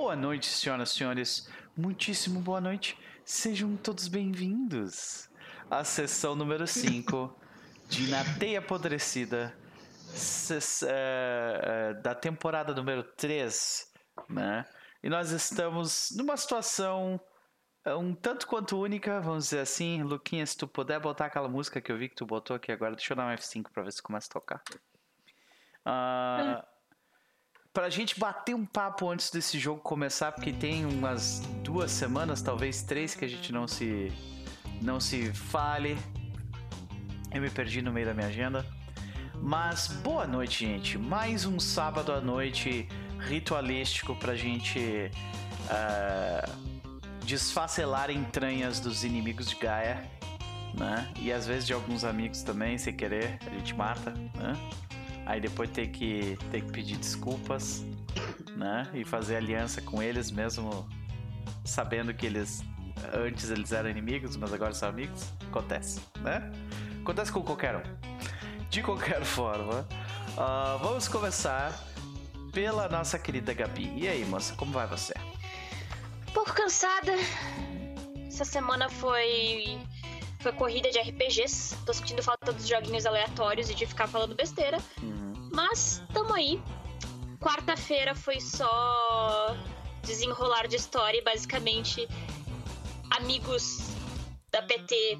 Boa noite, senhoras e senhores. Muitíssimo boa noite. Sejam todos bem-vindos à sessão número 5 de Na Teia Apodrecida, ses- é, é, da temporada número 3, né? E nós estamos numa situação é, um tanto quanto única, vamos dizer assim. Luquinha, se tu puder botar aquela música que eu vi que tu botou aqui agora, deixa eu dar um F5 pra ver se começa a tocar. Ah, pra gente bater um papo antes desse jogo começar, porque tem umas duas semanas, talvez três, que a gente não se não se fale. Eu me perdi no meio da minha agenda. Mas boa noite, gente. Mais um sábado à noite ritualístico pra gente ah, desfacelar entranhas dos inimigos de Gaia, né? E às vezes de alguns amigos também, sem querer, a gente mata, né? Aí depois tem que, tem que pedir desculpas, né? E fazer aliança com eles mesmo sabendo que eles antes eles eram inimigos, mas agora são amigos. Acontece, né? Acontece com qualquer um. De qualquer forma, ah, vamos começar pela nossa querida Gabi. E aí, moça, como vai você? Um pouco cansada. Essa semana foi. Foi corrida de RPGs. Tô sentindo falta dos joguinhos aleatórios e de ficar falando besteira. Uhum. Mas tamo aí. Quarta-feira foi só desenrolar de história e basicamente amigos da PT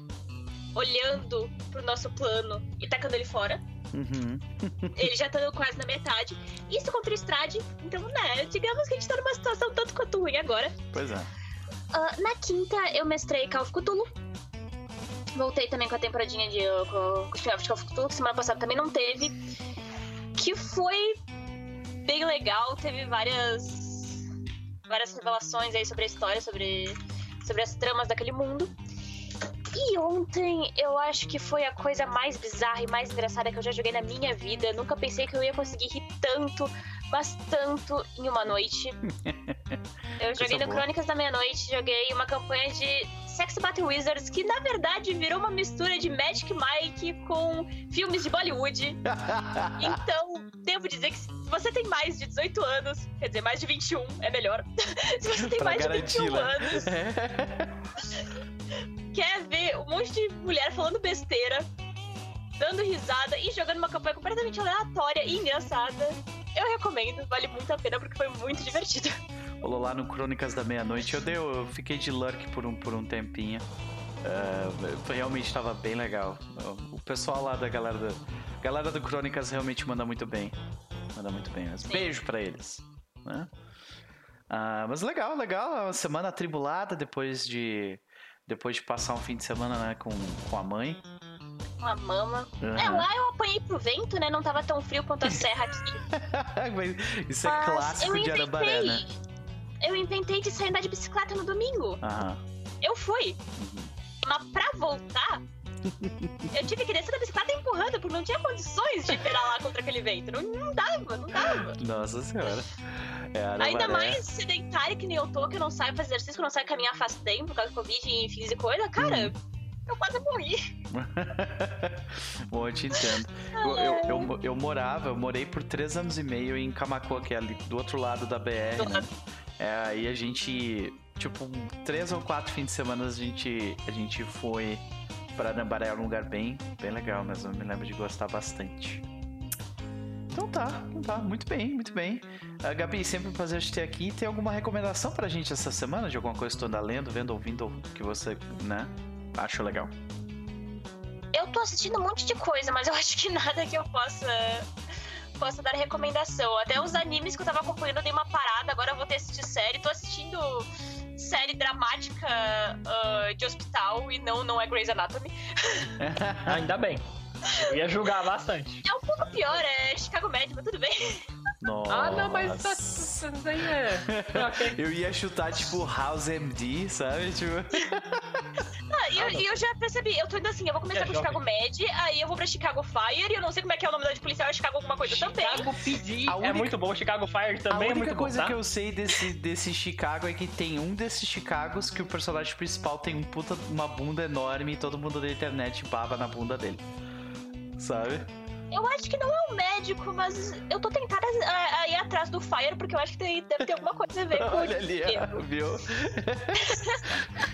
olhando pro nosso plano e tacando ele fora. Uhum. Ele já tá quase na metade. Isso contra o Strade. Então, né, digamos que a gente tá numa situação tanto quanto ruim agora. Pois é. Ah, na quinta, eu mestrei Call of Cthulhu. Voltei também com a temporadinha de com, com o spin-off de Call of Cthulhu, semana passada também não teve. Que foi bem legal, teve várias várias revelações aí sobre a história, sobre, sobre as tramas daquele mundo. E ontem eu acho que foi a coisa mais bizarra e mais engraçada que eu já joguei na minha vida. Nunca pensei que eu ia conseguir rir tanto, mas tanto em uma noite. Eu joguei no boa. Crônicas da Meia-Noite, joguei uma campanha de Sex Battle Wizards, que na verdade virou uma mistura de Magic Mike com filmes de Bollywood. Então, devo dizer que se você tem mais de 18 anos, quer dizer, mais de 21 é melhor. se você tem Pra mais de garantir, 21 né? anos, quer ver um monte de mulher falando besteira, dando risada e jogando uma campanha completamente aleatória e engraçada, eu recomendo, vale muito a pena porque foi muito divertido. Rolou lá no Crônicas da Meia-Noite. Eu, dei, eu fiquei de lurk por um, por um tempinho. É, realmente estava bem legal. O pessoal lá da galera do, galera do Crônicas realmente manda muito bem. Manda muito bem. Mas beijo pra eles. né? Ah, mas legal, legal. É Uma semana atribulada depois de depois de passar um fim de semana né, com, com a mãe. Uma mama. É, Aham. lá eu apanhei pro vento, né? Não tava tão frio quanto a serra aqui. Mas Isso é Mas clássico eu de Arambaré, né? Eu inventei de sair andar de bicicleta no domingo. Aham. Eu fui. Mas pra voltar, eu tive que descer da bicicleta empurrando, porque não tinha condições de pedalar contra aquele vento. Não, não dava, não dava. Nossa senhora. É. Ainda mais sedentária que nem eu tô, que eu não saio fazer exercício, que eu não saio caminhar faz tempo por causa do Covid e fins e coisa. Cara, Uhum. eu quase morri. Bom, eu te entendo. Eu, eu, eu, eu morava, eu morei por três anos e meio em Camacuã, que é ali do outro lado da BR, Do né? É, aí a gente, tipo, três ou quatro fins de semana a gente, a gente foi pra Nambaré, um lugar bem, bem legal mesmo. Eu me lembro de gostar bastante. Então tá, então tá, muito bem, muito bem. Ah, Gabi, sempre um prazer te ter aqui. Tem alguma recomendação pra gente essa semana de alguma coisa que tu anda lendo, vendo, ouvindo, que você, né, acha legal? Eu tô assistindo um monte de coisa, mas eu acho que nada que eu possa possa dar recomendação. Até os animes que eu tava acompanhando dei uma parada, agora eu vou ter assistir série. Tô assistindo série dramática ah, de hospital e não, não é Grey's Anatomy. Ainda bem. Eu ia julgar bastante. É um pouco pior, é Chicago Med, mas tudo bem. Nossa. Ah, não, mas tá- daí é. Eu ia chutar, tipo, House MD, sabe? Tipo... Ah, e eu, Ah, não. e eu já percebi, eu tô indo assim, eu vou começar É com jovem. Chicago Med, aí eu vou pra Chicago Fire, e eu não sei como é que é o nome da de policial, é Chicago alguma coisa também. Chicago PD A única- é muito bom, Chicago Fire A também é única muito bom, coisa tá? que eu sei desse, desse Chicago é que tem um desses Chicagos que o personagem principal tem um puta, uma bunda enorme e todo mundo da internet baba na bunda dele. Sabe? Eu acho que não é um médico, mas eu tô tentada a, a ir atrás do Fire, porque eu acho que tem- deve ter alguma coisa a ver com Olha ali, ó, viu?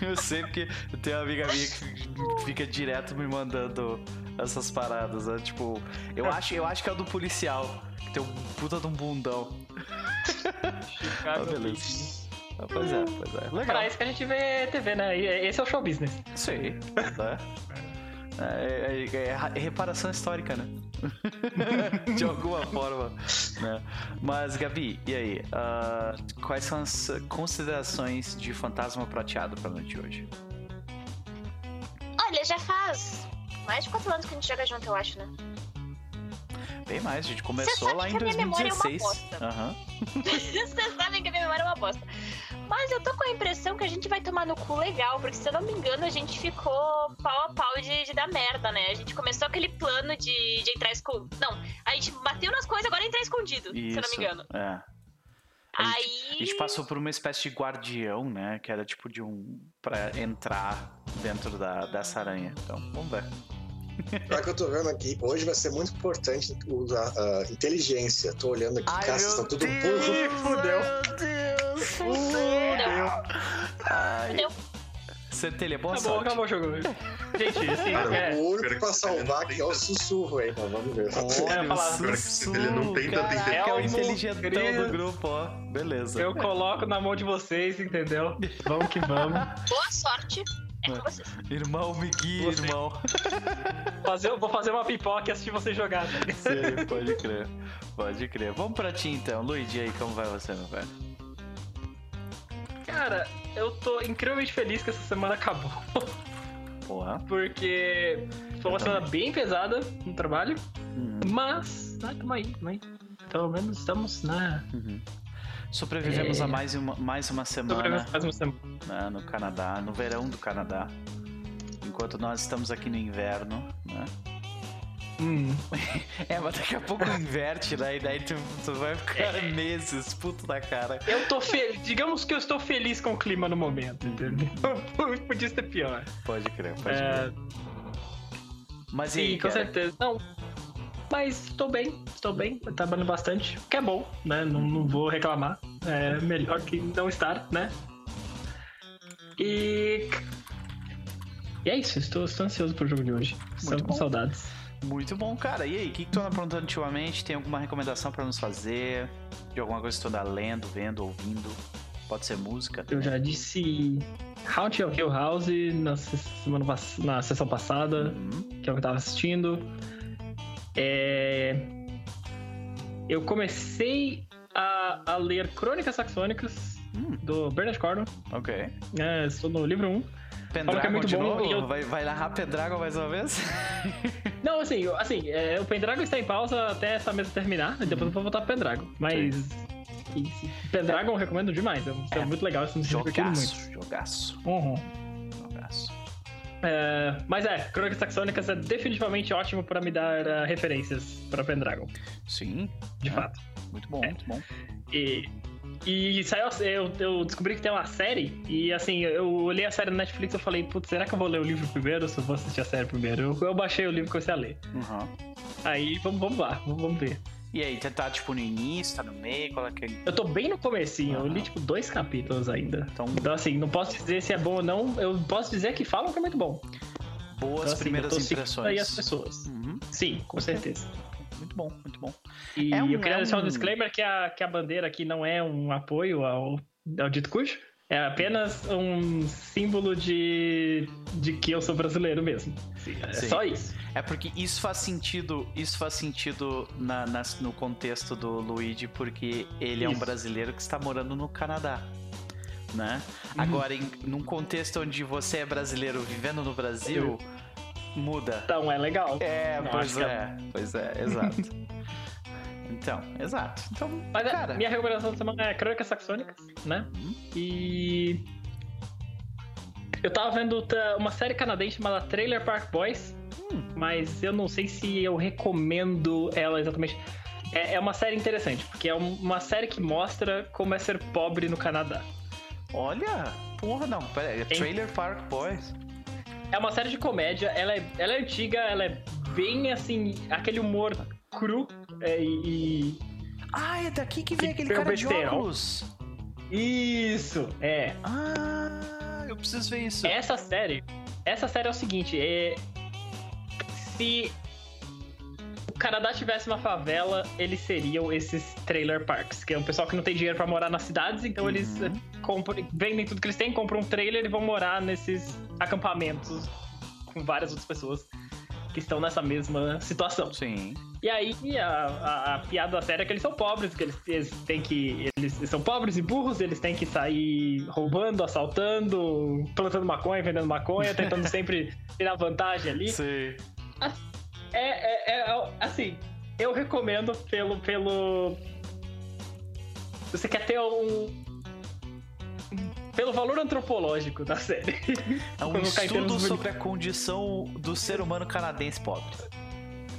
eu sei porque eu tenho uma amiga minha que fica direto me mandando essas paradas, né? Tipo, eu acho, eu acho que é o do policial, que tem um puta de um bundão. Chicago Ah, beleza. Ah, pois é, pois é. Legal. Pra isso que a gente vê TV, né? Esse é o show business. Sim, né? É, é- é- é reparação histórica, né? De alguma forma, né? Mas, Gabi, e aí? Ah, quais são as considerações de Fantasma Prateado pra noite de hoje? Olha, já faz mais de quatro anos que a gente joga junto, eu acho, né? Bem mais, a gente começou lá em que a minha memória é uma 2016. bosta. Aham. Vocês sabem que a minha memória é uma bosta. Mas eu tô com a impressão que a gente vai tomar no cu legal, porque se eu não me engano, a gente ficou pau a pau de, de dar merda, né? A gente começou aquele plano de, de entrar escondido. Não, a gente bateu nas coisas, agora é entrar escondido, se eu não me engano. É. A gente, Aí. a gente passou por uma espécie de guardião, né? Que era tipo de um. pra entrar dentro da, dessa aranha. Então, vamos ver. Pior que eu tô vendo aqui, hoje vai ser muito importante usar a inteligência. Tô olhando aqui, cara, vocês estão tudo burro. Fudeu. Meu Deus! Fudeu. Ai. Fudeu. Centelha, boa Acabou, sorte. acabou o jogo. Gente, assim, Cara, é, O único pra salvar aqui é o sussurro aí, mas vamos ver. Olha Eu ia falar, o sussurro, ele não tem tanta caraca, é o inteligência. inteligentão do grupo, ó. Beleza. eu coloco na mão de vocês, entendeu? Vamos que vamos. Boa sorte. Irmão, guia, Você. irmão. Fazer, vou fazer uma pipoca e assistir vocês jogar. tá? Sim, pode crer. Pode crer. Vamos pra ti então. Luigi, aí, como vai você, meu velho? Cara, eu tô incrivelmente feliz que essa semana acabou. Porra. Porque foi uma semana bem pesada no trabalho. Hum, Mas, ah, tamo aí, tamo aí. Pelo menos estamos na. uhum. Sobrevivemos É. a mais uma, mais uma semana Sobrevivemos mais uma semana. né, no Canadá, no verão do Canadá. Enquanto nós estamos aqui no inverno, né? Hum. É, mas daqui a pouco inverte, né? E daí tu, tu vai ficar meses puto da cara. Eu tô feliz. Digamos que eu estou feliz com o clima no momento, entendeu? Podia ser pior. Pode crer, pode É, crer. Mas e aí, sim, com certeza. Não. Mas estou bem, estou bem, tô trabalhando bastante. Que é bom, né? Não, não vou reclamar. É melhor que não estar, né? E. E é isso, estou, estou ansioso pro jogo de hoje. Estou com saudades. Muito bom, cara. E aí, o que, que tu anda aprontando ultimamente? Tem alguma recomendação pra nos fazer? De alguma coisa que tu anda lendo, vendo, ouvindo? Pode ser música? Eu já disse Haunting of Hill House na, se- semana, na sessão passada. Uhum. que é o que eu tava assistindo. É... Eu comecei a, a ler Crônicas Saxônicas Hum, do Bernard Cornwell. ok. É, estou no livro 1. Pendragon que é muito de bom novo? eu- Vai, vai narrar Pendragon mais uma vez? Não, assim, eu- assim é, o Pendragon está em pausa até essa mesa terminar, e depois eu vou voltar pro Pendragon. Mas. e- Pendragon eu recomendo demais, é, é É. muito legal, isso me divertindo muito. Jogaço, jogaço, Uhum. jogaço. É, mas é, Crônicas Saxônicas é definitivamente ótimo para me dar ah, referências para Pendragon, Sim, de É. fato. muito bom, É. muito bom. E, e saiu, eu, eu descobri que tem uma série, e assim, eu olhei a série na Netflix e falei, putz, será que eu vou ler o livro primeiro ou se eu vou assistir a série primeiro? Eu, eu baixei o livro e comecei a ler. Uhum. Aí, vamos, vamos lá, vamos, vamos ver. E aí, você tá tipo no início, tá no meio, qual é que? Eu tô bem no comecinho, eu li tipo dois capítulos ainda. Então, Então assim, não posso dizer se é bom ou não, eu posso dizer que falam que é muito bom. boas Então, assim, primeiras impressões. aí as pessoas. Uhum. Sim, com certeza. Muito bom, muito bom. E É um- eu queria é deixar um um- disclaimer que a, que a bandeira aqui não é um apoio ao, ao dito cujo. É apenas um símbolo de, de que eu sou brasileiro mesmo. Sim, é Sim. só isso. É porque isso faz sentido, isso faz sentido na, nas- no contexto do Luigi, porque ele é um brasileiro que está morando no Canadá. Né? Uhum. Agora, em, num contexto onde você é brasileiro vivendo no Brasil, muda. Então é legal. É, Não, pois é- é, pois é, exato. então, exato. Então, Mas é, cara, minha recomendação da semana é Crônicas Saxônicas, né? Uhum. E. Eu tava vendo uma série canadense chamada Trailer Park Boys, Hum. mas eu não sei se eu recomendo ela exatamente. É, é uma série interessante, porque é um- uma série que mostra como é ser pobre no Canadá. olha, porra, não, pera aí, é Trailer Park Boys. É uma série de comédia, ela é, ela é antiga, ela é bem assim, aquele humor cru é, e. Ah, é daqui que vem aquele cara de óculos. Isso, é. Ah, eu preciso ver isso. Essa série. Essa série é o seguinte, é. Se o Canadá tivesse uma favela, eles seriam esses trailer parks, que é um pessoal que não tem dinheiro para morar nas cidades, então uhum. eles eh, compram, vendem tudo que eles têm, compram um trailer e vão morar nesses acampamentos com várias outras pessoas que estão nessa mesma situação. Sim. E aí a, a, a, piada da série é que eles são pobres, que eles, eles têm que. Eles são pobres e burros, eles têm que sair roubando, assaltando, plantando maconha, vendendo maconha, tentando sempre tirar vantagem ali. Sim. É, é, é, assim, eu recomendo pelo. pelo. Você quer ter um, pelo valor antropológico da série. É um estudo sobre a condição do ser humano canadense pobre.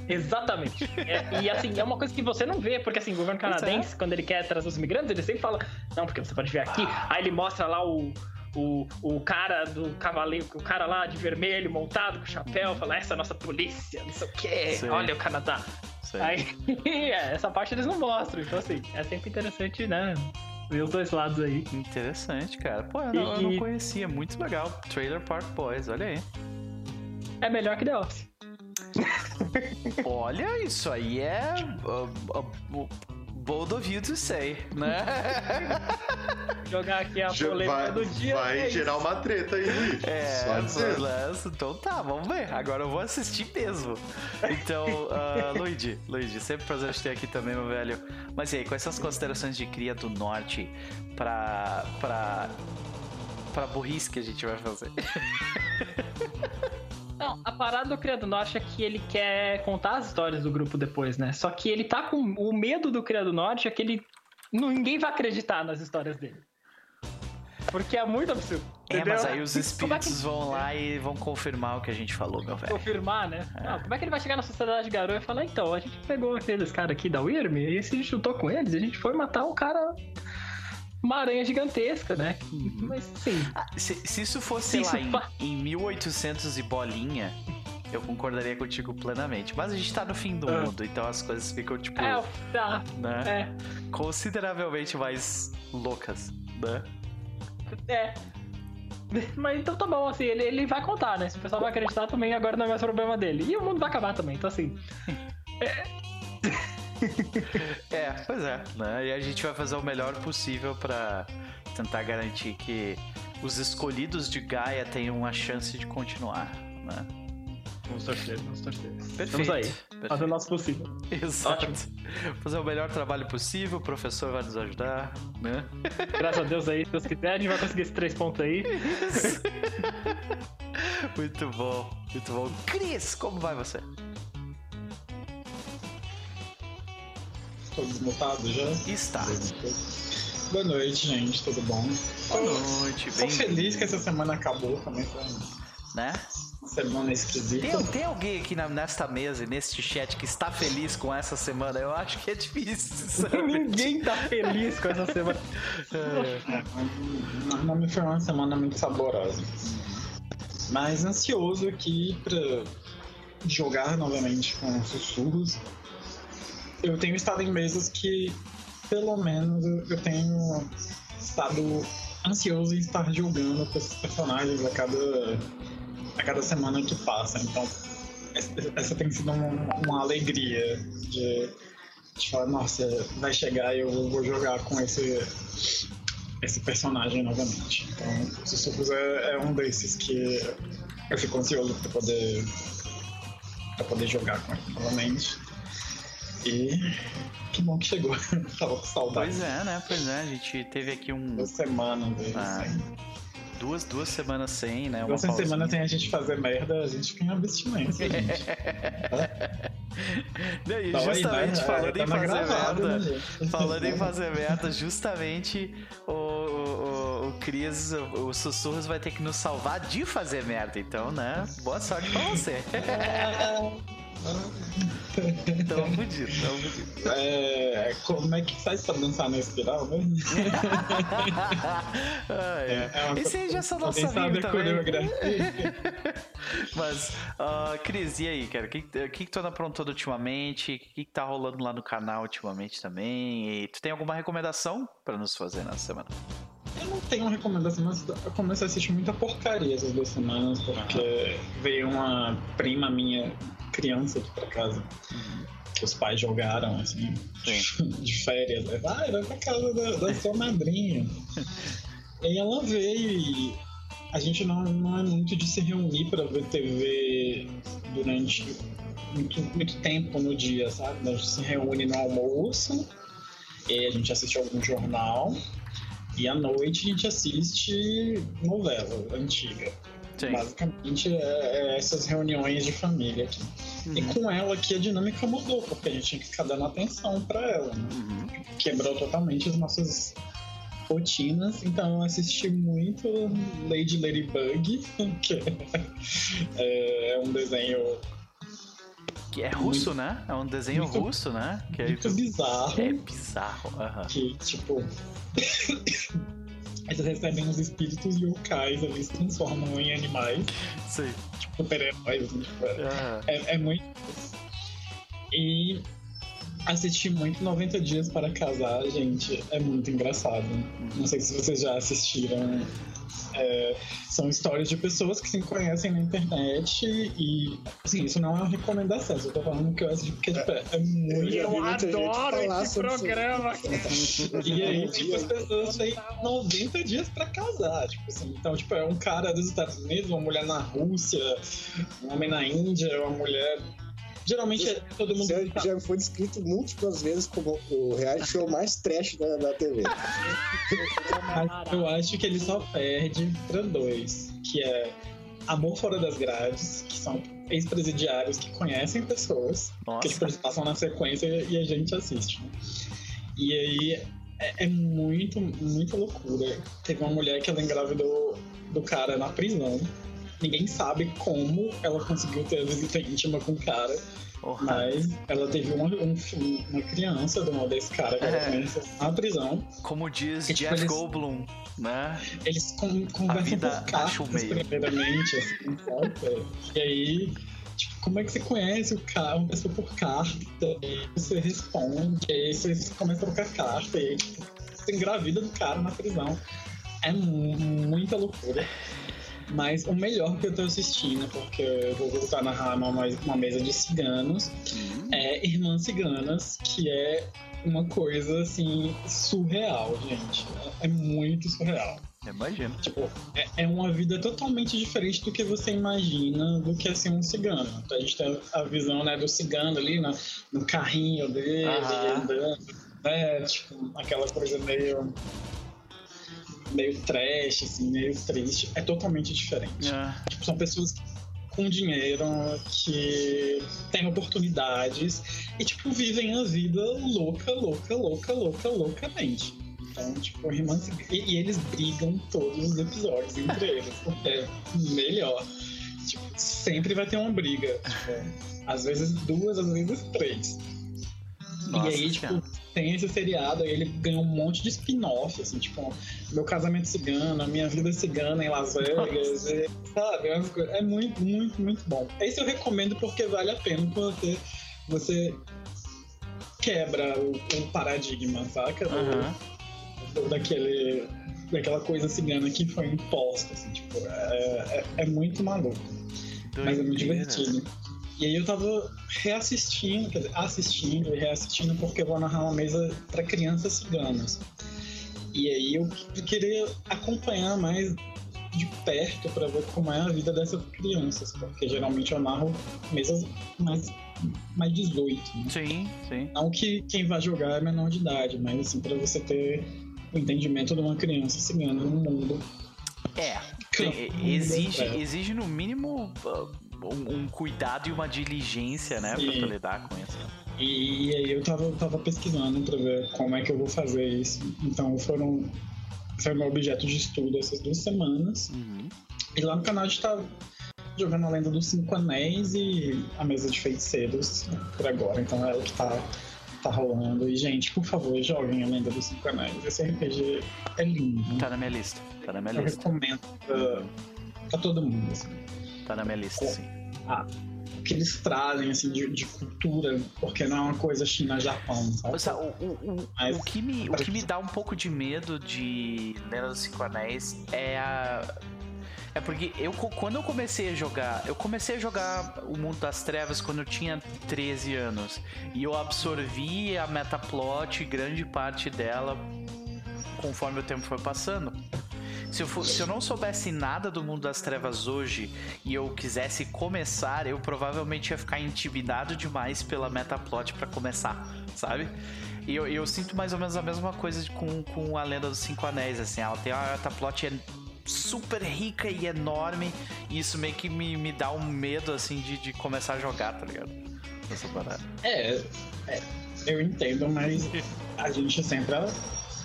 Exatamente. É, e assim, é uma coisa que você não vê, porque assim, o governo é. canadense, quando ele quer trazer os imigrantes, ele sempre fala, não, porque você pode vir aqui. Ah. Aí ele mostra lá o, o, o cara do cavaleiro, o cara lá de vermelho, montado com chapéu, fala, essa é a nossa polícia, não sei o quê, Sim. olha o Canadá. Sim. Aí, é, essa parte eles não mostram, então assim, é sempre interessante, né? Ver os dois lados aí. Interessante, cara. Pô, eu, não, e... eu não conhecia. Muito legal. Trailer Park Boys, olha aí. É melhor que The Office. olha, isso aí é. Uh, uh, uh, bold of you to say, né? Jogar aqui a polêmica do dia. Vai é gerar uma treta aí, Luiz. É, beleza. Então tá, vamos ver. Agora eu vou assistir mesmo. Então, uh, Luigi, Luigi, sempre prazer te ter aqui também, meu velho. Mas e aí, quais são as considerações de cria do norte pra. pra. pra burrice que a gente vai fazer? Não, a parada do Criado Norte é que ele quer contar as histórias do grupo depois, né? Só que ele tá com. O medo do Criado Norte é que ele. Ninguém vai acreditar nas histórias dele. Porque é muito absurdo. É, mas aí os espíritos é que... vão lá e vão confirmar o que a gente falou, meu velho. Confirmar, né? É. Como é que ele vai chegar na sociedade Garou e falar, então, a gente pegou aqueles caras aqui da Wyrm e se a gente lutou com eles, a gente foi matar um cara uma aranha gigantesca, né? Uhum. Mas sim. Ah, se, se, isso fosse se lá em, em 1800 e bolinha, eu concordaria contigo plenamente. Mas a gente tá no fim do ah. mundo, então as coisas ficam, tipo. É, tá. Né? É. Consideravelmente mais loucas, né? É. Mas então tá bom, assim, ele, ele vai contar, né? Se o pessoal vai acreditar também, agora não é mais problema dele. E o mundo vai acabar também, então assim. É. é, pois é. Né? E a gente vai fazer o melhor possível para tentar garantir que os escolhidos de Gaia tenham uma chance de continuar. Né? Vamos torcer, vamos torcer. Perfeito. Estamos aí, perfeito. fazer o nosso possível. Exato. Ótimo. Fazer o melhor trabalho possível, o professor vai nos ajudar, né? Graças a Deus aí, se Deus quiser, a gente vai conseguir esses três pontos aí. Isso. muito bom, muito bom. Cris, como vai você? Estou desmutado já? Está. Boa noite, gente, tudo bom? Boa noite, bem. Tô feliz que essa semana acabou também, foi né? Semana esquisita. Tem, tem alguém aqui na, nesta mesa e neste chat que está feliz com essa semana? Eu acho que é difícil. Sabe? Ninguém tá feliz com essa semana. É, não me foi uma semana muito saborosa. Mas ansioso aqui pra jogar novamente com sussurros eu tenho estado em mesas que, pelo menos, eu tenho estado ansioso em estar jogando com esses personagens a cada, a cada semana que passa. Então, essa tem sido uma, uma alegria de, de, falar, nossa, vai chegar e eu vou jogar com esse, esse personagem novamente. Então, Sussurros é, é um desses que eu fico ansioso para poder, poder jogar com ele novamente. E que bom que chegou. Tava com saudade. Pois é, né? Pois é, a gente teve aqui um. Duas semanas ah, Duas, duas semanas sem, né? Duas semanas sem a gente fazer merda, a gente fica em abstinência, gente. e então, justamente aí, né? falando é, em fazer gravado, merda. Né, falando em fazer merda, justamente o, o, o Cris, o, o Sussurros vai ter que nos salvar de fazer merda. Então, né? Boa sorte pra você. Tamo fudido, tamo fudido. É, como é que faz pra dançar na espiral mesmo? ah, é. É uma Esse aí já são nossa Alguém sabe vida a também. Mas, ah, Cris, e aí, cara? O que, que, que tu anda aprontando ultimamente? O que, que tá rolando lá no canal ultimamente também? E tu tem alguma recomendação pra nos fazer nessa semana? Eu não tenho uma recomendação, mas eu comecei a assistir muita porcaria essas duas semanas, porque veio uma prima minha, criança aqui pra casa, que os pais jogaram, assim, de férias. Ah, vai pra casa da, da sua madrinha. e ela veio e a gente não, não é muito de se reunir pra ver TV durante muito, muito tempo no dia, sabe? A gente se reúne no almoço, e a gente assiste algum jornal, e à noite a gente assiste novela antiga. Sim. Basicamente é, é essas reuniões de família aqui. E Uhum. com ela aqui a dinâmica mudou, porque a gente tinha que ficar dando atenção pra ela, né? Uhum. Quebrou totalmente as nossas rotinas, então eu assisti muito Lady Ladybug, que é, é um desenho Que é russo, né? É um desenho Muito- russo, né? Que é, muito bizarro, é bizarro. aham. que tipo. Eles recebem os espíritos yokais, eles se transformam em animais, Sim. tipo super-heróis, tipo, é-. É, é muito. E assisti muito 90 Dias para Casar, gente. É muito engraçado. Não sei se vocês já assistiram. É, são histórias de pessoas que se conhecem na internet e, assim, isso não é uma recomendação, eu tô falando que eu assisti porque é Eu muito. muita gente falar sobre isso. E aí, tipo, as pessoas têm 90 dias pra casar, tipo assim. Então, tipo, é um cara dos Estados Unidos, uma mulher na Rússia, um homem na Índia, uma mulher. Geralmente é todo mundo. Já, já foi descrito múltiplas vezes como o reality show mais trash da, da TV. Eu acho que ele só perde pra dois, que é Amor Fora das Grades, que são ex-presidiários que conhecem pessoas, que tipo, Nossa. eles passam na sequência e a gente assiste. né? E aí é, é muito, muita loucura. Teve uma mulher que ela engravidou do cara na prisão. Ninguém sabe como ela conseguiu ter a visita íntima com o cara, Porra. mas ela teve uma, um- uma criança do mal desse cara que ela É. conheceu na prisão. Como diz É tipo, Jeff eles- Goldblum, né? Eles con conversam vida por cartas, primeiramente, assim? E aí, tipo, como é que você conhece o cara, uma pessoa por carta, e aí você responde, e aí você começa a trocar carta, e aí, tipo, você engravida do cara na prisão. É mu- muita loucura. Mas o melhor que eu tô assistindo, porque eu vou voltar a narrar uma, uma mesa de ciganos, Hum. é Irmãs Ciganas, que é uma coisa, assim, surreal, gente. É muito surreal. Imagino. Tipo, é, é uma vida totalmente diferente do que você imagina do que é ser um cigano. Então, a gente tem a visão né, do cigano ali no, no carrinho dele, Aham. andando, né? Tipo, aquela coisa meio. Meio trash, assim, meio triste. É totalmente diferente. Ah, Tipo, são pessoas com dinheiro, que têm oportunidades e, tipo, vivem a vida louca, louca, louca, louca, loucamente. Então, tipo, irmãs... E, e eles brigam todos os episódios entre eles, porque é melhor. Tipo, sempre vai ter uma briga. Tipo, às vezes duas, às vezes três. Nossa e aí, tipo, Senhora. tem esse seriado, aí ele ganhou um monte de spin-off, assim, tipo, meu casamento cigano, a minha vida cigana em Las Vegas, e, sabe? coisas- É muito, muito, muito bom. Esse eu recomendo porque vale a pena, porque você quebra o, o paradigma, saca? Do- do- daquele, daquela coisa cigana que foi imposta, assim, tipo, é, é, é muito maluco. Mas é muito Doideira. divertido. E aí eu tava reassistindo, quer dizer, assistindo e reassistindo porque eu vou narrar uma mesa para crianças ciganas. E aí eu queria acompanhar mais de perto para ver como é a vida dessas crianças, porque geralmente eu narro mesas mais, mais 18, né? Sim, sim. Não que quem vai jogar é menor de idade, mas assim, para você ter o entendimento de uma criança cigana no mundo. É. Tem- exige, é. exige no mínimo uh, um, um cuidado e uma diligência, né? Tu lidar com isso. E, aí eu tava, tava pesquisando pra ver como é que eu vou fazer isso. Então foram. Foi meu objeto de estudo essas duas semanas. Uhum. E lá no canal a gente tá jogando a Lenda dos Cinco Anéis e a Mesa de Feiticeiros por agora. Então é o que tá, tá rolando. E, gente, por favor, joguem a Lenda dos Cinco Anéis. Esse RPG é lindo. Tá na minha lista. Tá na minha Eu lista. recomendo pra, pra todo mundo. Assim. Tá na minha lista, sim. Ah, que eles trazem assim, de, de cultura, porque não é uma coisa China-Japão, sabe? O, o, o, Mas- o que me, o que me dá um pouco de medo de Lenda dos Cinco Anéis é a. É porque eu, quando eu comecei a jogar, eu comecei a jogar o Mundo das Trevas quando eu tinha 13 anos. E eu absorvi a metaplot, grande parte dela, conforme o tempo foi passando. Se eu, for- se eu não soubesse nada do mundo das trevas hoje e eu quisesse começar, eu provavelmente ia ficar intimidado demais pela metaplot pra começar, sabe? E eu, eu sinto mais ou menos a mesma coisa com, com a Lenda dos Cinco Anéis, assim, ela tem uma metaplot é super rica e enorme, e isso meio que me, me dá um medo, assim, de, de começar a jogar, tá ligado? Essa parada. É, é, eu entendo, mas a gente sempre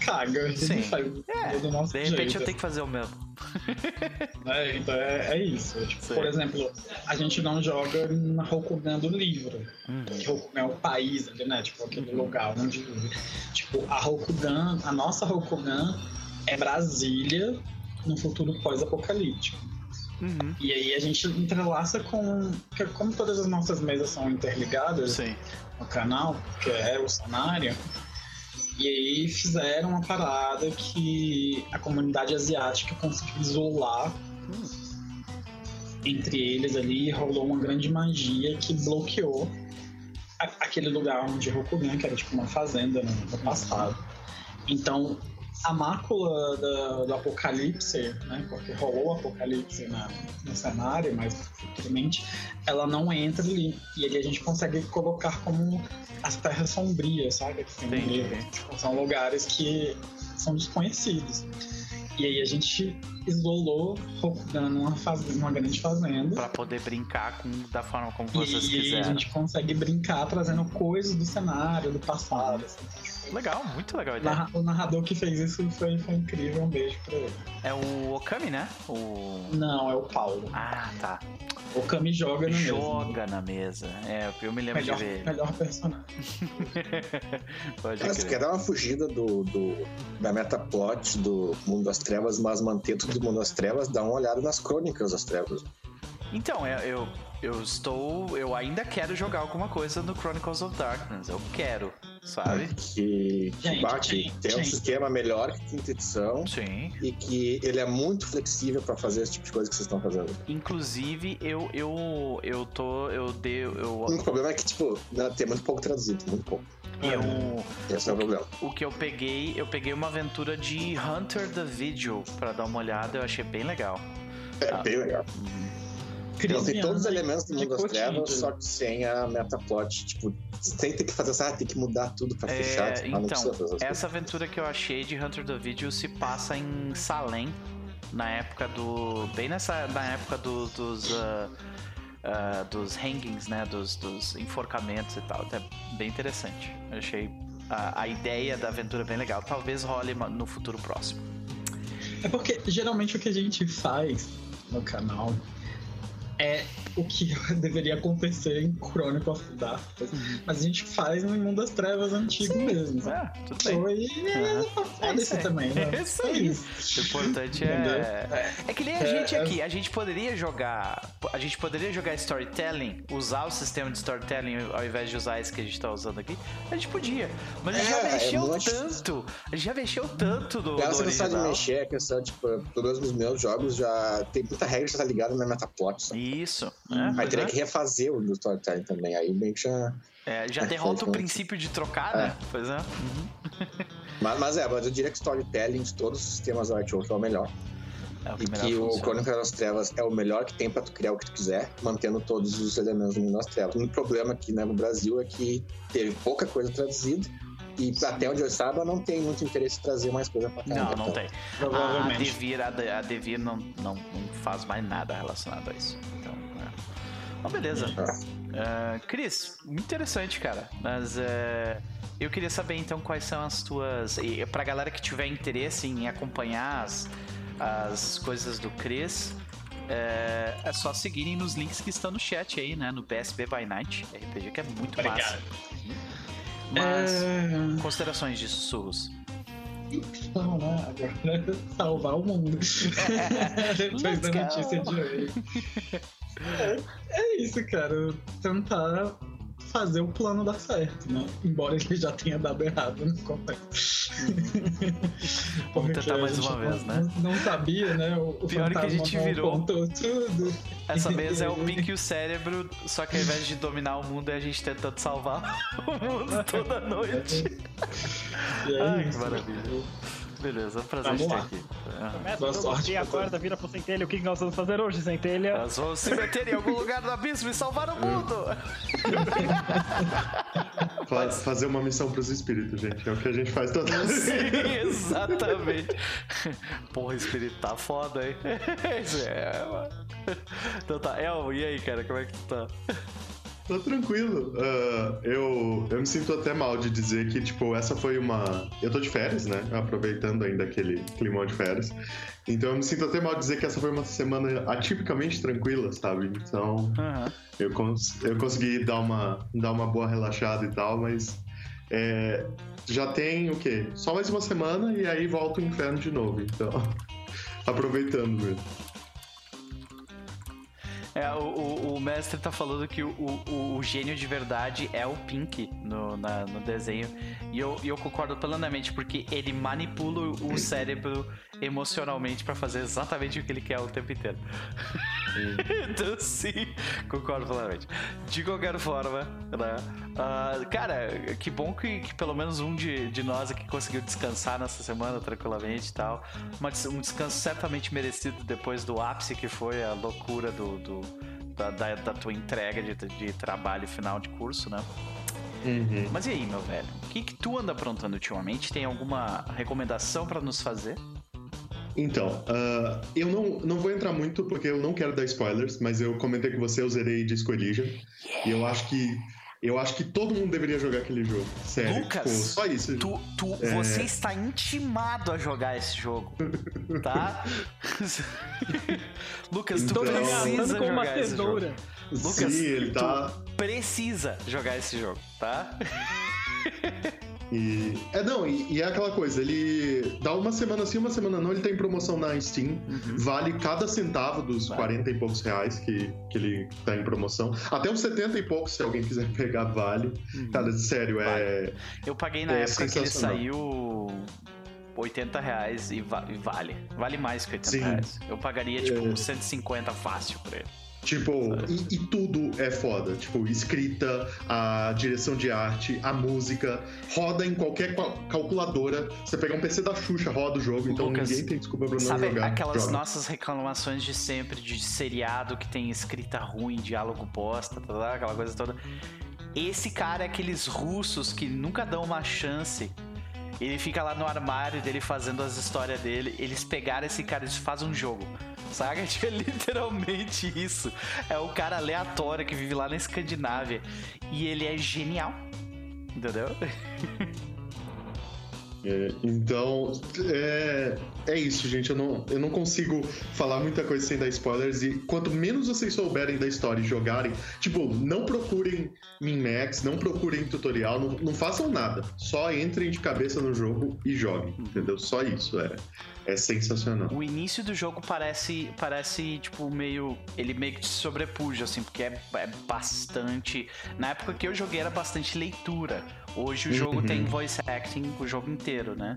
caga, Sim. faz É, De repente jeito. eu tenho que fazer o mesmo. né? Então é, é isso. Tipo, Sim. por exemplo, a gente não joga na Rokugan do livro. Que Rokugan é o país ali, né? Tipo, aquele lugar onde vive. Tipo, a Rokugan, a nossa Rokugan é Brasília no futuro pós-apocalíptico. Uhum. E aí a gente entrelaça com. Como todas as nossas mesas são interligadas Sim. no canal, que é o cenário, e aí fizeram uma parada que a comunidade asiática conseguiu isolar entre eles ali, rolou uma grande magia que bloqueou a- aquele lugar onde Rokugan, que era tipo uma fazenda no passado. Então, a mácula da- do apocalipse, né, porque rolou o apocalipse na- no cenário, mas futuramente, ela não entra ali. E ali a gente consegue colocar como as terras sombrias, sabe? Que tem. Tipo, são lugares que são desconhecidos. E aí a gente isolou Rokugan numa, faz... numa grande fazenda. Pra poder brincar com, da forma como E vocês aí a quiserem. gente consegue brincar trazendo coisas do cenário, do passado. assim. Legal, muito legal a ideia. O narrador que fez isso foi, foi incrível, um beijo pra ele. É o Okami, né? O. Não, é o Paulo. Ah, tá. O Kami joga no mesmo. Joga na mesa. É, eu me lembro Melhor, de ver. melhor personagem. Pode Cara, se crer. quer dar uma fugida do, do, da metaplot do Mundo das Trevas, mas manter tudo do Mundo das Trevas, dá uma olhada nas crônicas das trevas. Então, eu, eu, eu estou. Eu ainda quero jogar alguma coisa no Chronicles of Darkness. Eu quero, sabe? Que, que Gente, bate, gente, tem um sistema melhor que quinta edição Sim. e que ele é muito flexível pra fazer esse tipo de coisa que vocês estão fazendo. Inclusive, eu, eu, eu tô. Eu dei. O Eu, único problema é que, tipo, né, tem muito pouco traduzido, muito pouco. eu, Esse é o problema. o que eu peguei, eu peguei uma aventura de Hunter the Vigil pra dar uma olhada, eu achei bem legal. É Ah. bem legal. Então, tem Cristiano, todos os elementos do Mundo das cotilho. Trevas, só que sem a metaplot. Tipo, sem ter que fazer essa, ah, tem que mudar tudo pra É, fechar. Tipo, então, Essa aventura que eu achei de Hunter the Vigil se passa em Salem, na época do. Bem nessa. Na época do- dos. ah, ah, dos hangings, né? Dos, dos enforcamentos e tal. É bem interessante. Eu achei a, a ideia da aventura bem legal. Talvez role no futuro próximo. É porque geralmente o que a gente faz no canal é o que deveria acontecer em Chronicle of Darkness. Mas a gente faz no Mundo das Trevas antigo mesmo. sabe? É, tudo bem. Foi é, foda-se aí. também, né? É isso É aí. isso. O importante é. É que nem a É, gente é- aqui, a gente poderia jogar. A gente poderia jogar storytelling, usar o sistema de storytelling ao invés de usar esse que a gente tá usando aqui. A gente podia. Mas a gente É, já é mexeu tanto. A gente já mexeu tanto do, Essa do questão de original. mexer, a questão, tipo, menos nos meus jogos, já tem muita regra que já tá ligada na metaplot. sabe? Isso. Hum. É, Aí pois teria é. que refazer o do Storytelling também. Aí meio que já. É, já É, derrota o foi, foi. princípio de trocar, né? Pois é. Uhum. Mas, mas é, mas eu diria que Storytelling de todos os sistemas do Artwork é o melhor. É o que E melhor que o funciona. Crônica das Trevas é o melhor que tem pra tu criar o que tu quiser, mantendo todos os elementos do Mundo das Trevas. O único problema aqui né, no Brasil é que teve pouca coisa traduzida. E até onde eu saiba, não tem muito interesse em trazer mais coisa pra cá. Não, então. não tem. A Provavelmente. Devir, a, De- a Devir não, não, não faz mais nada relacionado a isso. Então, é. Bom, beleza. Ah, Cris, muito interessante, cara. Mas é, eu queria saber então quais são as tuas. E pra galera que tiver interesse em acompanhar as, as coisas do Cris, é, é só seguirem nos links que estão no chat aí, né? No PSB by Night RPG, que é muito Obrigado. massa. Mas, É... considerações de sussurros. Então, né? Agora salvar o mundo. Depois da notícia de hoje. É, é isso, cara. Tentar fazer o plano dar certo, né? Embora ele já tenha dado errado no começo. Vamos tentar mais uma vez, né? Não, sabia, né? O, o Pior que a gente virou. tudo. Essa vez é o Pink e o cérebro, só que ao invés de dominar o mundo, é a gente tentando salvar o mundo toda noite. E é Ai, que isso. maravilha. Beleza, é um prazer Vamos ter lá. aqui. Começa Boa o jogo sorte e acorda, vira pro Centelha. O que nós vamos fazer hoje, Centelha? Nós vamos se meter em algum lugar do abismo e salvar o mundo! Fa- fazer uma missão pros espíritos, gente. É o que a gente faz toda vez. Sim, exatamente. Porra, espírito tá foda, hein? É, mano. Então tá, El, e aí, cara, como é que tu tá? Tô tranquilo. Ah, eu, eu me sinto até mal de dizer que, tipo, essa foi uma. Eu tô de férias, né? Aproveitando ainda aquele climão de férias. Então eu me sinto até mal de dizer que essa foi uma semana atipicamente tranquila, sabe? Então Aham. eu, cons eu consegui dar uma, dar uma boa relaxada e tal, mas. é, já tem o quê? Só mais uma semana e aí volta o inferno de novo. Então. Aproveitando mesmo. É, o, o, o mestre tá falando que o, o, gênio de verdade é o Pink no, na- no desenho. E eu, e eu concordo plenamente, porque ele manipula o cérebro emocionalmente pra fazer exatamente o que ele quer o tempo inteiro. então, sim, concordo plenamente. De qualquer forma, né? ah, cara, que bom que, que pelo menos um de, de nós aqui conseguiu descansar nessa semana tranquilamente e tal. Uma des- um descanso certamente merecido depois do ápice que foi a loucura do, do- da, da- da tua entrega de, de trabalho final de curso, né? Uhum. Mas e aí, meu velho? O que, que tu anda aprontando ultimamente? Tem alguma recomendação pra nos fazer? Então, ah, eu não, não vou entrar muito porque eu não quero dar spoilers, mas eu comentei com você, eu zerei Disco Elysium. E eu acho que. Eu acho que todo mundo deveria jogar aquele jogo. Sério. Lucas, tipo, só isso. Tu, tu, É. Você está intimado a jogar esse jogo, tá? Lucas, tu Então- precisa com uma jogar esse jogo. Lucas, Sim, ele tá. Precisa jogar esse jogo, tá? E, é, não, e, e é aquela coisa, ele dá uma semana sim, uma semana não, ele tá em promoção na Steam, vale cada centavo dos Vale. 40 e poucos reais que, que ele tá em promoção. Até uns 70 e poucos, se alguém quiser pegar, vale. Cara, sério, é. Eu paguei na É época que ele saiu 80 reais e, va- e vale. Vale mais que 80 Sim. reais. Eu pagaria tipo É. uns 150 fácil por ele. Tipo, e, e tudo é foda. Tipo, escrita, a direção de arte, a música, roda em qualquer cal- calculadora. Você pegar um PC da Xuxa, roda o jogo, então Lucas, ninguém tem desculpa pra não Sabe jogar. aquelas Joga. nossas reclamações de sempre de seriado que tem escrita ruim, diálogo bosta, tá, tá, aquela coisa toda. Esse cara é aqueles russos que nunca dão uma chance. Ele fica lá no armário dele fazendo as histórias dele. Eles pegaram esse cara e fazem um jogo. Tipo, É literalmente isso. É o cara aleatório que vive lá na Escandinávia. E ele é genial. Entendeu? É, então, é, é isso, gente. Eu não, eu não consigo falar muita coisa sem dar spoilers. E quanto menos vocês souberem da história e jogarem, tipo, não procurem min-max, não procurem tutorial, não, não façam nada. Só entrem de cabeça no jogo e joguem, entendeu? Só isso. É, é sensacional. O início do jogo parece, parece tipo, meio. Ele meio que te sobrepuja, assim, porque é, é bastante. Na época que eu joguei era bastante leitura. Hoje o jogo Uhum. tem voice acting o jogo inteiro, né?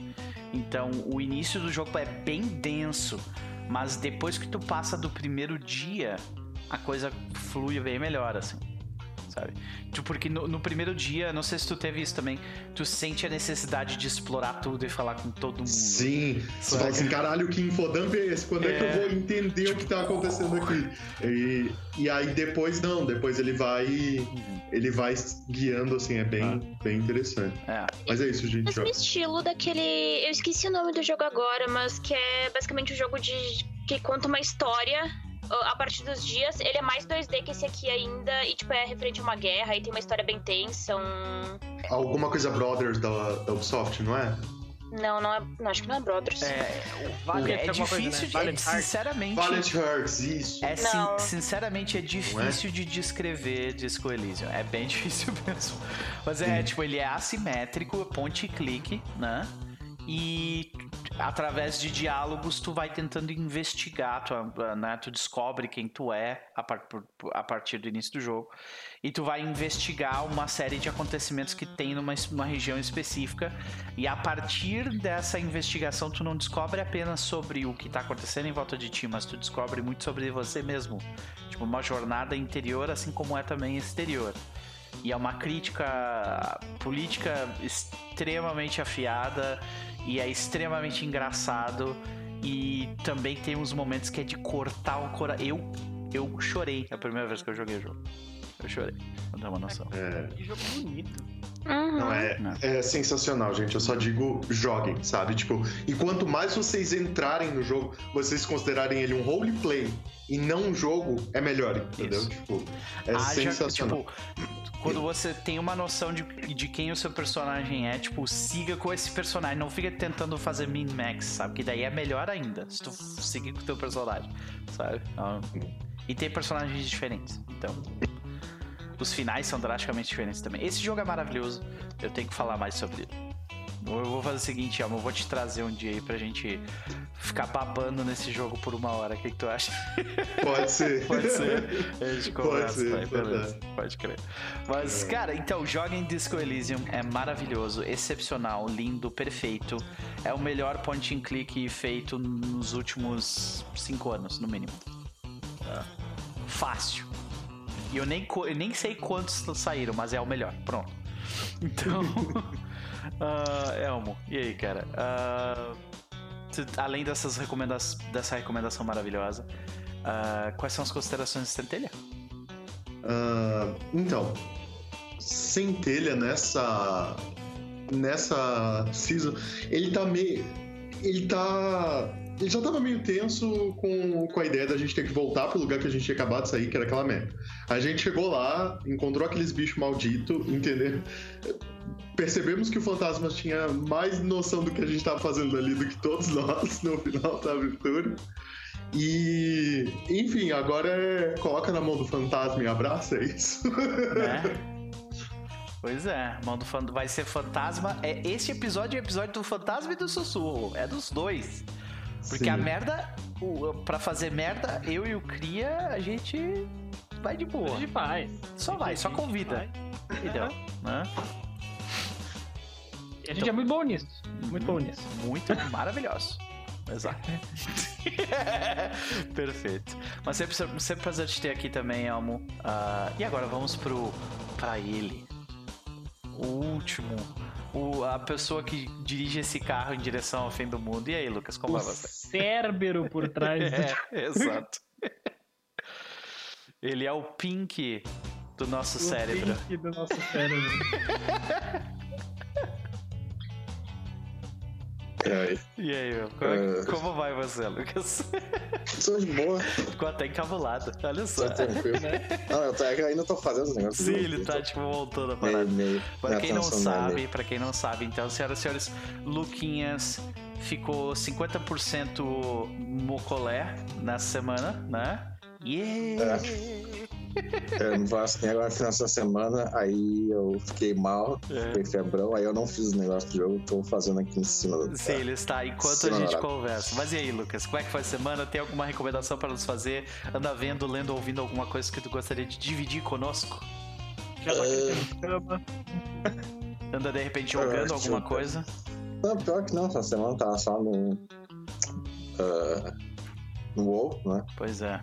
Então o início do jogo é bem denso, mas depois que tu passa do primeiro dia, a coisa flui bem melhor, assim. Sabe? Tu, porque no, no primeiro dia, não sei se tu teve isso também, tu sente a necessidade de explorar tudo e falar com todo mundo. Sim, você fala assim, caralho, que infodump é esse? Quando é, que É. eu vou entender o que tá acontecendo aqui? E, e aí depois não, depois ele vai. Ele vai guiando, assim, é bem, bem interessante. É. Mas é isso, gente. Mesmo joga. estilo daquele. Eu esqueci o nome do jogo agora, mas que é basicamente um jogo de que conta uma história a partir dos dias. Ele é mais 2D que esse aqui ainda, e tipo, é referente a uma guerra, e tem uma história bem tensa. Um... Alguma coisa Brothers da, da Ubisoft, não é? Não, não é. Não, acho que não é Brothers. É, Vale é coisa, difícil né? de. É, sinceramente. Valiant Hearts, isso. É, sin- Não. sinceramente, é difícil de descrever Disco Elysium. É bem difícil mesmo. Mas é, tipo, ele é assimétrico, ponte e clique, né? E através de diálogos tu vai tentando investigar, tu, né? tu descobre quem tu é a, par- a partir do início do jogo. E tu vai investigar uma série de acontecimentos que tem numa, numa região específica. E a partir dessa investigação, tu não descobre apenas sobre o que tá acontecendo em volta de ti, mas tu descobre muito sobre você mesmo. Tipo, uma jornada interior, assim como é também exterior. E é uma crítica política extremamente afiada e é extremamente engraçado. E também tem uns momentos que é de cortar o coração. Eu, eu chorei a primeira vez que eu joguei o jogo. Eu chorei, pra ter uma noção. É, Que jogo bonito. Uhum. não, é, é sensacional, gente. Eu só digo joguem, sabe? Tipo, e quanto mais vocês entrarem no jogo, vocês considerarem ele um roleplay e não um jogo, é melhor, entendeu? Isso. Tipo, é Haja- sensacional. tipo, quando você tem uma noção de, de quem o seu personagem é, tipo, siga com esse personagem. Não fica tentando fazer min-max, sabe? Que daí é melhor ainda, se tu seguir com o teu personagem, sabe? Então, e tem personagens diferentes, então... Os finais são drasticamente diferentes também. Esse jogo é maravilhoso, eu tenho que falar mais sobre ele. Eu vou fazer o seguinte, Alma, eu vou te trazer um dia aí pra gente ficar babando nesse jogo por uma hora. O que, que tu acha? Pode ser. Pode ser. A gente Pode conversa, ser, pode beleza. Pode crer. Mas, cara, então, joguem Disco Elysium. É maravilhoso, excepcional, lindo, perfeito. É o melhor point and click feito nos últimos cinco anos, no mínimo. Fácil. E eu nem, eu nem sei quantos saíram, mas é o melhor. Pronto. Então. ah, Elmo, e aí, cara? Tu- além dessas recomenda dessa recomendação maravilhosa, ah, quais são as considerações de Centelha? Então, Centelha nessa nessa season, ele tá meio ele tá ele já tava meio tenso com, com a ideia da gente ter que voltar pro lugar que a gente tinha acabado de sair, que era aquela merda. A gente chegou lá, encontrou aqueles bichos malditos, entendeu? Percebemos que o fantasma tinha mais noção do que a gente tava fazendo ali do que todos nós no final da aventura. E, enfim, agora é coloca na mão do fantasma e abraça, é isso? né? Pois é, mão do fan- vai ser fantasma. É esse episódio é o episódio do fantasma e do sussurro. É dos dois. Porque Sim. a merda, o, pra fazer merda, eu e o Cria, a gente vai de A boa. gente faz. Só vai, só convida. Entendeu? Né? E a gente é muito bom nisso. Muito bom nisso. Muito maravilhoso. Exato. Perfeito. Mas sempre, sempre prazer te ter aqui também, Elmo. Ah, e agora vamos pro pra ele. O último. O, a pessoa que dirige esse carro em direção ao fim do mundo. E aí, Lucas, como O vai você? Cérbero por trás do É, exato. Ele é o Pink do nosso o cérebro. pink do nosso cérebro. É, E aí, meu? Como, É. como vai você, Lucas? tô de boa, Ficou até encabulado. Olha só. tô tranquilo. Não, eu, tô, é eu ainda tô fazendo os negócios. Sim, ele tá, tipo, voltando a parada. meio, meio. Pra quem não sabe, meio- pra quem não sabe, então, senhoras e senhores, Luquinhas ficou 50% mocolé nessa semana, né? Yeah! Eu me vacinei agora no final dessa semana, aí eu fiquei mal, É. fiquei febrão, aí eu não fiz os negócios do jogo, tô fazendo aqui em cima do. Sim, ele está enquanto a gente conversa. Mas e aí, Lucas, como é que foi a semana? Tem alguma recomendação para nos fazer? Anda vendo, lendo, ouvindo alguma coisa que tu gostaria de dividir conosco? Já cama. Anda de repente jogando alguma coisa? Não, pior que não, essa semana tava só no. ah, no WoW, né? Pois é.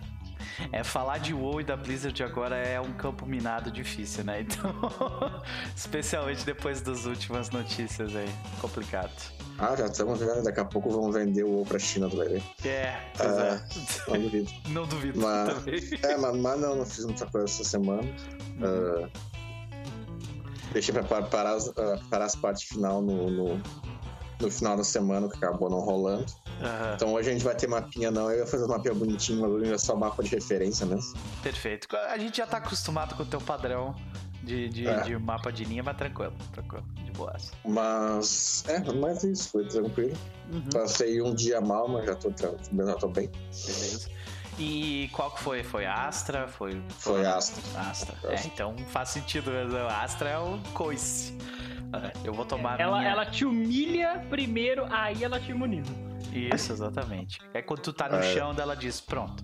É, falar de WoW e da Blizzard agora é um campo minado difícil, né? Então, especialmente depois das últimas notícias aí, complicado. Ah, já estamos vendo, daqui a pouco vão vender o WoW pra China, tu vai ver. É, pois Ah, Não duvido. é. Não duvido mas- também. É, mas, mas não, não fiz muita coisa essa semana. Ah, deixei pra pa- parar, as- ah, parar as partes final no, no, no final da semana, que acabou não rolando. Aham, Então hoje a gente vai ter mapinha não, eu ia fazer um mapinha bonitinho, mas hoje é só mapa de referência mesmo. perfeito. A gente já tá acostumado com o teu padrão. de, de, É. de mapa de linha, mas tranquilo, tranquilo, de boas. Mas, é, mas é isso, foi tranquilo. Uhum, Passei um dia mal, mas já tô, já tô bem. beleza. E qual que foi? Foi Astra? Foi. Foi Astra. Astra. Foi É, Astra. então faz sentido, mas o Astra é o coice. É, Eu vou tomar Ela, minha... ela te humilha primeiro, aí ela te imuniza. Isso, exatamente. É quando tu tá no É. chão, dela diz, pronto.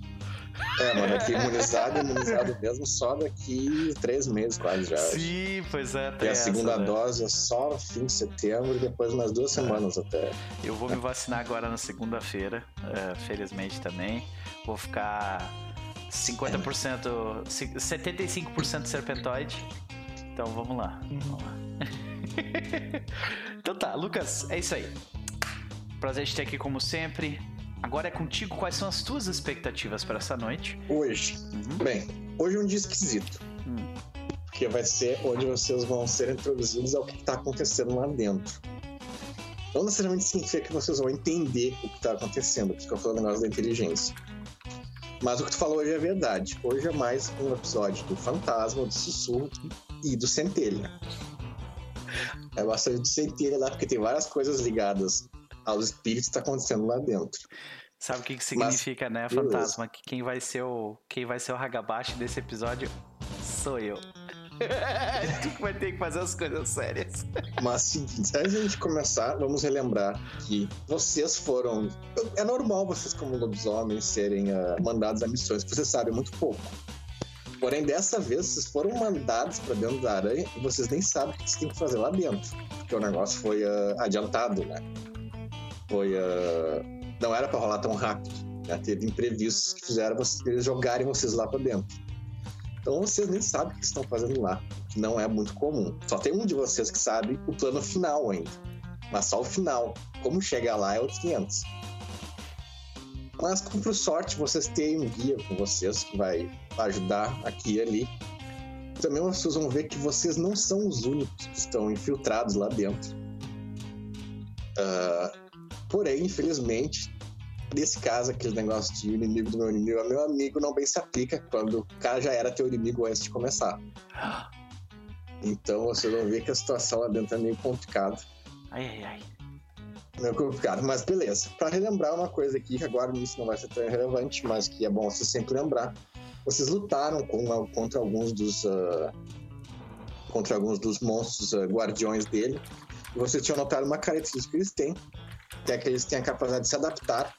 É, mano, aqui imunizado, imunizado mesmo só daqui três meses quase já. Sim, pois é. Tem tem a essa, segunda né? dose é só no fim de setembro e depois umas duas semanas até. Eu vou me vacinar agora na segunda-feira, é, felizmente também. Vou ficar 50%, ci- 75% serpentoide. Então vamos lá. Vamos lá. então tá, Lucas, é isso aí. Prazer te ter aqui como sempre. Agora é contigo, quais são as tuas expectativas para essa noite? Hoje, Uhum. bem, hoje é um dia esquisito. Hum. Porque vai ser onde vocês vão ser introduzidos ao que está acontecendo lá dentro. Não necessariamente significa que vocês vão entender o que está acontecendo, porque eu falo o negócio da inteligência. Mas o que tu falou hoje é verdade. Hoje é mais um episódio do Fantasma, do Sussurro e do Centelha. É bastante do Centelha lá, porque tem várias coisas ligadas aos espíritos que está acontecendo lá dentro. Sabe o que, que Mas, significa, né, beleza. fantasma? Que quem vai ser o quem vai ser o Hagabashi desse episódio sou eu. tu que vai ter que fazer as coisas sérias. Mas seguinte, antes de a gente começar, vamos relembrar que vocês foram. É normal vocês, como lobisomens, serem ah, mandados a missões que vocês sabem muito pouco. Porém, dessa vez, vocês foram mandados pra dentro da aranha e vocês nem sabem o que vocês têm que fazer lá dentro. Porque o negócio foi ah, adiantado, né? Foi. ah, não era pra rolar tão rápido. Né? Teve imprevistos que fizeram vocês, jogarem vocês lá pra dentro. Então vocês nem sabem o que estão fazendo lá não é muito comum. Só tem um de vocês que sabe o plano final ainda. Mas só o final. Como chegar lá é outros 500. Mas, com por sorte, vocês têm um guia com vocês que vai ajudar aqui e ali. Também vocês vão ver que vocês não são os únicos que estão infiltrados lá dentro. Ah, porém, infelizmente, nesse caso, aquele negócio de inimigo do meu inimigo é meu amigo não bem se aplica quando o cara já era teu inimigo antes de começar. Então vocês vão ver que a situação lá dentro é meio complicada. Ai, ai, ai. Meio complicado, mas beleza. Pra relembrar uma coisa aqui, que agora isso não vai ser tão relevante, mas que é bom você sempre lembrar. Vocês lutaram com, contra alguns dos. ah, contra alguns dos monstros ah, guardiões dele. E vocês tinham notado uma característica que eles têm, que é que eles têm a capacidade de se adaptar.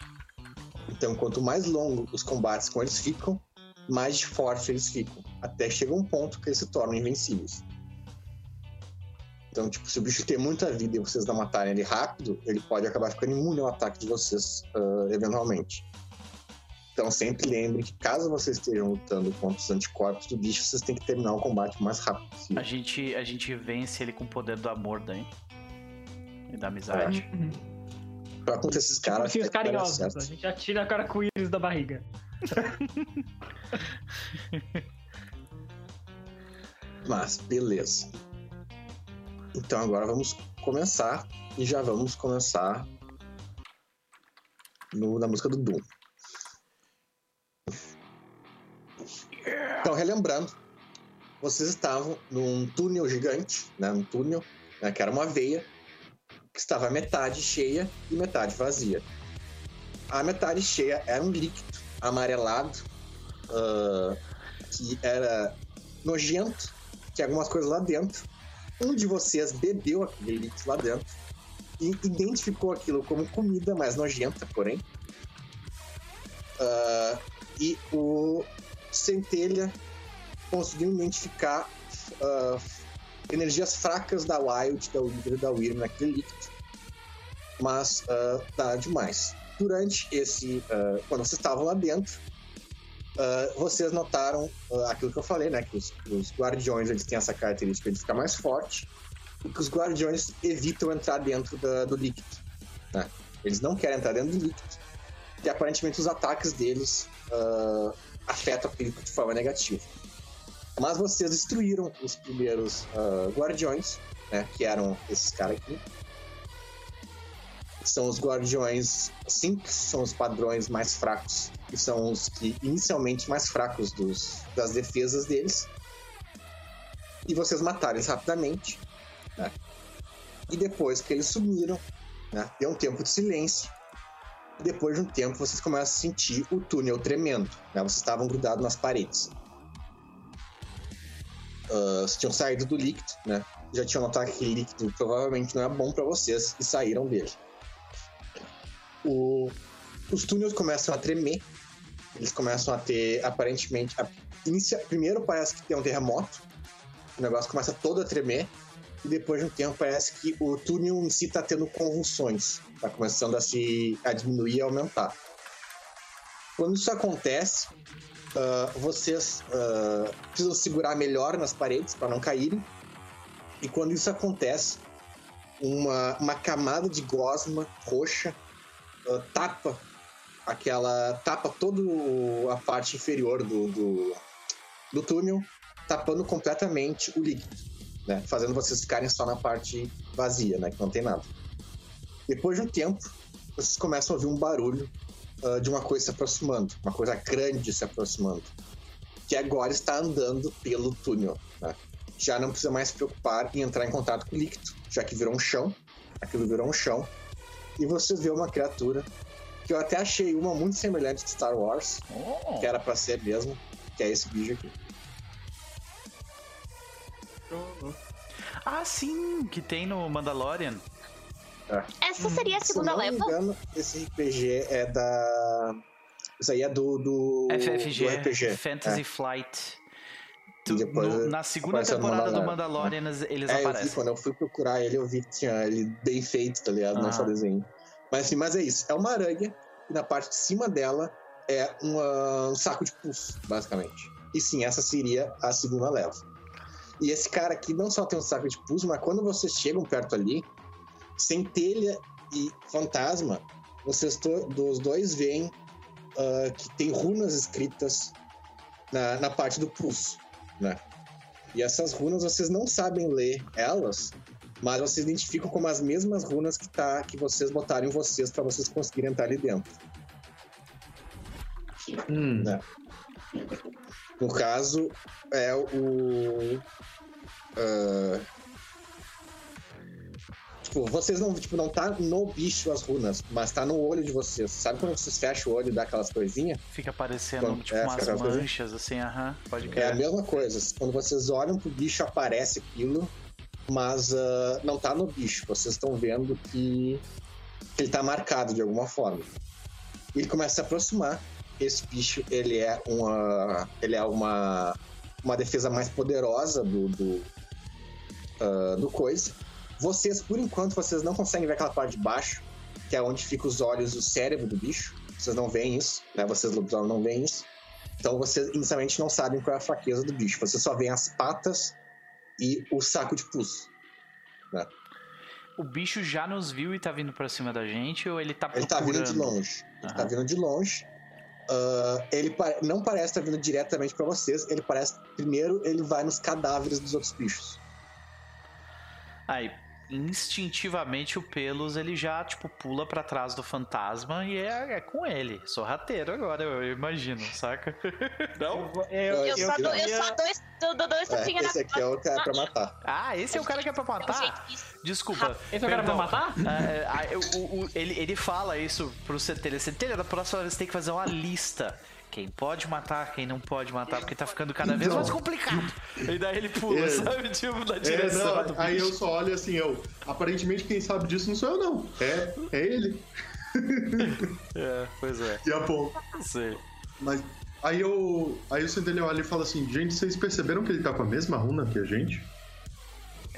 Então, quanto mais longo os combates com eles ficam, mais forte eles ficam. Até chega um ponto que eles se tornam invencíveis. Então, tipo, se o bicho tem muita vida e vocês não matarem ele rápido, ele pode acabar ficando imune ao ataque de vocês, ah, eventualmente. Então, sempre lembre que caso vocês estejam lutando contra os anticorpos do bicho, vocês têm que terminar o combate o mais rápido possível. A gente, a gente vence ele com o poder do amor daí. E da amizade. Pra contra esses Tipo caras, assim, os carinhosos. A gente atira a cara com o íris da barriga. Mas, beleza. Então agora vamos começar e já vamos começar no- na música do Doom. Então, relembrando, vocês estavam num túnel gigante, né? Um túnel, né? que era uma veia, estava metade cheia e metade vazia. A metade cheia era um líquido amarelado, ah, que era nojento, tinha algumas coisas lá dentro. Um de vocês bebeu aquele líquido lá dentro e identificou aquilo como comida mais nojenta, porém. Ah, e o Centelha conseguiu identificar ah, energias fracas da Wild, da Wither da Wyrm naquele líquido. Mas ah, nada demais. Durante esse. ah, quando vocês estavam lá dentro, ah, vocês notaram aquilo que eu falei, né? Que os, os guardiões eles têm essa característica de ficar mais forte e que os guardiões evitam entrar dentro da- do líquido. né? Eles não querem entrar dentro do líquido e aparentemente os ataques deles afetam aquele líquido de forma negativa. Mas vocês destruíram os primeiros ah, guardiões, né? Que eram esses caras aqui. São os guardiões 5, são os padrões mais fracos, que são os que inicialmente mais fracos dos, das defesas deles. e vocês mataram eles rapidamente. Né? E depois que eles sumiram, né? deu um tempo de silêncio. E depois de um tempo, vocês começam a sentir o túnel tremendo. Né? Vocês estavam grudados nas paredes. Uh, tinham saído do líquido, né? Já tinham notado que líquido provavelmente não é bom para vocês e saíram dele. O... Os túneis começam a tremer. Eles começam a ter, aparentemente, a... Inicia... primeiro parece que tem um terremoto. O negócio começa todo a tremer e depois de um tempo parece que o túnel em si está tendo convulsões, está começando a se a diminuir e aumentar. Quando isso acontece, uh, vocês uh, precisam segurar melhor nas paredes para não caírem. E quando isso acontece, uma, uma camada de gosma roxa uh, tapa aquela tapa toda a parte inferior do, do, do túnel, tapando completamente o líquido né? Fazendo vocês ficarem só na parte vazia, né? Que não tem nada. Depois de um tempo, vocês começam a ouvir um barulho uh, de uma coisa se aproximando, uma coisa grande se aproximando, que agora está andando pelo túnel. Né? Já não precisa mais se preocupar em entrar em contato com o líquido, já que virou um chão, aquilo virou um chão, e você vê uma criatura que eu até achei uma muito semelhante de Star Wars, oh. que era para ser mesmo, que é esse bicho aqui. Ah, sim, que tem no Mandalorian. É. Essa seria a segunda leva? Se não me engano, esse RPG é da. Isso aí é do. do FFG, do RPG. Fantasy é. Flight. Tu, no, na segunda temporada do Mandalorian, eles é, aparecem. Eu vi, quando eu fui procurar ele, eu vi que tinha ele bem feito, tá ligado? Ah. Não só desenho. Mas assim, mas é isso. É uma aranha e na parte de cima dela é uma, um saco de pulso, basicamente. E sim, essa seria a segunda leva. E esse cara aqui não só tem um saco de pulso, mas quando vocês chegam perto ali, centelha e fantasma, vocês dos dois veem uh, que tem runas escritas na, na parte do pulso, né? E essas runas vocês não sabem ler elas, mas vocês identificam como as mesmas runas que, tá, que vocês botaram em vocês para vocês conseguirem entrar ali dentro. Hum. Né? No caso, é o. Uh, tipo, vocês não, tipo, não tá no bicho as runas, mas tá no olho de vocês. Sabe quando vocês fecham o olho e dá aquelas coisinhas? Fica aparecendo, quando, tipo, é, umas manchas, assim, aham, pode crer. É a mesma coisa. Quando vocês olham pro bicho, aparece aquilo, mas uh, não tá no bicho. Vocês estão vendo que, que ele tá marcado de alguma forma. Ele começa a se aproximar esse bicho ele é uma ele é uma uma defesa mais poderosa do do, uh, do coisa. Vocês por enquanto vocês não conseguem ver aquela parte de baixo, que é onde fica os olhos e o cérebro do bicho. Vocês não veem isso, né? Vocês lobisomem não veem isso. Então vocês inicialmente não sabem qual é a fraqueza do bicho. Vocês só veem as patas e o saco de pulso. Né? O bicho já nos viu e tá vindo pra cima da gente ou ele tá procurando? Ele tá vindo de longe. Ele tá vindo de longe. Uh, ele não parece estar vindo diretamente para vocês. Ele parece. Primeiro, ele vai nos cadáveres dos outros bichos. Aí, instintivamente, o Pelos ele já, tipo, pula para trás do fantasma e é, é, com ele. Sou rateiro agora, eu, imagino, saca? Não? Eu, eu, eu, só, dou, eu só dou, dou, dou é, Esse aqui é o cara pra matar. Ah, esse é o cara que é pra matar? Desculpa. Esse é o cara pra matar? É, é, o, ele, ele fala isso pro Centelha. Centelha, da próxima vez você tem que fazer uma lista quem pode matar, quem não pode matar, porque tá ficando cada vez mais complicado. E daí ele pula, é, sabe? Tipo, na direção. É, não, aí eu só olho assim, eu. Aparentemente quem sabe disso não sou eu, não. É, é ele. é, pois é. E a pouco. Sei. Mas aí eu. Aí o Centelha olha e fala assim, gente, vocês perceberam que ele tá com a mesma runa que a gente?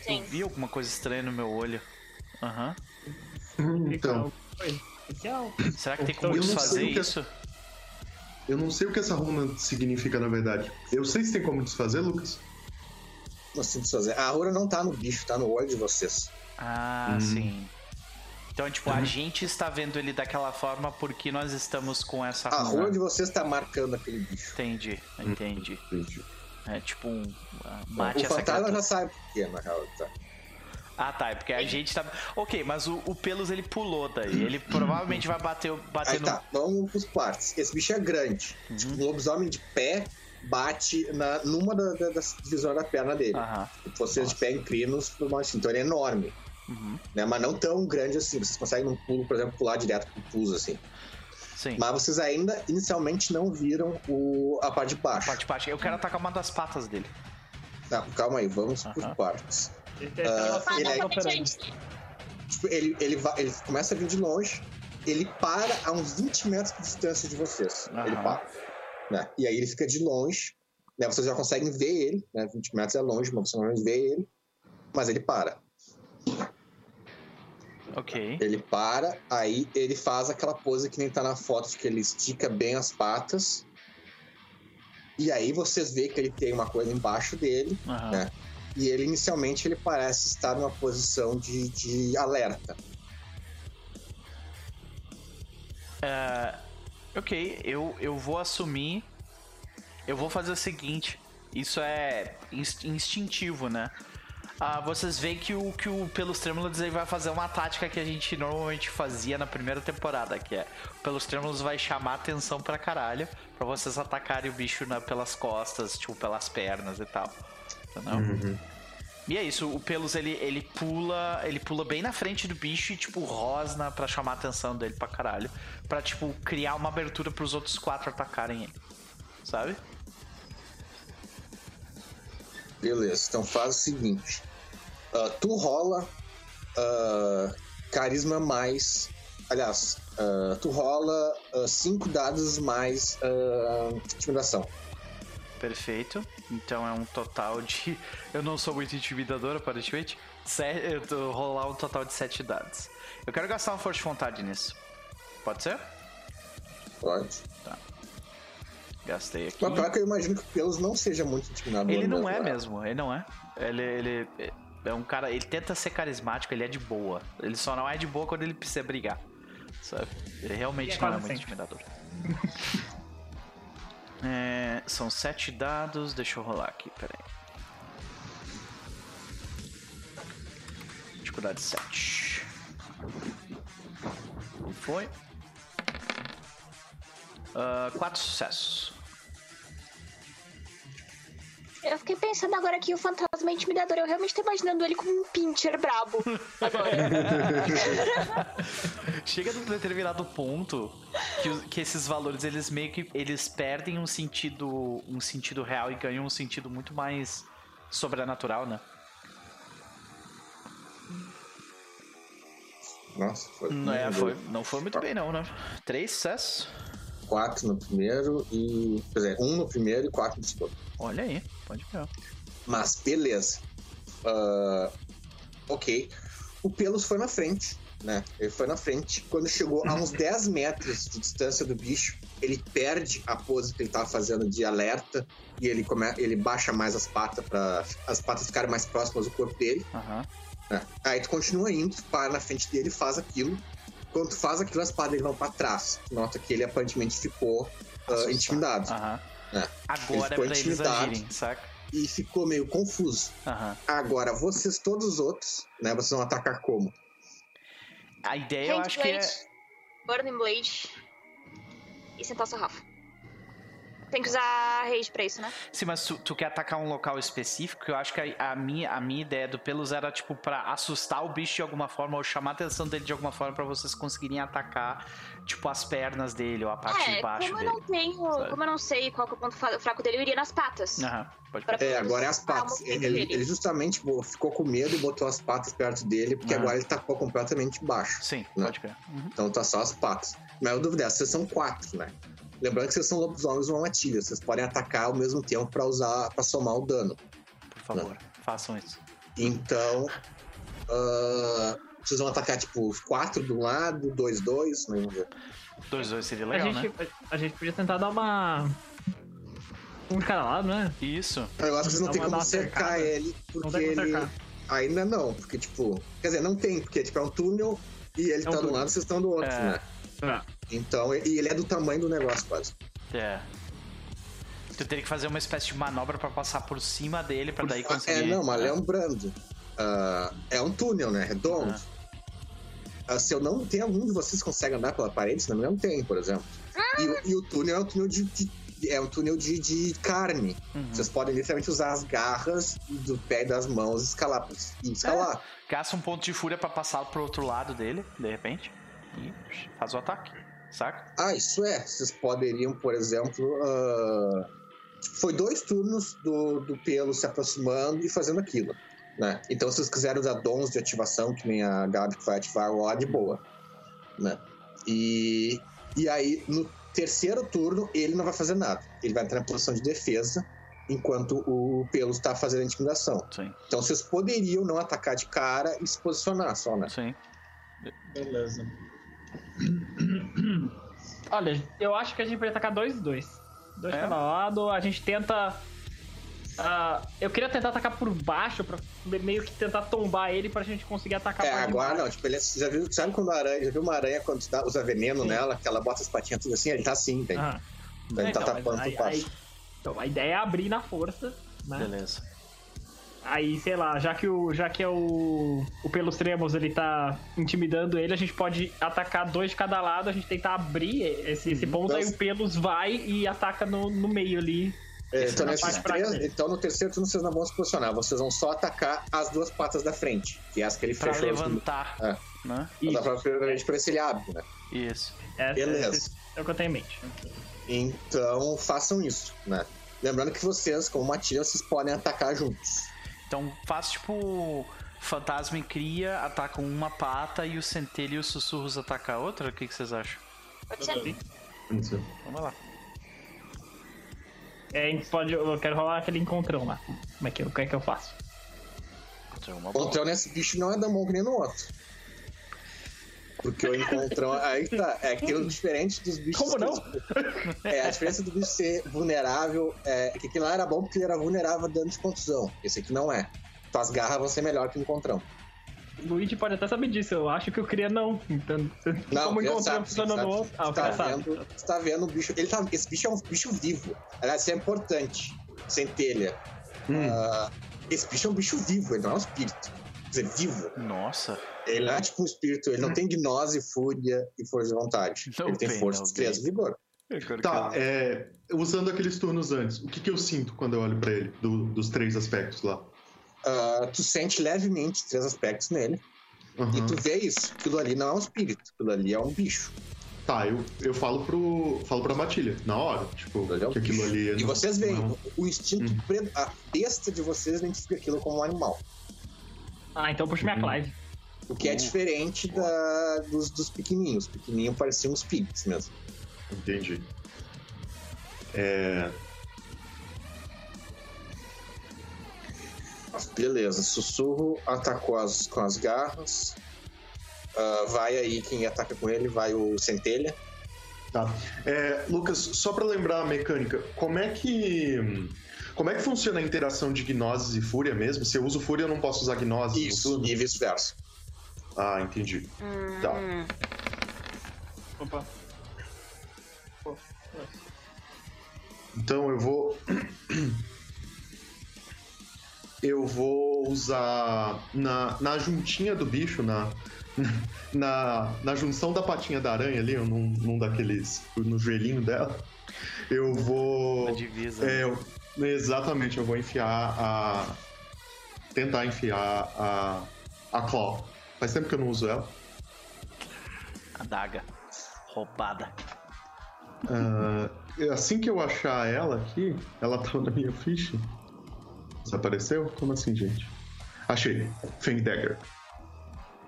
Sim. Eu vi alguma coisa estranha no meu olho. Aham. Uhum. Então. Será que tem como desfazer isso? Eu não sei o que essa runa significa, na verdade. Eu sei se tem como desfazer, Lucas. Não sei desfazer. A runa não tá no bicho, tá no olho de vocês. Ah, hum. sim. Então, tipo, uhum. a gente está vendo ele daquela forma porque nós estamos com essa runa. A runa de vocês está marcando aquele bicho. Entendi, entendi. Entendi. É tipo um. Uh, mate o fantasma já sabe por que, na real. Tá. Ah, tá. É porque a gente tá. Ok, mas o, o Pelos ele pulou daí. Ele provavelmente vai bater, bater Aí no. Tá, vamos pros partes. Esse bicho é grande. Uhum. Tipo, um lobisomem de pé bate na, numa da, da, das divisões da perna dele. Aham. Vocês de pé inclinos por uma então ele é enorme, Uhum. né? Mas não tão grande assim. Vocês conseguem num pulo, por exemplo, pular direto pro pulso, assim. Sim. Mas vocês ainda inicialmente não viram o, a parte de baixo. Parte, parte. Eu quero atacar uma das patas dele. Não, calma aí, vamos por partes. Ele tem ele é- gente. Tipo, ele, ele, vai, ele começa a vir de longe, ele para a uns 20 metros de distância de vocês. Aham. Ele para. Né? E aí ele fica de longe, né? Vocês já conseguem ver ele, né? 20 metros é longe, mas você não vê ele. Mas ele para. Ok. Ele para, aí ele faz aquela pose que nem tá na foto, de que ele estica bem as patas. E aí vocês veem que ele tem uma coisa embaixo dele, Aham. né? E ele inicialmente ele parece estar numa posição de, de alerta. É, ok, eu, eu vou assumir. Eu vou fazer o seguinte. Isso é inst- instintivo, né? Ah, vocês veem que o, que o Pelos Trêmulos vai fazer uma tática que a gente normalmente fazia na primeira temporada, que é o Pelos Trêmulos vai chamar atenção pra caralho pra vocês atacarem o bicho na- pelas costas, tipo, pelas pernas e tal. Entendeu? E é isso, o Pelos ele, ele pula, ele pula bem na frente do bicho e tipo rosna pra chamar a atenção dele pra caralho, Pra tipo criar uma abertura pros outros quatro atacarem ele. Sabe? Beleza, então faz o seguinte. Ah, tu rola ah, carisma mais. Aliás, ah, tu rola 5 dados mais intimidação. Perfeito. Então é um total de. Eu não sou muito intimidador, aparentemente. Se... Eu tô rolar um total de sete dados. Eu quero gastar uma força de vontade nisso. Pode ser? Pode. Gastei aqui. Mas pior que eu imagino que o Pelos não seja muito intimidador. Ele não né? é mesmo, ele não é. Ele, ele é um cara, ele tenta ser carismático, ele é de boa. Ele só não é de boa quando ele precisa brigar. Sabe? Ele realmente é não é muito sempre. intimidador. É, são sete dados, deixa eu rolar aqui, peraí. Dificuldade 7. Foi. Ah, quatro sucessos. Eu fiquei pensando agora que o fantasma é intimidador. Eu realmente tô imaginando ele como um pincher brabo. Chega num determinado ponto que, que esses valores eles meio que eles perdem um sentido um sentido real e ganham um sentido muito mais sobrenatural, né? Nossa, foi. Não, é, foi, não foi muito bem não, né? Três sucessos. 4 no primeiro e. Quer dizer, 1 um no primeiro e 4 no segundo. Olha aí, pode ver. Mas beleza. Ah, ok. O Pelos foi na frente, né? Ele foi na frente. Quando chegou a uns 10 metros de distância do bicho, ele perde a pose que ele tava fazendo de alerta e ele, come... ele baixa mais as patas para as patas ficarem mais próximas do corpo dele. Aham. né? Aí tu continua indo, para na frente dele, faz aquilo. Quando tu faz aquilo, as dele vão pra trás. Nota que ele aparentemente ficou Assustado. intimidado. Aham. É. Agora Ele é pra eles intimidado. agirem, saca? E ficou meio confuso. Aham. Agora, vocês, todos os outros, né? Vocês vão atacar como? A ideia eu Hand acho que é. Blade, Burning Blade e sentar o sarrafo. Tem que usar rage pra isso, né? Sim, mas tu, tu quer atacar um local específico? Eu acho que a, a minha, a minha ideia do Pelos era, tipo, pra assustar o bicho de alguma forma ou chamar a atenção dele de alguma forma pra vocês conseguirem atacar, tipo, as pernas dele ou a parte de é, baixo como dele. eu não tenho. sabe? Como eu não sei qual que é o ponto fraco dele, eu iria nas patas. Aham, pode Pra-. É, agora é as patas. Ele, ele justamente ficou com medo e botou as patas perto dele, porque Ah. agora ele tacou completamente baixo. Sim, Não. pode crer. Uhum. Então tá só as patas. Mas eu dúvida, vocês são quatro, né? Lembrando que vocês são lobisomens uma matilha. Vocês podem atacar ao mesmo tempo pra usar, para somar o dano. Por favor, façam isso. Então. ah, vocês vão atacar, tipo, quatro de um lado, dois, dois, né? Vamos ver. Dois, dois seria a, legal, gente, né? a, a gente podia tentar dar uma. Um de cada lado, né? Isso. Eu acho que vocês não Dá tem como cercar cercada. ele, Não porque ele. cercar. Ainda não, porque, tipo. Quer dizer, não tem, porque tipo, é um túnel e ele É um tá de um lado vocês estão do outro, É. né? Ah, Então, e ele é do tamanho do negócio, quase. É. Tu teria que fazer uma espécie de manobra pra passar por cima dele pra daí É, conseguir. não, mas lembrando, ah, é um túnel, né? Redondo. Ah, se eu não. Tem algum de vocês consegue andar pela parede? Se não, não tem, por exemplo. E, o- e o túnel é um túnel de, de é um túnel de, de carne. Uhum. Vocês podem literalmente usar as garras do pé e das mãos e escalar. E escalar. Gasta um ponto de fúria pra passar pro outro lado dele, de repente. E faz o ataque. Saca? Ah, isso é. Vocês poderiam, por exemplo. ah, Foi dois turnos do, do pelo se aproximando e fazendo aquilo. Né? Então, se vocês quiserem usar dons de ativação, que nem a Gabi que vai ativar agora, de boa. Né? E, e aí, no terceiro turno, ele não vai fazer nada. Ele vai entrar em posição de defesa, enquanto o pelo está fazendo a intimidação. Sim, Então, vocês poderiam não atacar de cara e se posicionar só, né? sim. Beleza. Olha, eu acho que a gente vai atacar dois dois. Dois É? cada lado. A gente tenta. ah, eu queria tentar atacar por baixo, pra meio que tentar tombar ele pra gente conseguir atacar É, por agora não, tipo, ele é- já viu, sabe quando a aranha, já viu uma aranha quando dá, usa veneno Sim. nela, que ela bota as patinhas tudo assim, ele tá assim? Aham. Então, ele tá Então, tapando por baixo. então, a ideia é abrir na força, né? Beleza. Aí, sei lá, já que o já que é o o pelos tremos ele tá intimidando ele, a gente pode atacar dois de cada lado, a gente tentar abrir esse, esse ponto, aí o pelos vai e ataca no, no meio ali. É, então, três, então, no terceiro turno vocês não vão se posicionar, vocês vão só atacar as duas patas da frente, que é as que ele Pra fechou. levantar, É. né? Isso, Dá pra, pra ele abre, né? Isso. essa- Beleza. esse é o que eu tenho em mente. Então, façam isso, né? Lembrando que vocês, como matilha, vocês podem atacar juntos. Então faz tipo. Fantasma e cria atacam uma pata e o centelha e os sussurros atacam a outra? O que, que vocês acham? Pode ser. Vamos lá. É, a gente pode, eu quero rolar aquele encontrão lá. Como é que, eu- o que é que eu faço? Então, uma O encontrão nesse bicho não é da mão que nem no outro. Porque o encontrão. Aí que tá. É aquilo diferente dos bichos. Como não? que- É, a diferença do bicho ser vulnerável é que aquele lá era bom porque ele era vulnerável a dano de contusão. Esse aqui não é. Tuas garras vão ser melhor que o encontrão. O Luigi pode até saber disso, eu acho que eu queria não. Então, Não, como encontramos sabe, funcionando no outro. Ah, o Você tá cara sabe. vendo, você tá vendo o bicho. Ele tá, esse bicho é um bicho vivo. Aliás, isso é importante. Centelha. Hum. Ah, esse bicho é um bicho vivo, ele não é um espírito. Quer dizer, vivo. Nossa. Ele não é tipo um espírito, ele não tem gnose, fúria e força de vontade. Não ele tem tem, força, destreza e vigor. Tá, é, usando aqueles turnos antes, o que, que eu sinto quando eu olho pra ele, do- dos três aspectos lá? Ah, tu sente levemente três aspectos nele. E Aham. tu vê isso. Aquilo ali não é um espírito, aquilo ali é um bicho. Tá, eu, eu falo pro. falo pra Matilha, na hora, tipo, Aquilo ali é um que aquilo bicho. ali é E não- vocês veem, não é o, instinto, Hum. pre- a besta de vocês identifica aquilo como um animal. Ah, então puxa minha Uhum. Clive. O que é Uh, diferente da, dos, dos pequenininhos. Os pequenininhos pareciam uns pigs mesmo. Entendi. É. Beleza, sussurro atacou as, com as garras. Ah, vai aí quem ataca com ele, vai o centelha. Tá. É, Lucas, só pra lembrar a mecânica, como é que. Como é que funciona a interação de Gnosis e Fúria mesmo? Se eu uso Fúria, eu não posso usar Gnosis no Isso, e vice-versa. Ah, entendi. Tá. Hum, Opa. Então eu vou. Eu vou usar na, na juntinha do bicho, na, na, na junção da patinha da aranha ali, num, num daqueles. no joelhinho dela. Eu vou. Na divisa. É, eu- exatamente, eu vou enfiar a. Tentar enfiar a. A Claw. Faz tempo que eu não uso ela. A daga. Roubada. Ah, assim que eu achar ela aqui, ela tá na minha ficha. Desapareceu? Como assim, gente? Achei. Fang Dagger.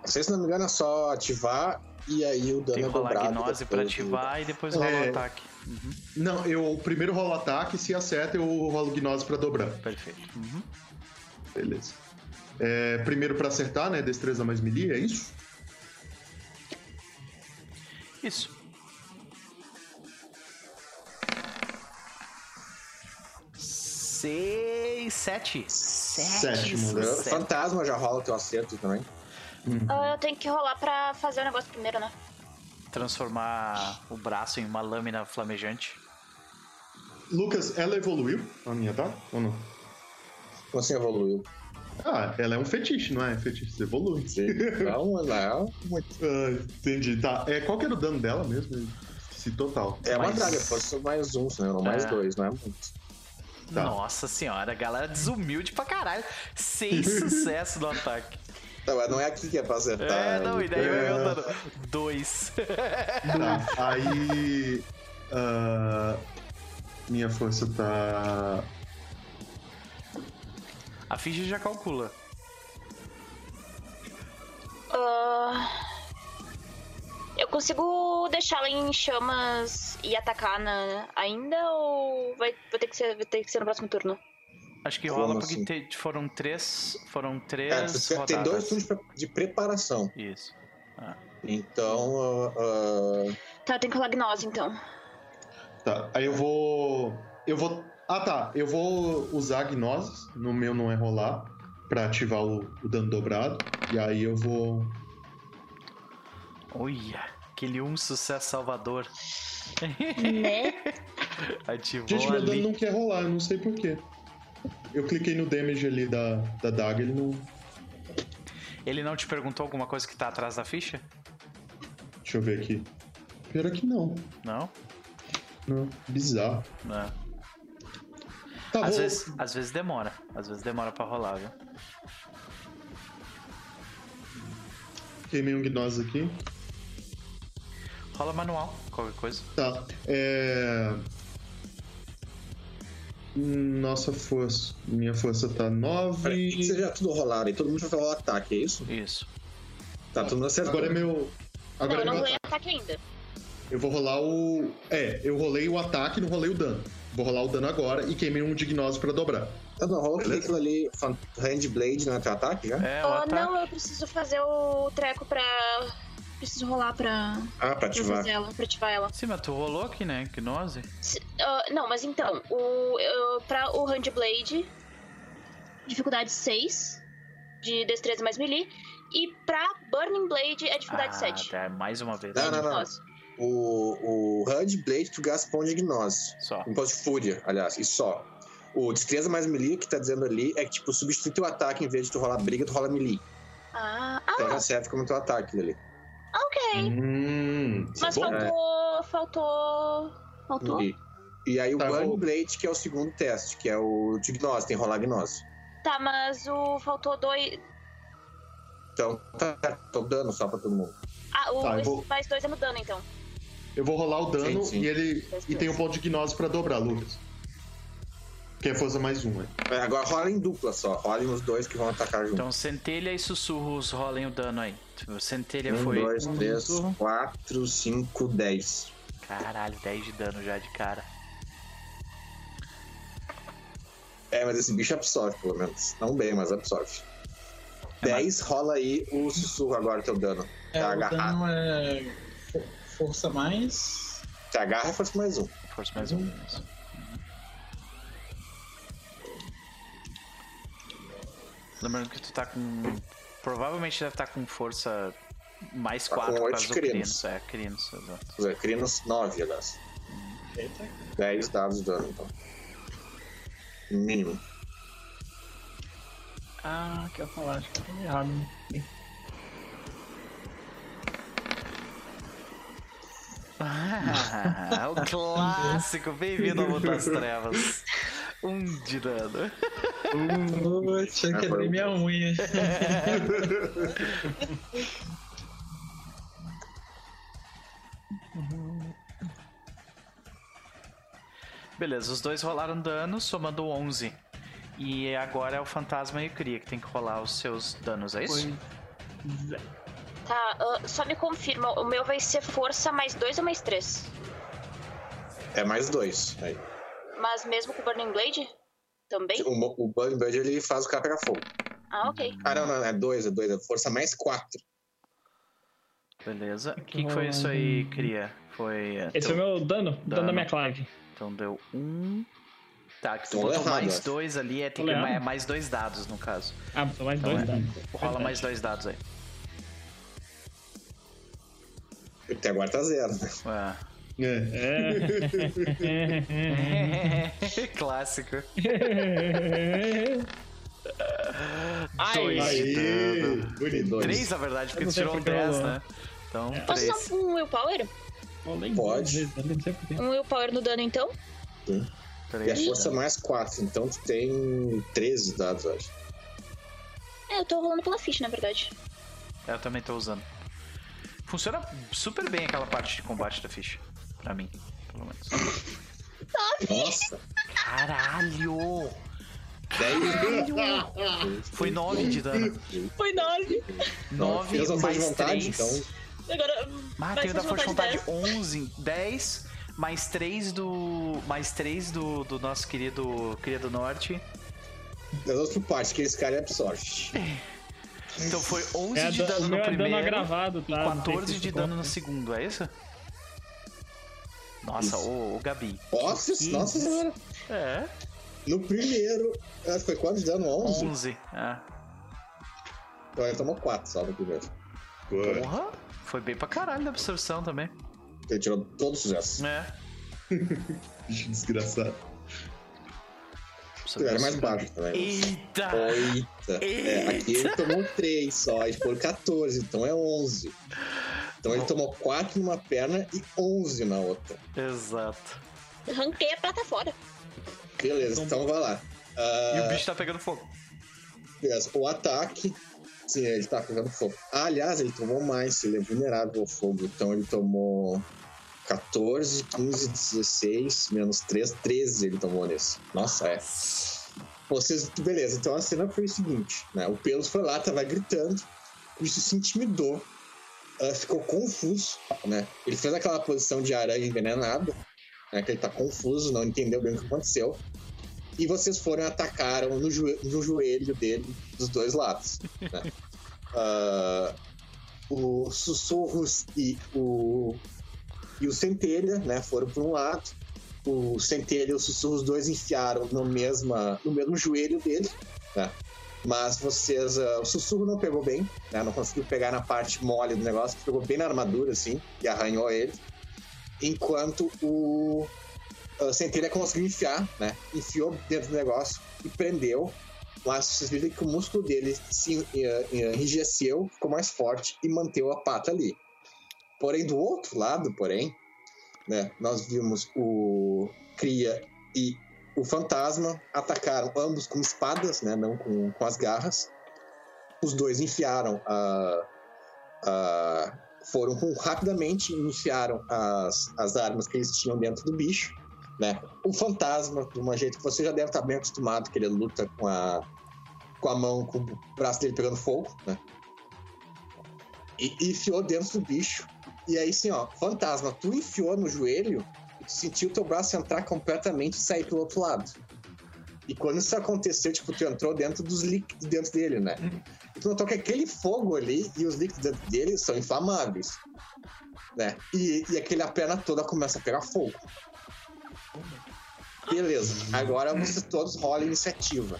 Se não me engano, é só ativar e aí o dano Tem é que rolar dobrado. gnose pra do- ativar e depois rola É. o ataque. Uhum, Não, eu primeiro rolo ataque, se acerta, eu rolo Gnose pra dobrar. perfeito. Uhum. Beleza. É, primeiro pra acertar, né? Destreza mais melee, é isso? Isso. Seis, sete. Sete. Sétimo, né? sucesso. Fantasma já rola teu acerto também. ah, eu tenho que rolar pra fazer o negócio primeiro, né? Transformar o braço em uma lâmina flamejante. Lucas, ela evoluiu a minha, tá? Ou não? Assim evoluiu? Ah, ela é um fetiche, não é? Fetiche evolui. Não, não, muito. Ah, entendi, tá. É, qual que era o dano dela mesmo? foda-se total. É uma Mas- draga, fosse mais um, né? Não mais É. dois, não é muito. Tá. Nossa senhora, a galera desumilde pra caralho. Seis sucessos no ataque. Não, mas não é aqui que é pra acertar. É, não, e daí É. meu dano. Dois. Tá, aí. ah, minha força tá. A ficha já calcula. Ah, eu consigo deixá-la em chamas e atacar na... ainda ou vai, vai, ter que ser, vai ter que ser no próximo turno? Acho que Como rola porque assim? te- foram três. Foram três. É, você tem dois turnos de pre- de preparação. Isso. Ah. Então, ah, ah, Tá, eu tenho que rolar gnose então. Tá, aí eu vou. Eu vou. Ah tá, eu vou usar Gnosis, no meu não é rolar, pra ativar o, o dano dobrado. E aí eu vou. Olha, aquele um sucesso salvador. né? Ativou Gente, meu ali. dano não quer rolar, eu não sei porquê. Eu cliquei no damage ali da, da daga, ele não. Ele não te perguntou alguma coisa que tá atrás da ficha? Deixa eu ver aqui. Pior é que não. Não? Não. Bizarro. Não. Tá Às bom. vezes, às vezes demora. Às vezes demora pra rolar, viu? Queimei um Gnosis aqui. Rola manual, qualquer coisa. Tá. É. Nossa força. Minha força tá peraí, que 9. seja tudo rolado e todo mundo vai falar o ataque, é isso? Isso. Tá todo mundo acertando. Agora é meu. Agora não, eu é não meu rolei ataque. ataque ainda. Eu vou rolar o. É, eu rolei o ataque e não rolei o dano. Vou rolar o dano agora e queimei um de Gnose pra dobrar. Tá, não, rola Beleza. aquilo ali, Handblade, não é teu ataque já? É, o Ah, ataque. não, eu preciso fazer o treco pra. Preciso rolar pra, Ah, pra pra ativar. fazer ela, pra ativar ela. Sim, mas tu rolou aqui, né? Gnose? Se- ah, não, mas então, o, eu, pra o Handblade, dificuldade 6, de destreza mais melee. E pra Burning Blade é dificuldade ah, 7. tá, mais uma vez. Não, não, não. O, o Handblade, tu gasta pão de gnose. Só. Um ponto de fúria, aliás, e só. O destreza mais melee que tá dizendo ali é que, tipo, substitui teu ataque em vez de tu rolar briga, tu rola melee. Ah, Então ah, já serve como teu ataque ali. ok. Hum. isso é Mas bom. faltou. Faltou. Faltou? E, e aí o Tá, Burn vou- Blade, que é o segundo teste, que é o de gnose, tem que rolar gnose. Tá, mas o. Faltou dois. Então, tá, tô dando só pra todo mundo. Ah, o Tá, vou- mais dois é no dano, então. Eu vou rolar o dano Sim, sim. e ele. E tem um ponto de Gnose pra dobrar, Lucas. Que é força mais um, né? É, Agora rola em dupla só, rolem os dois que vão atacar junto. Então, centelha e sussurros rolem o dano aí. O centelha um, foi. dois, três, quatro, cinco, dez. Caralho, 10 de dano já de cara. É, mas esse bicho absorve, pelo menos. Não bem, mas absorve. 10, rola aí o sussurro agora, teu dano. É, Tá o agarrado. dano é força mais. Te agarra força mais um. Força mais um. isso. Lembrando que tu tá com. Provavelmente deve estar com força mais Tá com 4 por oito causa do crinos. Crinos. É, Crinos, exato. Os Crinos, 9, aliás. Eita. 10 dados de dano, então. Mínimo. Ah, que eu ia falar, acho que eu falei errado. Ah, o clássico, bem-vindo ao Mundo das Trevas. Um de dano. Eu Ah, quebrei foi minha unha. Beleza, os dois rolaram dano, somando 11. E agora é o fantasma e o Cria que tem que rolar os seus danos, é isso? Tá, ah, só me confirma, o meu vai ser força mais dois ou mais três? É mais dois. Aí. Mas mesmo com o Burning Blade? Também? O, o Burn Bird ele faz o cara pegar fogo. Ah, ok. Ah, não, não, é dois, é dois. É força mais quatro. Beleza. O que, que foi isso aí, Cria? Foi. é, Esse teu- foi o meu dano, dano Dano. da minha clave. Então deu um. Tá, que tu botou errado, mais dois ali, é, tem que, é mais dois dados no caso. Ah, são mais Então dois é. danos. Rola Verdade. mais dois dados aí. Até agora tá zero, né? Ah. É. Clássico. Ai, Dois dano. Bonito. Três, na verdade, porque tu tirou porque 10, rolou. né? Então, Posso três. usar um willpower? Pode. Um willpower no dano, então. E a força mais 4, então tu tem 13 dados, eu acho. É, eu tô rolando pela ficha, na verdade. Eu também tô usando. Funciona super bem aquela parte de combate da ficha. Pra mim, pelo menos. Nossa! Caralho! 10 Foi 9 de dano. Foi 9. 9 Fez a força de mais vontade, 3. então. Agora. Ah, mais tem o da força de de vontade 11, 10, mais 3 do. Mais 3 do, do nosso querido, querido norte. Das outras partes que esse cara absorve. Então foi 11 É, de da- dano o no é dano primeiro agravado, e tá? Sei 14 se de dano no segundo, é isso? Nossa, Isso. ô, ô Gabi. Nossa, Que nossa senhora! É, No primeiro, ah, foi quanto de dano? 11? 11. É. Então ele tomou 4 só no primeiro. Porra, foi bem pra caralho da absorção também. Ele tirou todos os sucessos. É. desgraçado. Tu era mais baixo também. Eita! Eita! É, aqui ele tomou 3 só, ele foi 14, então é 11. Então ele tomou 4 numa perna e 11 na outra. Exato. Arranquei a prata fora. Beleza, então vai lá. E o Ah, bicho tá pegando fogo. beleza, o ataque. Sim, ele tá pegando fogo. Ah, aliás, ele tomou mais, ele é vulnerável ao fogo. Então ele tomou 14, 15, 16, menos 3, 13 ele tomou nesse. Nossa, é. Vocês, beleza, então a cena foi o seguinte, né? O Pelos foi lá, tava gritando, o bicho se intimidou, ah, ficou confuso, né? Ele fez aquela posição de aranha envenenada, né? Que ele tá confuso, não entendeu bem o que aconteceu. E vocês foram e atacaram no, joe- no joelho dele dos dois lados. Né? Ah, o Sussurros e o, e o Centelha né, foram por um lado. O Centelha e o os dois enfiaram no, mesma, no mesmo joelho dele. Né? Mas vocês. ah, o Sussurro não pegou bem, né? não conseguiu pegar na parte mole do negócio, pegou bem na armadura, assim, e arranhou ele. Enquanto o uh, Centelha conseguiu enfiar, né? Enfiou dentro do negócio e prendeu. Mas vocês viram que o músculo dele se uh, uh, enrijeceu, ficou mais forte e manteve a pata ali. Porém, do outro lado, porém, né, nós vimos o Cria e o Fantasma atacaram ambos com espadas, né, não com, com as garras. Os dois enfiaram a, a foram rapidamente enfiaram as, as armas que eles tinham dentro do bicho, né? O fantasma, de uma jeito que você já deve estar bem acostumado, que ele luta com a com a mão, com o braço dele pegando fogo, né? E, e enfiou dentro do bicho. E aí sim, ó, fantasma, tu enfiou no joelho e tu sentiu teu braço entrar completamente e sair pelo outro lado. E quando isso aconteceu, tipo, tu entrou dentro dos líquidos dentro dele, né? E tu notou que aquele fogo ali e os líquidos dentro dele são inflamáveis. Né? E, e aquela perna toda começa a pegar fogo. Beleza. Agora vocês todos rolam iniciativa.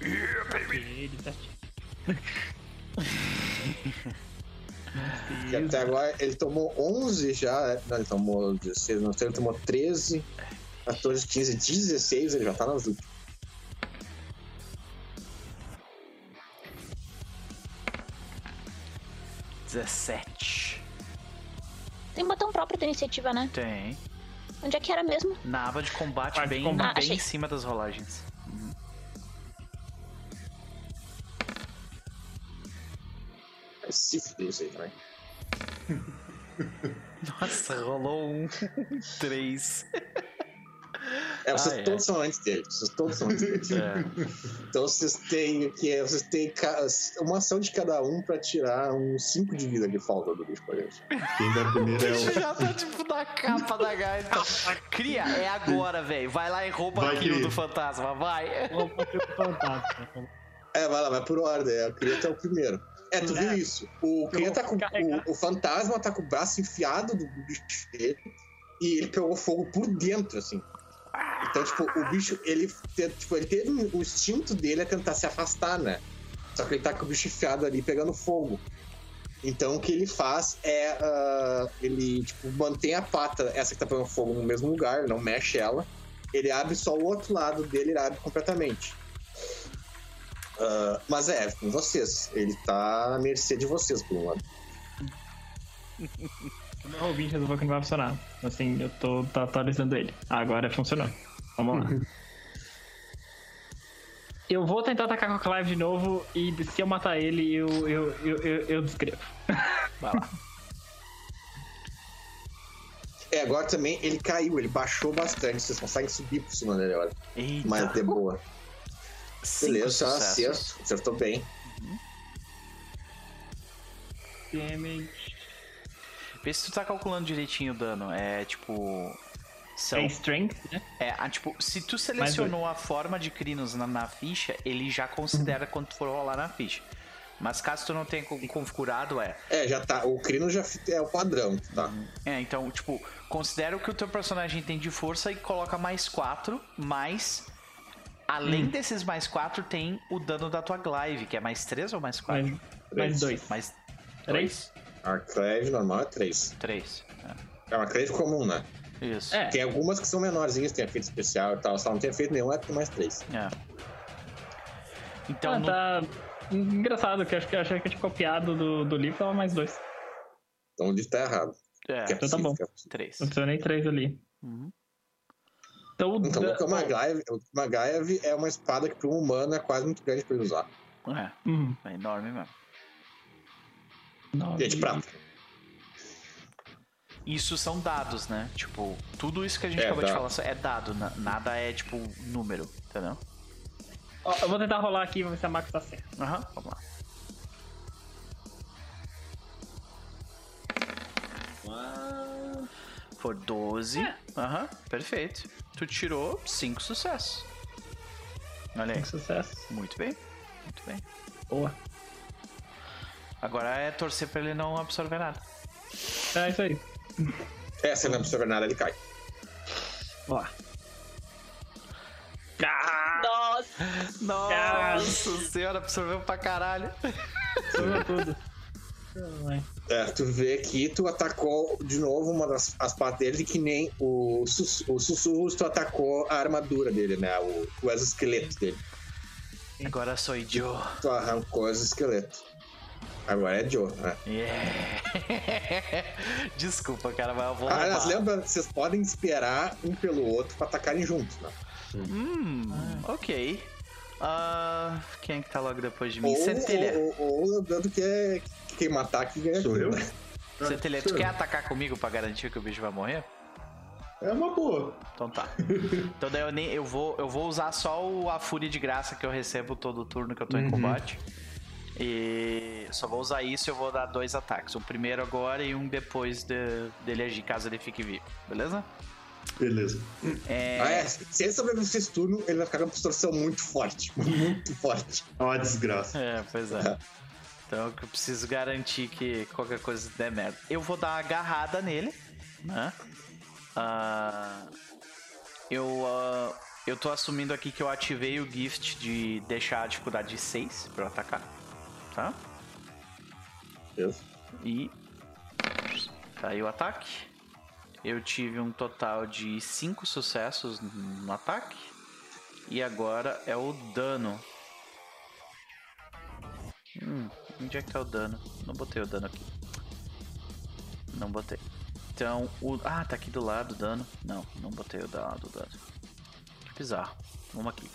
Ele tá Que até agora ele tomou 11 já. Não, ele tomou 16, não sei, ele tomou 13, 14, 15, 16, ele já tá nas últimas. Dezessete. Tem botão próprio da iniciativa, né? Tem. Onde é que era mesmo? Na aba de combate, de bem, combate. Ah, bem achei. em cima das rolagens. Se fuder isso aí também. Nossa, rolou um. Três. É, vocês Ah, é. todos são antes dele. Vocês todos são antes dele. É. Então vocês têm que é, vocês têm uma ação de cada um pra tirar uns 5 de vida que falta do bicho pra gente. Quem dá primeiro é o. já tá tipo na capa da gaita. Cria, é agora, velho. Vai lá e rouba Vai, aquilo Cria. do fantasma, vai. Roupa do fantasma. É, vai lá, vai por ordem. Eu queria até o primeiro. É, tu viu isso? O, Cria tá com, o, o fantasma tá com o braço enfiado do bicho dele e ele pegou fogo por dentro, assim. Então, tipo, o bicho, ele, tipo, ele teve o instinto dele é tentar se afastar, né? Só que ele tá com o bicho enfiado ali pegando fogo. Então, o que ele faz é. ah, ele, tipo, mantém a pata, essa que tá pegando fogo, no mesmo lugar, não mexe ela. Ele abre só o outro lado dele, ele abre completamente. Ah, mas é, com vocês. Ele tá à mercê de vocês, por um lado. O meu roll resolveu que não vai funcionar. Assim, eu tô, tô atualizando ele. Agora funcionou. Vamos lá. eu vou tentar atacar com a Clive de novo e se eu matar ele, eu, eu, eu, eu, eu descrevo. Vai lá. É, agora também ele caiu, ele baixou bastante. Vocês conseguem subir por cima dele agora. Eita. Mas de boa. Cinco Beleza, sucessos. acerto. Acertou bem. Damage. Vê se tu tá calculando direitinho o dano. É tipo. São, É strength, né? é, ah, tipo, se tu selecionou a forma de Crinos na, na ficha, ele já considera quando tu for rolar na ficha. Mas caso tu não tenha co- configurado, é. É, já tá. O Crino já é o padrão, tá? É, então, tipo, considera o que o teu personagem tem de força e coloca mais 4, mais. Além desses mais 4, tem o dano da tua glaive, que é mais 3 ou mais 4? Mais, mais dois. Mais Três? Arclave normal é 3. 3. É uma crave comum, né? Isso. É. Tem algumas que são menorzinhas, tem efeito especial e tal. Se ela não tem efeito nenhum, é mais 3. É. Então, ah, no- tá. Engraçado, que eu acho que eu achei que eu tinha copiado do, do livro, tava mais dois. Então o livro tá errado. é, é então tá possível, bom. é possível. 3. Não adicionei três ali. Uhum. Então, o Então, da- o Magaive, o Magaive é uma espada que para um humano é quase muito grande pra ele usar. É, Uhum. é enorme mesmo. Nove. E é de prata. Isso são dados, né? Tipo, tudo isso que a gente É, acabou de falar é dado, na- nada é tipo número, entendeu? Ó, eu vou tentar rolar aqui, vamos ver se a Max tá certa. Aham, vamos lá. For 12. Aham, perfeito. Tu tirou 5 sucessos. Olha aí. Tem sucesso. Muito bem. Muito bem. Boa. Agora é torcer pra ele não absorver nada. É isso aí. É, se ele não absorver nada, ele cai. Boa. Nossa! Nossa senhora, absorveu pra caralho. Subiu tudo. É, tu vê que tu atacou de novo uma das as partes dele, que nem o, sus, o sussurros, tu atacou a armadura dele, né? O, o exoesqueleto dele. Agora sou Joe. Tu arrancou o exoesqueleto. Agora é Joe, né? Yeah. Desculpa, cara, mas eu vou Ah, mas lembra, vocês podem esperar um pelo outro pra atacarem juntos, né? Hum, ok. Ah, quem é que tá logo depois de mim? Ou, Centelha. ou, ou, ou lembrando que é quem matar que ganha Sou eu? né? Centelha, tu sou quer eu. atacar comigo pra garantir que o bicho vai morrer? É uma boa. Então tá. Então daí eu, nem, eu, vou, eu vou usar só o, a fúria de graça que eu recebo todo turno que eu tô em Uhum. combate. E só vou usar isso e eu vou dar dois ataques. Um primeiro agora e um depois de- dele agir, caso ele fique vivo. Beleza? Beleza. É, Ah, é. Se ele sobreviver esse turno, ele vai ficar com uma distorção muito forte. Muito forte. É uma desgraça. É, pois é. Então eu preciso garantir que qualquer coisa der merda. Eu vou dar uma agarrada nele, né? Ah, eu, ah, eu tô assumindo aqui que eu ativei o gift de deixar a dificuldade de 6 pra eu atacar. Tá? Beleza? E. Tá aí o ataque. Eu tive um total de 5 sucessos no ataque. E agora é o dano. Hum, onde é que tá o dano? Não botei o dano aqui. Não botei. Então, o. Ah, tá aqui do lado o dano. Não, não botei o da- do dano. Que bizarro. Vamos aqui.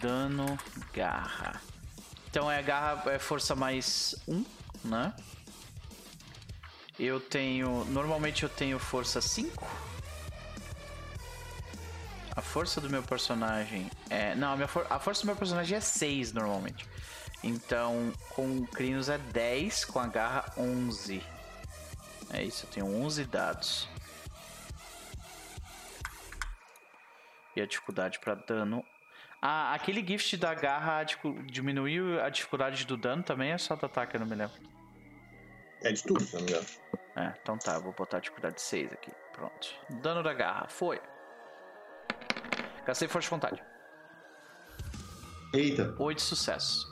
Dano garra. Então é garra, é força mais 1, né? Eu tenho. Normalmente eu tenho força 5. A força do meu personagem é. Não, a, for- a força do meu personagem é 6 normalmente. Então, com o Crinos é 10, com a garra 11. É isso, eu tenho 11 dados. E a dificuldade para dano. Ah, aquele gift da garra dificu- diminuiu a dificuldade do dano também? É só do ataque, eu não me lembro. É de tudo, se não me engano. É, então tá, vou botar a dificuldade 6 aqui. Pronto. Dano da garra, foi. Gastei força de vontade. Eita. 8 sucessos.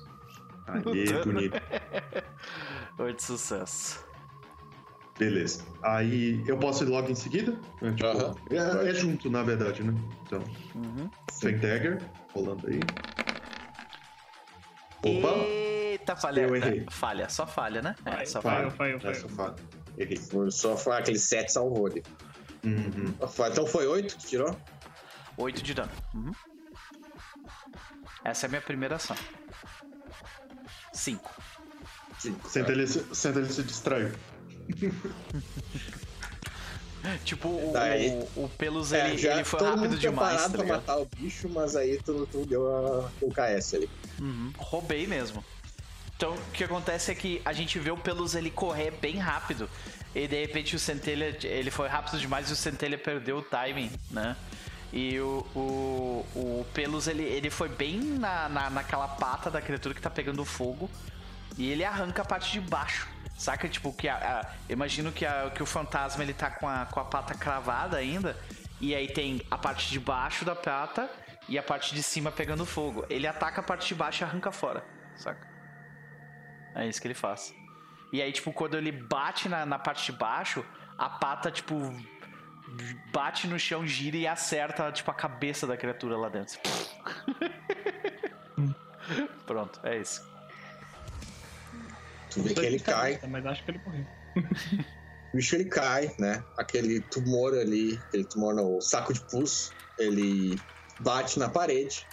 Aê, bonito. 8 sucessos. Beleza. Aí eu posso ir logo em seguida? É, tipo, Aham. é, é junto, na verdade, né? Então, Uhum. Fendagger, rolando aí. Opa! Eita, falha. Eu errei. Falha, só falha, né? É, só vai. falha. Falhou, falhou, Essa falha. Ele só foi aquele 7 salvou ali. Uhum. Então foi 8 que tirou? 8 de dano. Uhum. Essa é a minha primeira ação. 5. Senta ele, senta ele se distraiu. Tipo, o, Daí- o, o Pelus, É, ele, já ele foi rápido demais, tá pra matar o bicho, mas aí tu, tu deu a- o KS ali. Uhum, roubei mesmo. Então, o que acontece é que a gente vê o Pelus ele correr bem rápido. E de repente o Centelha, ele foi rápido demais e o Centelha perdeu o timing, né? E o, o, o Pelus, ele, ele foi bem na, na, naquela pata da criatura que tá pegando fogo. E ele arranca a parte de baixo. Saca? Tipo, que a, a- imagino que, a- que o fantasma ele tá com a, com a pata cravada ainda. E aí tem a parte de baixo da pata e a parte de cima pegando fogo. Ele ataca a parte de baixo e arranca fora. Saca? É isso que ele faz. E aí, tipo, quando ele bate na, na parte de baixo, a pata, tipo, bate no chão, gira e acerta, tipo, a cabeça da criatura lá dentro. Pronto, é isso. Tu vê que ele cai, Mas acho que ele morreu. o bicho ele cai, né? Aquele tumor ali, aquele tumor no saco de pus, ele bate na parede.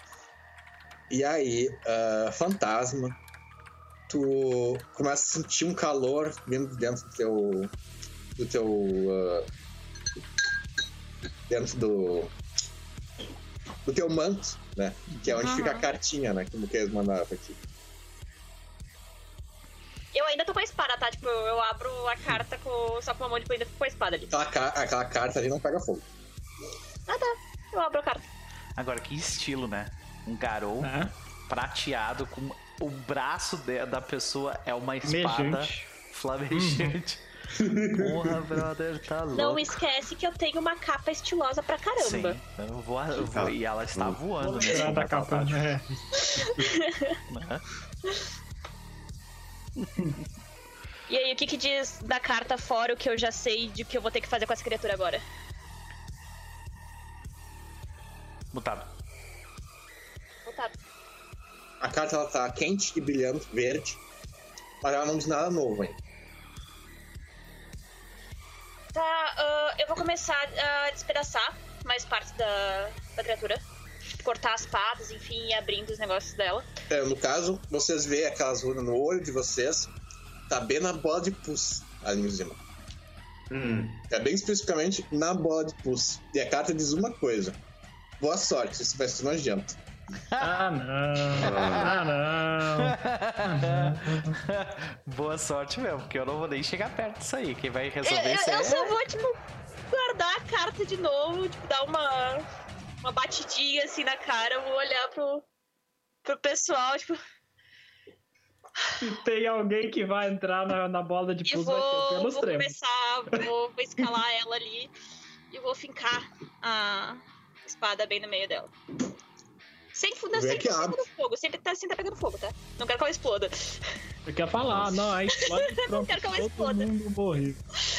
E aí, ah, fantasma, tu começa a sentir um calor vindo dentro do teu. do teu. ah, dentro do. do teu manto, né? Que é onde fica a cartinha, né? Que o Luquez mandava pra ti. Eu ainda tô com a espada, tá? Tipo, eu abro a carta com, só com uma mão, tipo, ainda fico com a espada ali. Aquela, ca- aquela carta ali não pega fogo. Ah, tá. Eu abro a carta. Agora, que estilo, né? Um garou prateado com o braço de- da pessoa é uma espada Mejante. flamejante. Porra, brother, tá louco. Não esquece que eu tenho uma capa estilosa pra caramba. Sim, eu vou, eu vou- e ela está voando Vou nesse tirar da capa, né? E aí, o que que diz da carta fora o que eu já sei de que eu vou ter que fazer com essa criatura agora? Mutado. Voltado. A carta ela tá quente e brilhando, verde, mas ela não diz nada novo ainda. Tá, ah, eu vou começar a despedaçar mais parte da, da criatura. Cortar as patas, enfim, e abrindo os negócios dela. É, no caso, vocês veem aquelas runas no olho de vocês, tá bem na bola de pus ali em cima. Hum. É bem especificamente na bola de pus. E a carta diz uma coisa. Boa sorte, isso vai ser nojento. Ah, não. Ah, não. Boa sorte mesmo, porque eu não vou nem chegar perto disso aí. Quem vai Eu, resolver eu, isso eu é... só vou, tipo, guardar a carta de novo, tipo, dar uma, uma batidinha assim na cara, eu vou olhar pro, pro pessoal, tipo, Se tem alguém que vai entrar na, na bola de e ser vou, pelos vou tremos. começar, vou, vou escalar ela ali e vou fincar a espada bem no meio dela. Sem tá abre. pegando fogo, sempre tá, sempre tá pegando fogo, tá? Não quero que ela exploda. Eu quero falar, não, aí explode pronto, quero que ela todo exploda. mundo morre.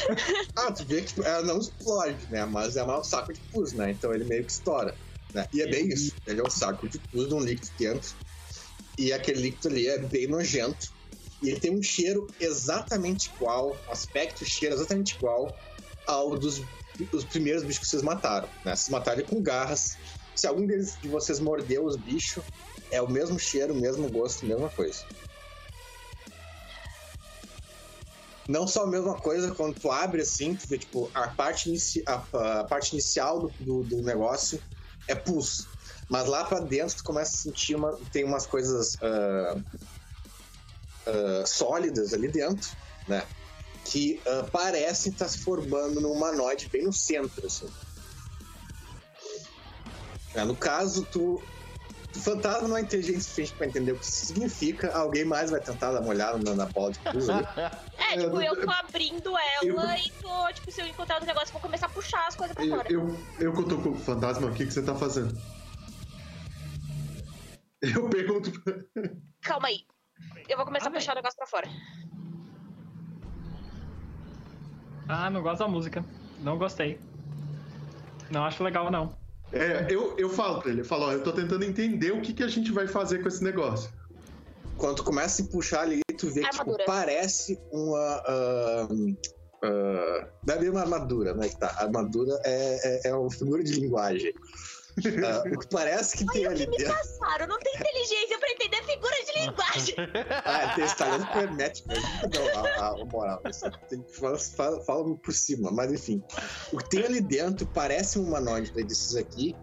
Ah, tu vê que tipo, ela não explode, né? Mas é um saco de pus, né? Então ele meio que estoura. Né? E é bem isso. Ele é um saco de pus de um líquido dentro. E aquele líquido ali é bem nojento. E ele tem um cheiro exatamente igual, um aspecto cheiro exatamente igual ao dos, dos primeiros bichos que vocês mataram. Né? Vocês mataram ele com garras. Se algum deles, de vocês mordeu os bichos, é o mesmo cheiro, o mesmo gosto, a mesma coisa. Não só a mesma coisa, quando tu abre assim, tu vê, tipo, a parte, inici a, a parte inicial do, do, do negócio é pus. Mas lá pra dentro tu começa a sentir uma. Tem umas coisas ah, ah, sólidas ali dentro, né? Que ah, parecem estar se formando num humanoide bem no centro, assim. É, no caso, tu. O fantasma não é inteligente o suficiente pra entender o que isso significa. Alguém mais vai tentar dar uma olhada na, na bola de ali. É, tipo, eu tô abrindo ela e tô, tipo, se eu encontrar outro negócio, eu vou começar a puxar as coisas pra Eu, fora. eu, eu que eu tô com o fantasma, o que, que você tá fazendo? Eu pergunto. pra- Calma aí. Eu vou começar Ah, a puxar o negócio pra fora. Ah, não gosto da música. Não gostei. Não acho legal, não. É, eu, eu falo pra ele, eu falo, ó, eu tô tentando entender o que, que a gente vai fazer com esse negócio. Quando tu começa a puxar ali, tu vê que tipo, Armadura. parece uma. não é bem uma armadura, né? Que tá. A armadura é, é, é uma figura de linguagem. Ah, o que parece que tem Olha o ali que me dentro. passaram. Não tem inteligência pra entender figura de linguagem. Ah, tem esse talento hermético. Não, a, a moral. Isso tem que fala, fala, fala por cima, mas enfim. O que tem ali dentro parece um humanoide desses aqui.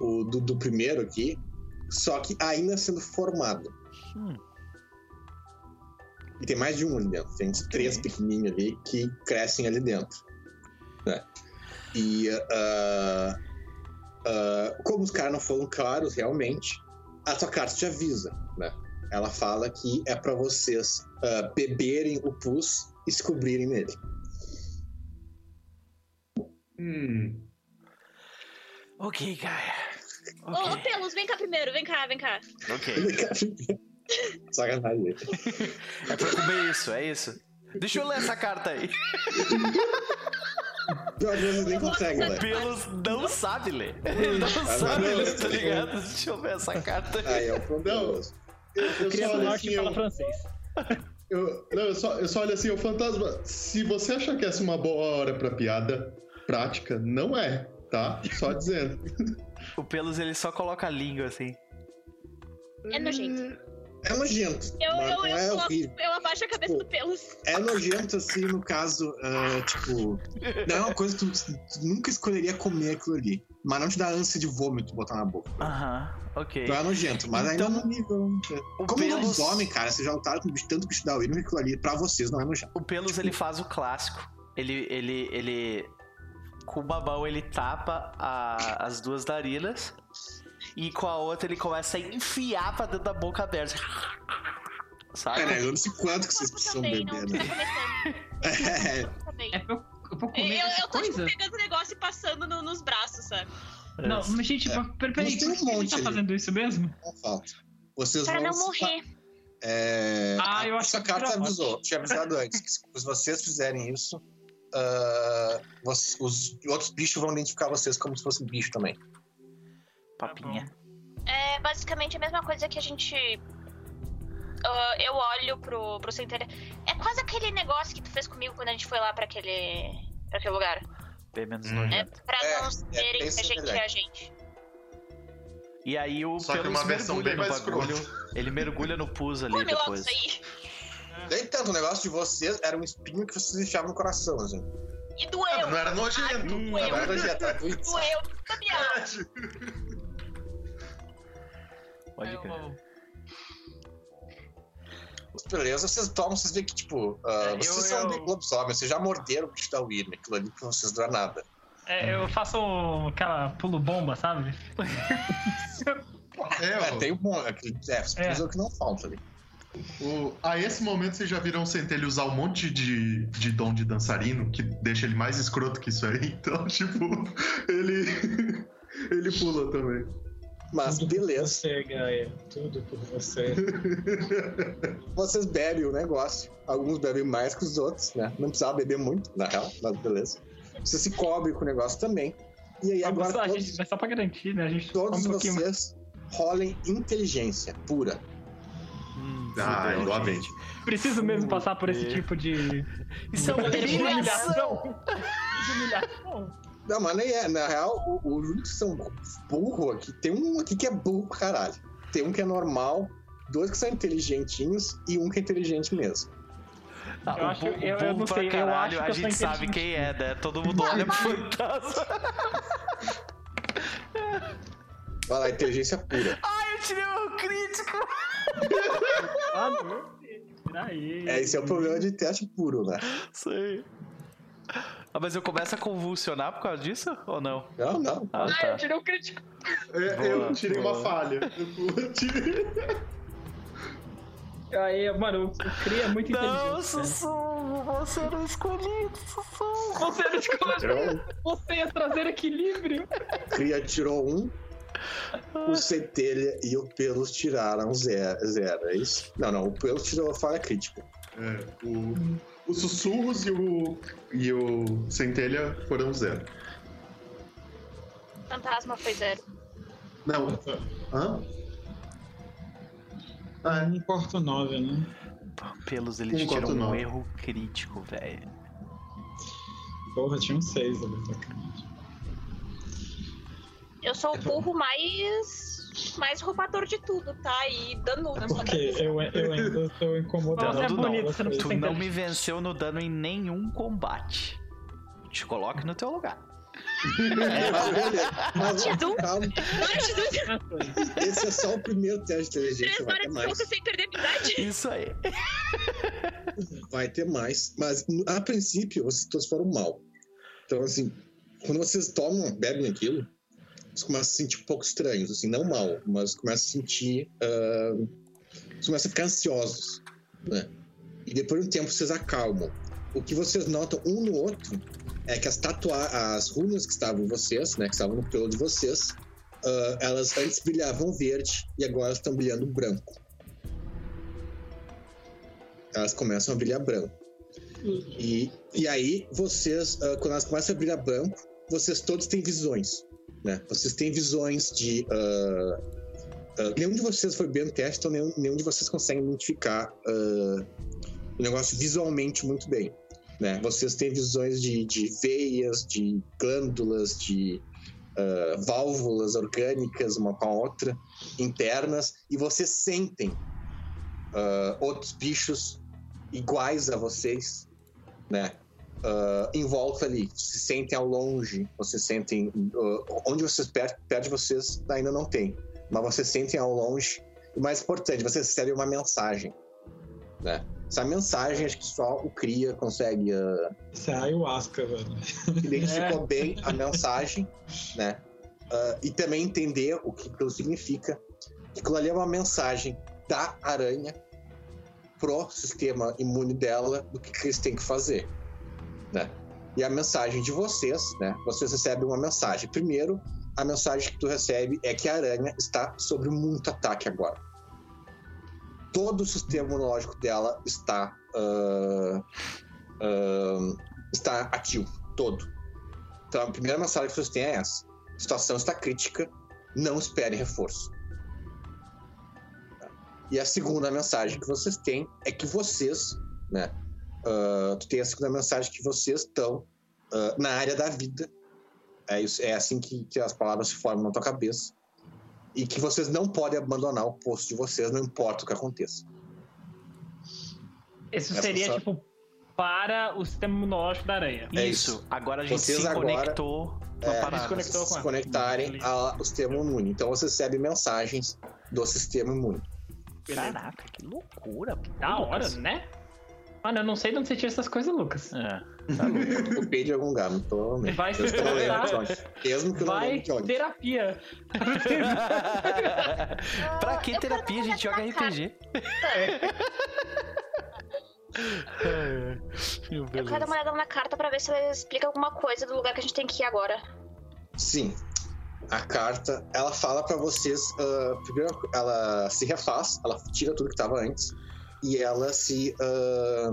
O do, do primeiro aqui. Só que ainda sendo formado. Hum. E tem mais de um ali dentro. Tem uns três pequenininhos ali que crescem ali dentro. né? E ah, ah, como os caras não foram claros realmente, a tua carta te avisa, né? Ela fala que é pra vocês ah, beberem o pus e se cobrirem nele. Hum. Ok, Gaia. Ô, Ok. Pelos, vem cá primeiro. Vem cá, vem cá. Ok. Sacanagem. É pra comer isso, é isso. Deixa eu ler essa carta aí. Nem conseguem, né? Pelos não sabe ler. Ele não Ah, sabe não, ler, tá não. ligado? Deixa eu ver essa carta aí. É o problema. Eu, eu Cria só do olho norte assim, fala eu, francês. eu, não, eu, só, eu só olho assim, o fantasma. Se você achar que essa é uma boa hora pra piada prática, não é, tá? Só dizendo. O Pelos ele só coloca a língua assim. É nojento. É nojento. Eu, eu, não eu, é eu, horrível. eu abaixo a cabeça Tipo, do Pelos. É nojento, assim, no caso, ah, tipo. Não é uma coisa que tu, tu nunca escolheria comer aquilo ali. Mas não te dá ânsia de vômito botar na boca. Aham, ok. Então é nojento, mas ainda Então, no nível. O Como Pelos, lobisomem, cara, vocês já lutaram com bicho, tanto bicho da urina que aquilo ali, pra vocês não é nojento. o Pelos ele faz o clássico. Ele, ele, ele, com uma mão ele tapa a- as duas narinas e com a outra ele começa a enfiar pra dentro da boca aberta. Sabe? É, né? Eu não sei quanto que vocês precisam não, beber, né? É. É pra eu, vou comer eu, essa eu tô tipo, coisa? pegando o negócio e passando no- nos braços, sabe? Não, mas gente, É. pera- peraí, um gente monte tá ali. fazendo isso mesmo? não falta. Vocês Pra vão não morrer. É, Ah, eu acho que carta avisou, tinha avisado antes que se vocês fizerem isso, vocês- os outros bichos vão identificar vocês como se fosse bicho também. Papinha. É basicamente a mesma coisa que a gente. ah, eu olho pro, pro centenário. É quase aquele negócio que tu fez comigo quando a gente foi lá pra aquele. pra aquele lugar. Bem menos Hum. É pra É, não é saberem bem que a gente é a gente. E aí o Só que uma versão mergulha bem no mais bagulho. Ele mergulha no pus ali Come logo depois. isso aí. Nem tanto, o negócio de vocês era um espinho que vocês deixavam no coração, assim. E Ah, doeu. não era nojento. Ai, Não doeu. era nojento, era doído. Doeu. Pode crer. Beleza, vocês tomam, vocês veem que, tipo, É, vocês eu- são eu- bem lobisomens, vocês já morderam o bicho da Wyrm, aquilo ali pra vocês não é nada. É, eu faço aquela pulo bomba, sabe? É, É, tem um aquele, é, vocês É. precisam que não falta ali. o- a esse momento vocês já viram o Centelho usar um monte de, de dom de dançarino, que deixa ele mais escroto que isso aí. Então, tipo, ele. ele pula também. Mas Tudo por beleza, você, Gaia. Tudo por você. vocês bebem o negócio, alguns bebem mais que os outros, né? Não precisava beber muito, na real, mas beleza. Você se cobre com o negócio também. E aí agora a todos, gente, mas só pra garantir, né? A gente todos um vocês rolem inteligência pura. Hum, Ah, gente. Preciso mesmo passar por esse Fudeu. tipo de. Isso é uma humilhação. De humilhação. Não, mas nem é. Na real, o- os únicos que são burro aqui, tem um aqui que é burro pra caralho. Tem um que é normal, dois que são inteligentinhos e um que é inteligente mesmo. Ah, Eu o acho- bu- eu- eu burro não sei, eu caralho, acho que a eu gente sabe quem é, né? Todo mundo olha pro fantasma. Vai lá, inteligência pura. Ai, eu tirei um crítico! Ah, não. Peraí. É, esse é o problema de teste puro, né? Sei. Ah, mas eu começo a convulsionar por causa disso? Ou não? Não, não. Ah, Ah, eu tá. tirei um crítico. É, Boa, eu tirei boa. uma falha. Eu tirei- Aí, mano, o Cria é muito Não, inteligente. né? Sussurro, você era escolhido, Sussurro. Você não escolheu. Tirou um, Você ia trazer equilíbrio. Cria tirou um, o Centelha e o Pelos tiraram zero, zero, é isso? Não, não, o Pelos tirou a falha crítica. É, o, os sussurros e o, e o Centelha foram zero. Fantasma foi zero. Não. Hã? Ah, Não importa o 9, né? Pelos eles Um, tiram um nove. erro crítico, velho. Porra, tinha um 6 ali, sacanagem. Eu sou o burro mais. mais roubador de tudo, tá? E dano na Porque eu, eu ainda tô incomodado. Você é Dano não. bonito, você não Tu não me venceu no dano em nenhum combate. Te coloque no teu lugar. Esse é só o primeiro teste de inteligência, Três vai horas ter de sem perder amizade. Isso aí. Vai ter mais, mas a princípio vocês todos foram mal. Então, assim, quando vocês tomam, bebem aquilo, vocês começam a se sentir um pouco estranhos, assim, não mal, mas começam a sentir. ah, vocês começam a ficar ansiosos, né? E depois de um tempo vocês acalmam. O que vocês notam um no outro é que as tatua as runas que estavam em vocês, né, que estavam no pelo de vocês, ah, elas antes brilhavam verde e agora estão brilhando branco. Elas começam a brilhar branco. E, e aí, vocês, ah, quando elas começam a brilhar branco, vocês todos têm visões. Né? Vocês têm visões de. ah, ah, nenhum de vocês foi bem no teste, então nenhum, nenhum de vocês consegue identificar ah, o negócio visualmente muito bem. Né? Vocês têm visões de, de veias, de glândulas, de válvulas orgânicas, uma com a outra, internas, e vocês sentem outros bichos iguais a vocês, né? Ah, em volta ali, se sentem ao longe, vocês sentem ah, onde vocês perto de vocês ainda não tem, mas vocês sentem ao longe. E mais importante, vocês recebem uma mensagem, né? Essa mensagem acho que só o cria consegue ah, Isso é ayahuasca, velho. identificou bem a mensagem, né? Ah, e também entender o que aquilo significa. Que aquilo ali é uma mensagem da aranha pro sistema imune dela do que, que eles têm que fazer, né? E a mensagem de vocês, né? Vocês recebem uma mensagem. Primeiro, a mensagem que tu recebe é que a aranha está sob muito ataque agora. Todo o sistema imunológico dela está ah, ah, está ativo, todo. Então a primeira mensagem que vocês têm é essa: a situação está crítica, não esperem reforço. E a segunda mensagem que vocês têm é que vocês, né? Ah, tu tem a segunda mensagem que vocês estão ah, na área da vida. É, isso, é assim que, que as palavras se formam na tua cabeça. E que vocês não podem abandonar o posto de vocês, não importa o que aconteça. Isso Essa seria, só- tipo, para o sistema imunológico da aranha. É isso. isso. Agora a gente Vocês se agora- conectou É, parada. vocês se a- conectarem ao sistema imune. Então você recebe mensagens do sistema imune. Caraca, que loucura. Da hora, né? Mano, eu não sei de onde você tira essas coisas, Lucas. É. Eu copiei de algum lugar, não tô. Vai onde. Mesmo que eu não Vai onde. terapia. pra que Eu terapia? A gente joga RPG. Meu Eu quero dar uma olhada na carta pra ver se ela explica alguma coisa do lugar que a gente tem que ir agora. Sim. A carta, ela fala pra vocês. ah, primeiro, ela se refaz, ela tira tudo que tava antes. E ela se. ah,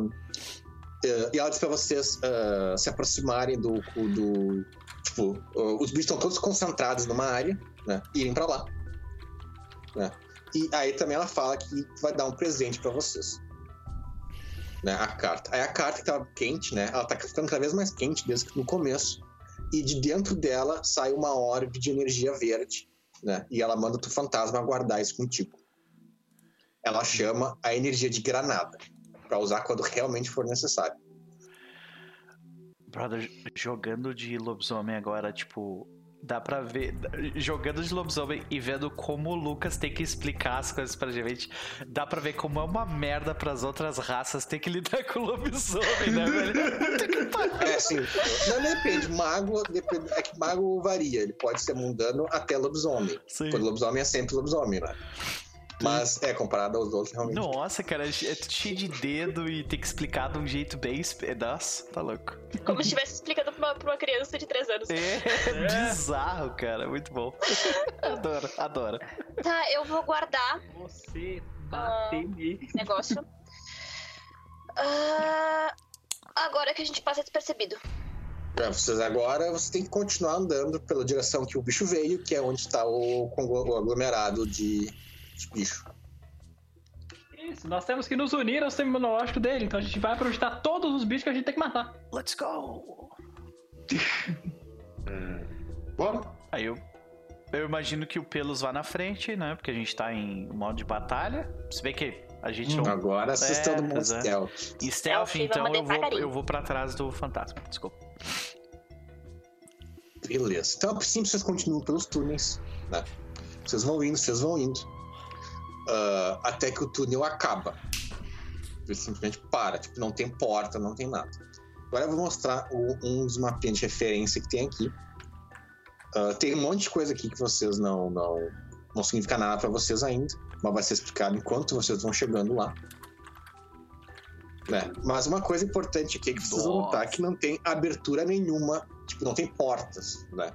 ah, e ela diz pra vocês ah, se aproximarem do. do tipo, os bichos estão todos concentrados numa área, né? Irem pra lá. Né? E aí também ela fala que vai dar um presente pra vocês. Né, a carta. Aí a carta que tava quente, né? Ela tá ficando cada vez mais quente desde que no começo e de dentro dela sai uma orbe de energia verde, né? E ela manda o fantasma guardar isso contigo. Ela chama a energia de granada para usar quando realmente for necessário. Brother, jogando de lobisomem agora, tipo, dá pra ver. Jogando de lobisomem e vendo como o Lucas tem que explicar as coisas pra gente, dá pra ver como é uma merda pras outras raças ter que lidar com lobisomem, né, velho? É assim, não depende, mago depende, é que mago varia, ele pode ser mundano até lobisomem. Sim. Quando lobisomem é sempre lobisomem, né? Mas é comparado aos outros realmente. Nossa, cara, é tudo cheio de dedo e tem que explicar de um jeito bem. espe- Nossa, tá louco. Como se estivesse explicando pra uma, pra uma criança de 3 anos. É bizarro, cara. Muito bom. Adoro, adoro. Tá, eu vou guardar Você bater nele. esse negócio. Ah, agora que a gente passa despercebido. Pra vocês agora, você tem que continuar andando pela direção que o bicho veio, que é onde está o, o aglomerado de, bicho. Isso, nós temos que nos unir ao sistema imunológico dele, então a gente vai projetar todos os bichos que a gente tem que matar. Let's go! Bora. Aí eu, eu imagino que o Pelos vá na frente, né? Porque a gente tá em modo de batalha. Se bem que a gente não. Agora vocês É, mundo pois é. stealth. Em stealth, Stealth, então eu vou, eu vou pra trás do fantasma. Desculpa. Beleza. Então, princípio, vocês continuam pelos túneis, né? Vocês vão indo, vocês vão indo. Ah, até que o túnel acaba. Ele simplesmente para. Tipo, não tem porta, não tem nada. Agora eu vou mostrar o- um dos mapinhas de referência que tem aqui. Ah, tem um monte de coisa aqui que vocês não, não, não significa nada para vocês ainda, mas vai ser explicado enquanto vocês vão chegando lá. Né? Mas uma coisa importante aqui é que vocês vão notar Nossa. que não tem abertura nenhuma, tipo, não tem portas, né?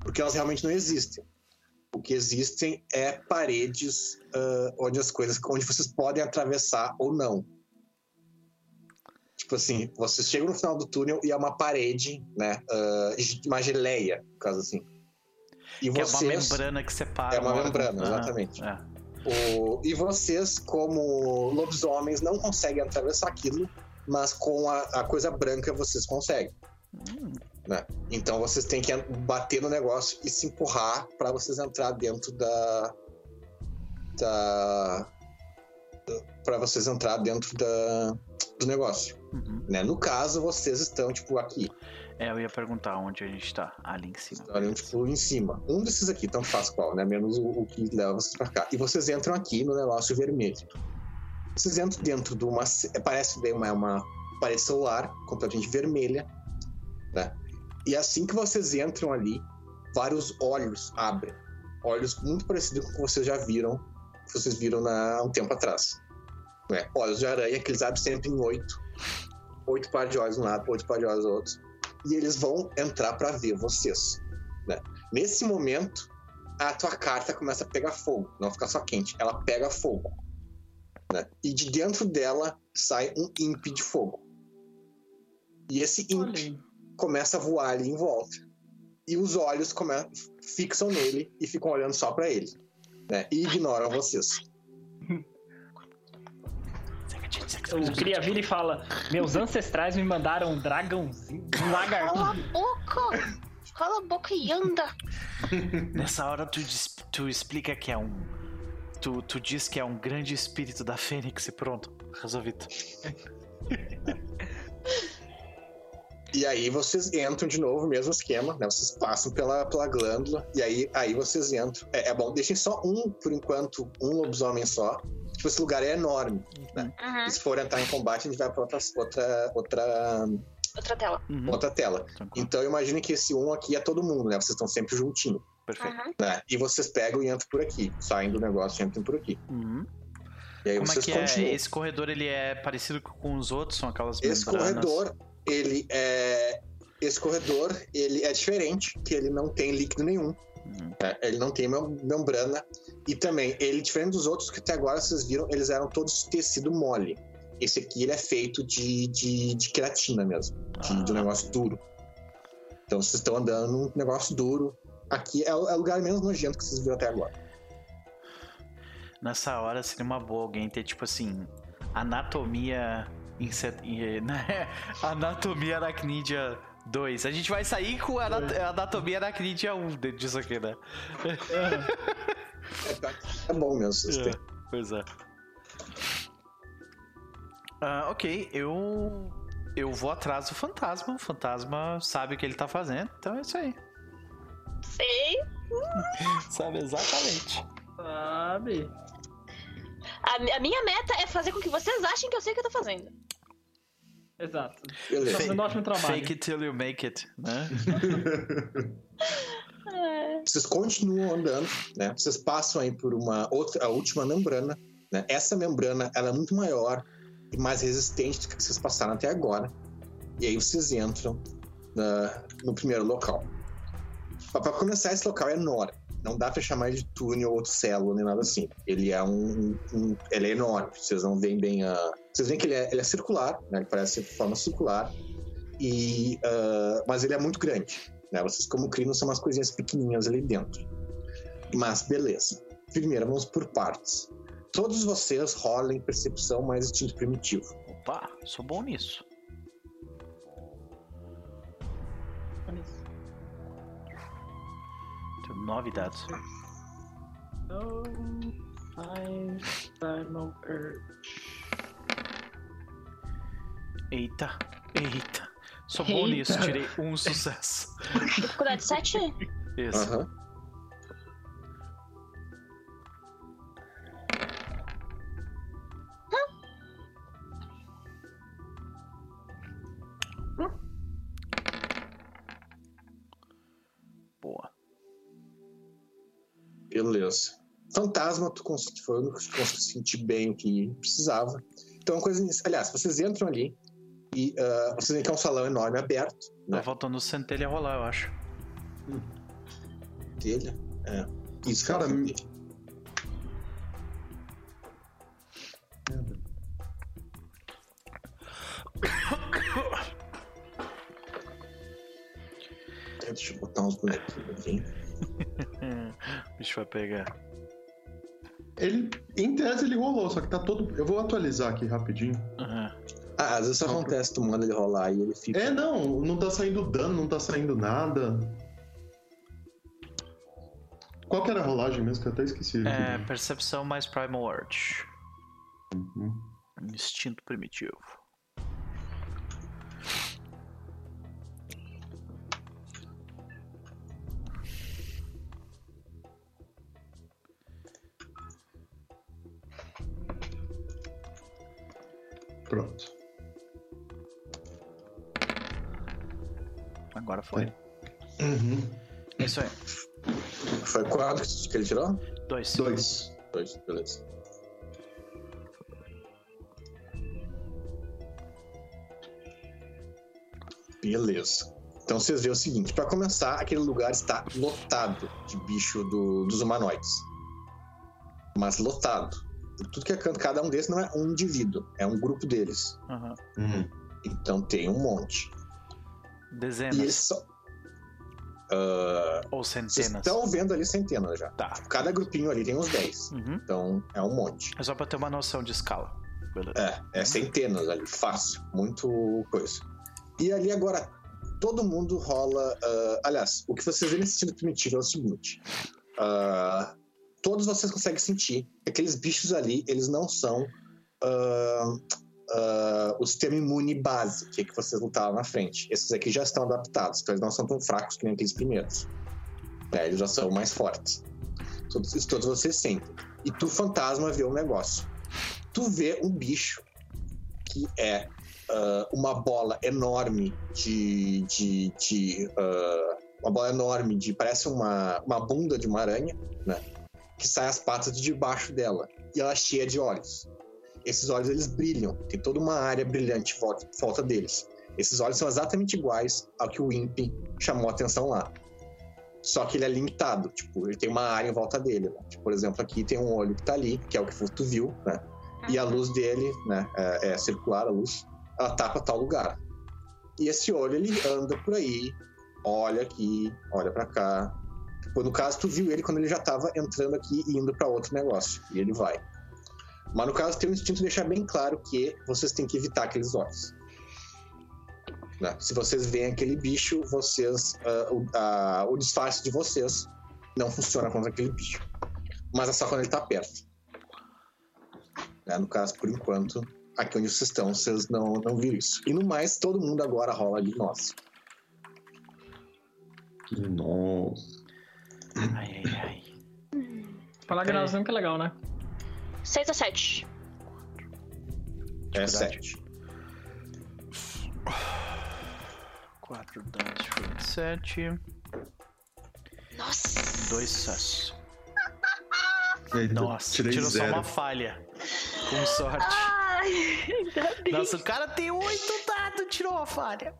Porque elas realmente não existem. O que existem é paredes ah, onde as coisas, onde vocês podem atravessar ou não. Tipo assim, vocês chegam no final do túnel e é uma parede, né? ah, uma geleia, no caso assim. E Que vocês, é uma membrana que separa. É uma membrana, Ah, exatamente. é. o- e vocês, como lobisomens, não conseguem atravessar aquilo, mas com a, a coisa branca vocês conseguem. Hum, né? Então vocês têm que bater no negócio e se empurrar para vocês entrar dentro da. da. para vocês entrar dentro da, do negócio. uhum. Né? No caso, vocês estão, tipo, aqui. É, eu ia perguntar onde a gente tá. Ali em cima. Estão, tipo, em cima. Um desses aqui, tanto faz qual, né? Menos o, o que leva vocês pra cá. E vocês entram aqui no negócio vermelho. Vocês entram dentro de uma. Parece bem uma, uma parede celular completamente vermelha. Né? E assim que vocês entram ali, vários olhos abrem. Olhos muito parecidos com o que vocês já viram. Que vocês viram há um tempo atrás. Né? Olhos de aranha, que eles abrem sempre em oito. Oito pares de olhos um lado, oito pares de olhos outro e eles vão entrar para ver vocês. né? Nesse momento, a tua carta começa a pegar fogo, não fica só quente, ela pega fogo. né? E de dentro dela sai um imp de fogo. E esse imp aí. Começa a voar ali em volta. E os olhos come... fixam nele e ficam olhando só para ele. né? E ignoram vocês. O Cria vira e fala: Meus ancestrais me mandaram um dragãozinho, um lagartinho. Cala a boca! Cala a boca e anda! Nessa hora tu, tu explica que é um. Tu, tu diz que é um grande espírito da Fênix e pronto. Resolvido. E aí vocês entram de novo, mesmo esquema, né? Vocês passam pela, pela glândula e aí, aí vocês entram. É, é bom, deixem só um, por enquanto, um lobisomem só. Tipo, esse lugar é enorme. Uhum. E se for entrar em combate, a gente vai pra outra, outra, outra, Outra tela. Uhum. outra tela. Tranquilo. Então imagine que esse um aqui é todo mundo, né? Vocês estão sempre juntinho, Perfeito. Uhum. né? E vocês pegam e entram por aqui. Saem do negócio e entram por aqui. Uhum. E aí Como é vocês que continuam. é? Esse corredor ele é parecido com os outros? São aquelas Esse membranas? corredor, ele é. Esse corredor, ele é diferente, que ele não tem líquido nenhum. Uhum. né? Ele não tem mem- membrana. E também, ele, diferente dos outros que até agora vocês viram, eles eram todos tecido mole. Esse aqui, ele é feito de, de, de queratina mesmo. De, de um Ah. negócio duro. Então, vocês estão andando num negócio duro. Aqui é, o é o lugar menos nojento que vocês viram até agora. Nessa hora seria uma boa alguém ter, tipo assim, anatomia. Inset... né? Anatomia aracnídea 2. A gente vai sair com a anat- anatomia aracnídea 1 dentro disso aqui, né? É, tá- é bom mesmo. Vocês É, pois é. Ah, ok, eu. Eu vou atrás do fantasma. O fantasma sabe o que ele tá fazendo, então é isso aí. Sei. Sabe exatamente. Sabe? A, a minha meta é fazer com que vocês achem que eu sei o que eu tô fazendo. Exato. Beleza. Tá fazendo um ótimo trabalho. Fake it till you make it, né? É. Vocês continuam andando, né? Vocês passam aí por uma outra, a última membrana, né? Essa membrana, ela é muito maior e mais resistente do que vocês passaram até agora. E aí vocês entram na- no primeiro local. Para começar, esse local é enorme. Não dá para chamar de túnel ou célula nem nada assim. Ele é um, um- ele é enorme. Vocês não veem bem a. Vocês veem que ele é, ele é circular, né? Ele parece de forma circular. E, ah, mas ele é muito grande. Né? Vocês, como criam, são umas coisinhas pequenininhas ali dentro. Mas beleza. Primeiro, vamos por partes. todos vocês rolem percepção mais instinto primitivo. Opa, sou bom nisso. Nove dados. Oh, I primal urge. Eita, eita. Sou bom Eita. nisso, tirei um sucesso. Dificuldade 7? Isso. Aham. Beleza. Fantasma, tu cons- foi o único que conseguiu sentir bem o que precisava. Então, coisa. Aliás, vocês entram ali e ah, vocês veem que é um salão enorme aberto. Tá Né? faltando o centelha rolar, eu acho. Telha. É. Isso, Cara, cara. me- Deixa eu botar uns bonequinhos aqui. O bicho vai pegar. Ele, em tese, ele rolou, só que tá todo. Eu vou atualizar aqui rapidinho. Aham. Ah, às vezes Não, acontece, tu manda ele rolar e ele fica. É, não, não tá saindo dano, não tá saindo nada. Qual que era a rolagem mesmo? Que eu até esqueci. É, percepção mais Primal Urge. Uhum. Instinto primitivo. Foi. Uhum. É isso aí. Foi quatro que ele tirou? Dois. Dois. Dois, beleza. Beleza. Então vocês veem o seguinte: para começar, aquele lugar está lotado de bicho do- dos humanoides. Mas lotado. Tudo que é canto, cada um desses não é um indivíduo, é um grupo deles. Aham. Uhum. Então tem um monte. Dezenas. São. Ah, Ou vocês centenas. estão vendo ali centenas já. Tá. Cada grupinho ali tem uns 10. Uhum. Então é um monte. É só pra ter uma noção de escala. Beleza. É, é centenas ali, fácil, muito coisa. E ali agora, todo mundo rola. ah, aliás, o que vocês veem nesse sentido primitivo é o seguinte: ah, todos vocês conseguem sentir que aqueles bichos ali, eles não são ah, ah, o sistema imune base que, é que vocês lutaram na frente. Esses aqui já estão adaptados, então eles não são tão fracos que nem aqueles primeiros. É, eles já são mais fortes. Todos, todos vocês sentem. E tu, fantasma, vê um negócio tu vê um bicho que é ah, uma bola enorme de. de, de ah, uma bola enorme de. parece uma, uma bunda de uma aranha, né? Que sai as patas de debaixo dela. E ela é cheia de olhos. Esses olhos eles brilham, tem toda uma área brilhante em volta, deles. Esses olhos são exatamente iguais ao que o Imp chamou a atenção lá. Só que ele é limitado, tipo, ele tem uma área em volta dele. né? Tipo, por exemplo, aqui tem um olho que tá ali, que é o que tu viu, né? e a luz dele, né, é, é circular a luz, ela tapa tal lugar. E esse olho ele anda por aí, olha aqui, olha pra cá. Tipo, no caso, tu viu ele quando ele já tava entrando aqui e indo pra outro negócio, e ele vai. Mas no caso, tem o instinto de deixar bem claro que vocês têm que evitar aqueles olhos. Né? Se vocês veem aquele bicho, vocês, ah, o, a- o disfarce de vocês não funciona contra aquele bicho. Mas é só quando ele tá perto. Né? No caso, por enquanto, aqui onde vocês estão, vocês não, não viram isso. E no mais, todo mundo agora rola de nós. Nossa. Ai, ai, ai. Falar gravação que é legal, né? 6 a 7. É Dificuldade. 7. 4 dados de 7. Nossa. 2 sucessos. Nossa, tirei tirou zero. só uma falha. Com sorte. Ai, ainda bem. Nossa, o cara tem 8 dados, tirou uma falha.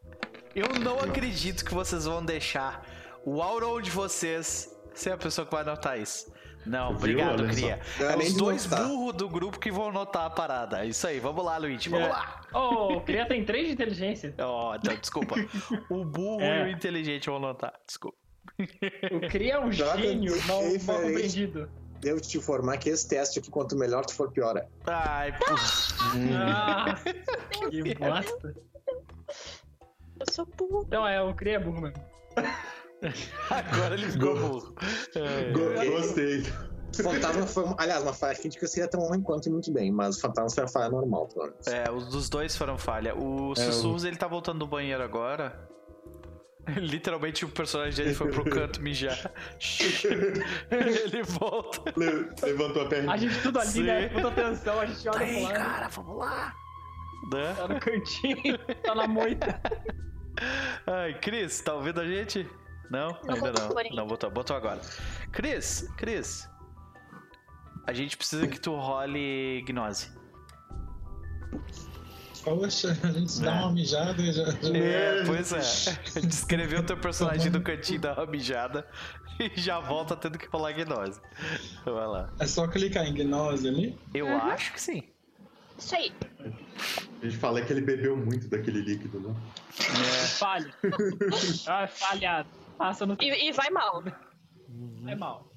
Eu não acredito que vocês vão deixar o Auron de vocês ser a pessoa que vai anotar isso. Não, Viu? obrigado, só. Cria. Não é É os dois notar. burros do grupo que vão anotar a parada. É Isso aí, vamos lá, Luigi, vamos É. lá. Oh, o Cria tem 3 de inteligência. Ó, não, desculpa. O burro É. e o inteligente vão anotar, desculpa. O Cria é um Joga gênio mal, mal referente. compreendido. devo te informar que esse teste aqui, quanto melhor tu for, pior é. Ai, pô. Ah, que bosta. Eu sou burro. Então é, eu criei burro mesmo. Agora ele ficou burro. É. Go- Gostei. Fantasma foi. Aliás, uma falha crítica seria tão ruim quanto e muito bem, mas o fantasma foi a falha normal, pelo menos. É, os dos dois foram falha. O Sussurros, ele tá voltando do banheiro agora. Literalmente o personagem dele foi pro canto mijar. ele volta. Le- levantou a perna. A gente tudo ali, Sim. né? Puta atenção, a gente olha Tá aí, lado. cara, vamos lá. Né? Tá no cantinho, tá na moita. Ai, Cris, tá ouvindo a gente? Não? Não Ainda botou não. ainda. Não botou, botou agora. Cris, Cris. A gente precisa que tu role gnose. Poxa, a gente dá É. uma mijada e já. É, pois é. Descreveu o teu personagem no cantinho da mijada e já volta tendo que rolar gnose. Vai lá. É só clicar em gnose ali. Eu Uhum. acho que sim. Isso aí. A gente fala que ele bebeu muito daquele líquido, né? Falha. Ah, falhado. Passa no E, e vai mal. É mal.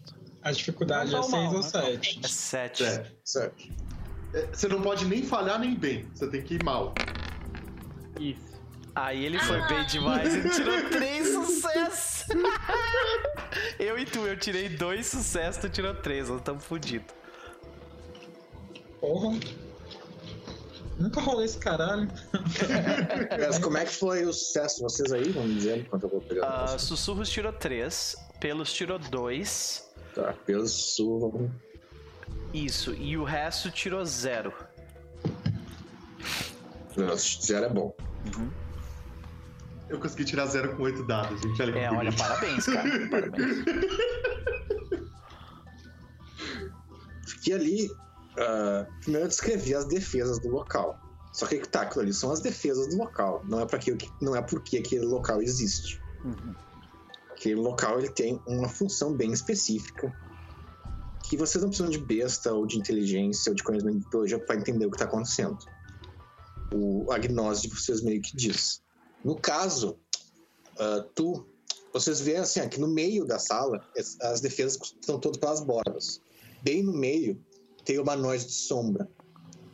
A dificuldade Não é tá 6 mal, ou não tá 7. É 7. É. Certo. É, Você não pode nem falhar nem bem. Você tem que ir mal. Isso. Aí ele foi bem demais e tirou três sucessos. eu e tu, eu tirei dois sucessos, tu tirou três, nós estamos fodidos. Porra. Nunca rolei esse caralho. Mas como é que foi o sucesso de vocês aí? Vamos dizer, enquanto eu vou pegar. Ah, Sussurros tirou três, Pelos tirou dois. Tá, pelo sul. Isso, e o resto tirou zero. Nossa, zero é bom. Eu consegui tirar zero com oito dados, gente. Olha É, olha, bonito. parabéns, cara. Parabéns. Fiquei ali. Ah, primeiro eu descrevi as defesas do local. Só que tá, aquilo ali são as defesas do local. Não é para que não é porque aquele local existe. Uhum. Aquele local ele tem uma função bem específica que vocês não precisam de besta ou de inteligência ou de conhecimento de biologia para entender o que está acontecendo. O a gnose de vocês meio que diz. No caso, ah, tu, vocês veem assim, aqui no meio da sala, as- as defesas estão todas pelas bordas. Bem no meio tem humanoides de sombra.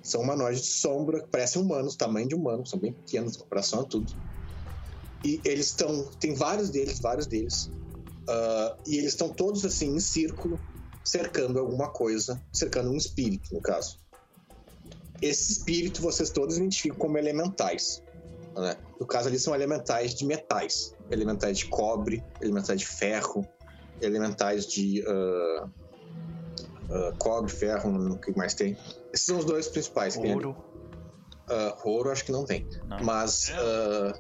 São humanoides de sombra parecem humanos, tamanho de humanos, são bem pequenos em comparação a tudo. E eles estão, tem vários deles, vários deles. Ah, e eles estão todos assim em círculo, cercando alguma coisa, cercando um espírito, no caso. Esse espírito vocês todos identificam como elementais. né? No caso ali são elementais de metais, elementais de cobre, elementais de ferro, elementais de ah, ah, cobre, ferro, o que mais tem? Esses são os dois principais. Ouro. Ah, ouro acho que não tem. Não. Mas ah,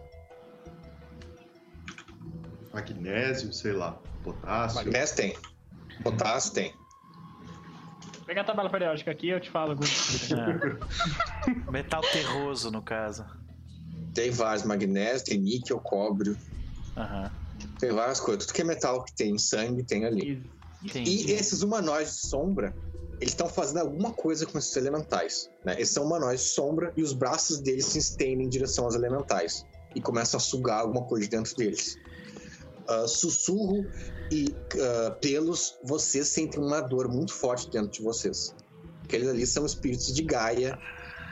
Magnésio, sei lá. Potássio. magnésio tem. Potássio tem. Pega a tabela periódica aqui eu te falo. É. Metal terroso, no caso. Tem vários magnésio, tem níquel, cobre, Aham. tem várias coisas. Tudo que é metal que tem sangue tem ali. Isso. E Entendi. esses humanoides de sombra, eles estão fazendo alguma coisa com esses elementais. Né? Eles são humanoides de sombra e os braços deles se estendem em direção aos elementais e começam a sugar alguma coisa de dentro deles. Ah, sussurro e ah, pelos, vocês sentem uma dor muito forte dentro de vocês. Aqueles ali são espíritos de Gaia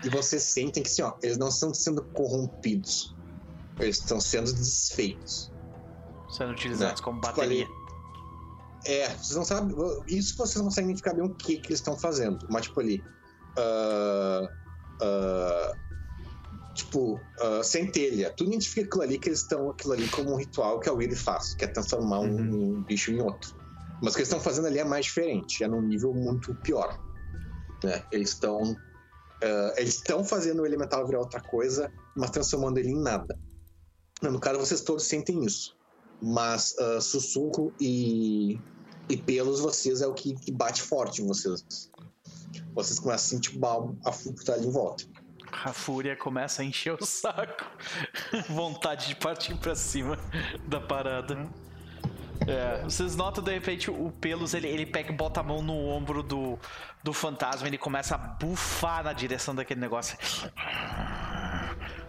e vocês sentem que assim, ó, eles não estão sendo corrompidos, eles estão sendo desfeitos. Sendo utilizados Né? como Tipo bateria. ali, É, vocês não sabem. Isso vocês não conseguem identificar bem o que, que eles estão fazendo. Mas, tipo, ali. ah, ah, tipo, ah, centelha. Tu identifica aquilo ali que eles estão. Aquilo ali como um ritual que a Willy faz, que é transformar um, Uhum. um bicho em outro. Mas o que eles estão fazendo ali é mais diferente, é num nível muito pior. Né? Eles estão. eles estão fazendo o elemental virar outra coisa, mas transformando ele em nada. No caso, vocês todos sentem isso mas sussurro e, e pelos vocês é o que, que bate forte em vocês. Vocês começam a sentir mal a fúria tá em volta. A fúria começa a encher o saco. Vontade de partir pra cima da parada. É, vocês notam de repente o Pelos ele, ele pega e bota a mão no ombro do, do fantasma ele começa a bufar na direção daquele negócio.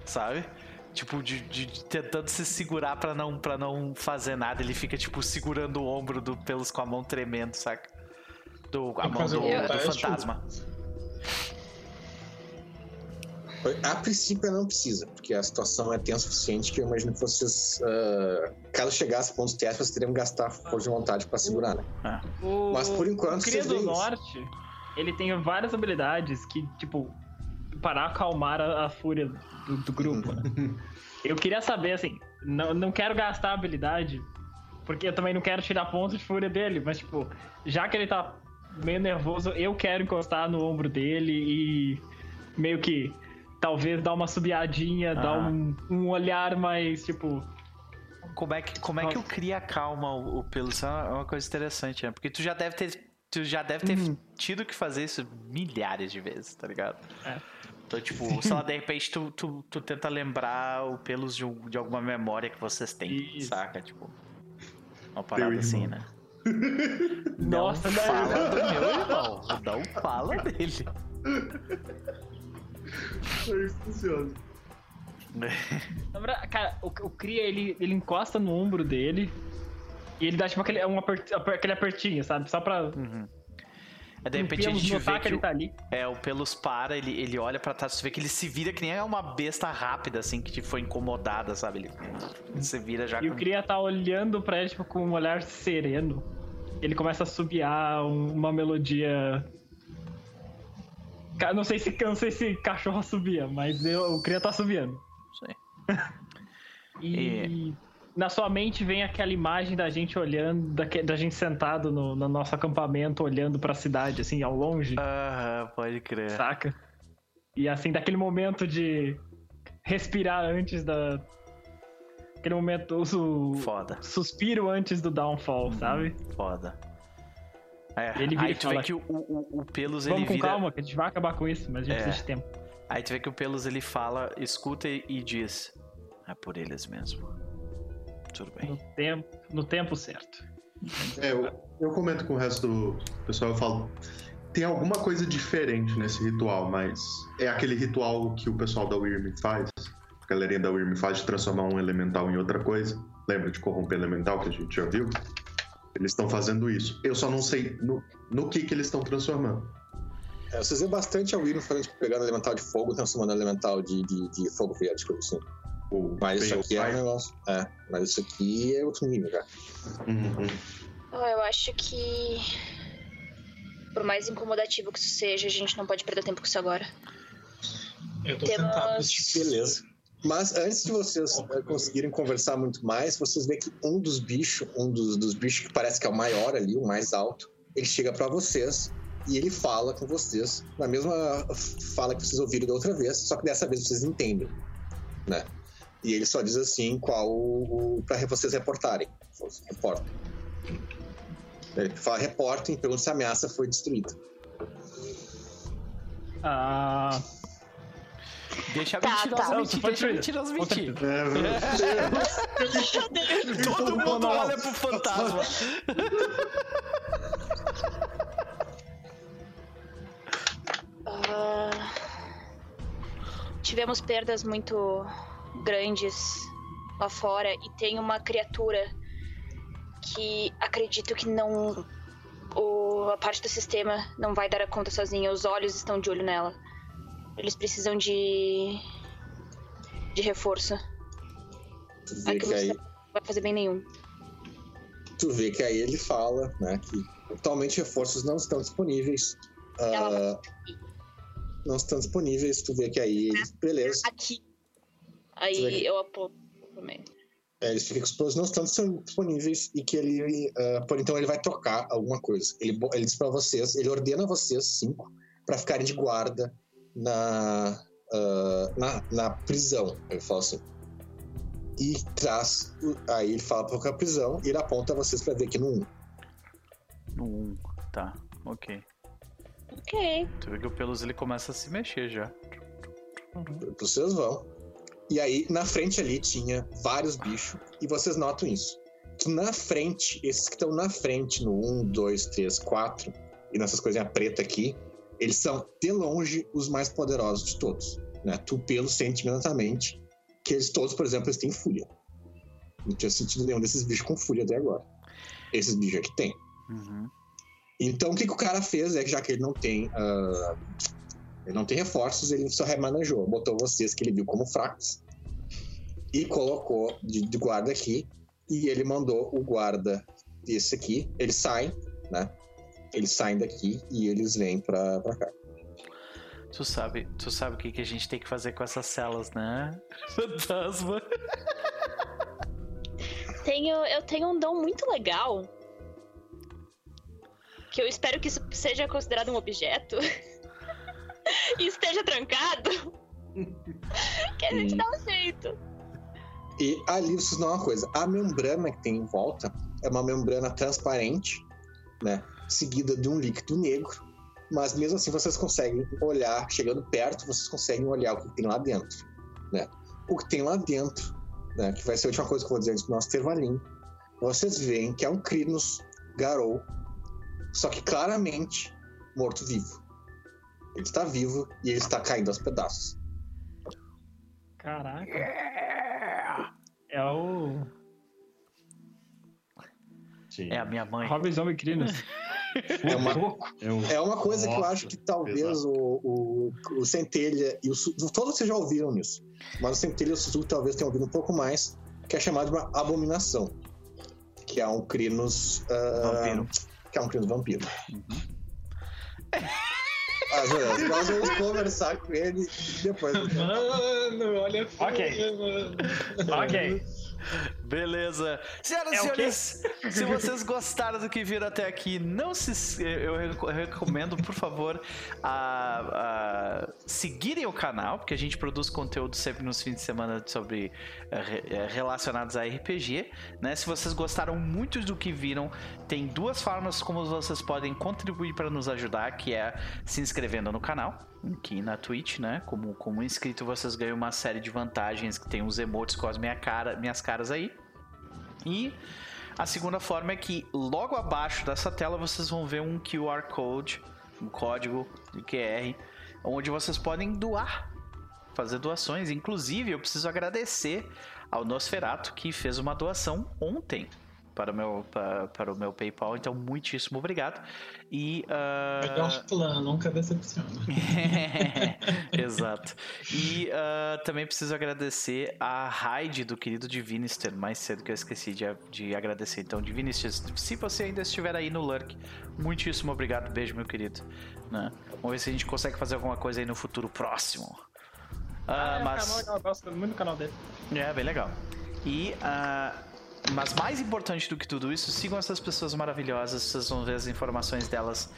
Sabe? Tipo, de, de- de tentando se segurar pra não, pra não fazer nada. Ele fica, tipo, segurando o ombro do Pelos com a mão tremendo, saca? Do, a mão do, um do fantasma. A princípio não precisa, porque a situação é tensa o suficiente que eu imagino que vocês, ah, caso chegasse a pontos de teste, vocês teriam que gastar força de vontade pra segurar, né? O, Mas por enquanto o Cria vocês do veem isso. Norte, ele tem várias habilidades que, tipo, para acalmar a, a fúria do, do grupo, né? Eu queria saber, assim, não, não quero gastar a habilidade, porque eu também não quero tirar ponto de fúria dele, mas, tipo, já que ele tá meio nervoso, eu quero encostar no ombro dele e meio que talvez dar uma subiadinha, dar Ah. um, um olhar mais, tipo, Como é que, como é que o Cria calma o, o pelo? Isso é uma- é uma coisa interessante, né? Porque tu já deve ter, tu já deve ter Uhum. tido que fazer isso milhares de vezes, tá ligado? É. Então, tipo, sei lá, de repente tu, tu, tu tenta lembrar o pelos de, de alguma memória que vocês têm, Isso. saca? Tipo, uma parada Teu assim, irmão. né? Nossa, não fala do meu irmão, não fala dele. É isso funciona. Cara, o, o Cria, ele, ele encosta no ombro dele e ele dá tipo aquele, um apert, aquele apertinho, sabe? Só pra Uhum. É, de o repente a gente vê que o, tá é, o Pelos para, ele, ele olha pra trás, você vê que ele se vira que nem é uma besta rápida, assim, que foi incomodada, sabe? Ele se vira já E o com... Cria tá olhando pra ele tipo, com um olhar sereno. Ele começa a subiar um- uma melodia. Não sei se, não sei se cachorro subia, mas eu, o Cria tá subiando. Sei. E na sua mente vem aquela imagem da gente olhando, da, da gente sentado no, no nosso acampamento, olhando pra cidade, assim, ao longe. Aham, pode crer. Saca? E assim, daquele momento de respirar antes da. Aquele momento, o Foda. suspiro antes do downfall, sabe? Foda. É, Ele vira aí tu fala, vê que o, o, o Pelos Vamos ele com vira. calma, que a gente vai acabar com isso, mas a gente É. precisa de tempo. Aí tu vê que o Pelos ele fala, escuta e, e diz: É por eles mesmo. Tudo No bem. tempo, no tempo certo. É, eu, eu comento com o resto do pessoal, eu falo. Tem alguma coisa diferente nesse ritual, mas é aquele ritual que o pessoal da Wyrm faz, a galerinha da Wyrm faz de transformar um elemental em outra coisa. Lembra de corromper elemental que a gente já viu? Eles estão fazendo isso. Eu só não sei no, no que que eles estão transformando. É, vocês vê bastante a Wyrm fazendo, tipo, pegando elemental de fogo, transformando elemental de, de, de fogo coisa assim. O Mas isso aqui é um negócio. É, mas isso aqui é outro nível já. Uhum. Oh, eu acho que. Por mais incomodativo que isso seja, a gente não pode perder tempo com isso agora. Eu tô Temos- tentado. Beleza. Mas antes de vocês eh, conseguirem conversar muito mais, vocês veem que um dos bichos, um dos, dos bichos que parece que é o maior ali, o mais alto, ele chega pra vocês e ele fala com vocês na mesma fala que vocês ouviram da outra vez, só que dessa vez vocês entendem, né? E ele só diz assim qual para vocês reportarem. Reportem. Ele fala reportem, pergunta se a ameaça foi destruída. Ah, Deixa a Tá, mentirosa tá. mentir, deixa a ver. mentirosa Com mentir. É, Todo mundo olha pro fantasma. Ah, tivemos perdas muito grandes lá fora e tem uma criatura que acredito que não. O, a parte do sistema não vai dar a conta sozinha. Os olhos estão de olho nela. Eles precisam de. de reforço. Tu vê que aí não vai fazer bem nenhum. tu vê que aí ele fala, né, que atualmente reforços não estão disponíveis. Ah, Ela não estão disponíveis, tu vê que aí eles, beleza. Aqui. Aí bem. eu aponto pro meio. É, eles ficam que os planos não estão disponíveis e que ele, ah, por então ele vai tocar alguma coisa. Ele, ele diz pra vocês, ele ordena vocês cinco pra ficarem de guarda na, ah, na, na prisão. Ele fala assim. E traz, aí ele fala pra a prisão e ele aponta vocês pra ver aqui no 1. No um, tá, ok. Ok. Tu vê que o Pelos ele começa a se mexer já. Vocês vão. E aí, na frente ali tinha vários bichos. E vocês notam isso. Que na frente, esses que estão na frente, no 1, 2, 3, 4, e nessas coisinhas pretas aqui, eles são, de longe, os mais poderosos de todos. Né? Tu, pelo, sente imediatamente que eles todos, por exemplo, eles têm fúria. Não tinha sentido nenhum desses bichos com fúria até agora. Esses bichos aqui tem. Uhum. Então o que, que o cara fez é que já que ele não tem. Uh, ele não tem reforços, ele só remanejou. Botou vocês que ele viu como fracos e colocou de, de guarda aqui. E ele mandou o guarda desse aqui. Eles saem, né? Eles saem daqui e eles vêm pra, pra cá. Tu sabe, tu sabe o que, que a gente tem que fazer com essas celas, né? Fantasma. Tenho, eu tenho um dom muito legal. Que eu espero que isso seja considerado um objeto. e esteja trancado. que a gente dá um jeito. E ali vocês não uma coisa: a membrana que tem em volta é uma membrana transparente, né? Seguida de um líquido negro mas mesmo assim vocês conseguem olhar, chegando perto, vocês conseguem olhar o que tem lá dentro, né? O que tem lá dentro, né, que vai ser a última coisa que eu vou dizer antes do nosso tervalinho, vocês veem que é um Crinos Garou, só que claramente morto-vivo. Ele está vivo e ele está caindo aos pedaços. Caraca. É o. É a minha mãe. Robin Zombie Crinos. É uma, é uma coisa Nossa, que eu acho que talvez o, o, o, Centelha e o Todos vocês já ouviram isso. Mas o Centelha e o Suzuki talvez tenham ouvido um pouco mais, que é chamado de uma abominação. Que é um Crinos. Uh, vampiro. Que é um Crinos vampiro. Uhum. Mas, nós vamos conversar com ele depois. Mano, olha a Ok. Mano. Ok. Beleza. Senhoras e é senhores, se vocês gostaram do que viram até aqui, não se. Eu recomendo, por favor, a, a seguirem o canal, porque a gente produz conteúdo sempre nos fins de semana sobre uh, relacionados a RPG. Né? Se vocês gostaram muito do que viram, tem duas formas como vocês podem contribuir para nos ajudar, que é se inscrevendo no canal aqui na Twitch, né? Como, como inscrito, vocês ganham uma série de vantagens que tem os emotes com as minha cara, minhas caras aí. E a segunda forma é que logo abaixo dessa tela vocês vão ver um QR Code, um código de QR, onde vocês podem doar, fazer doações. Inclusive, eu preciso agradecer ao Nosferato que fez uma doação ontem para o meu, para, para o meu PayPal. Então, muitíssimo obrigado. E, uh... Melhor plano, nunca decepciona. Exato. E uh, também preciso agradecer a Raid do querido Divinister, mais cedo que eu esqueci de, de agradecer. Então, Divinister, se você ainda estiver aí no Lurk, muitíssimo obrigado. Beijo, meu querido. Né? Vamos ver se a gente consegue fazer alguma coisa aí no futuro próximo. Uh, ah, é mas... canal, eu gosto muito do canal dele. É, bem legal. E uh, mas mais importante do que tudo isso, sigam essas pessoas maravilhosas. Vocês vão ver as informações delas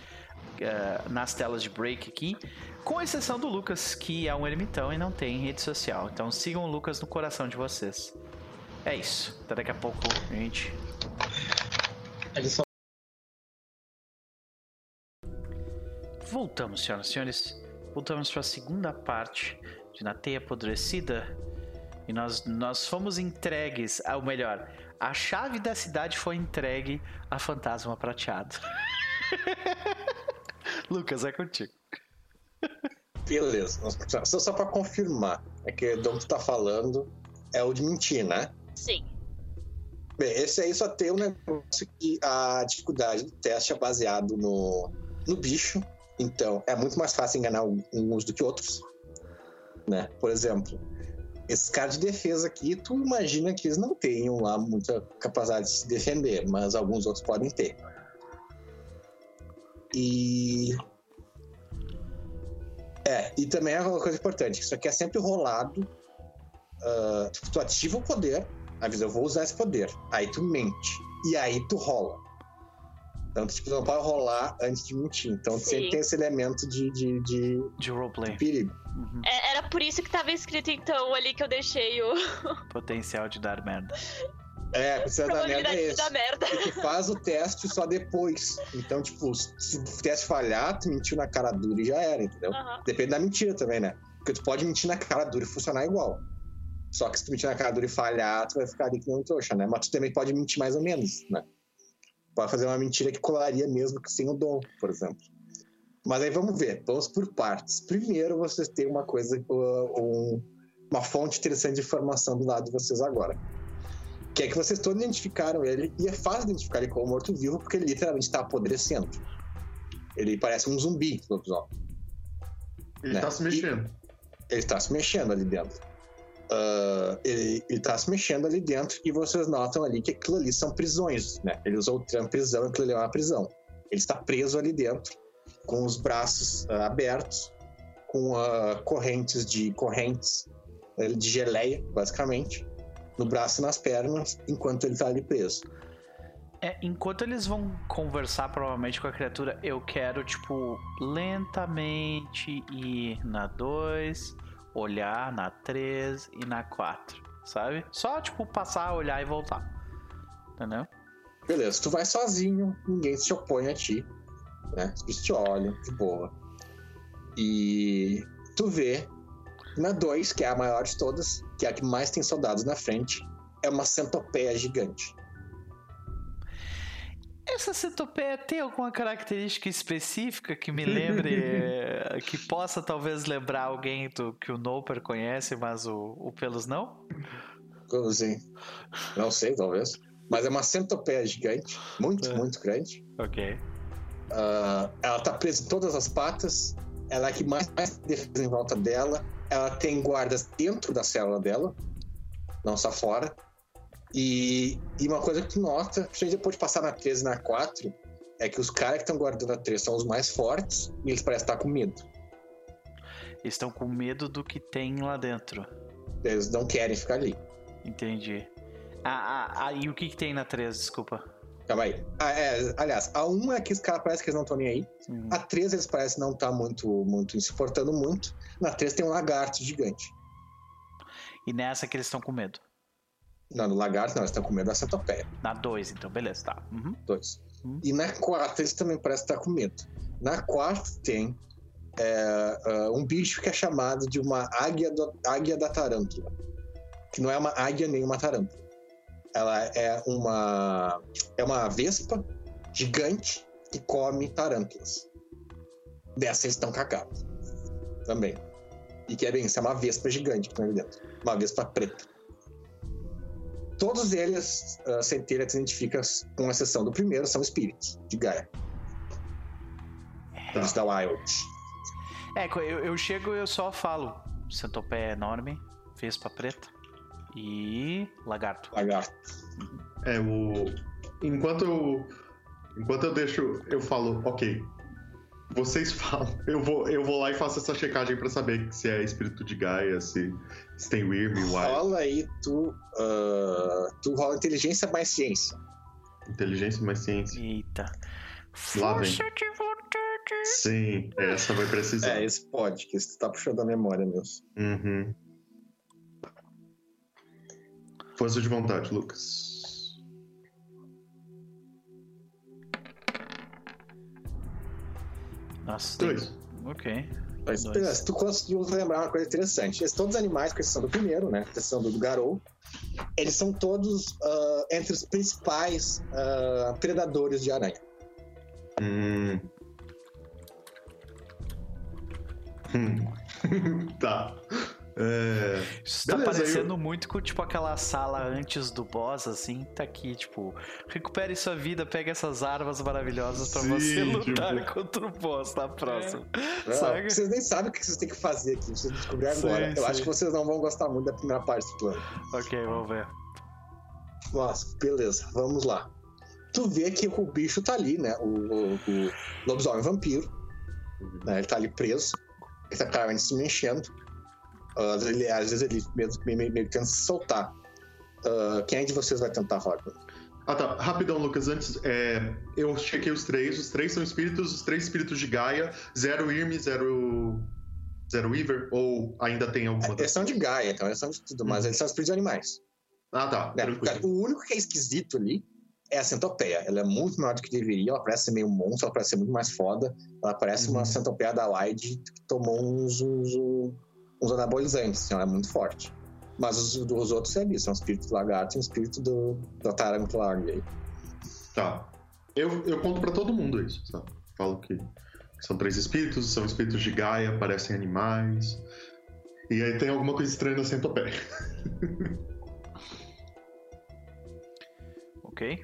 uh, nas telas de break aqui. Com exceção do Lucas, que é um ermitão e não tem rede social. Então sigam o Lucas no coração de vocês. É isso. Até daqui a pouco, gente. Voltamos, senhoras e senhores. Voltamos para a segunda parte de Na Teia Apodrecida. E nós, nós fomos entregues, ou melhor, a chave da cidade foi entregue a Fantasma Prateado. Lucas, é contigo. Beleza. Só, só pra confirmar, é que o Dom que tu tá falando é o de mentir, né? Sim. Bem, esse aí só tem um negócio que a dificuldade do teste é baseado no, no bicho. Então, é muito mais fácil enganar uns do que outros. Né? Por exemplo, esses caras de defesa aqui, tu imagina que eles não tenham lá muita capacidade de se defender, mas alguns outros podem ter. E. É, e também é uma coisa importante: isso aqui é sempre rolado. Uh, tu ativa o poder, avisa, eu vou usar esse poder. Aí tu mente. E aí tu rola. Então, tipo, não pode rolar antes de mentir. Então, Sim. sempre tem esse elemento de, de, de, de roleplay. De perigo. Uhum. É, era por isso que tava escrito, então, ali que eu deixei o. Potencial de dar merda. É, precisa dar merda é esse. Da merda. E tu faz o teste só depois. Então, tipo, se o teste falhar, tu mentiu na cara dura e já era, entendeu? Uhum. Depende da mentira também, né? Porque tu pode mentir na cara dura e funcionar igual. Só que se tu mentir na cara dura e falhar, tu vai ficar ali que não trouxa, né? Mas tu também pode mentir mais ou menos, né? Pode fazer uma mentira que colaria mesmo que sem o dom, por exemplo. Mas aí vamos ver, vamos por partes. Primeiro, vocês têm uma coisa, uh, um, uma fonte interessante de informação do lado de vocês agora. Que é que vocês todos identificaram ele, e é fácil identificar ele como morto-vivo, porque ele literalmente está apodrecendo. Ele parece um zumbi, lobisomem. Ele Né? tá se mexendo. Ele está se mexendo ali dentro. Ah, ele, ele tá se mexendo ali dentro e vocês notam ali que aquilo ali são prisões, né? Ele usou o termo prisão, aquilo ali é uma prisão. Ele está preso ali dentro, com os braços ah, abertos, com ah, correntes de correntes eh, de geleia, basicamente, no braço e nas pernas, enquanto ele está ali preso. É, enquanto eles vão conversar provavelmente com a criatura, eu quero, tipo, lentamente ir na 2, olhar na 3 e na 4, sabe? Só, tipo, passar, olhar e voltar. Entendeu? Beleza, tu vai sozinho, ninguém se opõe a ti, né? Eles te olham de boa. E tu vê na 2, que é a maior de todas, que é a que mais tem soldados na frente, é uma centopeia gigante. Essa centopeia tem alguma característica específica que me lembre, eh, que possa talvez lembrar alguém do que o Noper conhece, mas o, o Pelos não? Como assim? Não sei, talvez. Mas é uma centopeia gigante, muito, É. muito grande. Ok. Ah, ela tá presa em todas as patas. Ela é que mais, mais defesa em volta dela. Ela tem guardas dentro da célula dela, não só fora. E, e uma coisa que tu nota, principalmente depois de passar na 3 e na 4, é que os caras que estão guardando a 3 são os mais fortes e eles parecem estar com medo. Eles estão com medo do que tem lá dentro. Eles não querem ficar ali. Entendi. Ah, ah, ah, e o que, que tem na 3, desculpa? Calma aí. Ah, é, aliás, a 1 é que os caras parecem que eles não estão nem aí. Hum. A 3 eles parecem não estar muito, muito se importando muito. Na 3 tem um lagarto gigante. E nessa que eles estão com medo. Não, no lagarto não, eles estão com medo da centopeia. Na 2, então, beleza, tá. Uhum. Dois. Hum. E na 4 eles também parecem estar com medo. Na 4 tem é, ah, um bicho que é chamado de uma águia, do- águia da tarântula. Que não é uma águia nem uma tarântula. Ela é uma, é uma vespa gigante que come tarântulas. Dessa eles estão cagados. Também. E que é bem, isso é uma vespa gigante que tem ali dentro. Uma vespa preta. Todos eles, a centelha te identifica, com exceção do primeiro, são espíritos de Gaia. Eles da Wild. É, eu, eu chego e eu só falo. Centopeia enorme, vespa preta e lagarto. Lagarto. É, o. Enquanto eu. Enquanto eu deixo. Eu falo, ok. Vocês falam. Eu vou, eu vou lá e faço essa checagem pra saber se é espírito de Gaia, se, se tem Wyrm, Wild, Rola aí, tu, ah, tu rola inteligência mais ciência. inteligência mais ciência. Eita. Lá vem. Força de vontade. Sim, essa vai precisar. É, esse pode, que isso tá puxando a memória mesmo. Uhum. Força de vontade, Lucas. Nossa, tem- Dois. Ok. Mas, Dois. beleza, tu conseguiu lembrar uma coisa interessante. Todos os animais, com exceção do primeiro, né? Com exceção do, Garou, eles são todos ah, entre os principais ah, predadores de aranha. Hum. Hum. tá. É... Isso tá Beleza, parecendo muito com, tipo, aquela sala antes do boss, assim, tá aqui, tipo, recupere sua vida, pega essas armas maravilhosas pra Sim, você lutar tipo- contra o boss na próxima. Não, Sabe? vocês nem sabem o que vocês têm que fazer aqui, vocês descobrir Sim, agora. Eu sim. acho que vocês não vão gostar muito da primeira parte do plano. Ok, vamos ver. Nossa, beleza, vamos lá. Tu vê que o bicho tá ali, né? O, o, o lobisomem vampiro. né? Ele tá ali preso. Ele tá claramente se mexendo. Ah, às vezes ele, às vezes ele mesmo, meio, meio, meio tenta se soltar. Ah, quem de vocês vai tentar, Rodman? Ah tá, rapidão, Lucas. Antes, é, eu chequei os três. Os três são espíritos, os três espíritos de Gaia. Zero Irm, zero. Zero Weaver? Ou ainda tem alguma Eles são de Gaia, então eles são de tudo, mas eles são espíritos de animais. Ah tá, tranquilo. O único que é esquisito ali é a centopeia. Ela é muito maior do que deveria, ela parece ser meio monstro, ela parece ser muito mais foda. Ela parece Uhum. uma centopeia da Wide que tomou uns, uns, uns, uns anabolizantes, assim, ela é muito forte. Mas os, os outros é ali, são espírito do lagarto e um espírito do, da tarântula aí. Tá. Eu, eu conto pra todo mundo isso, sabe? Falo que são três espíritos, são espíritos de Gaia, parecem animais. E aí tem alguma coisa estranha na centopeia. Ok.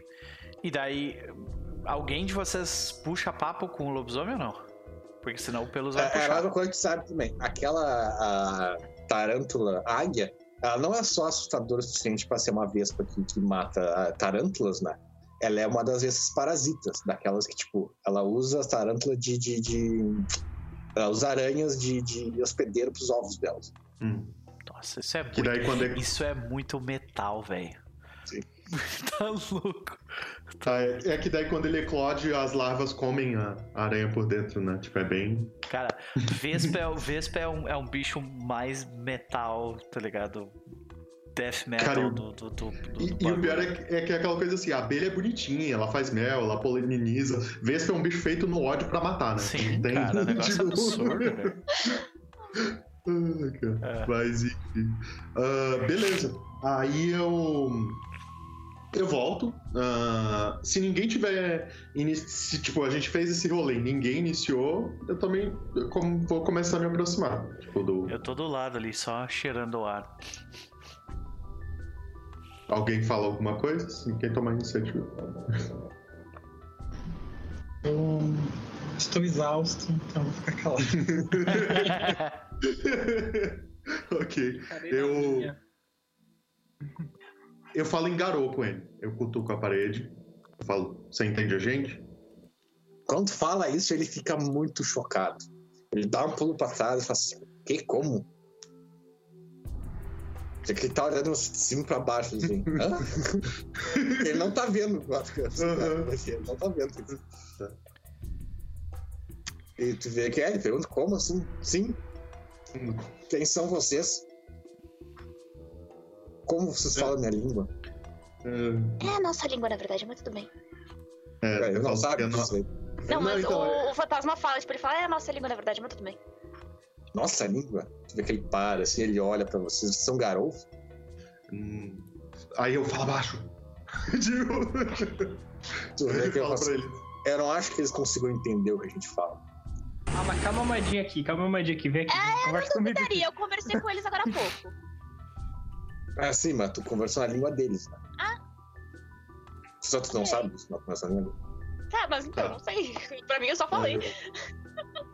E daí, alguém de vocês puxa papo com o lobisomem ou não? Porque senão o Pelos vai É, é puxar. outra coisa que tu sabe também. Aquela a tarântula águia, ela não é só assustadora o suficiente pra ser uma vespa que, que mata ah, tarântulas, né? Ela é uma das vespas parasitas, daquelas que, tipo, ela usa as tarântulas de. de, de- ela usa aranhas de, de hospedeiro pros ovos delas. Hum. Nossa, isso é muito, daí quando é, isso é muito metal, velho. Sim. tá louco. tá, é, é que daí quando ele eclode, as larvas comem a a aranha por dentro, né? Tipo, é bem. Cara, Vespa, é, Vespa é, um, é um bicho mais metal, tá ligado? Death metal Cara, do, do, do, do- E, do e o pior é, que- é que é aquela coisa assim, a abelha é bonitinha, ela faz mel, ela poliniza. Vespa é um bicho feito no ódio pra matar, né? Sim, tem- cara, negócio é tipo- absurdo, velho. Ah, cara. É. Mas enfim. Ah, beleza. Aí eu. Eu volto. Ah, se ninguém tiver. Se tipo, a gente fez esse rolê e ninguém iniciou, eu também vou começar a me aproximar. Tipo, do. Eu tô do lado ali, só cheirando o ar. Alguém fala alguma coisa? Assim, quem tomar iniciativa. Eu estou exausto, então vou ficar calado. ok. Eu- Eu falo em garou com ele. Eu cutuco a parede. Eu falo, você entende a gente? Quando fala isso, ele fica muito chocado. Ele dá um pulo pra trás e fala assim: Que? Como? É que ele tá olhando de cima pra baixo, assim. Ele não tá vendo as coisas? Uhum. Ele não tá vendo isso. E tu vê que é, ele pergunta como assim? Sim. Hum. Quem são vocês? Como vocês É. falam minha língua? É, É a nossa língua, na verdade, mas tudo bem. é, eu não sabe eu não- disso aí. Não, mas então, o, é- o fantasma fala, tipo, ele fala, é a nossa língua, na verdade, mas tudo bem. Nossa língua? Tu vê que ele para, assim, ele olha pra vocês. Vocês são garotos? Hum. Aí eu falo baixo. Tipo, Tu vê que eu, falo faço- pra ele. eu não acho que eles consigam entender o que a gente fala. Calma, calma, Madinha aqui, calma, Madinha aqui, vem aqui, conversa comigo. aqui. Daria, eu conversei com eles agora há pouco. Ah, sim, mas tu conversou na língua deles, né? Ah. Só tu não É. sabe disso, não conversa na língua deles. Tá, mas então, Tá. não sei. pra mim, eu só falei.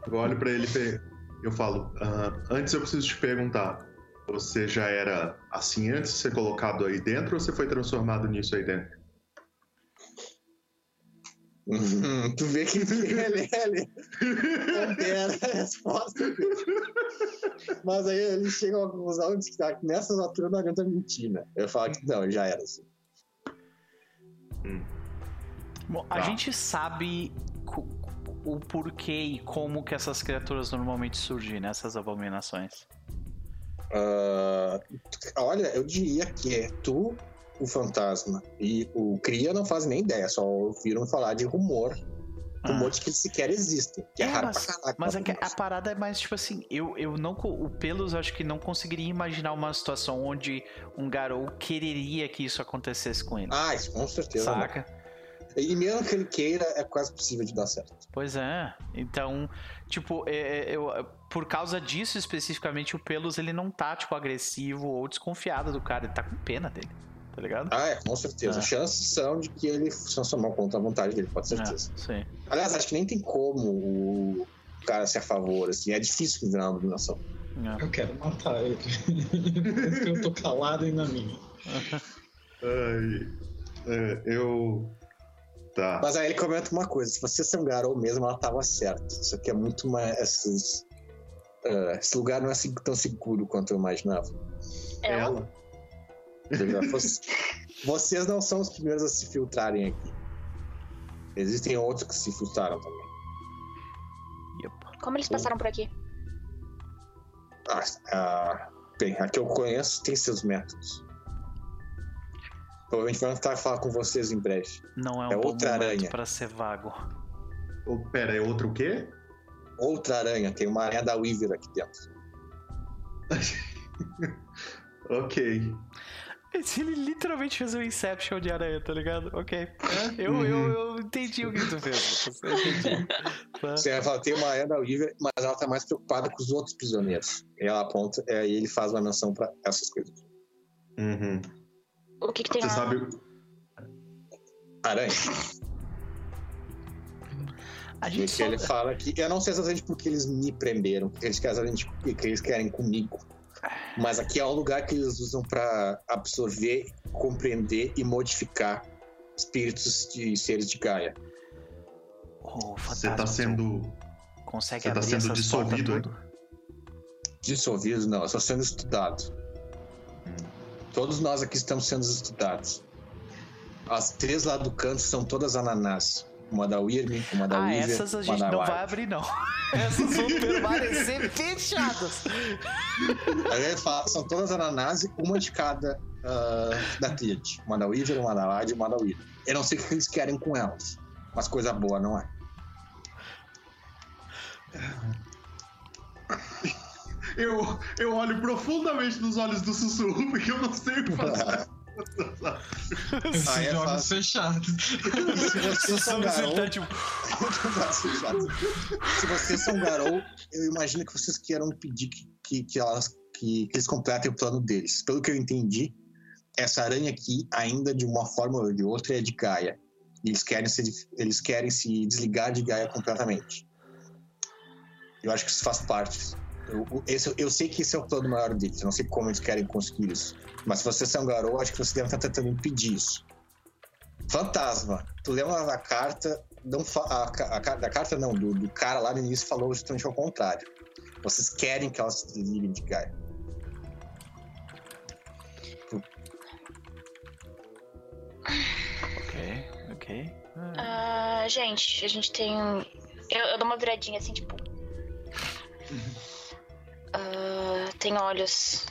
Eu olho pra ele e eu falo, "Ah, antes eu preciso te perguntar, você já era assim antes de ser colocado aí dentro ou você foi transformado nisso aí dentro? Hum, tu vê que ele, ele pondera a resposta. Mas aí ele chega a uma conclusão de que tá, que nessas alturas não adianta mentir, né? Eu falo que não, ele já era assim. Bom, a Tá. gente sabe o porquê e como que essas criaturas normalmente surgem nessas abominações. Ah, olha, eu diria que é tu, o fantasma, e o Cria não fazem nem ideia, só ouviram falar de rumor. Rumor de que eles sequer existem. Que é, É, raro mas, pra caraca. mas é que a população. parada é mais tipo assim, eu, eu não. O Pelos acho que não conseguiria imaginar uma situação onde um Garou quereria que isso acontecesse com ele. Ah, isso com certeza. não. saca? E mesmo que ele queira, é quase possível de dar certo. Pois é. Então, tipo, é, é, eu, por causa disso especificamente, o Pelos ele não tá, tipo, agressivo ou desconfiado do cara, ele tá com pena dele, tá ligado? Ah, é, com certeza. Ah. Chances são de que ele se transformar contra a vontade dele, com certeza. É, sim. Aliás, acho que nem tem como o cara ser a favor, assim. É difícil virar uma dominação. É. Eu quero matar ele. Eu tô calado aí na minha. Ai, é, eu. Tá. Mas aí ele comenta uma coisa: se você ser um garoto mesmo, ela tava certa. Isso aqui é muito mais. Esses, ah, esse lugar não é se- tão seguro quanto eu imaginava. Ela? Entendeu? Vocês- Vocês não são os primeiros a se filtrarem aqui. Existem outros que se filtraram também. Yep. Como eles passaram por aqui? Ah, ah, bem, a que eu conheço tem seus métodos. Provavelmente vão tentar falar com vocês em breve. Não é um É outra aranha. pra ser vago. Ô, pera, é outro o quê? Outra aranha, tem uma aranha da Weaver aqui dentro. Ok. Ele literalmente fez um Inception de aranha, tá ligado? Ok. Eu, eu, eu entendi o que tu fez. Eu entendi. Tá. Você vai falar, tem uma aranha da Weaver, mas ela tá mais preocupada com os outros prisioneiros. E ela aponta, e aí ele faz uma menção pra essas coisas. Uhum. O que que tem Você lá? sabe. Aranha. A gente que ele só... fala que eu não sei exatamente porque eles me prenderam, porque eles querem, o eles querem comigo. Mas aqui é um lugar que eles usam pra absorver, compreender e modificar espíritos de seres de Gaia. Oh, Você fantasma, tá sendo. Consegue você tá sendo essas dissolvido? Dissolvidos, não, estou sendo estudado. Todos nós aqui estamos sendo estudados. As três lá do canto são todas ananás. Uma da Wyrm, uma da Ah, Weaver, essas a gente não vai abrir, não. Essas vão permanecer fechadas. Fala, são todas ananás, uma de cada ah, da Tríade. Uma da Weaver, uma da Ward e uma da Wyrm. Eu não sei o que eles querem com elas, mas coisa boa não é. Eu, eu olho profundamente nos olhos do sussurro, porque eu não sei o que fazer. Esses Aí é fácil. fechados. Se vocês são garou, Tá, tipo, se vocês são garou, eu imagino que vocês queiram pedir que, que, que elas, que, que eles completem o plano deles. Pelo que eu entendi, essa aranha aqui, ainda de uma forma ou de outra, é de Gaia. Eles querem se, eles querem se desligar de Gaia completamente. Eu acho que isso faz parte. Eu, esse, eu sei que esse é o plano maior deles. Eu não sei como eles querem conseguir isso. Mas se vocês são garou, acho que vocês devem estar tentando impedir isso. Fantasma, tu lembra da carta? Não fa- a, a ca- da carta não, do, do cara lá no início falou justamente ao contrário. Vocês querem que elas se desliguem de Gaia. ok, ok. Ah, gente, a gente tem. Eu, eu dou uma viradinha assim, tipo. Ah, tem olhos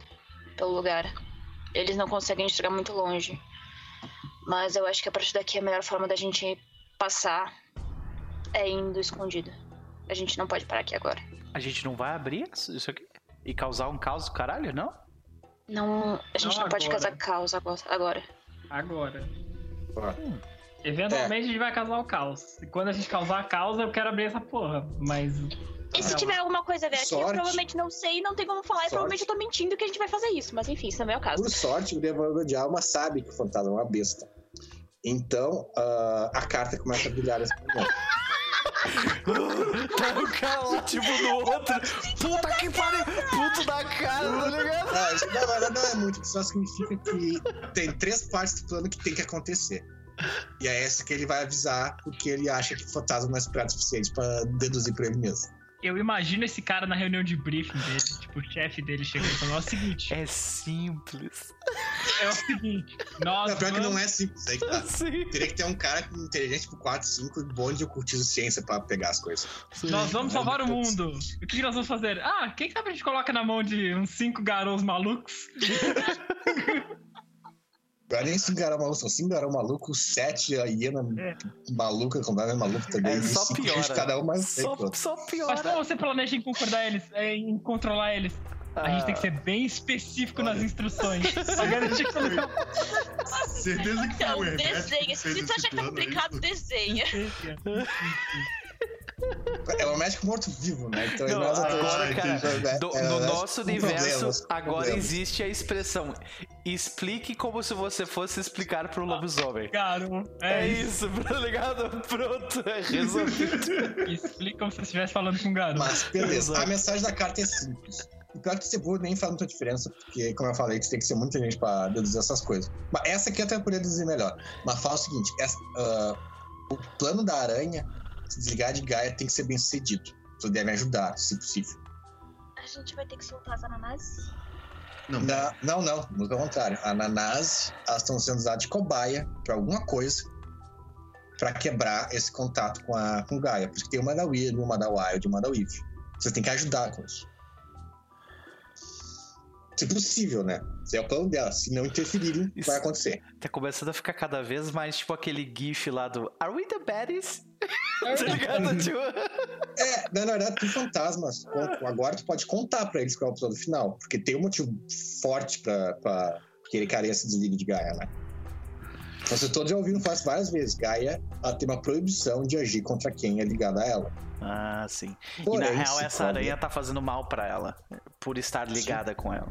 pelo lugar. Eles não conseguem enxergar muito longe. Mas eu acho que a partir daqui a melhor forma da gente passar é indo escondido. A gente não pode parar aqui agora. A gente não vai abrir isso aqui? E causar um caos do caralho, não? Não, a gente Não não, pode casar caos agora. agora. Agora. Ó, Eventualmente a gente vai causar o caos. E quando a gente causar caos, eu quero abrir essa porra. Mas. E se Não. tiver alguma coisa a ver aqui, eu provavelmente não sei, não tem como falar, Sorte. e provavelmente eu tô mentindo que a gente vai fazer isso. Mas enfim, isso também é o caso. Por sorte, o Devorador de Alma sabe que o fantasma é uma besta. Então, ah, a carta começa a brilhar nesse momento. Tá o cara lá, tipo, no outro. Puta que pariu! Puto da cara, tá ligado? Isso, na verdade, não é muito, isso só significa que tem três partes do plano que tem que acontecer. E é essa que ele vai avisar, porque ele acha que o fantasma não é esperado o suficiente pra deduzir pra ele mesmo. Eu imagino esse cara na reunião de briefing dele. Tipo, o chefe dele chegou e falou: é o seguinte. É simples. É o seguinte. Nós. Não, pior que vamos- não é simples, aí que tá. Sim. Teria que ter um cara com inteligência tipo 4, 5 bom de ocultismo ciência pra pegar as coisas. Nós vamos salvar o mundo. O que que nós vamos fazer? Ah, quem sabe a gente coloca na mão de uns cinco garotos malucos? Agora nem Cingarão maluco, são Cingarão maluco, 7 a hiena É. maluca, completamente maluco também. É, só cinco piora. de cada um mais Só, só Mas piora. como você planeja em concordar eles, é, em controlar eles? A gente tem que ser bem específico nas instruções. Pra garantir que não Certeza que foi Então, o Hermético desenha. Se você esse achar que tá é complicado, desenha. É um médico morto-vivo, né? Então Não, é agora, exatamente- cara, é, Do- é, no nosso universo, problemas, agora problemas. existe a expressão explique como se você fosse explicar pro lobisomem. Garo, É é, isso. tá ligado? Pronto, é resolvido. Explica como se você estivesse falando com um garoto. Mas beleza, a mensagem da carta é simples. E pior que ser burro nem faz muita diferença, porque, como eu falei, você tem que ser muita gente pra deduzir essas coisas. Mas essa aqui eu até poderia deduzir melhor. Mas fala o seguinte: essa, ah, o plano da aranha, se desligar de Gaia, tem que ser bem sucedido. Vocês devem ajudar, se possível. A gente vai ter que soltar as ananás? Não, Na- não, não, muito ao contrário. A Nanás, elas estão sendo usadas de cobaia pra alguma coisa pra quebrar esse contato com a com Gaia. Por isso que tem uma da Weird, uma da Wild, uma da Weave. Vocês têm que ajudar com isso. Se possível, né? Se é o plano dela. Se não interferirem, Isso- vai acontecer. Tá começando a ficar cada vez mais tipo aquele gif lá do Are we the baddies? tá ligado? Tipo, É, na verdade, tem fantasmas. Agora tu pode contar pra eles qual é o plano final. Porque tem um motivo forte pra, pra que ele querer se desligue de Gaia, né? Você todos já ouviram isso várias vezes. Gaia ela tem uma proibição de agir contra quem é ligado a ela. Ah, sim. e Porém, na real, essa come- aranha tá fazendo mal pra ela. Por estar ligada com ela.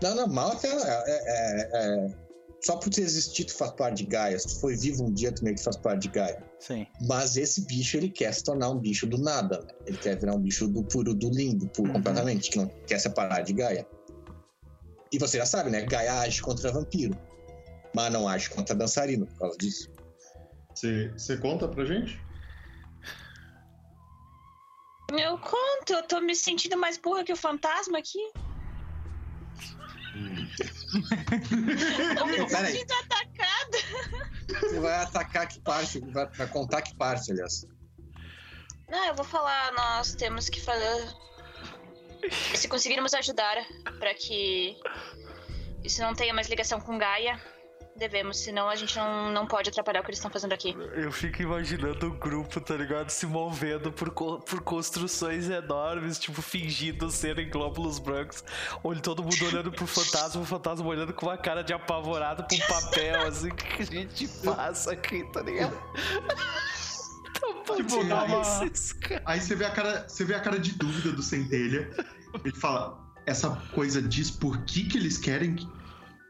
Não, não, mal até. É, é, é, só por ter existido, tu faz parte de Gaia. Se tu foi vivo um dia, tu meio que faz parte de Gaia. Sim. Mas esse bicho, ele quer se tornar um bicho do nada. Né? Ele quer virar um bicho do puro, do lindo, puro Uhum. completamente, que não quer separar de Gaia. E você já sabe, né? Gaia age contra vampiro. Mas não age contra dançarino por causa disso. Você você conta pra gente? Eu conto, eu tô me sentindo mais burra que o fantasma aqui. Tô me sentindo atacada. Você vai atacar que parte? Vai, vai contar que parte, aliás. Não, eu vou falar, nós temos que fazer. Se conseguirmos ajudar pra que isso não tenha mais ligação com Gaia, devemos, senão a gente não, não pode atrapalhar o que eles estão fazendo aqui. Eu fico imaginando o grupo, tá ligado? Se movendo por, co- por construções enormes, tipo, fingindo serem glóbulos brancos. Olha todo mundo olhando pro fantasma, o fantasma olhando com uma cara de apavorado pro papel, assim, que a gente passa aqui, tá ligado? Então, Tipo, dá uma-. Aí você vê a cara, você vê a cara de dúvida do Centelha. Ele fala: essa coisa diz por que, que eles querem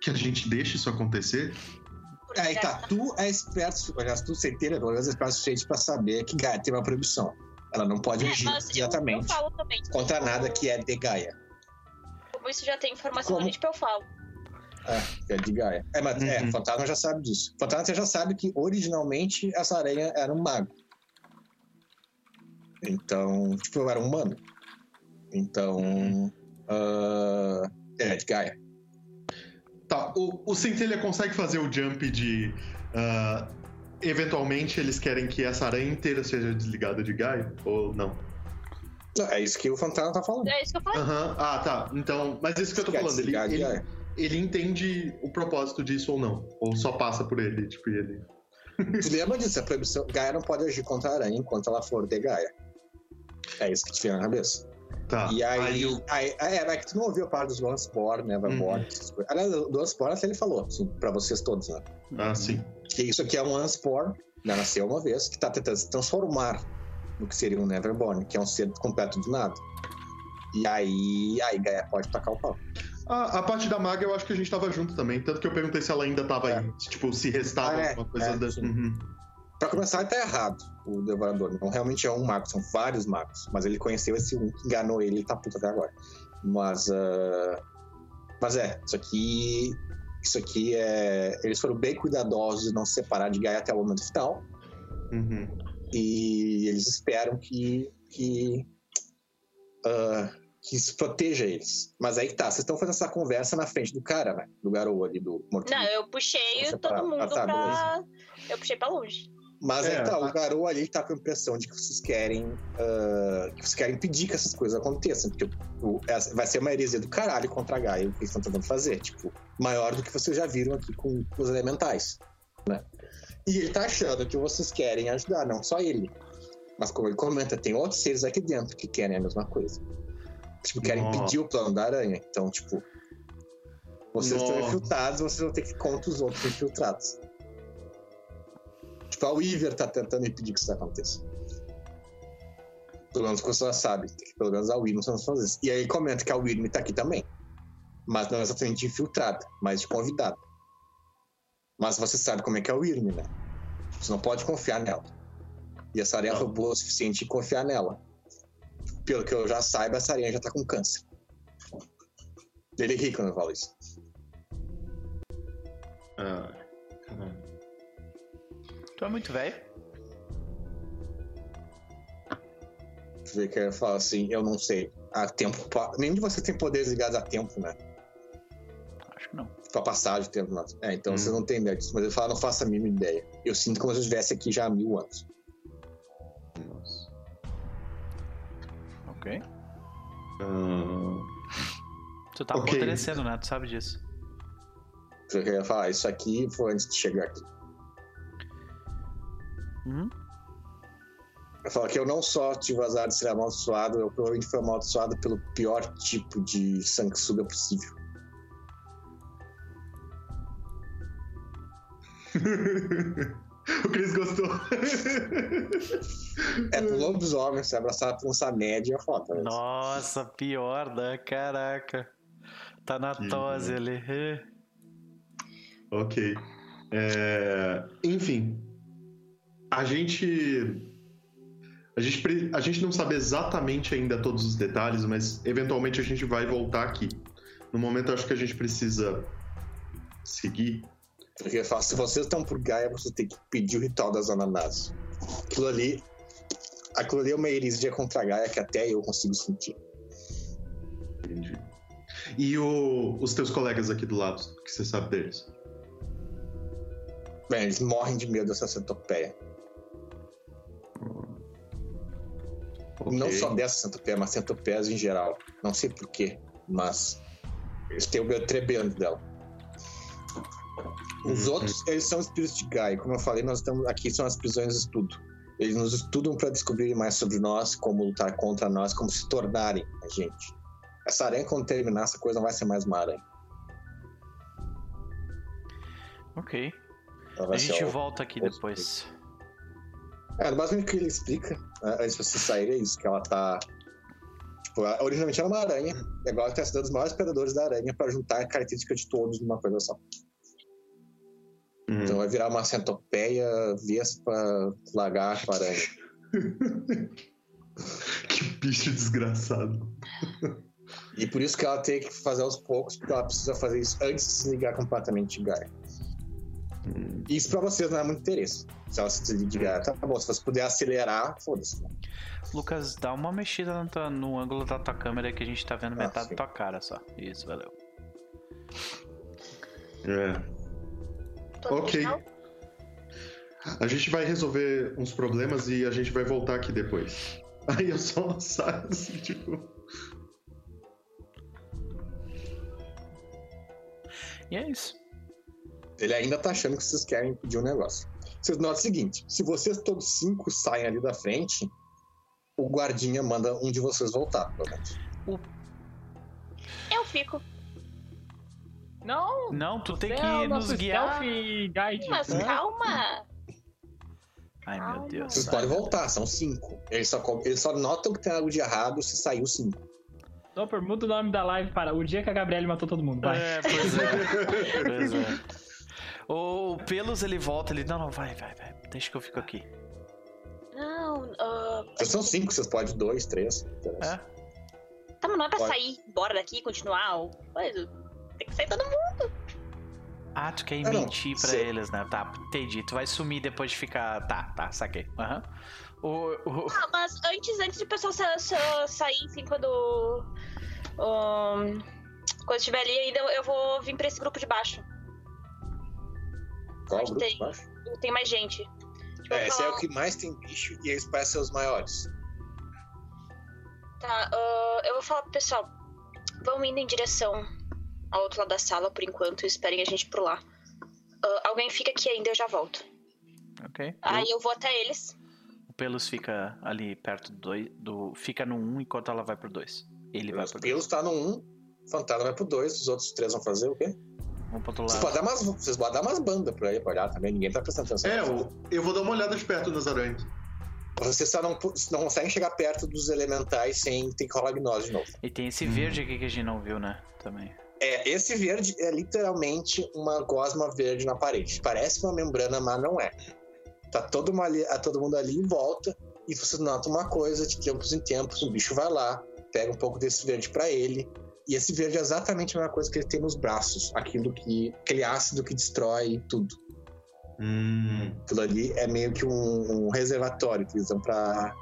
que, que a gente deixe isso acontecer? Aí tá, tu é esperto, aliás, tu certeira, pelo menos é esperto o suficiente pra saber que Gaia tem uma proibição. Ela não pode É, agir mas eu- diretamente Eu, falo também. contra nada que é de Gaia. Como isso já tem informação Como? tipo, eu falo. É, que é de Gaia. É, mas é, Uhum. o Fantasma já sabe disso. O Fantasma já sabe que originalmente essa aranha era um mago. Então, tipo, eu era um humano. Então. ah, é de Gaia. Tá, o, o Centelha consegue fazer o jump de. ah, eventualmente eles querem que essa aranha inteira seja desligada de Gaia? Ou não? Não, É isso que o Fantasma tá falando. É isso que eu falei. Aham, ah, tá. Então, mas isso que eu tô Quer falando, ele, ele, ele entende o propósito disso ou não? Ou só passa por ele, tipo, e ele. Tu lembra disso? A proibição. Gaia não pode agir contra a aranha enquanto ela for de Gaia. É isso que te vem na cabeça. Tá. E aí, o- aí, é, é que tu não ouviu a parte dos Onceborn, né? Essas coisas. Aliás, do Onceborn até ele falou, assim, pra vocês todos, né? Ah, sim. Que isso aqui é um Onceborn, né? Nasceu uma vez, que tá tentando se transformar no que seria um Neverborn, que é um ser completo do nada. E aí, aí Gaia pode tacar o pau. A, a parte da maga eu acho que a gente tava junto também. Tanto que eu perguntei se ela ainda tava É. aí. Tipo, se restava Ah, é. alguma coisa É, da. sim. Uhum. Pra começar, ele tá errado, o Devorador. Não realmente é um mago, são vários magos. Mas ele conheceu esse um que enganou ele e tá puto até agora. Mas. ah, Mas é, isso aqui. Isso aqui é. Eles foram bem cuidadosos de não se separar de Gaia até o momento final. Uhum. E eles esperam que. que. ah, que isso proteja eles. Mas aí que tá, vocês estão fazendo essa conversa na frente do cara, né? Do garoto ali, do morto. Não, eu puxei Você todo pra- mundo ah, tá, pra. Eu puxei pra longe. Mas É, aí tá, mas- o garoto ali tá com a impressão de que vocês querem. ah, que vocês querem impedir que essas coisas aconteçam. Porque o- vai ser uma heresia do caralho contra a Gaia o que eles estão tentando fazer. Tipo, maior do que vocês já viram aqui com os elementais. Né? E ele tá achando que vocês querem ajudar, não só ele. Mas como ele comenta, tem outros seres aqui dentro que querem a mesma coisa. Tipo, querem Nossa. impedir o plano da aranha. Então, tipo. Vocês estão Nossa. infiltrados, vocês vão ter que ir contra os outros infiltrados. Tipo, a Weaver tá tentando impedir que isso aconteça. Pelo menos que você já sabe. que Pelo menos a Wyrm não fazer isso. E aí comenta que a Wyrm tá aqui também. Mas não exatamente infiltrada, mas de convidada. Mas você sabe como é que é a Wyrm, né? Você não pode confiar nela. E essa aranha Não. foi boa o suficiente de confiar nela. Pelo que eu já saiba, essa aranha já tá com câncer. Ele ri quando eu falo isso. Ah, caralho. Tu é muito velho? Você vê que ele fala assim, eu não sei. Há tempo. pa- Nenhum de vocês tem poderes ligados a tempo, né? Acho que não. Pra passagem de tempo. Não. É, então Hum. vocês não têm ideia disso. Mas ele fala, não faço a mínima ideia. Eu sinto como se eu estivesse aqui já há mil anos. Nossa. Ok. Ah, Tu tá Ok. apodrecendo, né? Tu sabe disso. Você vê que ele fala, ah, isso aqui foi antes de chegar aqui. Uhum. Fala que eu não só tive o azar de ser amaldiçoado, eu provavelmente fui amaldiçoado pelo pior tipo de sanguessuga possível. o Chris gostou. É pro lobisomem ser abraçado por um samédia é foda. né? Nossa, pior, né? Caraca. Tá na tose bom. ali. Ok. É, Enfim. A gente. A gente, a gente não sabe exatamente ainda todos os detalhes, mas eventualmente a gente vai voltar aqui. No momento, acho que a gente precisa seguir. Porque eu falo, se vocês estão por Gaia, vocês têm que pedir o ritual das ananás. Aquilo ali. Aquilo ali é uma heresia contra a Gaia que até eu consigo sentir. Entendi. E o- os teus colegas aqui do lado, o que você sabe deles? Bem, eles morrem de medo dessa centopeia. Ok. Não só dessa centopeia, mas centopeias em geral. Não sei porquê, mas eles têm o medo tremendo dela. Os Uhum. outros, eles são espíritos de Gaia. Como eu falei, nós estamos aqui são as prisões de estudo. Eles nos estudam para descobrir mais sobre nós, como lutar contra nós, como se tornarem a gente. Essa aranha, quando terminar, essa coisa não vai ser mais uma aranha. Ok. A gente volta aqui depois. É, basicamente o que ele explica, né, antes de você sair, é isso, que ela tá. Tipo, ela- originalmente ela é uma aranha, e agora tá estudando os maiores predadores da aranha pra juntar a característica de todos numa coisa só. Hum. Então vai virar uma centopeia, vespa, lagarto, aranha. Que bicho desgraçado. E por isso que ela tem que fazer aos poucos, porque ela precisa fazer isso antes de se desligar completamente de Gaia. Isso pra vocês não é muito interesse. Se ela se Gaia, tá bom. Se você puder acelerar, foda-se. Lucas, dá uma mexida no, tua- no ângulo da tua câmera que a gente tá vendo Ah, metade sim. da tua cara só. Isso, valeu. É. Todo Ok. final. A gente vai resolver uns problemas e a gente vai voltar aqui depois. Aí eu só saio assim, tipo. E é isso. Ele ainda tá achando que vocês querem pedir um negócio. Vocês notam o seguinte: se vocês todos cinco saem ali da frente, o guardinha manda um de vocês voltar, pelo menos. Eu fico. Não! Não, tu tem que é nos guiar. Guide. Mas calma. Ai, meu Calma. Deus. Vocês Ai, podem voltar, são cinco. Eles só, eles só notam que tem algo de errado se saiu cinco. Topper, muda o nome da live para o dia que a Gabriele matou todo mundo. Vai. É, pois é. pois é. O Pelos ele volta, ele. Não, não, vai, vai, vai. Deixa que eu fico aqui. Não, Vocês são cinco, vocês podem dois, três. É? tá, mas não é pra Pode. sair embora daqui e continuar ou coisa. Tem que sair todo mundo. Ah, tu quer Ah, não. mentir pra eles, né? Tá, entendi. Tu vai sumir depois de ficar. Tá, tá, saquei. Aham. O, o- Ah, mas antes, antes de o pessoal sa- sa- sair, enfim, quando. Um, quando estiver ali, ainda eu- eu vou vir pra esse grupo de baixo. Qual Onde grupo tem? baixo? Tem mais gente. Tipo, eu É, esse é falar- o que mais tem bicho e eles parecem ser os maiores. Tá, ah, eu vou falar pro pessoal. Vão indo em direção ao outro lado da sala por enquanto e esperem a gente por lá. Ah, alguém fica aqui ainda, eu já volto. Ok. Aí eu vou até eles. O Pelos fica ali perto do dois. Do, fica no 1 um enquanto ela vai pro 2. Ele vai Os pro pelos 2. tá no um, fantasma vai pro dois, os outros três vão fazer o quê? Vamos pro outro Vocês lado. podem dar umas, vocês podem dar umas bandas por aí pra olhar também, ninguém tá prestando atenção. É, eu, eu vou dar uma olhada de perto nas aranhas. Vocês só não, não conseguem chegar perto dos elementais sem ter que rolar gnose de novo. E tem esse Hum. verde aqui que a gente não viu, né? Também. É, esse verde é literalmente uma gosma verde na parede. Parece uma membrana, mas não é. Tá todo, uma ali- a todo mundo ali em volta e você nota uma coisa, de tempos em tempos, o bicho vai lá, pega um pouco desse verde pra ele. E esse verde é exatamente a mesma coisa que ele tem nos braços. Aquilo que. aquele ácido que destrói tudo. Hum. Aquilo ali é meio que um, um reservatório que eles usam pra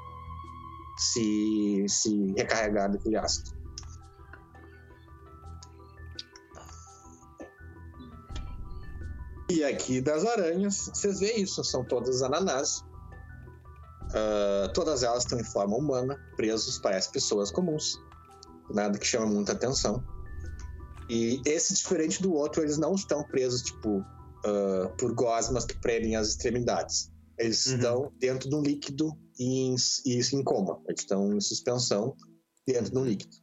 se, se recarregar daquele ácido. E aqui das aranhas, vocês veem isso, são todas ananás. Ah, todas elas estão em forma humana, presos, parecem pessoas comuns. Nada que chama muita atenção. E esse, diferente do outro, eles não estão presos, tipo, ah, por gosmas que prendem as extremidades. Eles Uhum. estão dentro de um líquido e em, e em coma. Eles estão em suspensão dentro de um líquido.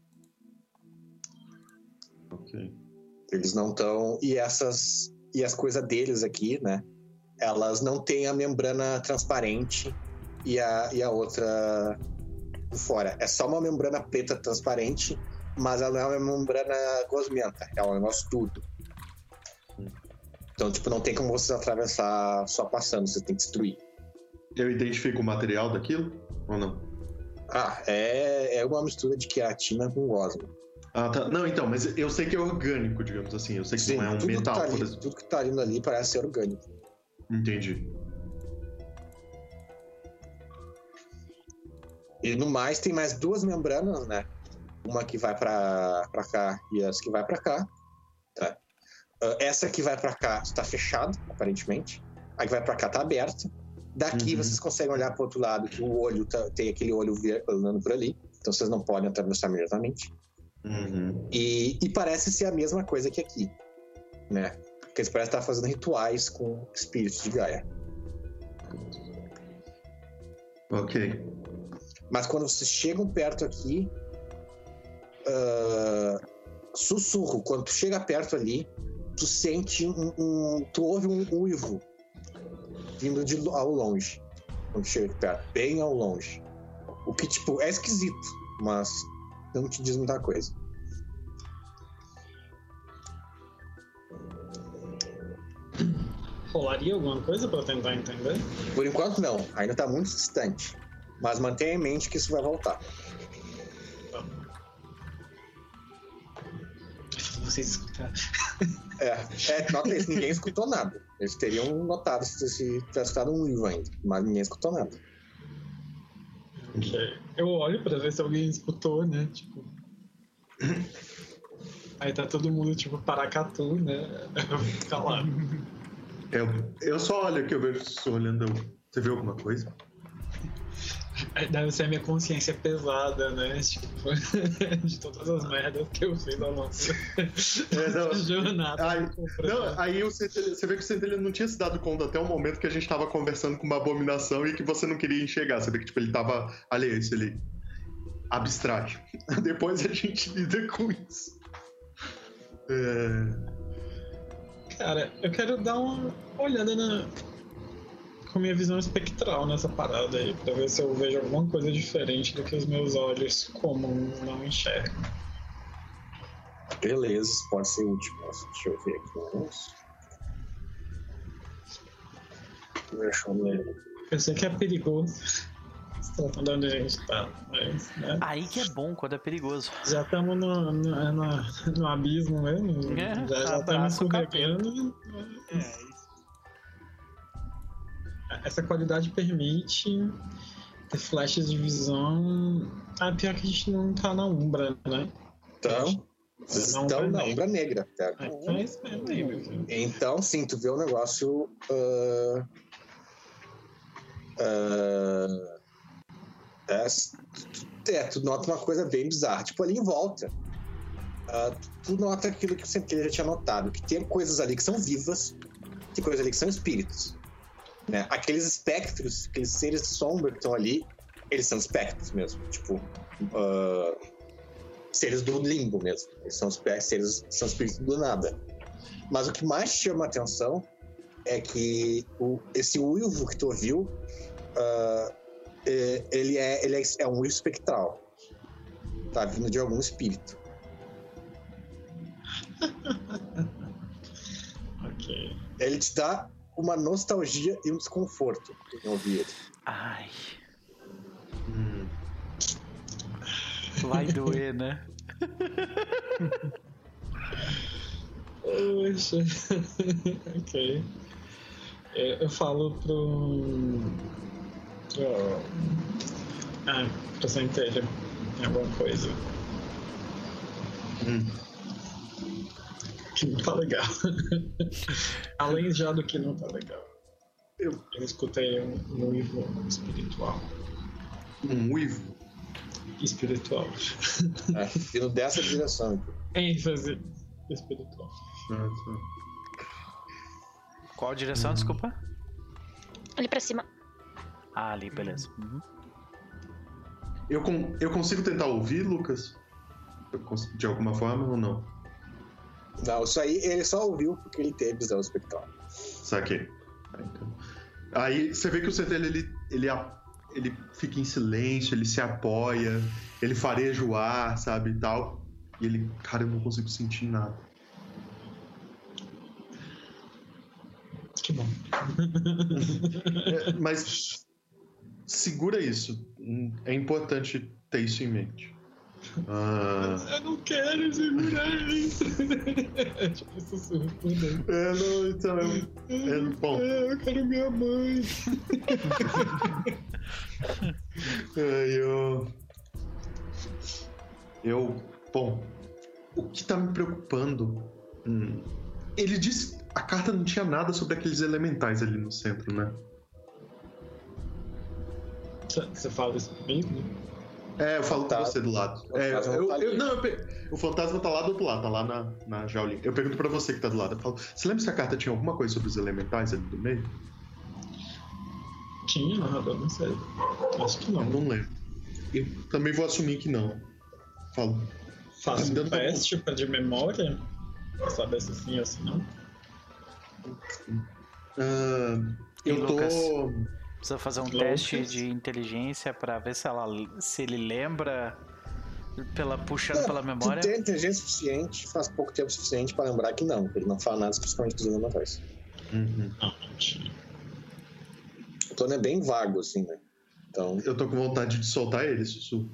Ok. Eles não estão. E essas. E as coisas deles aqui, né? Elas não têm a membrana transparente e a, e a outra por fora. É só uma membrana preta transparente, mas ela não é uma membrana gosmenta. É um negócio tudo. Então, tipo, não tem como vocês atravessar só passando, você tem que destruir. Eu identifico o material daquilo ou não? Ah, é, é uma mistura de queratina com gosma. Ah, tá. Não, então, mas eu sei que é orgânico, digamos assim. Eu sei que Sim, não é um metal, que tá ali, tudo que tá indo ali parece ser orgânico. Entendi. E no mais, tem mais duas membranas, né? Uma que vai pra, pra cá e essa que vai pra cá. Tá? Ah, essa que vai pra cá está fechada, aparentemente. A que vai pra cá tá aberta. Daqui Uhum. vocês conseguem olhar pro outro lado, que o olho tá- tem aquele olho andando por ali. Então vocês não podem atravessar imediatamente. Uhum. E, e parece ser a mesma coisa que aqui, né? Porque eles parecem estar fazendo rituais com espíritos de Gaia. Ok. Mas quando vocês chegam perto aqui, ah, sussurro. Quando tu chega perto ali, tu sente um, um- tu ouve um uivo vindo de ao longe. Quando chega perto, bem ao longe. O que tipo é esquisito, mas não te diz muita coisa. Rolaria alguma coisa pra eu tentar entender? Por enquanto não, ainda tá muito distante. Mas mantenha em mente que isso vai voltar. Vocês escutaram. É, é nota isso, ninguém escutou nada. Eles teriam notado se, se tivesse escutado um uivo ainda, mas ninguém escutou nada. Ok. Eu olho pra ver se alguém escutou, né? Tipo. Aí tá todo mundo, tipo, paracatu, né? Eu vou ficar lá. Eu, eu só olho aqui, eu vejo se olhando. Você viu alguma coisa? Aí Deve ser a minha consciência pesada, né? Tipo, de todas as merdas que eu fiz ao longo É, jornada. Comprando. Não, aí Centelha- você vê que o Centelha não tinha se dado conta até o momento que a gente tava conversando com uma abominação e que você não queria enxergar. Você vê que tipo, ele tava alheio a isso, ele abstrai. Depois a gente lida com isso. É... Cara, eu quero dar uma olhada na... com minha visão espectral nessa parada aí, pra ver se eu vejo alguma coisa diferente do que os meus olhos comuns não enxergam. Beleza, pode ser útil. Nossa, deixa eu ver aqui. Deixa eu sei que é perigoso, tratando de onde a gente tá, mas, né? Aí que é bom quando é perigoso. Já estamos no, no, no, no abismo mesmo. É, já já estamos o capeta. escorregando. Essa qualidade permite ter flashes de visão. Ah, pior que a gente não tá na Umbra, né? Então, vocês Não, estão na Umbra Negra. tá? Ah, Então é isso mesmo aí, meu filho. Então, sim, tu vê o negócio. ah, ah, é, tu- é, tu nota uma coisa bem bizarra. Tipo, ali em volta. ah, tu nota aquilo que o Centelha já tinha notado: que tem coisas ali que são vivas, tem coisas ali que são espíritos. Né? Aqueles espectros, aqueles seres de sombra que estão ali, eles são espectros mesmo. Tipo, ah, seres do limbo mesmo. Eles são seres, são espíritos do nada. Mas o que mais chama a atenção é que o- esse uivo que tu ouviu, é- ele, é, ele é, é um uivo espectral. Tá vindo de algum espírito. Ok. Ele te dá uma nostalgia e um desconforto em ouvir ele. Ai, Hum. vai doer, né? Poxa. ok. Eu, eu falo pro. pro. Ah, pro centelha. Alguma coisa. Hum. Que não tá legal. Além já do que não tá legal. Eu- Eu escutei um, um uivo espiritual. Um uivo. Espiritual. Né? Vindo dessa direção. ênfase espiritual. Qual direção, desculpa? Ali pra cima. Ah, ali, beleza. Uhum. Eu, con- eu consigo tentar ouvir, Lucas? De alguma forma ou não? Não, isso aí ele só ouviu porque ele teve visão espectral. Saquei. Ah, então. Aí você vê que o Centelha ele, ele, a- ele fica em silêncio, ele se apoia, ele fareja o ar, sabe, e tal. E ele, cara, eu não consigo sentir nada. É, mas segura isso. É importante ter isso em mente. Ah, Eu não quero segurar isso. tipo, sussurro por dentro. é, não, então. É, bom, É, eu quero minha mãe. eu. Eu. Bom, o que tá me preocupando. hum, ele disse. A carta não tinha nada sobre aqueles elementais ali no centro, né? Você fala isso mesmo? É, eu falo com você do lado. O É, fantasma eu, tá eu- não, eu pe- o fantasma tá lá do outro lado, tá lá na, na jaulinha. Eu pergunto pra você que tá do lado. Eu falo, você lembra se a carta tinha alguma coisa sobre os elementais ali do meio? Tinha narrador, não sei. Acho que Não, não. não lembro. Eu também vou assumir que não. Falo. Faço Dando um teste pra de memória. Pra saber se sim ou se não. Ah, eu tô. Precisa fazer um Lucas? teste de inteligência pra ver se, ela, se ele lembra pela puxando pela Tu memória. tem inteligência suficiente, faz pouco tempo suficiente pra lembrar que não. Ele não fala nada especificamente dos. Uhum. Não, não tinha. O plano é bem vago, assim, né? Então, Eu tô com vontade de soltar ele, Sussu.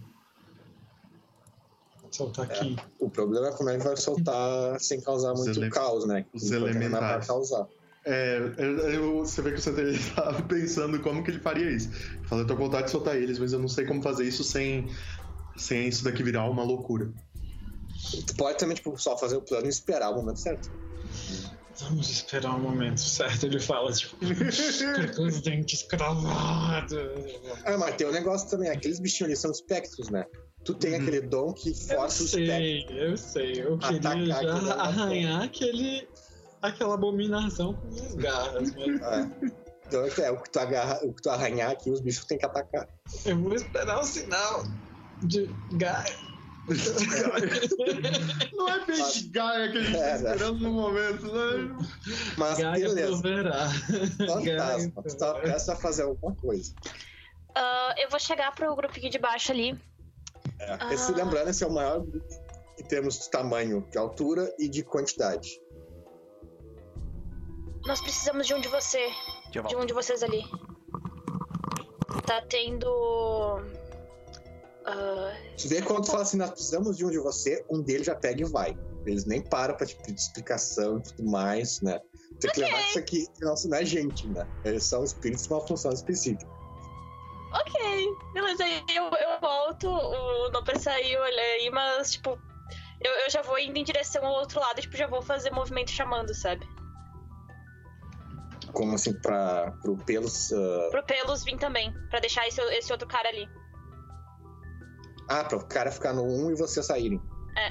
Soltar aqui. o problema é como é que vai soltar sem causar muito ele- caos, né? os não é elementais. causar. É, eu, eu- você vê que o Santana tava pensando como que ele faria isso. Ele Fala, eu tô com vontade de soltar eles, mas eu não sei como fazer isso sem, sem isso daqui virar uma loucura. Tu pode também, tipo, só fazer o plano e esperar o momento certo. Vamos esperar o momento certo. Ele fala, tipo, com os dentes cravados. Ah, mas tem um negócio também, aqueles bichinhos ali são espectros, né? Tu tem Uhum. aquele dom que Eu força o espectro. sei, eu sei. Eu queria já aquele negócio. arranhar aquele, aquela abominação com as garras, mas É. Então é, o que, tu agarra, o que tu arranhar aqui, os bichos têm que atacar. eu vou esperar o sinal de garra. Não é peixe Gaia que a gente É, tá né? esperando no momento, né? Mas Gaia beleza, fantasma. Gaia Tu tá prestes a fazer alguma coisa. Ah, eu vou chegar pro grupinho de baixo ali. É. Esse, Ah. lembrando, esse é o maior grupo em termos de tamanho, de altura e de quantidade. Nós precisamos de um de você. De De um de vocês ali. Tá tendo. ah, Tu vê quando tu fala assim, nós precisamos de um de você, um deles já pega e vai. Eles nem param pra te pedir explicação e tudo mais, né? Tem que Ok. lembrar que isso aqui nossa, não é gente, né? Eles são espíritos com uma função específica. ok, beleza. Aí eu, eu volto, o Noper saiu, olha aí, mas, tipo, eu, eu já vou indo em direção ao outro lado, tipo, já vou fazer movimento chamando, sabe? Como assim, pra, pro pelos. ah, Pro Pelos vir também, pra deixar esse, esse outro cara ali. Ah, para o cara ficar no 1 e você saírem. É.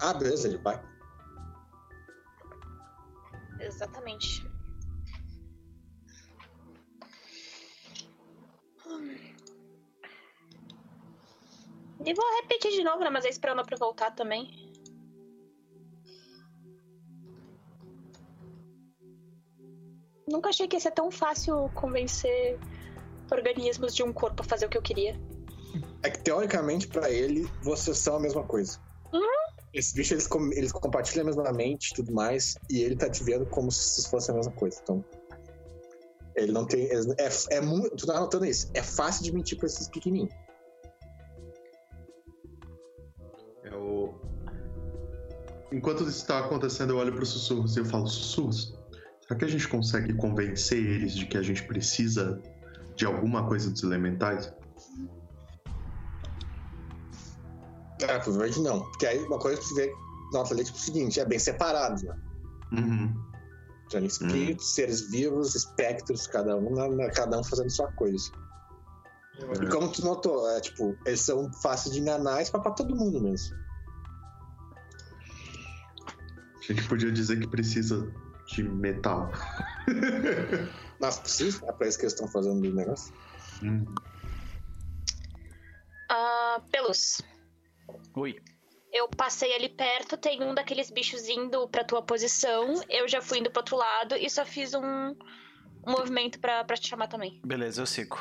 Ah, beleza, ele vai. Exatamente. E vou repetir de novo, né? Mas é esperando pra voltar também. Nunca achei que ia ser tão fácil convencer organismos de um corpo a fazer o que eu queria. É que teoricamente, pra ele, vocês são a mesma coisa. Esses bichos, eles, com- eles compartilham a mesma mente e tudo mais, e ele tá te vendo como se vocês fossem a mesma coisa. Então. Ele não tem. eles- É, é muito. Tu tá notando isso? É fácil de mentir pra esses pequenininhos. Eu... Enquanto isso está acontecendo, eu olho para os sussurros e eu falo: Sussurros, será que a gente consegue convencer eles de que a gente precisa de alguma coisa dos elementais? Ah, provavelmente não. Porque aí uma coisa que tu vê. Nota ali, tipo o seguinte: é bem separado, né? Uhum. Tem espíritos, seres vivos, espectros, cada um, na- na- cada um fazendo sua coisa. E como tu notou, é tipo, eles são fáceis de enganar e pra todo mundo mesmo. A gente podia dizer que precisa de metal. Mas precisa, é pra isso que eles estão fazendo o negócio. Hum. Ah, Pelus, Oi. eu passei ali perto, tem um daqueles bichos indo pra tua posição, eu já fui indo pro outro lado e só fiz um, um movimento pra, pra te chamar também. Beleza, eu sigo.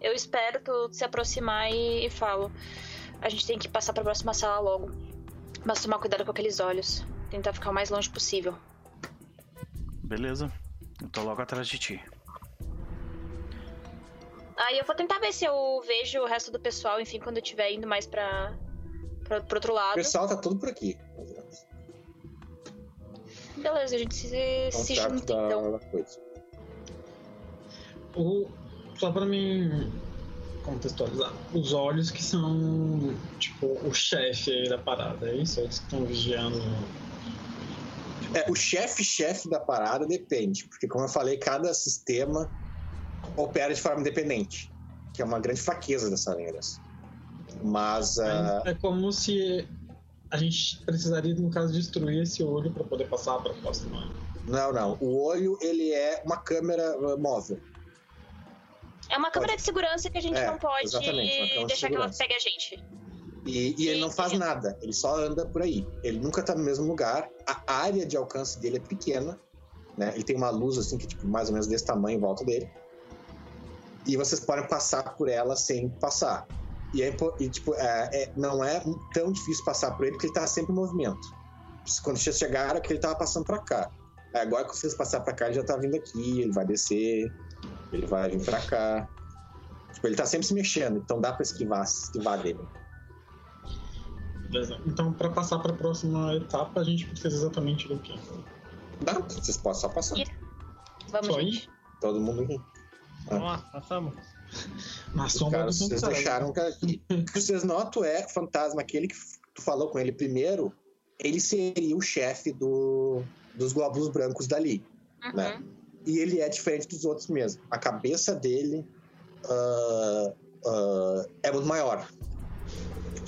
Eu espero tu se aproximar e, e falo. A gente tem que passar pra próxima sala logo. Mas tomar cuidado com aqueles olhos. Tentar ficar o mais longe possível. Beleza. Eu tô logo atrás de ti. Aí eu vou tentar ver se eu vejo o resto do pessoal, enfim, quando eu estiver indo mais pra, pra, pro outro O lado. pessoal tá tudo por aqui. Beleza, a gente se, Então, se junta da, então. O, só pra mim contextualizar, os olhos que são, tipo, o chefe aí da parada, é isso? Eles que estão vigiando. É, o chefe-chefe da parada depende, porque como eu falei, cada sistema opera de forma independente, que é uma grande fraqueza dessa dessa. Mas ah, É como se a gente precisaria, no caso, destruir esse olho pra poder passar pra próxima. não, não. O olho ele é uma câmera ah, móvel. É uma câmera de segurança que a gente É, não pode câmera de deixar que ela pegue a gente. E, e ele não faz nada, ele só anda por aí. Ele nunca tá no mesmo lugar. A área de alcance dele é pequena, né? Ele tem uma luz assim que tipo mais ou menos desse tamanho em volta dele. E vocês podem passar por ela sem passar. E, é, e, tipo, é- é- não é tão difícil passar por ele porque ele tá sempre em movimento. Quando vocês chegaram, é que ele tava passando pra cá. Aí Agora que vocês passar pra cá, ele já tá vindo aqui, ele vai descer, ele vai vir pra cá. Tipo, ele tá sempre se mexendo, então dá pra esquivar, esquivar dele. Então, pra passar pra próxima etapa, a gente precisa exatamente do quê? Dá, vocês podem só passar. Vamos, Só gente. Todo mundo aqui. Vamos lá, passamos. Na sombra do vocês Gonçalo. deixaram que o que vocês notam é o fantasma, aquele que tu falou com ele primeiro, ele seria o chefe do, dos glóbulos brancos dali. Uhum. né? E ele é diferente dos outros mesmo. A cabeça dele ah, ah, é muito maior.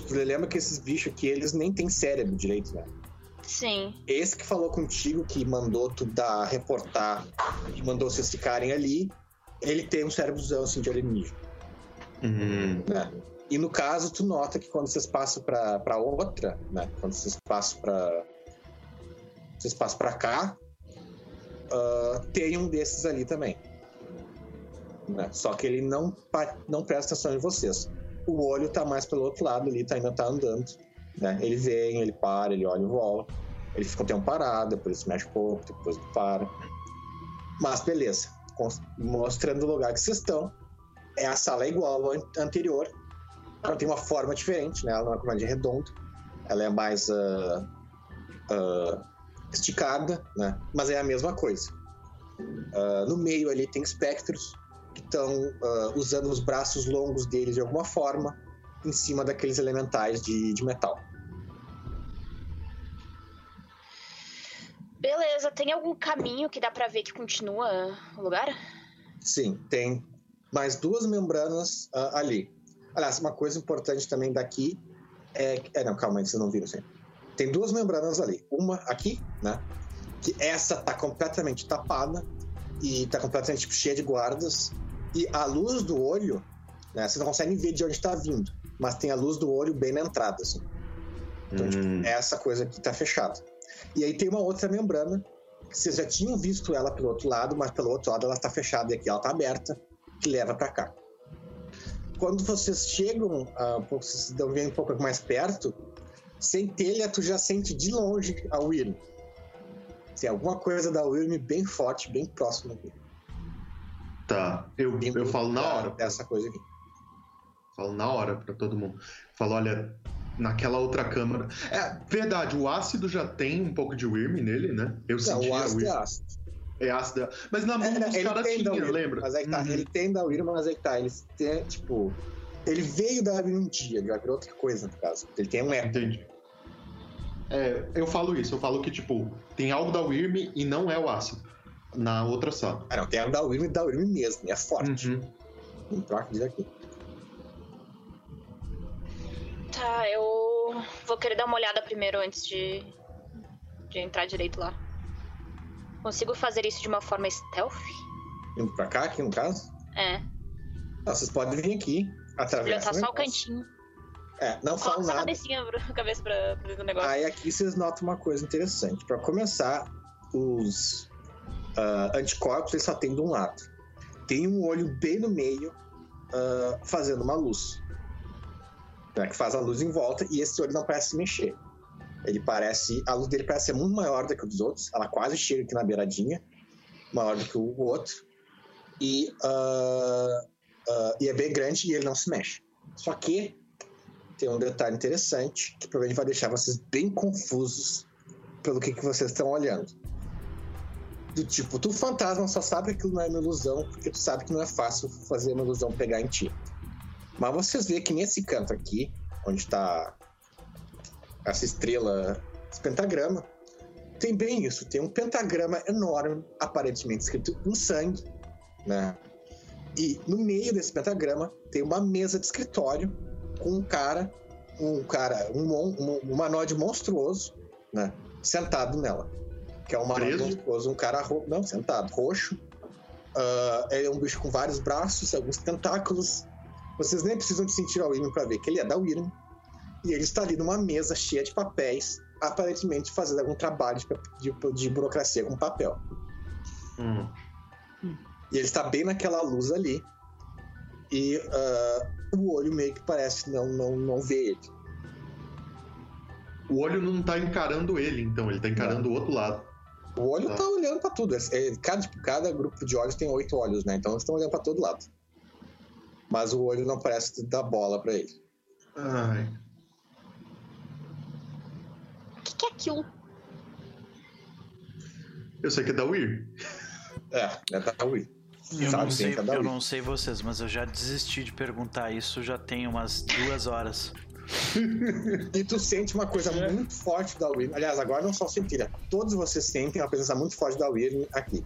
Você lembra que esses bichos aqui, eles nem têm cérebro direito, né? Sim. Esse que falou contigo, que mandou tu dar, reportar, que mandou vocês ficarem ali, ele tem um cérebrozão assim de alienígena. Hum, né? E no caso, tu nota que quando vocês passam pra pra outra, né? Quando vocês passam pra vocês passam pra cá, ah, tem um desses ali também. Né? Só que ele não, não presta atenção em vocês. O olho tá mais pelo outro lado ali, tá, ainda tá andando. Né? Ele vem, ele para, ele olha e volta. Ele fica um tempo parado, depois se mexe um pouco, depois para. Mas beleza. Mostrando o lugar que vocês estão. É a sala igual ao an- anterior. Ela tem uma forma diferente, né? Ela não é como de redonda. Ela é mais ah, ah, esticada, né? Mas é a mesma coisa. Ah, no meio ali tem espectros que estão usando os braços longos deles de alguma forma em cima daqueles elementais de, de metal. Beleza, tem algum caminho que dá pra ver que continua o lugar? Sim, tem mais duas membranas ah, ali. Aliás, uma coisa importante também daqui é. é não, calma aí, vocês não viram aí. Tem duas membranas ali. Uma aqui, né? Que essa tá completamente tapada e tá completamente tipo, cheia de guardas. E a luz do olho, né? Vocês não conseguem ver de onde tá vindo. Mas tem a luz do olho bem na entrada, assim. Então, tipo, hum. essa coisa aqui tá fechada. E aí tem uma outra membrana, que vocês já tinham visto ela pelo outro lado, mas pelo outro lado ela tá fechada e aqui ela tá aberta, que leva para cá. Quando vocês chegam, pouco, vocês estão vendo um pouco mais perto, sem telha tu já sente de longe a Wyrm. Tem alguma coisa da Wyrm bem forte, bem próxima aqui. Tá, eu, eu falo na hora. Essa coisa aqui. Falo na hora pra todo mundo. Falo, olha, naquela outra câmara. É verdade, o ácido já tem um pouco de Wyrm nele, né? Eu senti o a ácido é ácido. É ácido. Mas na mão É, dos caras tinha, Wyrm, lembra? Mas aí que tá, Uhum. ele tem da Wyrm, mas aí que tá. Ele tem, tipo. Ele veio da Wyrm um dia, ele vai pra outra coisa, no caso. Ele tem um eco. Entendi. É, eu falo isso, eu falo que, tipo, tem algo da Wyrm e não é o ácido. Na outra sala. Ah, não, tem a da Wyrm e da Wyrm mesmo, e é forte. Uhum. Disso aqui. Tá, eu vou querer dar uma olhada primeiro antes de, de entrar direito lá. Consigo fazer isso de uma forma stealth? Indo pra cá, aqui no caso. É. Ah, vocês podem vir aqui, atravessar. Levantar só o cantinho. É, não só a nada. cabecinha, cabeça pra, pra dentro do negócio. Aí aqui vocês notam uma coisa interessante. Pra começar, os ah, anticorpos eles só tem de um lado. Tem um olho bem no meio, ah, fazendo uma luz. Né, que faz a luz em volta, e esse olho não parece se mexer. Ele parece. A luz dele parece ser muito maior do que o dos outros. Ela quase chega aqui na beiradinha. maior do que o outro. E, uh, uh, e é bem grande e ele não se mexe. Só que tem um detalhe interessante que provavelmente vai deixar vocês bem confusos pelo que, que vocês estão olhando. Do tipo, tu fantasma só sabe que aquilo não é uma ilusão, porque tu sabe que não é fácil fazer uma ilusão pegar em ti. Mas vocês veem que nesse canto aqui, onde está essa estrela, esse pentagrama, tem bem isso. Tem um pentagrama enorme, aparentemente escrito em sangue, né? E no meio desse pentagrama tem uma mesa de escritório com um cara, um cara, um, um, um humanoide monstruoso, né? Sentado nela. Que é um monstruoso, um cara ro... não sentado, roxo. Uh, ele é um bicho com vários braços, alguns tentáculos. Vocês nem precisam de sentir a Wyrm para ver que ele é da Wyrm. E ele está ali numa mesa cheia de papéis, aparentemente fazendo algum trabalho de, de, de burocracia com papel. Hum. E ele está bem naquela luz ali. E uh, o olho meio que parece não, não, não ver ele. O olho não tá encarando ele, então, ele tá encarando o outro lado. O olho tá, tá olhando para tudo. É, é, cada, tipo, cada grupo de olhos tem oito olhos, né? Então eles estão olhando para todo lado. Mas o olho não parece dar bola para ele. Ai. O que, que é aquilo? Eu sei que é da Weir. É, é da Weir. Eu, não sei, eu não sei vocês, mas eu já desisti de perguntar isso já tem umas duas horas. e tu sente uma coisa muito forte da Wyrm. Aliás, agora não só sentir, todos vocês sentem uma presença muito forte da Wyrm aqui.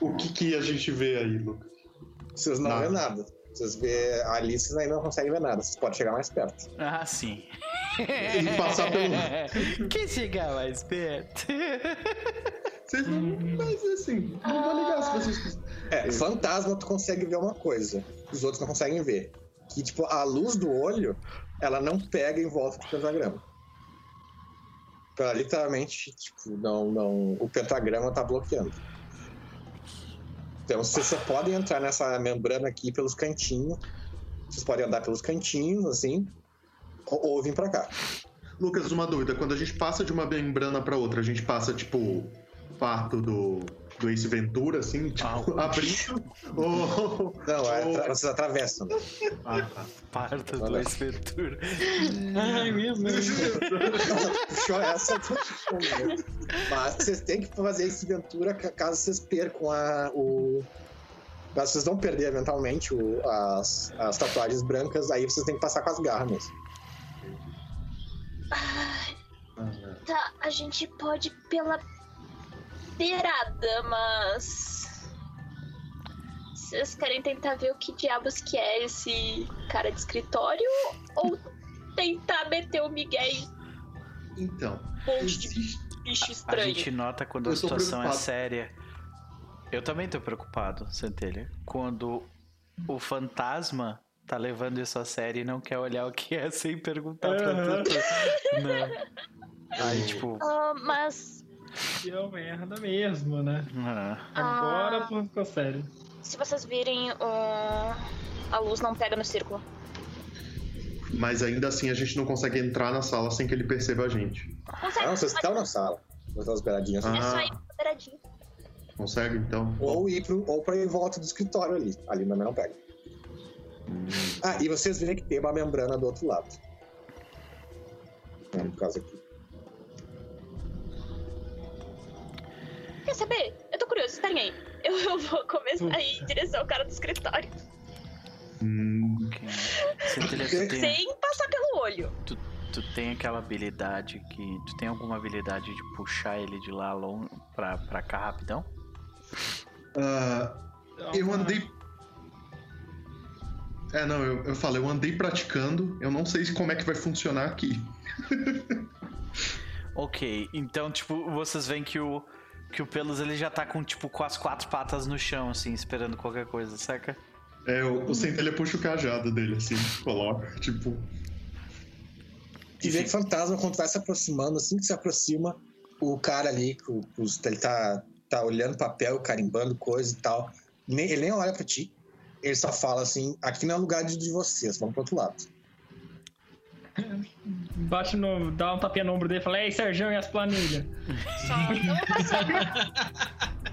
O que, que a gente vê aí, Lucas? Vocês não nada. vê nada. Vocês vê ali, vocês ainda não conseguem ver nada. Vocês podem chegar mais perto. Ah, sim. E passar pelo. Quem chegar mais perto? Vocês não. Mas assim, não vou ligar se vocês. É, fantasma tu consegue ver uma coisa. Os outros não conseguem ver. Que, tipo, a luz do olho, ela não pega em volta do pentagrama. Pra literalmente, tipo, não, não. O pentagrama tá bloqueando. Então vocês podem entrar nessa membrana aqui pelos cantinhos. Vocês podem andar pelos cantinhos, assim, ou, ou vir pra cá. Lucas, uma dúvida. Quando a gente passa de uma membrana para outra, a gente passa, tipo, parto do, do Ace Ventura, assim, tipo, ah, abrindo. ou... Não, é, ou... vocês atravessam. Ah, tá. Parto do Ace Ventura. Ai, meu Deus. Puxou essa. Mas vocês têm que fazer Ace Ventura caso vocês percam a, o. Mas vocês vão perder mentalmente o, as, as tatuagens brancas, aí vocês têm que passar com as garras mesmo. tá, a gente pode pela mas. Vocês querem tentar ver o que diabos que é esse cara de escritório? Ou tentar meter o Miguel Então. Um monte de bicho estranho. A gente nota quando a situação é séria. Eu também tô preocupado, Centelha. Quando o fantasma tá levando isso a sério e não quer olhar o que é sem perguntar pra tudo. Não. Aí, tipo. Uh, mas Deu merda mesmo, né? Ah. Agora ah, ficou sério. Se vocês virem, uh, a luz não pega no círculo. Mas ainda assim a gente não consegue entrar na sala sem que ele perceba a gente. Consegue, não, vocês estão na sala. Vocês beiradinhas. Ah. É só ir pro beiradinho. Consegue, então? Ou ir, pro, ou pra ir em volta do escritório ali. Ali também não pega. Hum. Ah, e vocês veem que tem uma membrana do outro lado. No caso aqui. Quer saber? Eu tô curioso, esperem aí. Eu, eu vou começar a ir em direção ao cara do escritório. Hum. Okay. Tem... Sem passar pelo olho. Tu, tu tem aquela habilidade que. Tu tem alguma habilidade de puxar ele de lá longe pra, pra cá rapidão? Uh, eu andei. É, não, eu, eu falo, eu andei praticando, eu não sei como é que vai funcionar aqui. ok, então, tipo, vocês veem que o que o Pelos ele já tá com, tipo, com as quatro patas no chão, assim, esperando qualquer coisa, saca? É, o, o Centelha puxa o cajado dele, assim, coloca, tipo. E vê que fantasma, quando vai se aproximando, assim que se aproxima, o cara ali, o, o, ele tá, tá olhando papel, carimbando coisa e tal. Nem, ele nem olha pra ti. Ele só fala assim: aqui não é lugar de, de vocês, vamos pro outro lado. Bate no. dá um tapinha no ombro dele e fala: Ei, Serjão, e as planilhas?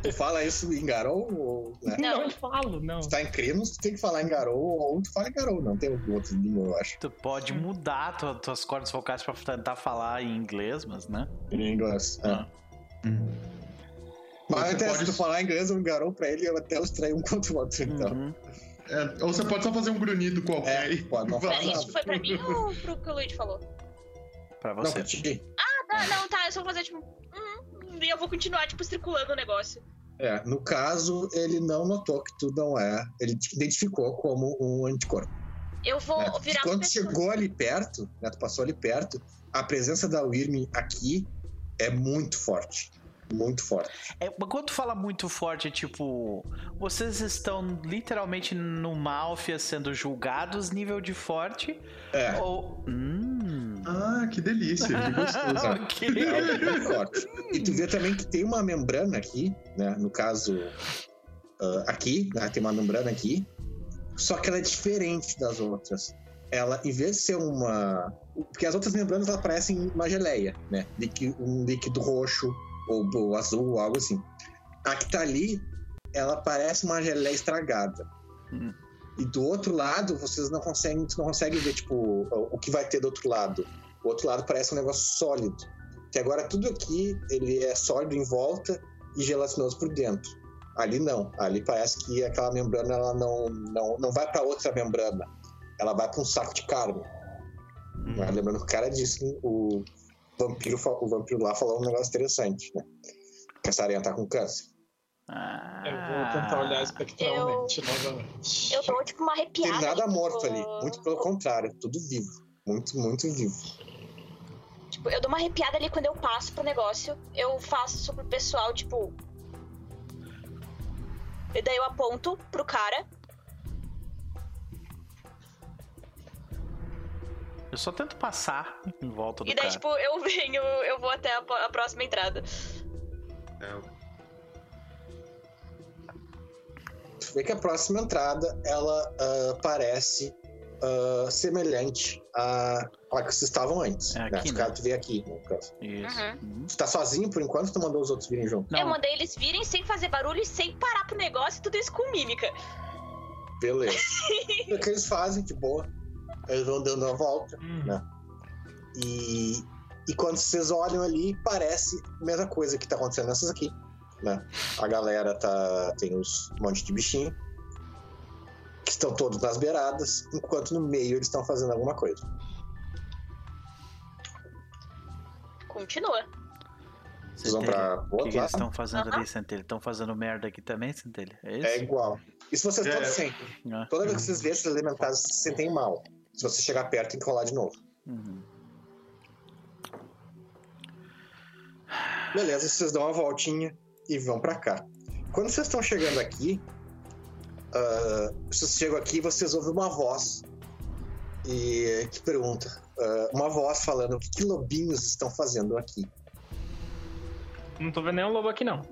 Tu fala isso em Garou ou. Né? Não, Não. falo, não. Tu tá em Crinos, tu tem que falar em Garou ou tu fala em Garou, não tem outro língua, eu acho. Tu pode mudar tua- tuas cordas vocais pra tentar falar em inglês, mas, né? Em inglês. é. Ah. Mas Você até pode- se tu falar inglês ou em Garou pra ele, eu até os um contra o outro, então. Uhum. É, ou você pode só fazer um grunhido qualquer. É, pode não isso foi pra mim ou pro que o Luigi falou? Pra Não, você. pra ti. Ah, não, tá, eu só vou fazer tipo. Hum, e eu vou continuar, tipo, circulando o negócio. É, no caso, ele não notou que tu não é. Ele te identificou como um anticorpo. Eu vou né? virar Quando chegou ali perto, né, tu passou ali perto, a presença da Wyrm aqui é muito forte. Muito forte. É, mas quando tu fala muito forte, é tipo. Vocês estão literalmente no Malfia sendo julgados nível de forte? É, Ou. Hum. Ah, que delícia, que gostoso. ok. é muito forte. E tu vê também que tem uma membrana aqui, né? No caso, ah, aqui, né, tem uma membrana aqui. Só que ela é diferente das outras. Ela, em vez de ser uma. Porque as outras membranas elas parecem uma geleia, né? Um líquido roxo ou, ou azul, algo assim. A que tá ali, ela parece uma geleia estragada. Hum. E do outro lado, vocês não conseguem, não consegue ver, tipo, o, o que vai ter do outro lado. O outro lado parece um negócio sólido. Que agora tudo aqui, ele é sólido em volta e gelatinoso por dentro. Ali não. Ali parece que aquela membrana ela não, não, não vai para outra membrana. Ela vai para um saco de carne. Mas Lembrando que o cara disse o vampiro, o vampiro lá falou um negócio interessante, né? Que essa aranha tá com câncer. Ah. Eu vou tentar olhar espectralmente novamente. Eu dou, tipo, uma Tem arrepiada. nada tipo, morto ali. Muito pelo contrário, tudo vivo. Muito, muito vivo. Tipo, eu dou uma arrepiada ali quando eu passo pro negócio. Eu faço pro pessoal, tipo. E daí eu aponto pro cara. Eu só tento passar em volta do E daí, cara. tipo, eu venho, eu vou até a, a próxima entrada. É, Tu vê que a próxima entrada, ela ah, parece ah, semelhante à, à que vocês estavam antes. É né? aqui, Os né? caras tu vê aqui, no caso. Isso. Uhum. Uhum. Tu tá sozinho por enquanto, tu mandou os outros virem junto. Eu Não, mandei eles virem sem fazer barulho e sem parar pro negócio e tudo isso com mímica. Beleza. o que eles fazem, de boa. Eles vão dando uma volta. Hum. Né? E, e quando vocês olham ali, parece a mesma coisa que tá acontecendo nessas aqui. Né? A galera tá, tem uns um monte de bichinho que estão todos nas beiradas, enquanto no meio eles estão fazendo alguma coisa. Continua. Vocês vão pra O que, que eles estão fazendo Aham. ali, Centelha? Estão fazendo merda aqui também, Centelha? É isso? É igual. Isso vocês É. todos sentem. Ah, Toda vez que vocês veem esses elementares, vocês se sentem mal. Se você chegar perto, tem que rolar de novo. uhum. Beleza, vocês dão uma voltinha e vão pra cá. Quando vocês estão chegando aqui, ah, vocês chegam aqui e vocês ouvem uma voz e que pergunta, ah, uma voz falando o que, que lobinhos estão fazendo aqui. Não tô vendo nenhum lobo aqui, não.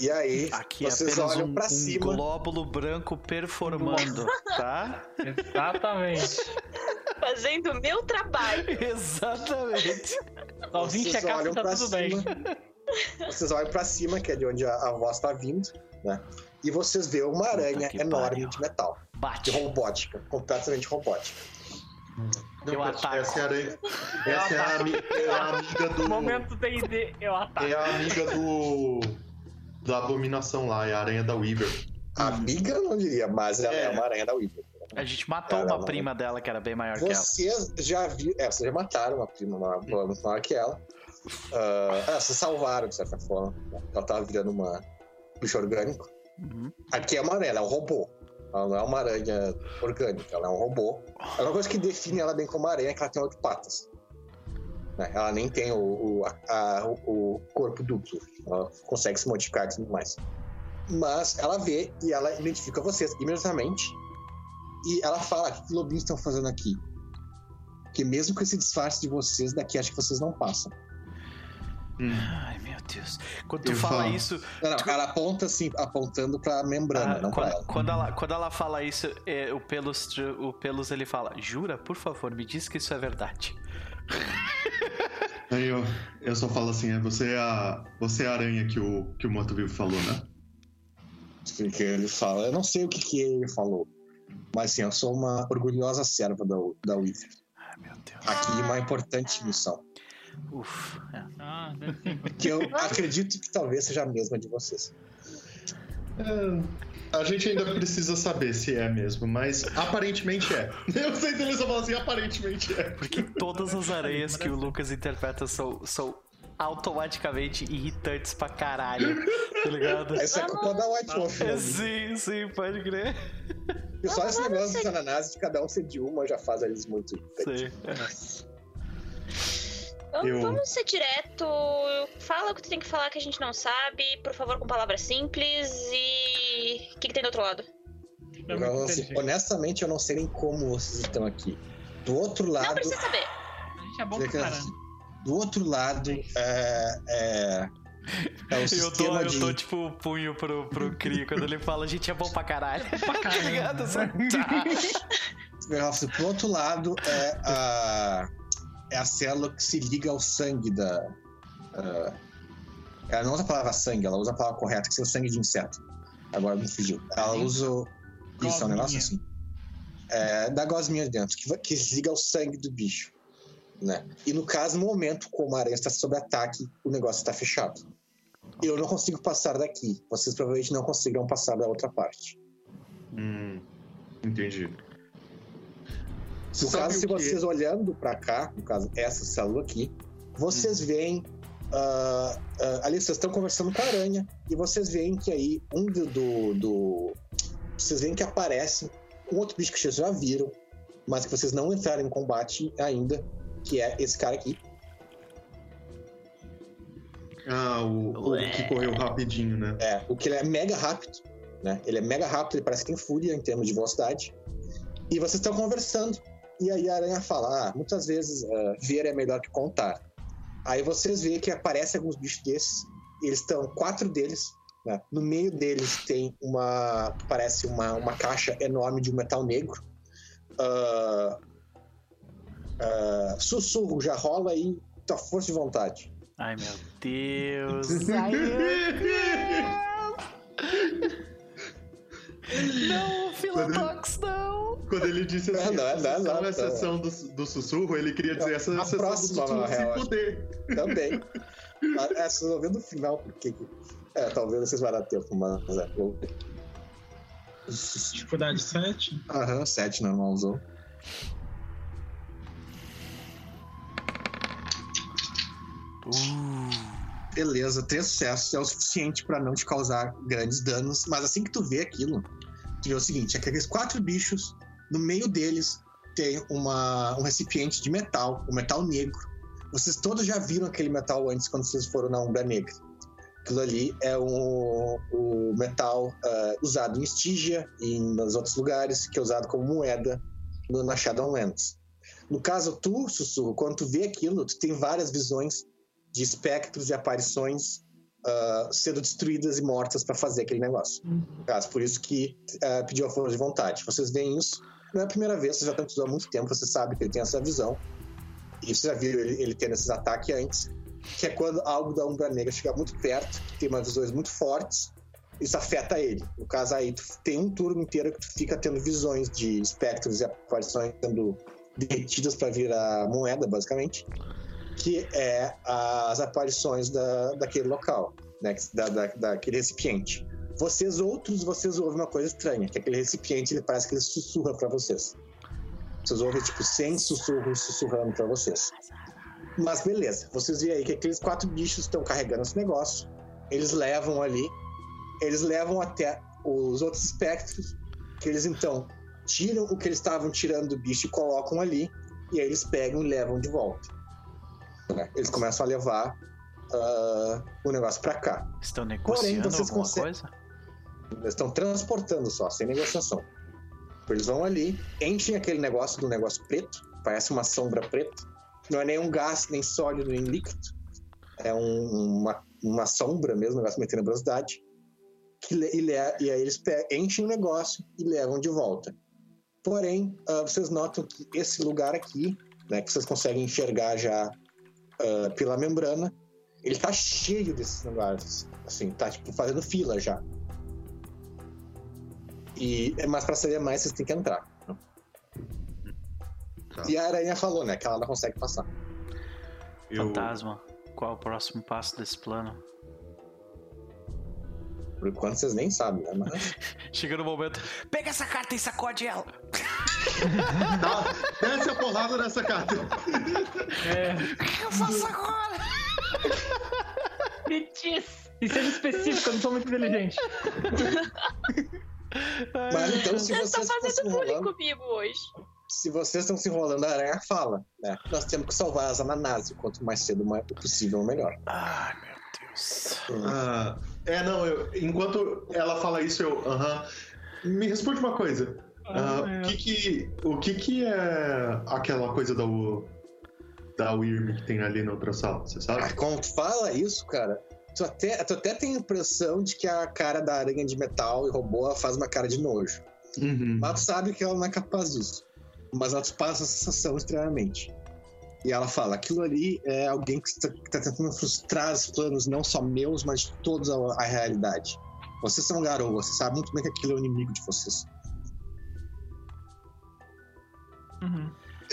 E aí Aqui é vocês olham um, pra um cima. glóbulo branco performando, tá? Exatamente. Fazendo o meu trabalho. Exatamente. Só vim Vocês checar se olham tá pra tudo bem. cima. Vocês olham pra cima, que é de onde a, a voz tá vindo, né? E vocês veem uma aranha enorme pariu. de metal, de Bate. robótica, completamente robótica. Não, Eu ataco. Essa é a, aranha- essa é a, é a amiga do. Momento D&D, eu ataco. É a amiga do. Da abominação lá, é a aranha da Weaver. Amiga, eu não diria, mas ela é, É. uma aranha da Weaver. A gente matou Cara, uma não. prima dela que era bem maior que ela. Vocês já viram. É, vocês já mataram uma prima uma- uma muito maior que ela. Ah, é, vocês salvaram, de certa forma. Ela tava virando uma bicho orgânico. Uhum. Aqui é uma aranha, ela é um robô. Ela não é uma aranha orgânica, ela é um robô. A única coisa que define ela bem como aranha é que ela tem oito patas. Né? Ela nem tem o, o, a- o- corpo duplo. Ela consegue se modificar e tudo mais. Mas ela vê e ela identifica vocês imediatamente. E ela fala: o que os lobinhos estão fazendo aqui? Porque mesmo com esse disfarce de vocês, daqui acho que vocês não passam. Ai, meu Deus. Quando tu Eu fala falo. isso. Não, não, ela aponta assim, apontando pra membrana, ah, não pra quando, ela. quando ela, quando ela fala isso, é, o, Pelos, o Pelos ele fala: Jura, por favor, me diz que isso é verdade. Aí eu, eu só falo assim, é você é a, você é a aranha que o, que o morto-vivo falou, né? O que ele fala? Eu não sei o que, que ele falou. Mas sim, eu sou uma orgulhosa serva da, da Weaver. Ai, meu Deus. Aqui uma importante missão. Uf. é. Ah. Que eu acredito que talvez seja a mesma de vocês. É, a gente ainda precisa saber se é mesmo, mas aparentemente é. Eu sei se ele só fala assim, aparentemente é. Porque todas as areias que o Lucas interpreta são, são automaticamente irritantes pra caralho. Tá ligado? Essa é a culpa da White Wolf. É, né? sim, sim, pode crer. E só esse negócio dos ananases de cada um ser de uma já faz eles muito. Sim. Vamos, Eu- vamos ser direto. Fala o que tu tem que falar que a gente não sabe, por favor, com palavras simples. E. O que, que tem do outro lado? É Eu, muito assim, honestamente, eu não sei nem como vocês estão aqui. Do outro Não lado, precisa saber. A gente é bom pra caramba. do outro lado é, é, é o Eu dou, eu de dou tipo o punho pro, pro Crio quando ele fala, a gente é bom pra caralho. Pra Tá caramba. ligado? Tá. Pro outro lado é a, é a célula que se liga ao sangue da. ah, ela não usa a palavra sangue, ela usa a palavra correta, que é o sangue de inseto. Agora me fugiu. Ela usa. o- Isso, é um negócio assim. É, da gosminha dentro, que, que se liga ao sangue do bicho. Né? E no caso, no momento, como a aranha está sob ataque, o negócio está fechado. Eu não consigo passar daqui. Vocês provavelmente não conseguirão passar da outra parte. Hum, entendi. No Sabe caso, se que- vocês olhando pra cá, no caso, essa célula aqui, vocês Hum. veem. ah, ah, ali vocês estão conversando com a aranha e vocês veem que aí um do. do, do- vocês veem que aparece um outro bicho que vocês já viram, mas que vocês não entraram em combate ainda, que é esse cara aqui. Ah, o, o que correu rapidinho, né? É, o que ele é mega rápido, né? Ele é mega rápido, ele parece que tem fúria em termos de velocidade. E vocês estão conversando. E aí a aranha fala: ah, muitas vezes ah, ver é melhor que contar. Aí vocês veem que aparecem alguns bichos desses. Eles estão, quatro deles. né? No meio deles tem uma. Parece uma, uma caixa enorme de um metal negro. Ah, ah, sussurro, já rola aí tua força de vontade. Ai, meu Deus. Ai, meu Deus. Não, Filotox, não. Quando ele disse assim, Não, não, essa não, sessão não, é não. sessão do, do sussurro, ele queria dizer essa A sessão próxima, do sussurro real, sem acho. poder. Também. É, vocês vão ver no final porque. que- É, talvez vocês vão dar tempo, mas é. Dificuldade 7. Aham, 7 normal usou. Beleza, três sucessos é o suficiente pra não te causar grandes danos, mas assim que tu vê aquilo, tu vê o seguinte: aqueles quatro bichos, no meio deles tem uma, um recipiente de metal, um metal negro. Vocês todos já viram aquele metal antes quando vocês foram na Umbra Negra. Aquilo ali é um, o metal ah, usado em Stygia e nos outros lugares, que é usado como moeda no, na Shadowlands. No caso, tu, Sussurro, quando tu vê aquilo, tu tem várias visões de espectros e aparições ah, sendo destruídas e mortas para fazer aquele negócio. Caso, por isso que ah, pediu a força de vontade. Vocês veem isso, não é a primeira vez, vocês já estão estudando há muito tempo, você sabe que ele tem essa visão. E você já viu ele, ele tendo esses ataques antes, que é quando algo da Umbra Negra chega muito perto, tem umas visões muito fortes, isso afeta ele. No caso aí, tu tem um turno inteiro que tu fica tendo visões de espectros e aparições sendo derretidas para virar moeda, basicamente, que é as aparições da, daquele local, né, da, da, daquele recipiente. Vocês outros, vocês ouvem uma coisa estranha, que aquele recipiente, ele parece que ele sussurra para vocês. Vocês ouvem, tipo, 100 sussurros sussurrando para vocês. Mas beleza, vocês veem aí que aqueles quatro bichos estão carregando esse negócio, eles levam ali, eles levam até os outros espectros, que eles então tiram o que eles estavam tirando do bicho e colocam ali, e aí eles pegam e levam de volta. Né? Eles começam a levar ah, o negócio pra cá. Estão negociando vocês alguma conseguem- coisa? Eles estão transportando só, sem negociação. Eles vão ali, enchem aquele negócio do negócio preto, parece uma sombra preta. Não é nem um gás, nem sólido, nem líquido. É um- uma, uma sombra mesmo, um negócio meio tenebrosidade. Que, e, e aí eles enchem o negócio e levam de volta. Porém, ah, vocês notam que esse lugar aqui, né, que vocês conseguem enxergar já ah, pela membrana. Ele tá cheio desses lugares. Assim, tá tipo fazendo fila já. E, mas pra saber mais, vocês têm que entrar. Tá. E a aranha falou, né? Que ela não consegue passar. Eu, Fantasma, qual é o próximo passo desse plano? Por enquanto vocês nem sabem, né? Mas Chega no momento, pega essa carta e sacode ela. Dá, desce a porrada nessa carta. É. O que eu faço agora? Me diz! E seja específico, eu não sou muito inteligente. Mas então, se Vocês estão vocês estão fazendo bullying comigo hoje. se vocês estão se enrolando, a aranha fala, né? Nós temos que salvar as ananás, quanto mais cedo mais possível, melhor. Ai, meu Deus. Ah, é, não, eu, enquanto ela fala isso, eu. Aham. Me responde uma coisa. Ah, Ah, é. o, que que, o que que é aquela coisa da, da Wyrm que tem ali na outra sala? Você Ah, sabe? quando tu fala isso, cara, tu até, tu até tem a impressão de que a cara da aranha de metal e robô faz uma cara de nojo. Uhum. Mas tu sabe que ela não é capaz disso. Mas ela te passa a sensação extremamente. E ela fala: aquilo ali é alguém que está, está tentando frustrar os planos, não só meus, mas de toda a, a realidade. Vocês são garotos, você sabe muito bem que aquilo é o inimigo de vocês.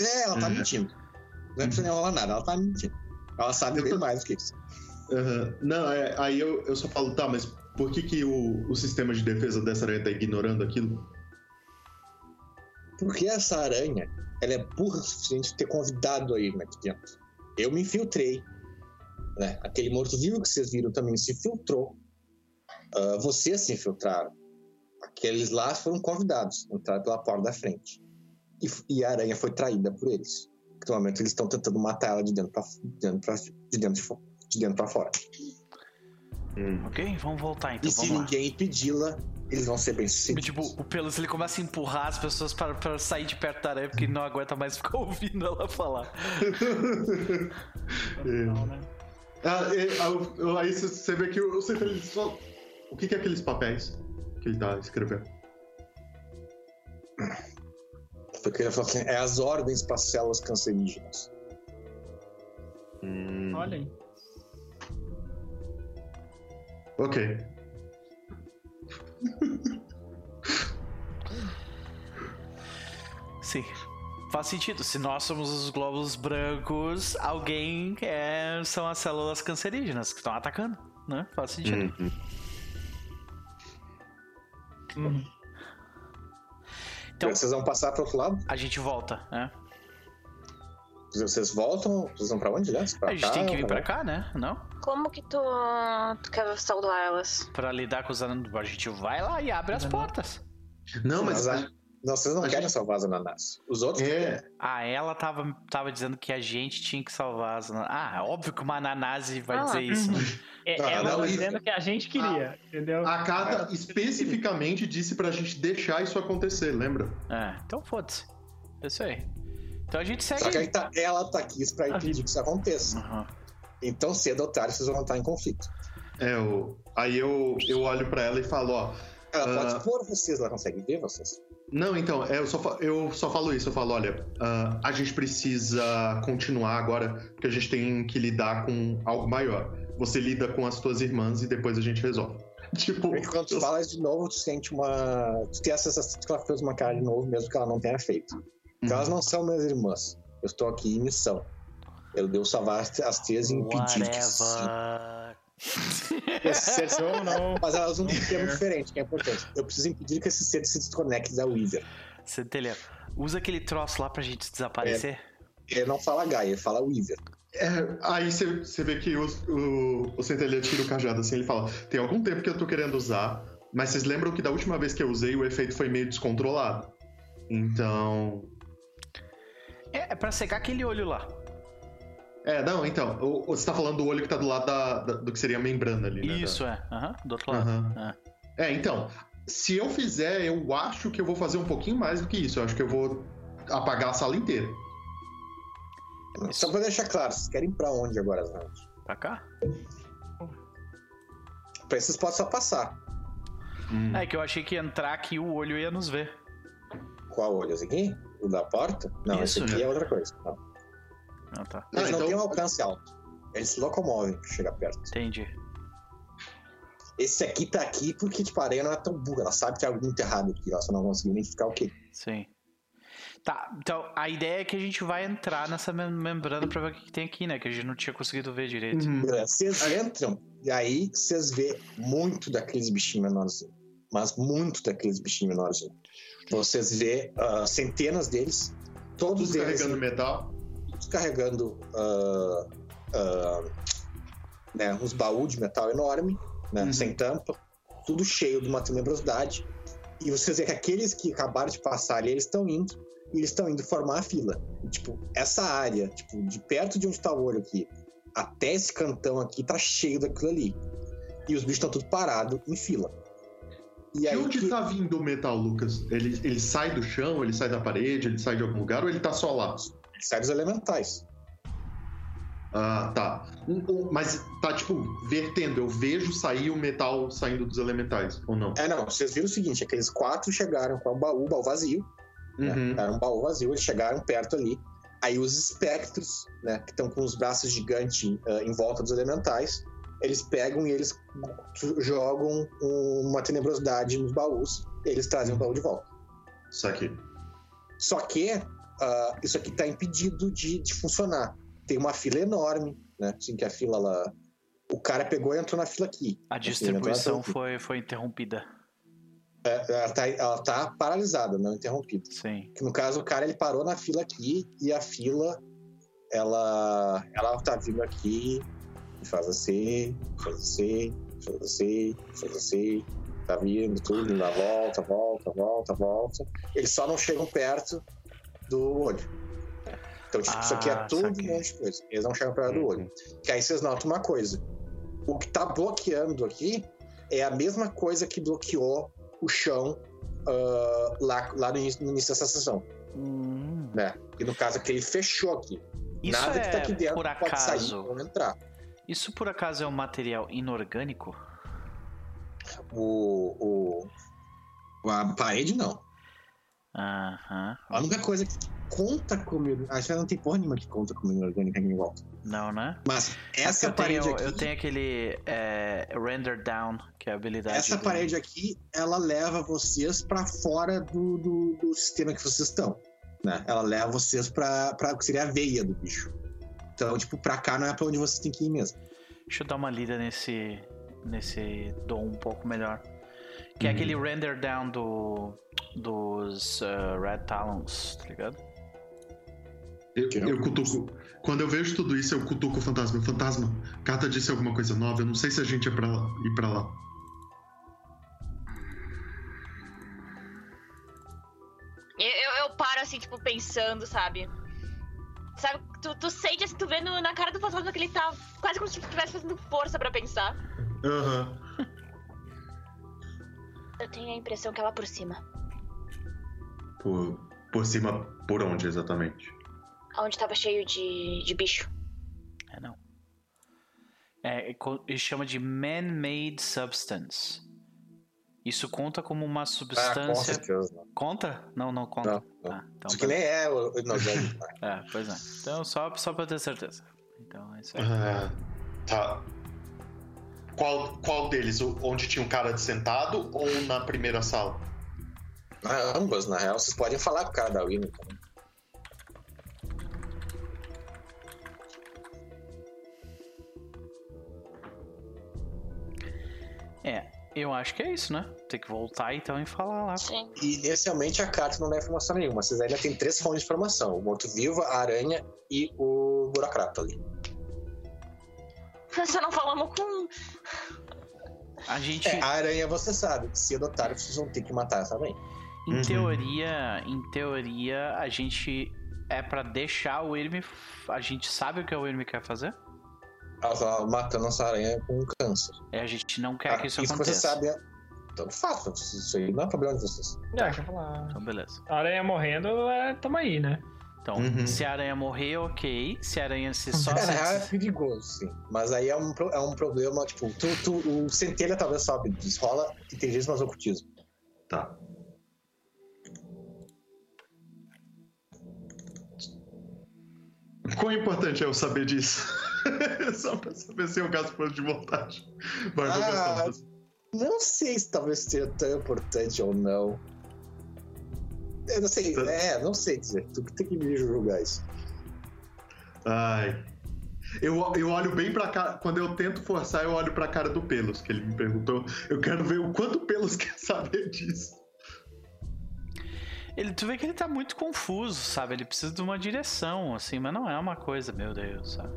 É, ela tá Uhum. mentindo. Não é precisa nem rolar nada, ela tá mentindo. Ela sabe bem mais do que isso. Aham. Não, é, aí eu, eu só falo, tá, mas por que, que o, o sistema de defesa dessa aranha tá ignorando aquilo? Porque essa aranha, ela é burra o suficiente de ter convidado a Irma aqui dentro. Eu me infiltrei. Né? Aquele morto-vivo que vocês viram também se filtrou. Ah, vocês se infiltraram. Aqueles lá foram convidados, entraram pela porta da frente. E, e a aranha foi traída por eles. No momento eles estão tentando matar ela de dentro pra, dentro pra, de dentro de, de dentro pra fora. Hum. Ok, vamos voltar então, e se ninguém impedi-la, eles vão ser bem sucedidos. Tipo, o Pelos ele começa a empurrar as pessoas para, para sair de perto da aranha porque ele não aguenta mais ficar ouvindo ela falar. Não, né? Ah, e- ah, aí você- vê que o o centralista só. O que, que é aqueles papéis que ele tá escrevendo? Porque ele falou assim, é as ordens para células cancerígenas. Hum, Olha aí. Ok. Sim. Faz sentido. Se nós somos os glóbulos brancos, alguém é, são as células cancerígenas que estão atacando, né? Faz sentido. Uhum. Uhum. Então, Vocês vão passar para outro lado? a gente volta, né? Vocês voltam? Vocês vão pra onde, né? Pra A gente cá, tem que vir pra pra cá, né? Não? Como que tu, tu quer saudar elas? Pra lidar com os anos. A gente vai lá e abre as Não. portas. Não, mas. A- Não, vocês não A querem gente- salvar as ananás. Os outros É. querem. Ah, ela tava, tava dizendo que a gente tinha que salvar as ananás. Ah, óbvio que uma ananase vai Ah, dizer isso. né? É, Ah, ela não, tá isso- dizendo que a gente queria, entendeu? A carta especificamente disse pra gente deixar isso acontecer, lembra? É, então foda-se. É isso aí. Então a gente segue. Só que aí tá, ela tá aqui pra A impedir que isso aconteça. Aham. Então, cedo ou tarde, vocês vão estar em conflito. É, eu, aí eu, eu olho pra ela e falo, ó. Ela Ah. pode pôr vocês, ela consegue ver vocês. Não, então, é, eu, só, eu só falo isso, eu falo, olha, ah, a gente precisa continuar agora, porque a gente tem que lidar com algo maior. Você lida com as tuas irmãs e depois a gente resolve. Tipo, Porque quando tu eu- falas de novo, tu sente uma. Tu tem a sensação de que ela fez uma cara de novo, mesmo que ela não tenha feito. Porque elas não são minhas irmãs. Eu estou aqui em missão. Eu devo salvar as as três e impedir que. Esse ser se- Ou não. Mas elas usam um termo diferente, que é importante. Eu preciso impedir que esse ser se desconecte da Weaver. Centelha, usa aquele troço lá pra gente desaparecer. Ele não fala Gaia, ele fala Weaver. É, aí você vê que o, o, o Centelha tira o cajado assim, ele fala: tem algum tempo que eu tô querendo usar, mas vocês lembram que da última vez que eu usei o efeito foi meio descontrolado. Então. É, é pra cegar aquele olho lá. É, não, então, o- você tá falando do olho que tá do lado da, da- do que seria a membrana ali, né? Isso, é. Aham, do outro lado. É. É, então, se eu fizer, eu acho que eu vou fazer um pouquinho mais do que isso. Eu acho que eu vou apagar a sala inteira. Só pra deixar claro, vocês querem ir pra onde agora, Zand? Pra cá? Pra isso vocês podem só passar. Hum. É que eu achei que entrar aqui o olho ia nos ver. Qual olho? Esse aqui? O da porta? Não, Isso, esse aqui é. é outra coisa. Não. Ah, tá. Eles Ah, não então- têm um alcance alto. Eles se locomovem pra chegar perto. Entendi. Esse aqui tá aqui porque, tipo, a areia não é tão burra. Ela sabe que tem algo muito errado aqui. Ela só não conseguiu identificar o quê. Sim. Tá, então a ideia é que a gente vai entrar nessa mem- membrana pra ver o que, que tem aqui, né? Que a gente não tinha conseguido ver direito. Uhum. Vocês entram e aí vocês vê muito daqueles bichinhos menores. Mas muito daqueles bichinhos menores. Vocês vê ah, centenas deles. Todos eles carregando metal. todos carregando ah, ah, né, uns baús de metal enorme, né, Uhum. sem tampa, tudo cheio de uma tenebrosidade. E vocês veem que aqueles que acabaram de passar ali, eles estão indo, e eles estão indo formar a fila. E, tipo, essa área, tipo, de perto de onde tá o olho aqui, até esse cantão aqui, tá cheio daquilo ali. E os bichos estão tudo parados em fila. E De aí onde que- tá vindo o metal, Lucas? Ele, ele sai do chão, ele sai da parede, ele sai de algum lugar ou ele tá só lá? sai dos elementais. Ah, tá. Mas tá, tipo, vertendo. Eu vejo sair o metal saindo dos elementais, ou não? É, não, vocês viram o seguinte, aqueles quatro chegaram com o baú, o baú vazio, né? Uhum. Era um baú vazio, eles chegaram perto ali. Aí os espectros, né, que estão com os braços gigantes ah, em volta dos elementais, eles pegam e eles jogam um- uma tenebrosidade nos baús, e eles trazem o baú de volta. Isso aqui. Só que ah, isso aqui está impedido de, de funcionar. Tem uma fila enorme, né? Assim que a fila lá. O cara pegou e entrou na fila aqui. A Assim, distribuição foi, foi interrompida. Aqui. Ela tá, ela tá paralisada, não interrompida. Sim. No caso o cara ele parou na fila aqui e a fila ela ela tá vindo aqui e faz assim, faz assim, faz assim, faz assim, tá vindo tudo, na volta, volta, volta, volta. Eles só não chegam perto do olho. Então, tipo, isso aqui é Ah, tudo um monte de coisa. Eles não chegam perto do olho. Que aí vocês notam uma coisa. O que tá bloqueando aqui é a mesma coisa que bloqueou o chão ah, lá, lá no início, no início dessa sessão Hum. né? E no caso aqui ele fechou aqui. Isso Nada é que tá aqui dentro por pode sair acaso. ou entrar. Isso por acaso é um material inorgânico? O, o a parede não. Aham. A única coisa que conta como acho que não tem porra nenhuma que conta como inorgânica aqui em volta. Não, né? Mas É essa eu parede tenho, aqui, eu tenho aquele é, render down, que é a habilidade. essa do- parede aqui, ela leva vocês pra fora do, do, do sistema que vocês estão. Né? Ela leva vocês pra, pra que seria a veia do bicho. Então, tipo, pra cá não é pra onde vocês têm que ir mesmo. Deixa eu dar uma lida nesse nesse dom um pouco melhor. Que é Uhum. aquele render down do dos uh, Red Talons, tá ligado? Eu, é eu cutuco. Quando eu vejo tudo isso, eu cutuco o fantasma. Fantasma, Carta disse alguma coisa nova. Eu não sei se a gente é pra lá, ir pra lá. Eu, eu, eu paro assim, tipo, pensando, sabe? Sabe, tu, tu sente assim, tu vê no- na cara do fantasma que ele tá quase como se estivesse fazendo força pra pensar. Aham. Eu tenho a impressão que ela por cima. Por, por cima, por onde exatamente? Onde tava cheio de, de bicho. É não. É, é ele chama de man-made substance. Isso conta como uma Ah, com substância. certeza. não. conta? Não, não conta. Não, não. Ah, então Isso que nem é o né? É, pois é. Então, só, só pra ter certeza. Então, é isso aí. Ah, tá. Qual, qual deles? O- Onde tinha um cara sentado ou na primeira sala? Ah, ambas, na real, vocês podem falar com o cara da Winnie também. É, eu acho que é isso, né? Tem que voltar então e falar lá. Sim. E inicialmente a carta não dá informação nenhuma. Vocês ainda tem três fontes de informação: o morto-vivo, a aranha e o burocrata ali. Só não falamos com. A gente, É, a aranha você sabe, ou tarde vocês vão ter que matar essa aranha. em Uhum. teoria, em teoria, a gente é pra deixar o Irme. A gente sabe o que o Irme quer fazer? Ela tá matando essa aranha com câncer. É, a gente não quer que isso, Ah, isso que aconteça. você sabe é. Tanto faz, isso aí não é problema de vocês. Já, deixa eu falar. Então, beleza. A aranha morrendo, é, tamo aí, né? Então, Uhum. se a aranha morrer, ok. Se a aranha se só. É, na real é perigoso, sim. Mas aí é um, é um problema, tipo, tu, tu, o centelha talvez sobe, desrola inteligência mais ocultismo. Tá. Quão importante é eu saber disso? Só pra saber se eu gasto ponto de vontade. Vai, Ah. Não sei se talvez seja tão importante ou não. Eu não sei, Tá. é, não sei dizer. Tu tem que me julgar isso. Ai. Eu, eu olho bem pra cara. Quando eu tento forçar, eu olho pra cara do Pelos, que ele me perguntou. Eu quero ver o quanto o Pelos quer saber disso. Ele, tu vê que ele tá muito confuso, sabe? Ele precisa de uma direção, assim, mas não é uma coisa, meu Deus, sabe?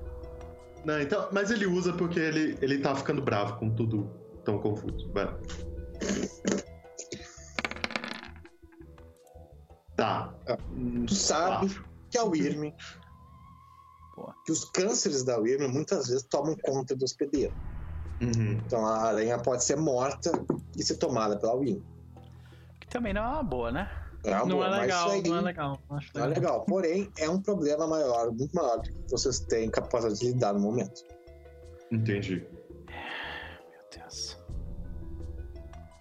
Não, então, mas ele usa porque ele, ele tá ficando bravo com tudo tão confuso. Vai. Tá. Hum, Tu sabe quatro. que a Wyrm, Boa. que os cânceres da Wyrm muitas vezes tomam conta do hospedeiro. Uhum. Então a aranha pode ser morta e ser tomada pela Wyrm. Que também não é uma boa, né? É uma Não boa, é mas legal, isso aí não é legal. Acho não é legal. Porém, é um problema maior, muito maior do que vocês têm capacidade de lidar no momento. Entendi. Meu Deus.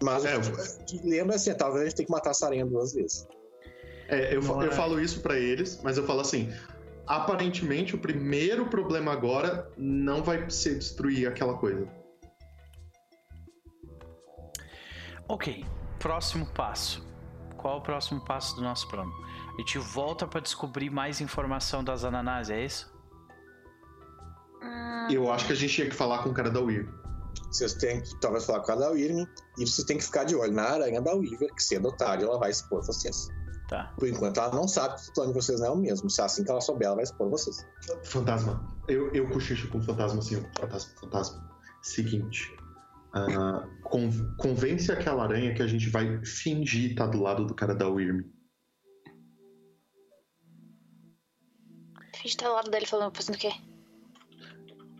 Mas É, o que- que lembra assim, talvez a gente tenha que matar essa aranha duas vezes. É, eu, eu é. falo isso pra eles, mas eu falo assim: aparentemente o primeiro problema agora não vai ser destruir aquela coisa. Ok, próximo passo. Qual é o próximo passo do nosso plano? A gente volta pra descobrir mais informação das ananás, é isso? Hum, Eu acho que a gente tinha que falar com o cara da Weir. Vocês têm que talvez falar com a da Wyrm e vocês têm que ficar de olho na aranha da Weaver, que cedo ou tarde ela vai expor vocês. Tá. Por enquanto ela não sabe que o plano de vocês não é o mesmo. Se assim que ela souber, ela vai expor vocês. Fantasma. Eu, eu cochicho com o fantasma assim, fantasma, fantasma. Seguinte. Ah, con- convence aquela aranha que a gente vai fingir estar do lado do cara da Wyrm. Finge tá do lado dele falando, fazendo o quê?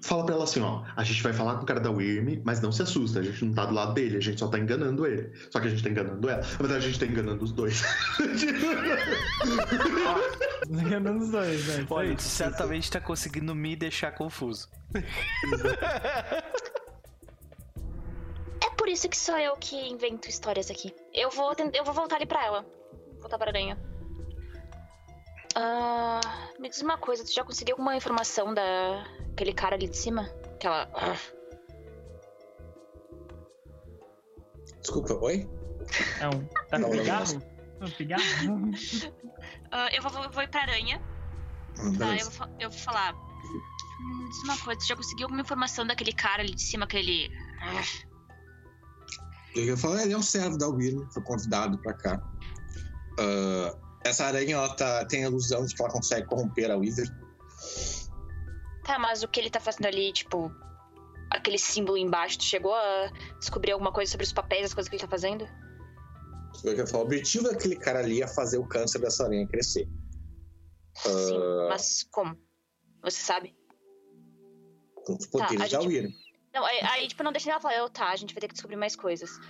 Fala pra ela assim, ó. A gente vai falar com o cara da Wyrm, mas não se assusta. A gente não tá do lado dele, a gente só tá enganando ele. Só que a gente tá enganando ela. Na verdade, a gente tá enganando os dois. Enganando os dois, velho. Olha, tu certamente tá conseguindo me deixar confuso. É por isso que sou eu que invento histórias aqui. Eu vou, eu vou voltar ali pra ela. Voltar pra aranha. Ah, me diz uma coisa, tu já conseguiu alguma informação daquele cara ali de cima? Aquela. Desculpa, oi? É um. Tá com não, pigarro? Um pigarro? Ah, eu vou, vou ir pra aranha. Hum, Tá, eu vou, eu vou falar. Hum, diz uma coisa, tu já conseguiu alguma informação daquele cara ali de cima, aquele. Eu ia falar, ele é um servo da Wyrm, foi convidado pra cá. Ah, essa aranha, ela tá, tem a ilusão de que ela consegue corromper a Wither. Tá, mas o que ele tá fazendo ali, tipo. Aquele símbolo embaixo, tu chegou a descobrir alguma coisa sobre os papéis, as coisas que ele tá fazendo? O objetivo daquele cara ali é fazer o câncer dessa aranha crescer. Sim, Ah. mas como? Você sabe? Com os poderes Tá, da gente- Wyrm. Não, aí, aí, tipo, não deixa ela falar, eu, tá, a gente vai ter que descobrir mais coisas.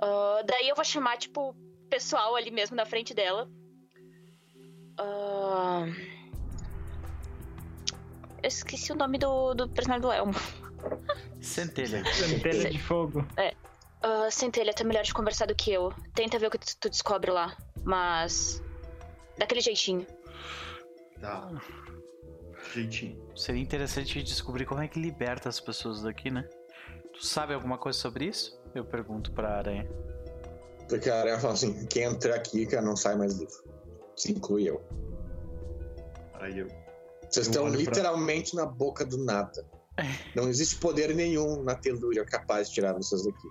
Ah, daí eu vou chamar, tipo, o pessoal ali mesmo na frente dela. Ah, Eu esqueci o nome do, do personagem do Elmo. Centelha. Centelha de fogo. Ah, Centelha, tá melhor de conversar do que eu. Tenta ver o que tu, tu descobre lá. Mas. Daquele jeitinho. Tá. Jeitinho. Seria interessante descobrir como é que liberta as pessoas daqui, né? Tu sabe alguma coisa sobre isso? Eu pergunto pra aranha. Porque a aranha fala assim: quem entrar aqui, cara, não sai mais vivo. Se inclui eu. Aí eu. Vocês Eu estão olho pra- literalmente na boca do nada. Não existe poder nenhum na telúria capaz de tirar vocês daqui.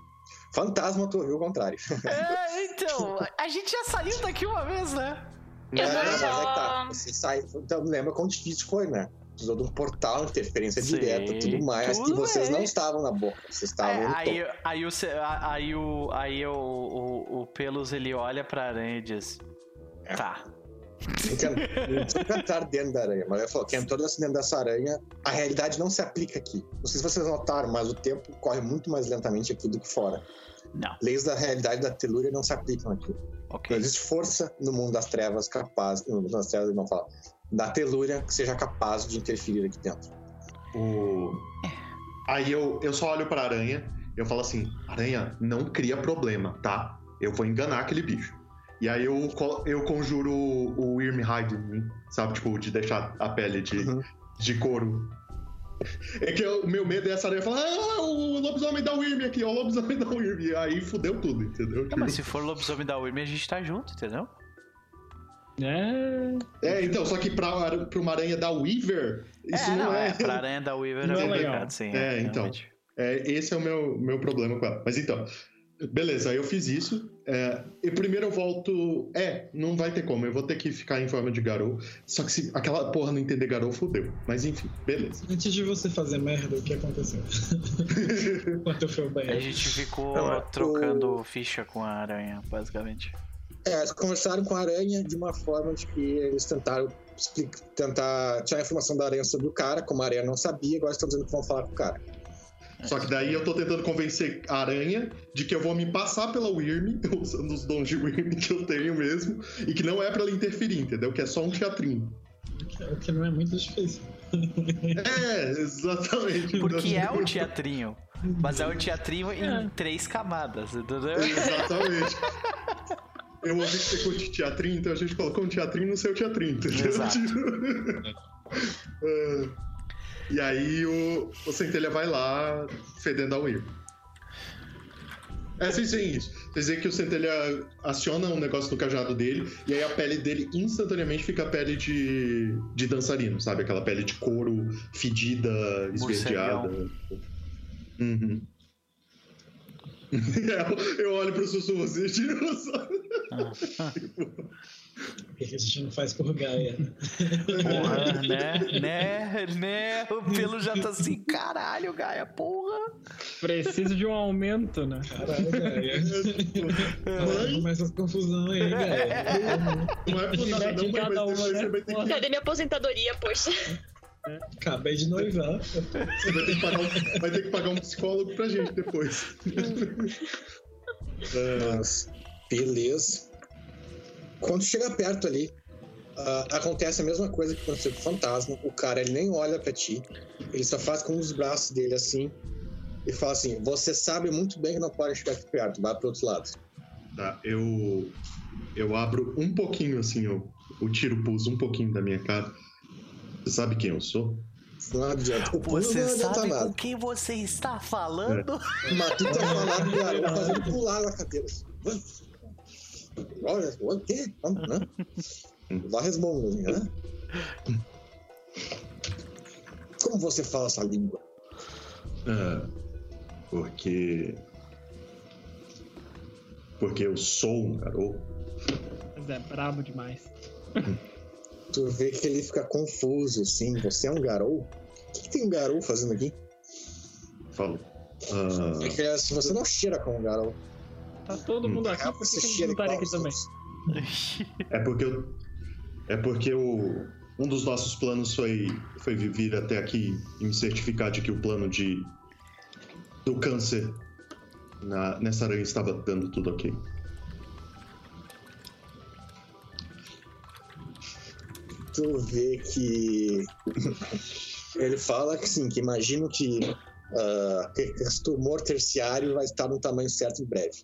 Fantasma, tu ouviu o contrário. É, então, a gente já saiu daqui uma vez, né? Eu É, mas é que tá. Você sai, então lembra quão difícil foi, né? Precisou de um portal, interferência Sim, direta, tudo mais. tudo e vocês bem. não estavam na boca, vocês estavam É, no aí, topo. aí, o, aí, o, aí o, o, o Pelos ele olha pra aranha e diz: É. Tá. Não não precisa entrar dentro da aranha, mas ele falou: quem entrou dentro dessa aranha, a realidade não se aplica aqui. Não sei se vocês notaram, mas o tempo corre muito mais lentamente aqui do que fora. Não, Leis da realidade da telúria não se aplicam aqui. Não ok. existe força no mundo das trevas capaz. No mundo das trevas, ele não fala. Da telúria que seja capaz de interferir aqui dentro. O... Aí eu, eu só olho pra aranha eu falo assim: aranha, não cria problema, tá? Eu vou enganar aquele bicho. E aí eu, eu conjuro o, o Irmhide em mim, sabe? Tipo, de deixar a pele de, Uhum. de couro. É que o meu medo é essa aranha falar: Ah, o lobisomem da Wyrm aqui, ó, o lobisomem da Wyrm. Aí fudeu tudo, entendeu? Não, mas se for lobisomem da Wyrm, a gente tá junto, entendeu? É. É, então, só que pra, pra uma aranha da Weaver, isso é, não, não, é. é. Pra aranha da Weaver Não é é legal. complicado, sim. É, então. realmente. É, esse é o meu, meu problema com ela. Mas então, beleza, aí eu fiz isso. É, e primeiro eu volto. É, não vai ter como, eu vou ter que ficar em forma de Garou. Só que se aquela porra não entender Garou, fodeu. Mas enfim, beleza. Antes de você fazer merda, o que aconteceu? Enquanto eu fui ao A banheiro. gente ficou Não, é trocando ficha com a aranha, basicamente. É, eles conversaram com a aranha de uma forma de que eles tentaram explicar, tentar tirar a informação da aranha sobre o cara, como a aranha não sabia, agora estão dizendo que vão falar com o cara. Só que daí eu tô tentando convencer a aranha de que eu vou me passar pela Wyrm, usando os dons de Wyrm que eu tenho mesmo, e que não é pra ela interferir, entendeu? Que é só um teatrinho. O que não é muito difícil. É, exatamente. Porque é um teatrinho. Mas é um teatrinho em É. três camadas, entendeu? Exatamente. Eu ouvi que você curte teatrinho, então a gente colocou um teatrinho no seu teatrinho, entendeu? Exato. É. e aí o, o Centelha vai lá fedendo a Wyrm. É, sim, sim, isso. Quer dizer que o Centelha aciona um negócio no cajado dele e aí a pele dele instantaneamente fica a pele de, de dançarino, sabe? Aquela pele de couro fedida, esverdeada. Uhum. eu, olho pro sussurro assim, tiro Por que a gente não faz por Gaia? Porra, né? Né? Né? O pelo já tá assim, caralho, Gaia, porra. Preciso de um aumento, né? Caralho, Gaia. Mãe, Começa essa confusão aí, Gaia. não é por nada, não, mas você né? vai ter que Cadê minha aposentadoria, poxa? Acabei de noivar. Você vai ter que pagar um, vai ter que pagar um psicólogo pra gente depois. Mas, beleza. Quando chega perto ali, ah, acontece a mesma coisa que aconteceu com o fantasma. O cara ele nem olha pra ti, ele só faz com os braços dele assim e fala assim: Você sabe muito bem que não pode chegar aqui perto, vai pro outro lado. tá, eu, eu abro um pouquinho assim, eu, o tiro pulso um pouquinho da minha cara. Você sabe quem eu sou? Não adianta. O pulo Você não adianta sabe nada. com quem você está falando? Mas tu tá falando do garoto fazendo pular na cadeira. Olha, o quê? Lá resmunga, assim, hã? Como você fala essa língua? Ah, porque. Porque eu sou um garoto. Mas é brabo demais. Tu vê que ele fica confuso, assim. Você é um garou? O que, que tem um garou fazendo aqui? Falo. Ah, É que assim, você não cheira como um garou. Tá todo mundo aqui, É, por que você não igual aqui também? É porque eu, é porque o, um dos nossos planos foi, foi vir até aqui e me certificar de que o plano de do câncer na, nessa aranha estava dando tudo ok. Tu vê que. ele fala que sim, que imagino que, ah, que esse tumor terciário vai estar no tamanho certo em breve.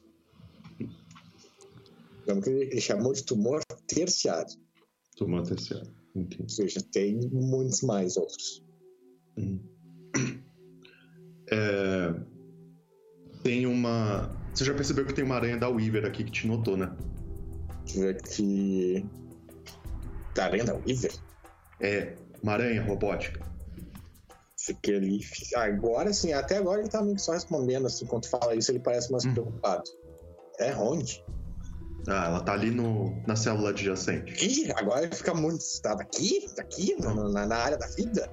Que ele chamou de tumor terciário. Tomou atenção. Entendi. Ou seja, tem muitos mais outros. Hum. É, tem uma. Você já percebeu que tem uma aranha da Weaver aqui que te notou, né? Tu vê que. Tá vendo a Weaver? É, uma aranha robótica. Fiquei ali. Agora sim, até agora ele tá meio que só respondendo assim. Quando fala isso, ele parece mais Hum. preocupado. É onde? Ah, ela tá ali no, na célula adjacente. Ih, agora ele fica muito. Tá daqui? Daqui? Na, na- área da vida?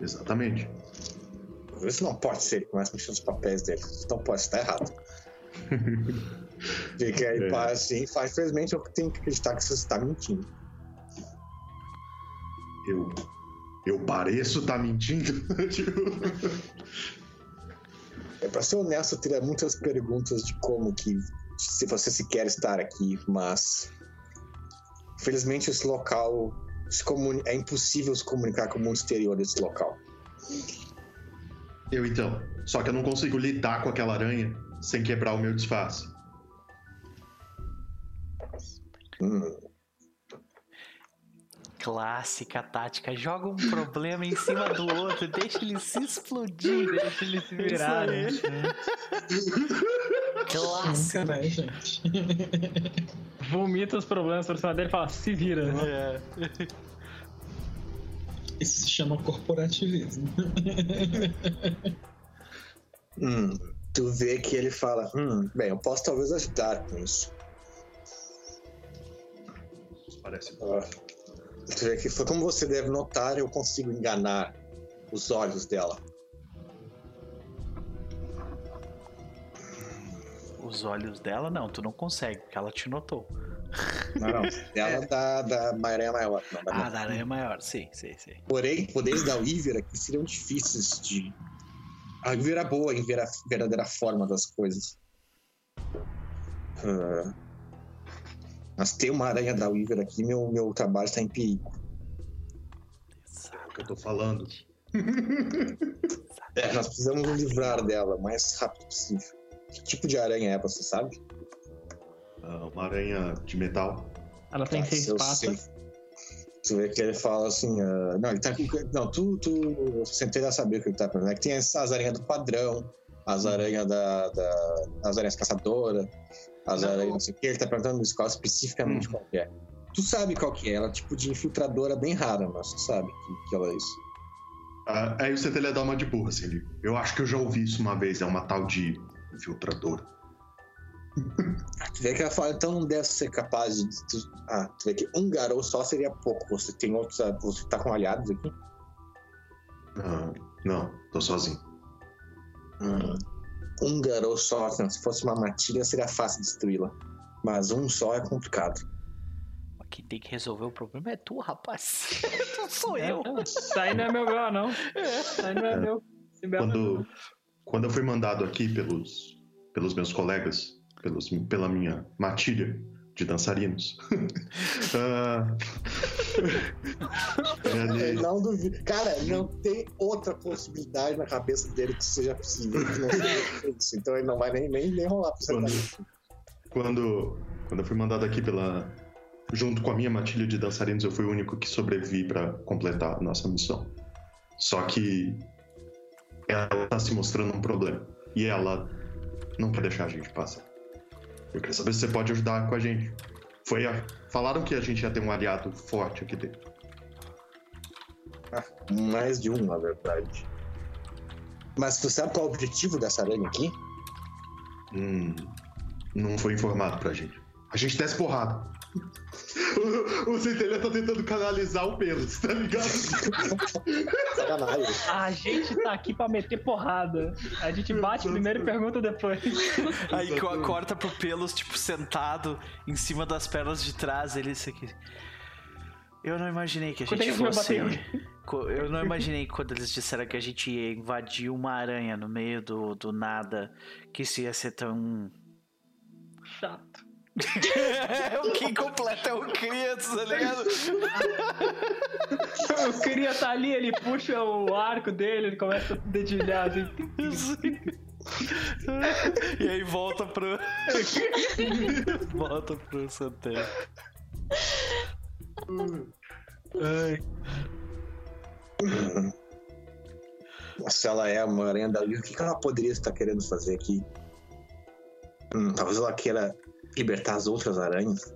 Exatamente. Isso não pode ser. Ele começa a mexer nos papéis dele. Não pode estar errado. Fica aí, É. para assim. Infelizmente, eu tenho que acreditar que você está mentindo. Eu. Eu pareço tá mentindo? Tipo, É, pra ser honesto, eu teria muitas perguntas de como que. Se você se quer estar aqui, mas. Infelizmente, esse local. É impossível se comunicar com o mundo exterior desse local. eu então. Só que eu não consigo lidar com aquela aranha sem quebrar o meu disfarce. Hum, Clássica tática. Joga um problema em cima do outro, deixa ele se explodir. Deixa ele se virar. Né? Clássico. Nunca, né, gente? Vomita os problemas por cima dele e fala, se vira. É. Isso se chama corporativismo. Hum, tu vê que ele fala: Hum, bem, eu posso talvez ajudar com isso. Parece bom. Ah, que foi como você deve notar, eu consigo enganar os olhos dela. Os olhos dela, não, tu não consegue, porque ela te notou. Não, não. Dela da, da Maranhã Maior. Não, da Ah, da aranha maior, sim, sim, sim. Porém, poderes da Weaver aqui seriam difíceis de. A Weaver era boa em ver a verdadeira forma das coisas. Ah, mas ter uma aranha da Weaver aqui, meu, meu trabalho está em perigo. É o que eu tô falando. É, nós precisamos nos livrar dela o mais rápido possível. Que tipo de aranha é, você sabe? Ah, uma aranha de metal. Ela tem Tá, seis patas. sei. Tu vê que ele fala assim, ah, não, ele tá com. Não, tu, tu você tenta saber o que ele tá falando. É que tem essas aranhas do padrão, as aranhas da, da. as aranhas caçadoras, as Não. sei o que, ele tá perguntando qual especificamente Hum. qual que é. Tu sabe qual que é, ela é tipo de infiltradora bem rara, mas tu sabe que, que ela é isso. Ah, aí o Centelha dá uma de burra, assim. Ele, eu acho que eu já ouvi isso uma vez. É uma tal de infiltradora. Tu vê que ela fala, então não deve ser capaz de. tu- ah, tu vê que um garoto só seria pouco. Você tem outros. ah, Você tá com aliados aqui? Ah, não, tô sozinho. Hum. Um garoto só, se fosse uma matilha, seria fácil destruí-la. Mas um só é complicado. Quem tem que resolver o problema é tu, rapaz. não sou eu. Não, Isso aí não é meu BO, não. Isso aí não é é meu. Quando, quando eu fui mandado aqui pelos, pelos meus colegas, pelos, pela minha matilha de dançarinos. ele- Não duvido. Cara, não tem outra possibilidade na cabeça dele que seja possível. que não seja isso. Então ele não vai nem, nem, nem rolar pra Quando- quando, quando eu fui mandado aqui pela. Junto com a minha matilha de dançarinos, eu fui o único que sobrevivi para completar a nossa missão. Só que ela tá se mostrando um problema. E ela não quer deixar a gente passar. Eu queria saber se você pode ajudar com a gente. Foi a... Falaram que a gente ia ter um aliado forte aqui dentro. Mais de um, na verdade. Mas tu sabe qual é o objetivo dessa aranha aqui? Hum, não foi informado pra gente. A gente desce porrada. O, o Centelha tá tentando canalizar o pelos, tá ligado? Sacanagem. A gente tá aqui pra meter porrada. A gente bate primeiro e pergunta depois. Aí co- corta pro pelos, tipo, sentado em cima das pernas de trás, ele isso aqui. Eu não imaginei que a gente fosse. Eu não imaginei quando eles disseram que a gente ia invadir uma aranha no meio do, do nada, que isso ia ser tão. Chato. O que completa é o criança, tá ligado? O queria tá ali, ele puxa o arco dele, ele começa a dedilhar assim. e aí volta pro. volta pro Santana. Se ela é uma da Liga, o que que ela poderia estar querendo fazer aqui? Hum, talvez ela queira libertar as outras aranhas.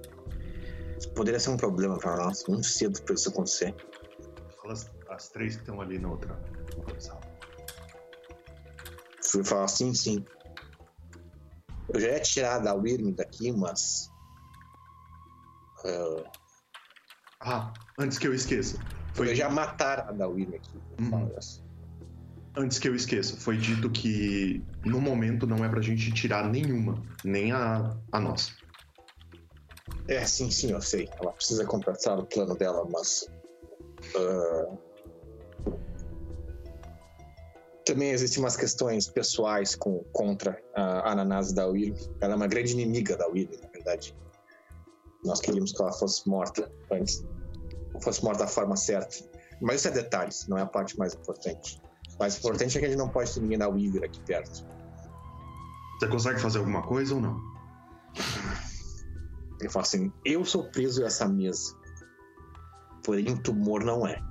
Poderia ser um problema pra nós, muito cedo pra isso acontecer. Fala as, as três que estão ali na outra, sala. Fui falar sim, sim. Eu já ia tirar da Wyrm daqui, mas. ah, Ah, antes que eu esqueça. eu Foi ia já matar a da Wyrm aqui. Uhum. Antes que eu esqueça, foi dito que no momento não é pra gente tirar nenhuma, nem a, a nossa. É, sim, sim, eu sei. Ela precisa completar o plano dela, mas. ah, também existem umas questões pessoais com, contra a Ananás da Wyrm. Ela é uma grande inimiga da Wyrm, na verdade. Nós queríamos que ela fosse morta antes. Fosse morta da forma certa. Mas isso é detalhes, não é a parte mais importante. O mais importante é que a gente não pode ter ninguém da Weaver aqui perto. Você consegue fazer alguma coisa ou não? Ele fala assim: Eu sou preso a essa mesa. Porém, o tumor não é.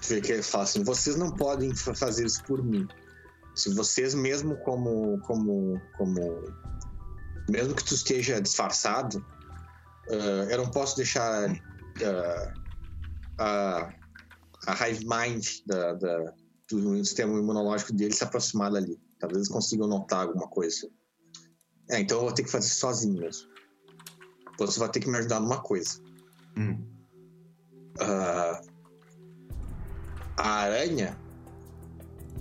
Você que ele fala assim, vocês não podem fa- fazer isso por mim. Se vocês mesmo como como como mesmo que tu esteja disfarçado, ah, eu não posso deixar ah, a a hive mind da, da- do sistema imunológico dele se aproximar dali. Talvez eles consigam notar alguma coisa. É, então eu vou ter que fazer isso sozinho mesmo. Você vai ter que me ajudar numa coisa. Hum. Ah, a aranha.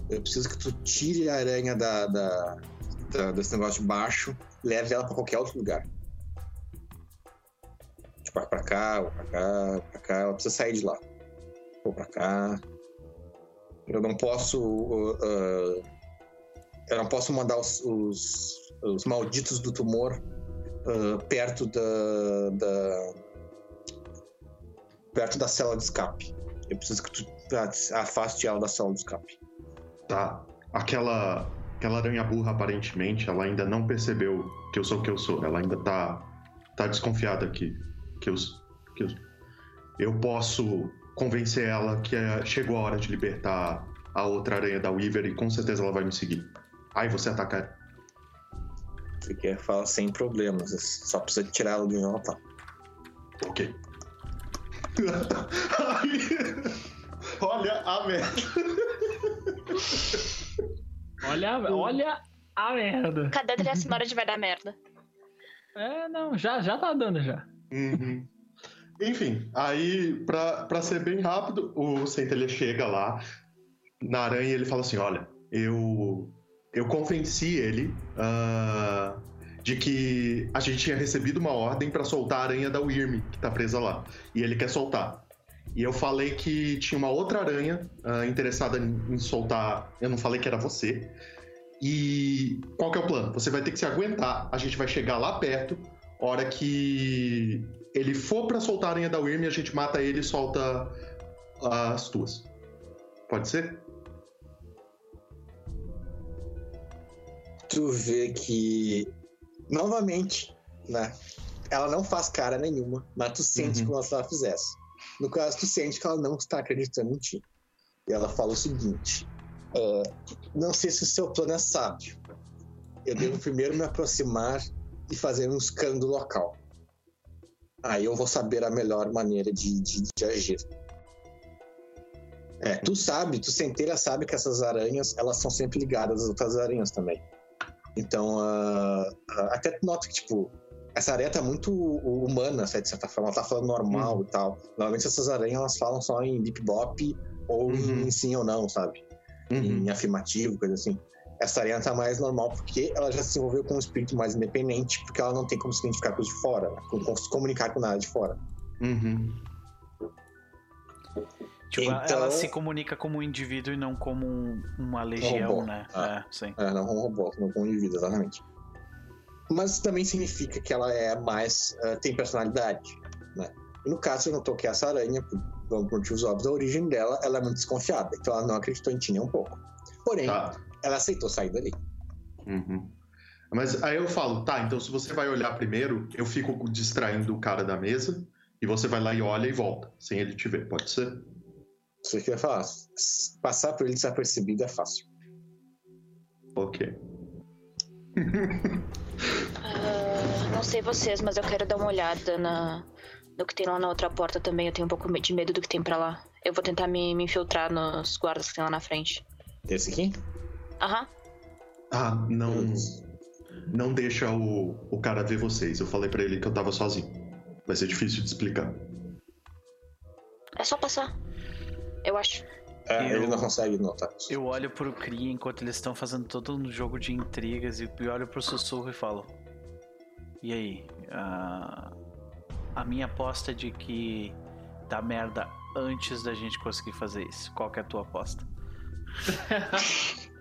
Eu preciso que tu tire a aranha da, da- da- desse negócio de baixo, leve ela pra qualquer outro lugar. Vai pra cá, ou pra cá, pra cá. Ela precisa sair de lá. Ou pra cá. Eu não posso. uh, uh, eu não posso mandar os, os, os malditos do tumor uh, perto da, da. perto da célula de escape. Eu preciso que tu afaste ela da célula de escape. Tá. Aquela, aquela aranha burra, aparentemente, ela ainda não percebeu que eu sou o que eu sou. Ela ainda tá, tá desconfiada que, que, eu, que eu. Eu posso convencer ela que é- chegou a hora de libertar a outra aranha da Weaver e com certeza ela vai me seguir. Aí você ataca. Você quer falar sem problemas, só precisa tirar ela de ela tá. Ok. Olha a merda. Olha, olha a merda. Cadê a trilha sonora de vai dar merda? É, não, já, já tá dando já. Uhum. Enfim, aí, pra, pra ser bem rápido, o Centelha chega lá na aranha e ele fala assim: Olha, eu, eu convenci ele ah, de que a gente tinha recebido uma ordem pra soltar a aranha da Wyrm, que tá presa lá, e ele quer soltar. E eu falei que tinha uma outra aranha ah, interessada em soltar. Eu não falei que era você. E qual que é o plano? Você vai ter que se aguentar. A gente vai chegar lá perto. Hora que ele for pra soltar a aranha da Wyrm, a gente mata ele e solta as tuas. Pode ser? Tu vê que, novamente, né? Ela não faz cara nenhuma, mas tu sente Uhum. como se ela fizesse. No caso, tu sente que ela não está acreditando em ti. E ela fala o seguinte: "Ah, Não sei se o seu plano é sábio. Eu devo primeiro me aproximar e fazer um scan do local. Aí eu vou saber a melhor maneira de, de- de agir. É, tu sabe, tu centelha sabe que essas aranhas, elas são sempre ligadas às outras aranhas também. Então, ah, ah, até tu nota que, tipo, essa aranha tá muito hu- humana, assim, de certa forma, ela tá falando normal e tal. Normalmente essas aranhas, elas falam só em bip bop ou Uhum. em sim ou não, sabe? Uhum. Em afirmativo, coisa assim. Essa aranha tá mais normal porque ela já se desenvolveu com um espírito mais independente, porque ela não tem como se identificar com os de fora, né? com, com se comunicar com nada de fora. Uhum. Tipo, Então- ela se comunica como um indivíduo e não como um- uma legião, robô. né? Ah. É, sim. É, não um robô, não com um indivíduo, exatamente. Mas isso também significa que ela é mais. eh, tem personalidade, né? E no caso, você notou que essa aranha, por por motivos óbvios da origem dela, ela é muito desconfiada. Então ela não acreditou em ti nem um pouco. Porém, Tá. Ela aceitou sair dali. Uhum. Mas aí eu falo, tá, então se você vai olhar primeiro, eu fico distraindo o cara da mesa e você vai lá e olha e volta, sem ele te ver, pode ser? Você quer falar? s- Passar por ele desapercebido é fácil. Ok. Ah, não sei vocês, mas eu quero dar uma olhada na, no que tem lá na outra porta também. Eu tenho um pouco de medo do que tem pra lá. Eu vou tentar me, me infiltrar nos guardas que tem lá na frente. Esse aqui? Aham. Ah, não. Não deixa o, o cara ver vocês. Eu falei pra ele que eu tava sozinho. Vai ser difícil de explicar. É só passar. Eu acho. É, Eu- Ele não consegue notar. Eu olho pro Kree enquanto eles estão fazendo todo um jogo de intrigas e eu olho pro sussurro e falo: E aí? A, a minha aposta é de que dá merda antes da gente conseguir fazer isso. Qual que é a tua aposta?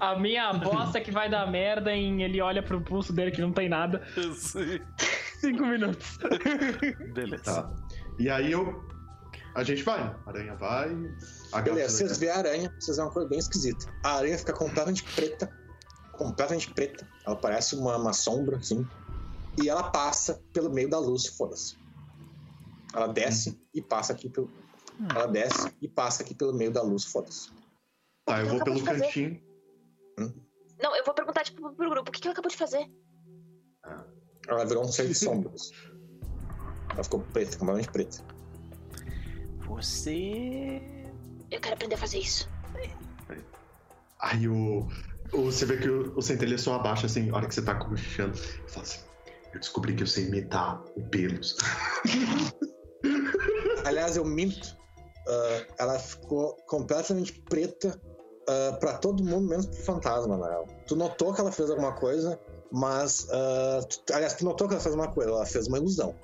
A minha aposta é que vai dar merda em ele olha pro pulso dele que não tem nada. Cinco minutos. Beleza. Tá. E aí eu. A gente vai. A aranha vai. A Beleza, vocês veem a aranha, vocês veem uma coisa bem esquisita. A aranha fica completamente preta. Completamente preta. Ela parece uma, uma sombra, assim. E ela passa pelo meio da luz, foda-se. Ela desce e passa aqui pelo. Ela desce e passa aqui pelo meio da luz, foda-se. Tá, eu vou pelo cantinho. Não, eu vou perguntar, tipo, pro grupo, o que, que ela acabou de fazer? Ela virou um ser de sombras. Ela ficou preta, completamente preta. Você. Eu quero aprender a fazer isso. Aí o, o- você vê que o, o centelha só abaixa assim, a hora que você tá cochichando. E fala assim: Eu descobri que eu sei imitar o pelos. Aliás, eu minto. Ah, ela ficou completamente preta ah, pra todo mundo, menos pro fantasma, na real. Tu notou que ela fez alguma coisa, mas. ah, tu- aliás, tu notou que ela fez uma coisa, ela fez uma ilusão.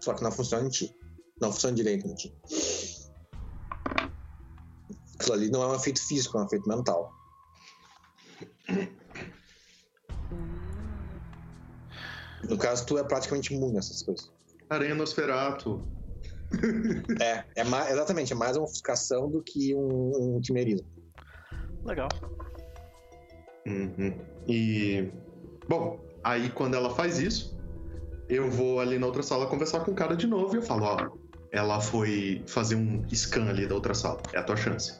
Só que não funciona em ti. Não funciona direito em ti. Aquilo ali não é um efeito físico, é um efeito mental. No caso, tu é praticamente imune a essas coisas. Aranha Nosferato. É, é mais, exatamente, é mais uma ofuscação do que um, um quimerismo. Legal. Uhum. E. Bom, aí quando ela faz isso, eu vou ali na outra sala conversar com o cara de novo e eu falo: Ó, ela foi fazer um scan ali da outra sala. É a tua chance.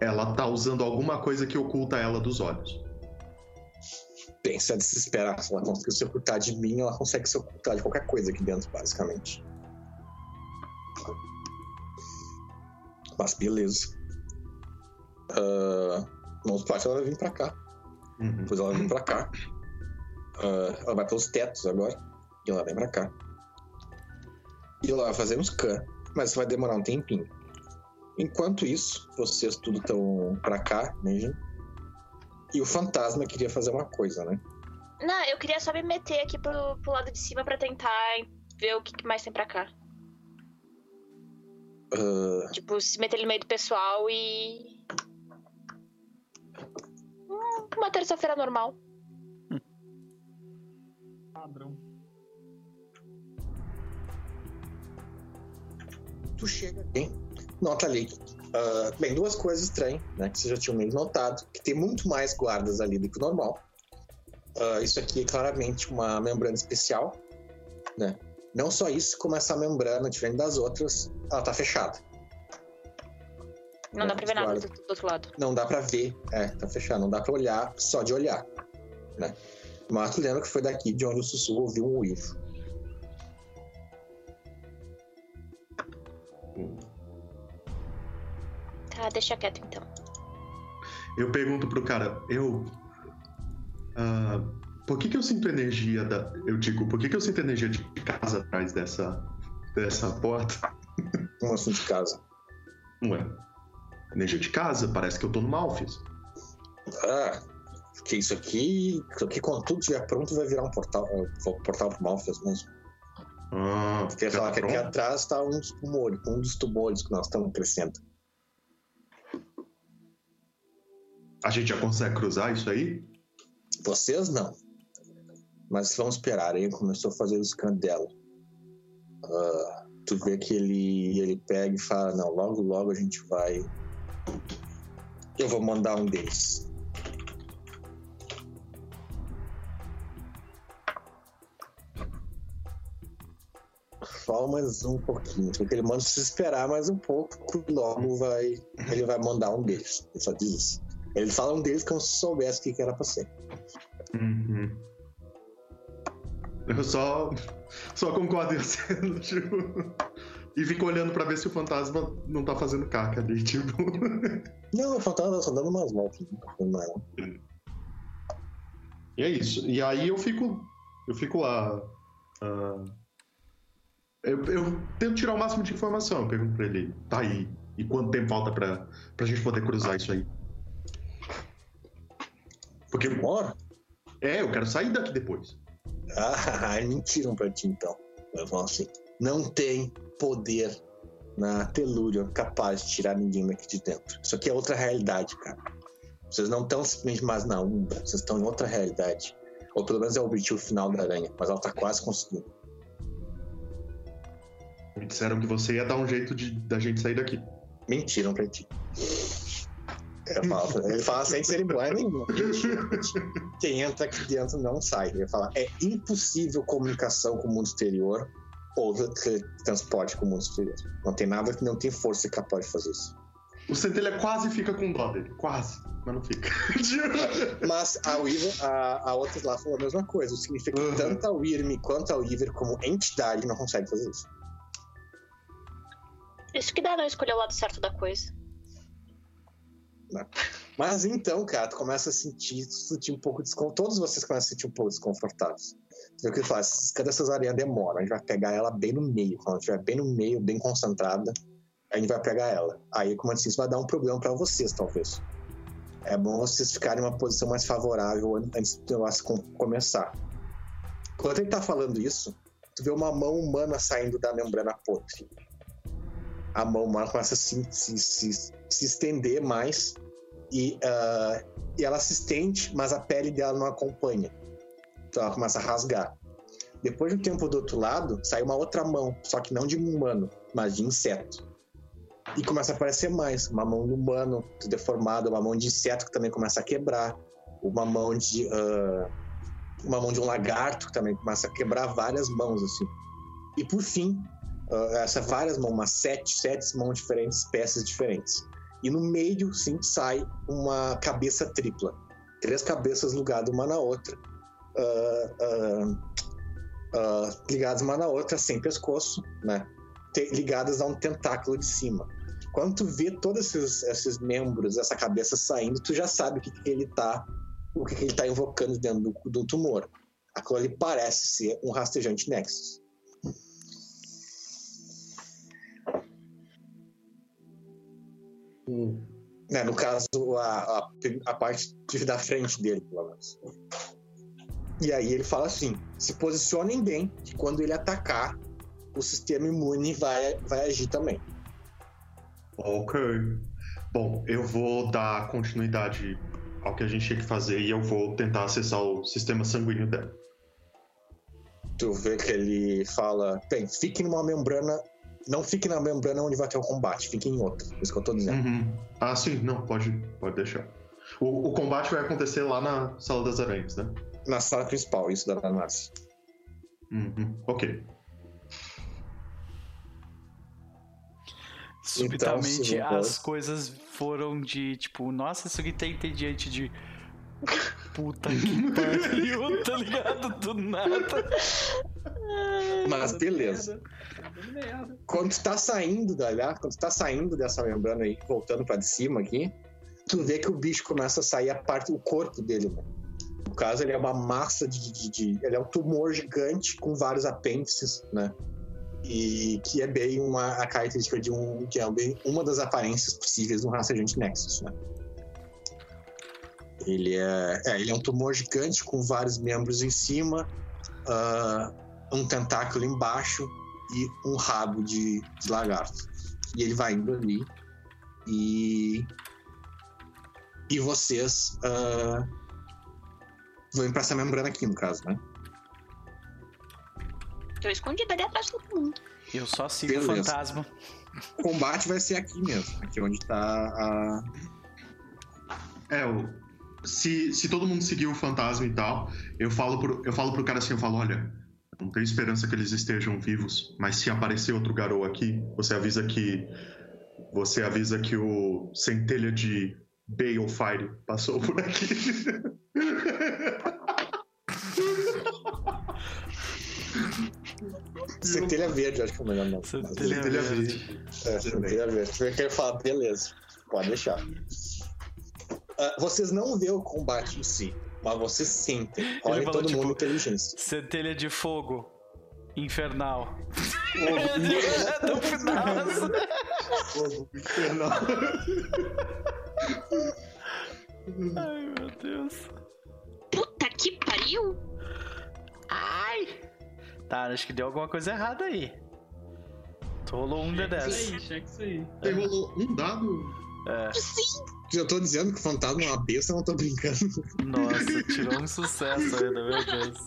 Ela tá usando alguma coisa que oculta ela dos olhos. Pensa desesperar. Se ela conseguiu se ocultar de mim, ela consegue se ocultar de qualquer coisa aqui dentro, basicamente. Mas beleza. Ah, Vamos parte ela vai vir pra cá. Uhum. Depois ela vem pra cá. Ah, ela vai pelos tetos agora. E ela vem pra cá. E ela vai fazer um scan. Mas vai demorar um tempinho. Enquanto isso, vocês tudo estão pra cá, mesmo. E o fantasma queria fazer uma coisa, né? Não, eu queria só me meter aqui pro, pro lado de cima pra tentar ver o que que mais tem pra cá. Ah, Tipo, se meter ali no meio do pessoal e. Uma terça-feira normal. Padrão. tu chega bem, nota ali. ah, bem, duas coisas estranhas, né? Que vocês já tinham meio notado, que tem muito mais guardas ali do que o normal. Ah, isso aqui é claramente uma membrana especial, né? Não só isso, como essa membrana, diferente das outras, ela tá fechada. Não dá pra ver nada do, do outro lado. Não dá pra ver, é, tá fechada, não dá pra olhar só de olhar, né? Mas tu lembra que foi daqui de onde o sussurro ouviu um uivo. Tá, deixa quieto então. Eu pergunto pro cara, eu. ah, por que, que eu sinto energia da. Eu digo, por que, que eu sinto energia de casa atrás dessa. dessa porta? Um assunto de casa. Ué. Energia de casa? Parece que eu tô no Malfis. Ah, que isso aqui, isso aqui quando tudo estiver pronto vai virar um portal, um portal pro Malfias mesmo. Ah, Porque falar tá que aqui atrás tá um dos tumores, um dos tumores que nós estamos crescendo. A gente já consegue cruzar isso aí? Vocês não. Mas vamos esperar. Aí começou a fazer o scan dela. Ah, tu vê que ele, ele pega e fala, não, logo logo a gente vai. Eu vou mandar um deles. Só mais um pouquinho. Porque ele manda se esperar mais um pouco, logo vai. Ele vai mandar um deles. Ele só diz isso. Ele fala um deles como se soubesse o que que era pra ser. Uhum. Eu só. Só concordo em aceno, tipo. E fico olhando pra ver se o fantasma não tá fazendo caca ali, tipo. Não, o fantasma tá só dando umas voltas. Tá nada. E é isso. E aí eu fico. Eu fico lá. ah, eu, eu tento tirar o máximo de informação. Eu pergunto pra ele, tá aí. E quanto tempo falta pra, pra gente poder cruzar isso aí? Porque. Demora? É, eu quero sair daqui depois. Ah, mentiram pra ti então. Eles falam assim: não tem poder na telúria capaz de tirar ninguém daqui de dentro. Isso aqui é outra realidade, cara. Vocês não estão simplesmente mais na Umbra, vocês estão em outra realidade. Ou pelo menos é o objetivo final da aranha, mas ela tá quase conseguindo. Me disseram que você ia dar um jeito de da gente sair daqui. Mentiram pra ti. Eu falo, ele fala sem cerimônia nenhuma. Quem entra aqui dentro não sai. Ele fala: é impossível comunicação com o mundo exterior ou tra- transporte com o mundo exterior. Não tem nada que não tem força capaz de fazer isso. O Centelha quase fica com dó dele. Quase, mas não fica. Mas a Weaver, a, a outra lá falou a mesma coisa. Significa que Uhum. tanto a Wyrm quanto a Weaver, como entidade, não consegue fazer isso. Isso que dá não escolher o lado certo da coisa. Mas então, cara, tu começa a sentir, sentir um pouco desconfortável. Todos vocês começam a sentir um pouco desconfortáveis. Vê o que faz? Cada cesareia demora. A gente vai pegar ela bem no meio. Quando estiver bem no meio, bem concentrada, a gente vai pegar ela. Aí, como eu disse, isso vai dar um problema pra vocês, talvez. É bom vocês ficarem em uma posição mais favorável an- antes do negócio com- começar. Enquanto ele tá falando isso, tu vê uma mão humana saindo da membrana podre. A mão humana começa a se, se, se, se estender mais e, ah, e ela se estende, mas a pele dela não acompanha. Então ela começa a rasgar. Depois de um tempo do outro lado, sai uma outra mão, só que não de um humano, mas de inseto. E começa a aparecer mais. Uma mão de humano deformada, uma mão de inseto que também começa a quebrar, uma mão de. ah, uma mão de um lagarto que também começa a quebrar várias mãos, assim. E por fim, ah, essas várias mãos, umas sete, sete mãos diferentes, peças diferentes. E no meio, sim, sai uma cabeça tripla. Três cabeças ligadas uma na outra. Ah, ah, ligadas uma na outra, sem pescoço, né? Ligadas a um tentáculo de cima. Quando tu vê todos esses, esses membros, essa cabeça saindo, tu já sabe o que, que ele tá. O que, que ele tá invocando dentro do, do tumor. Aquilo ali parece ser um rastejante Nexus. Hum. Né, no caso, a, a, a parte da frente dele, pelo menos. E aí ele fala assim: se posicionem bem, que quando ele atacar, o sistema imune vai, vai agir também. Ok. Bom, eu vou dar continuidade ao que a gente tinha que fazer e eu vou tentar acessar o sistema sanguíneo dela. Tu vê que ele fala: bem, fique numa membrana. Não fique na membrana onde vai ter o combate, fique em outra. É isso que eu tô dizendo. Uhum. Ah, sim, não, pode, pode deixar. O, o combate vai acontecer lá na Sala das Aranhas, né? Na sala principal, isso da Danassi. Uhum. Ok. Subitamente Então, as coisas foram de tipo, nossa, isso aqui tá entediante de. Puta que pariu, tá ligado? Do nada. Mas beleza. Quando tu tá saindo da lá, quando tu tá saindo dessa membrana aí, voltando pra de cima aqui, tu vê que o bicho começa a sair a parte, o corpo dele, né? No caso, ele é uma massa de, de- de- Ele é um tumor gigante com vários apêndices, né? E que é bem uma a característica de um. que é bem uma das aparências possíveis de um rastejante Nexus, né? Ele é, é, ele é um tumor gigante com vários membros em cima, ah, um tentáculo embaixo e um rabo de, de lagarto. E ele vai indo ali e. E vocês ah, vão pra essa membrana aqui, no caso, né? Tô escondida ali atrás de todo mundo. Eu só sigo o Beleza. fantasma. O combate vai ser aqui mesmo, aqui onde tá a. É, o, se, se todo mundo seguir o fantasma e tal, eu falo, pro, eu falo pro cara assim, eu falo, olha, não tenho esperança que eles estejam vivos, mas se aparecer outro garou aqui, você avisa que. Você avisa que o centelha de Balefire passou por aqui. Centelha verde, acho que é o melhor nome. Centelha Centelha verde. É, centelha verde. Tu vê que ele fala, beleza, pode deixar. Ah, vocês não vê o combate em si, mas vocês sentem. Olha todo tipo, mundo inteligência. Centelha de fogo. Infernal. Fogo. no final. Fogo infernal. Ai, meu Deus. Puta que pariu! Ai! Tá, acho que deu alguma coisa errada aí. Rolou um Checa D10. isso aí, checa isso aí. Aí rolou um dado. É. Sim! Eu tô dizendo que o fantasma é uma besta, eu não tô brincando. Nossa, tirou um sucesso ainda, meu Deus.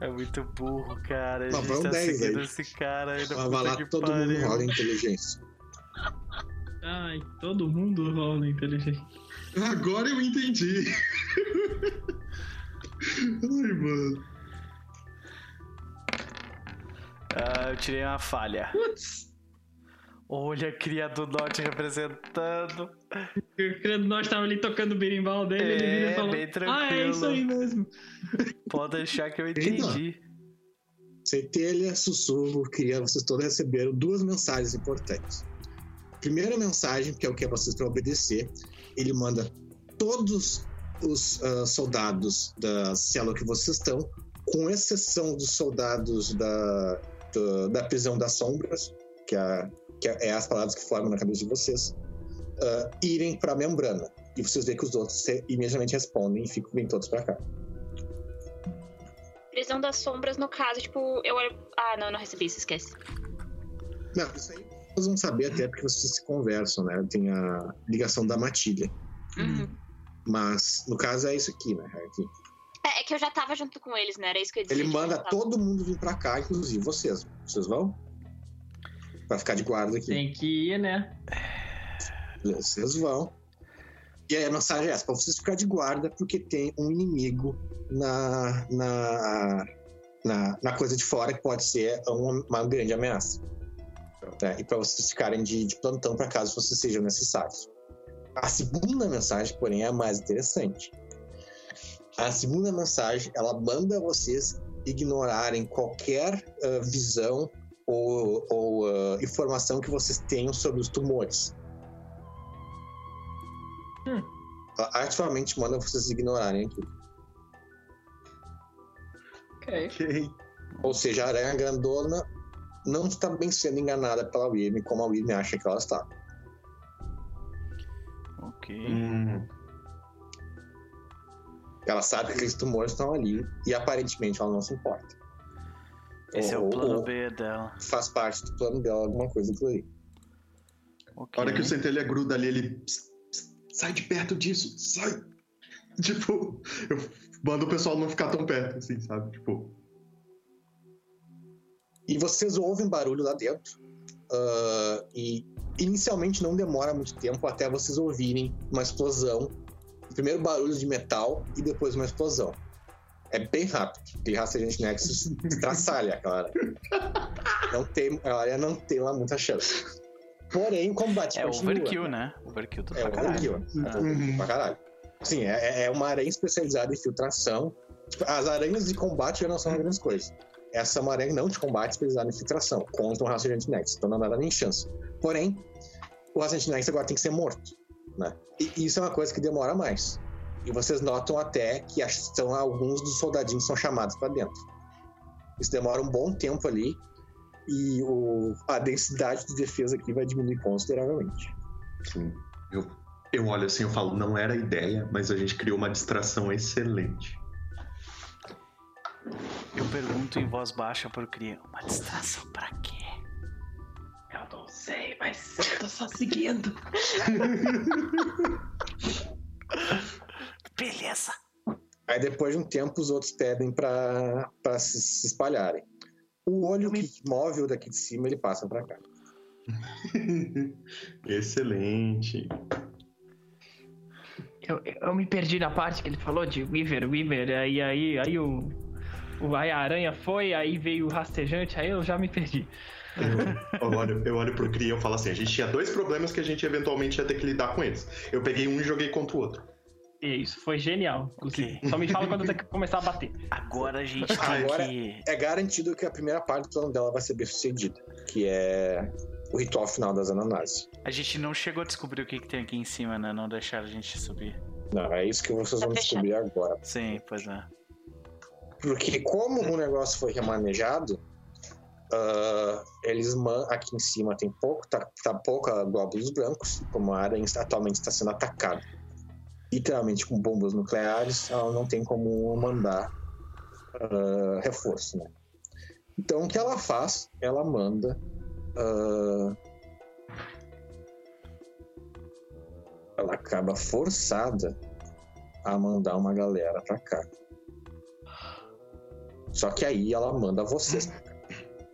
É muito burro, cara. A Mas gente vai um tá 10 seguindo aí. esse cara ainda. Mas vai lá que todo mundo pariu. rola inteligência. Ai, todo mundo rola inteligente. Agora eu entendi. Ai, mano. Ah, eu tirei uma falha. Putz! Olha a cria do norte representando. O criado nós tava ali tocando o berimbau dele, ele É, vira e fala: bem Ah, é isso tranquilo." aí mesmo. Pode deixar que eu entendi. Centelha, Sussurro, queria vocês todos receberam duas mensagens importantes. Primeira mensagem, que é o que é vocês para obedecer, ele manda todos os ah, soldados da célula que vocês estão, com exceção dos soldados da, da, da prisão das sombras, que, é, que é as palavras que formam na cabeça de vocês, ah, irem para a membrana. E vocês veem que os outros imediatamente respondem e ficam bem todos para cá. Prisão das sombras, no caso, tipo, eu olho. Ah, não, eu não recebi isso, esquece. Não, isso aí vocês vão saber até porque vocês se conversam, né? Tem a ligação da matilha. Uhum. Mas, no caso, é isso aqui, né? Aqui. É, é que eu já tava junto com eles, né? Era isso que eu ia dizer. Ele manda tava- todo mundo vir pra cá, inclusive vocês. Vocês vão? Pra ficar de guarda aqui. Tem que ir, né? Vocês vão. E aí a mensagem é essa, pra vocês ficar de guarda, porque tem um inimigo na, na, na, na coisa de fora que pode ser uma, uma grande ameaça. Né? E para vocês ficarem de, de plantão para caso vocês sejam necessários. A segunda mensagem, porém, é a mais interessante. A segunda mensagem, ela manda vocês ignorarem qualquer ah, visão ou, ou ah, informação que vocês tenham sobre os tumores. Hum. Ela ativamente manda vocês ignorarem aquilo. Ok. Ok. Ou seja, a aranha grandona não está bem sendo enganada pela Wyrm como a Wyrm acha que ela está. Ok. Hum, Ela sabe que aqueles tumores estão ali e aparentemente ela não se importa. Esse é Ou- o plano ou B dela. Faz parte do plano dela alguma coisa por aí. Ok. a hora que o centelha gruda ali, ele. "Psst, psst, sai de perto disso, sai! Tipo, eu mando o pessoal não ficar tão perto, assim, sabe? Tipo, E vocês ouvem barulho lá dentro. ah, e inicialmente não demora muito tempo até vocês ouvirem uma explosão. Primeiro barulho de metal e depois uma explosão. É bem rápido. Aquele Rastreante Nexus estraçalha aquela área. Não tem, a área não tem lá muita chance. Porém, o combate É continua. overkill, né? Overkill do É pra caralho. overkill. Ah. Pra caralho. Sim, é, é uma aranha especializada em filtração. Tipo, as aranhas de combate já não são grandes coisas. Essa é uma aranha não de combate especializada em filtração, contra um Rastreante Nexus. Então não dá nem chance. Porém, o Rastreante Nexus agora tem que ser morto. Né? E isso é uma coisa que demora mais. E vocês notam até que são alguns dos soldadinhos que são chamados para dentro. Isso demora um bom tempo ali. E o- a densidade de defesa aqui vai diminuir consideravelmente. Sim. Eu, eu olho assim, eu falo, não era a ideia, mas a gente criou uma distração excelente. Eu pergunto em voz baixa pro Cria. Uma distração pra quê? Não sei, mas eu tô só seguindo. Beleza. Aí depois de um tempo os outros pedem pra pra se, se espalharem. O olho que move o daqui de cima, ele passa pra cá. Excelente. Eu, eu me perdi na parte que ele falou de Weaver, Weaver, aí, aí, aí o, o. Aí a aranha foi, aí veio o rastejante, aí eu já me perdi. Eu, eu olho, eu olho pro Cria e eu falo assim: a gente tinha dois problemas que a gente eventualmente ia ter que lidar com eles. Eu peguei um e joguei contra o outro. Isso foi genial. inclusive. Ok. Só me fala quando você começar a bater. Agora a gente tem Agora- que. É garantido que a primeira parte do plano dela vai ser bem sucedida, que é o ritual final das ananásias. A gente não chegou a descobrir o que, que tem aqui em cima, né? Não deixaram a gente subir. Não, é isso que vocês Tá vão descobrir agora. Sim, pois é. Porque como o negócio foi remanejado, ah, eles aqui em cima tem pouco, tá, tá pouca glóbulos brancos, como a área atualmente está sendo atacada, literalmente com bombas nucleares, ela não tem como mandar ah, reforço, né? Então o que ela faz? Ela manda ah, ela acaba forçada a mandar uma galera pra cá. Só que aí ela manda vocês. pra.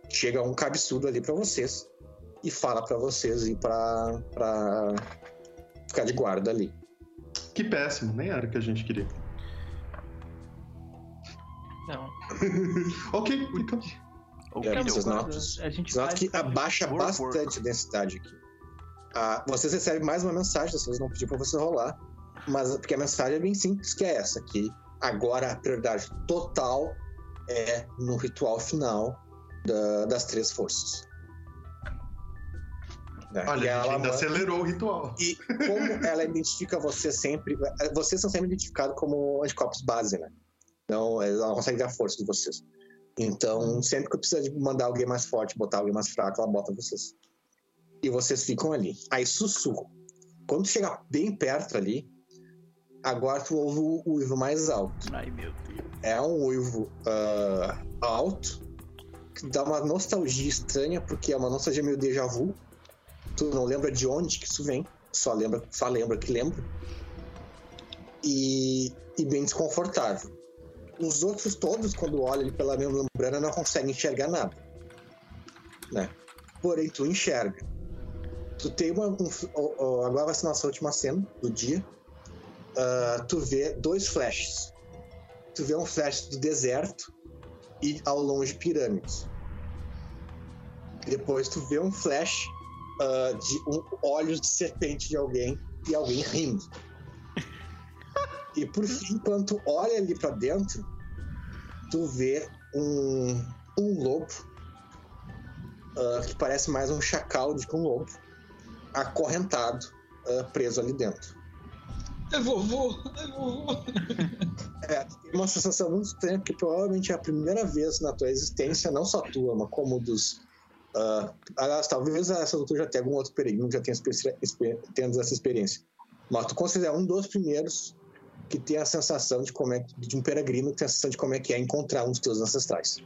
Chega um cabeçudo ali pra vocês, e fala pra vocês ir pra, pra ficar de guarda ali. Que péssimo, nem era o que a gente queria. Não. ok, então. Ok, É, vocês notam, A gente notam que abaixa Work, bastante work. a densidade aqui. Ah, vocês recebem mais uma mensagem, vocês não pediram pra você rolar, mas porque a mensagem é bem simples, que é essa, que agora a prioridade total é no ritual final da- das três forças. Né? E Olha, a gente ela ainda manda- acelerou o ritual. E como ela identifica você sempre. Vocês são sempre identificados como anticorpos base, né? Então, ela consegue ver a força de vocês. Então, sempre que precisa de mandar alguém mais forte, botar alguém mais fraco, ela bota vocês. E vocês ficam ali. Aí, sussurro. Quando chega bem perto ali, agora tu ouve o uivo mais alto. Ai, meu Deus. É um uivo ah, alto, que dá uma nostalgia estranha, porque é uma nostalgia meio déjà vu. Tu não lembra de onde que isso vem, só lembra, só lembra que lembra. E, e bem desconfortável. Os outros todos, quando olham pela membrana, não conseguem enxergar nada. Né? Porém, tu enxerga. Tu tem uma. Um, ó, ó, agora vai ser nossa última cena do dia. Ah, tu vê dois flashes tu vê um flash do deserto e ao longe pirâmides. Depois tu vê um flash ah, de um, olhos de serpente de alguém e alguém rindo. E por fim, quando tu olha ali pra dentro, tu vê um, um lobo ah, que parece mais um chacal do que um lobo acorrentado, ah, preso ali dentro. É vovô, é vovô. É, tem uma sensação muito estranha, porque provavelmente é a primeira vez na tua existência, não só tua, mas como dos. ah, aliás, talvez essa altura já tenha algum outro peregrino que já tenha tendo essa experiência. Mas tu considera um dos primeiros que tem a sensação de como é de um peregrino que tem a sensação de como é que é encontrar um dos teus ancestrais.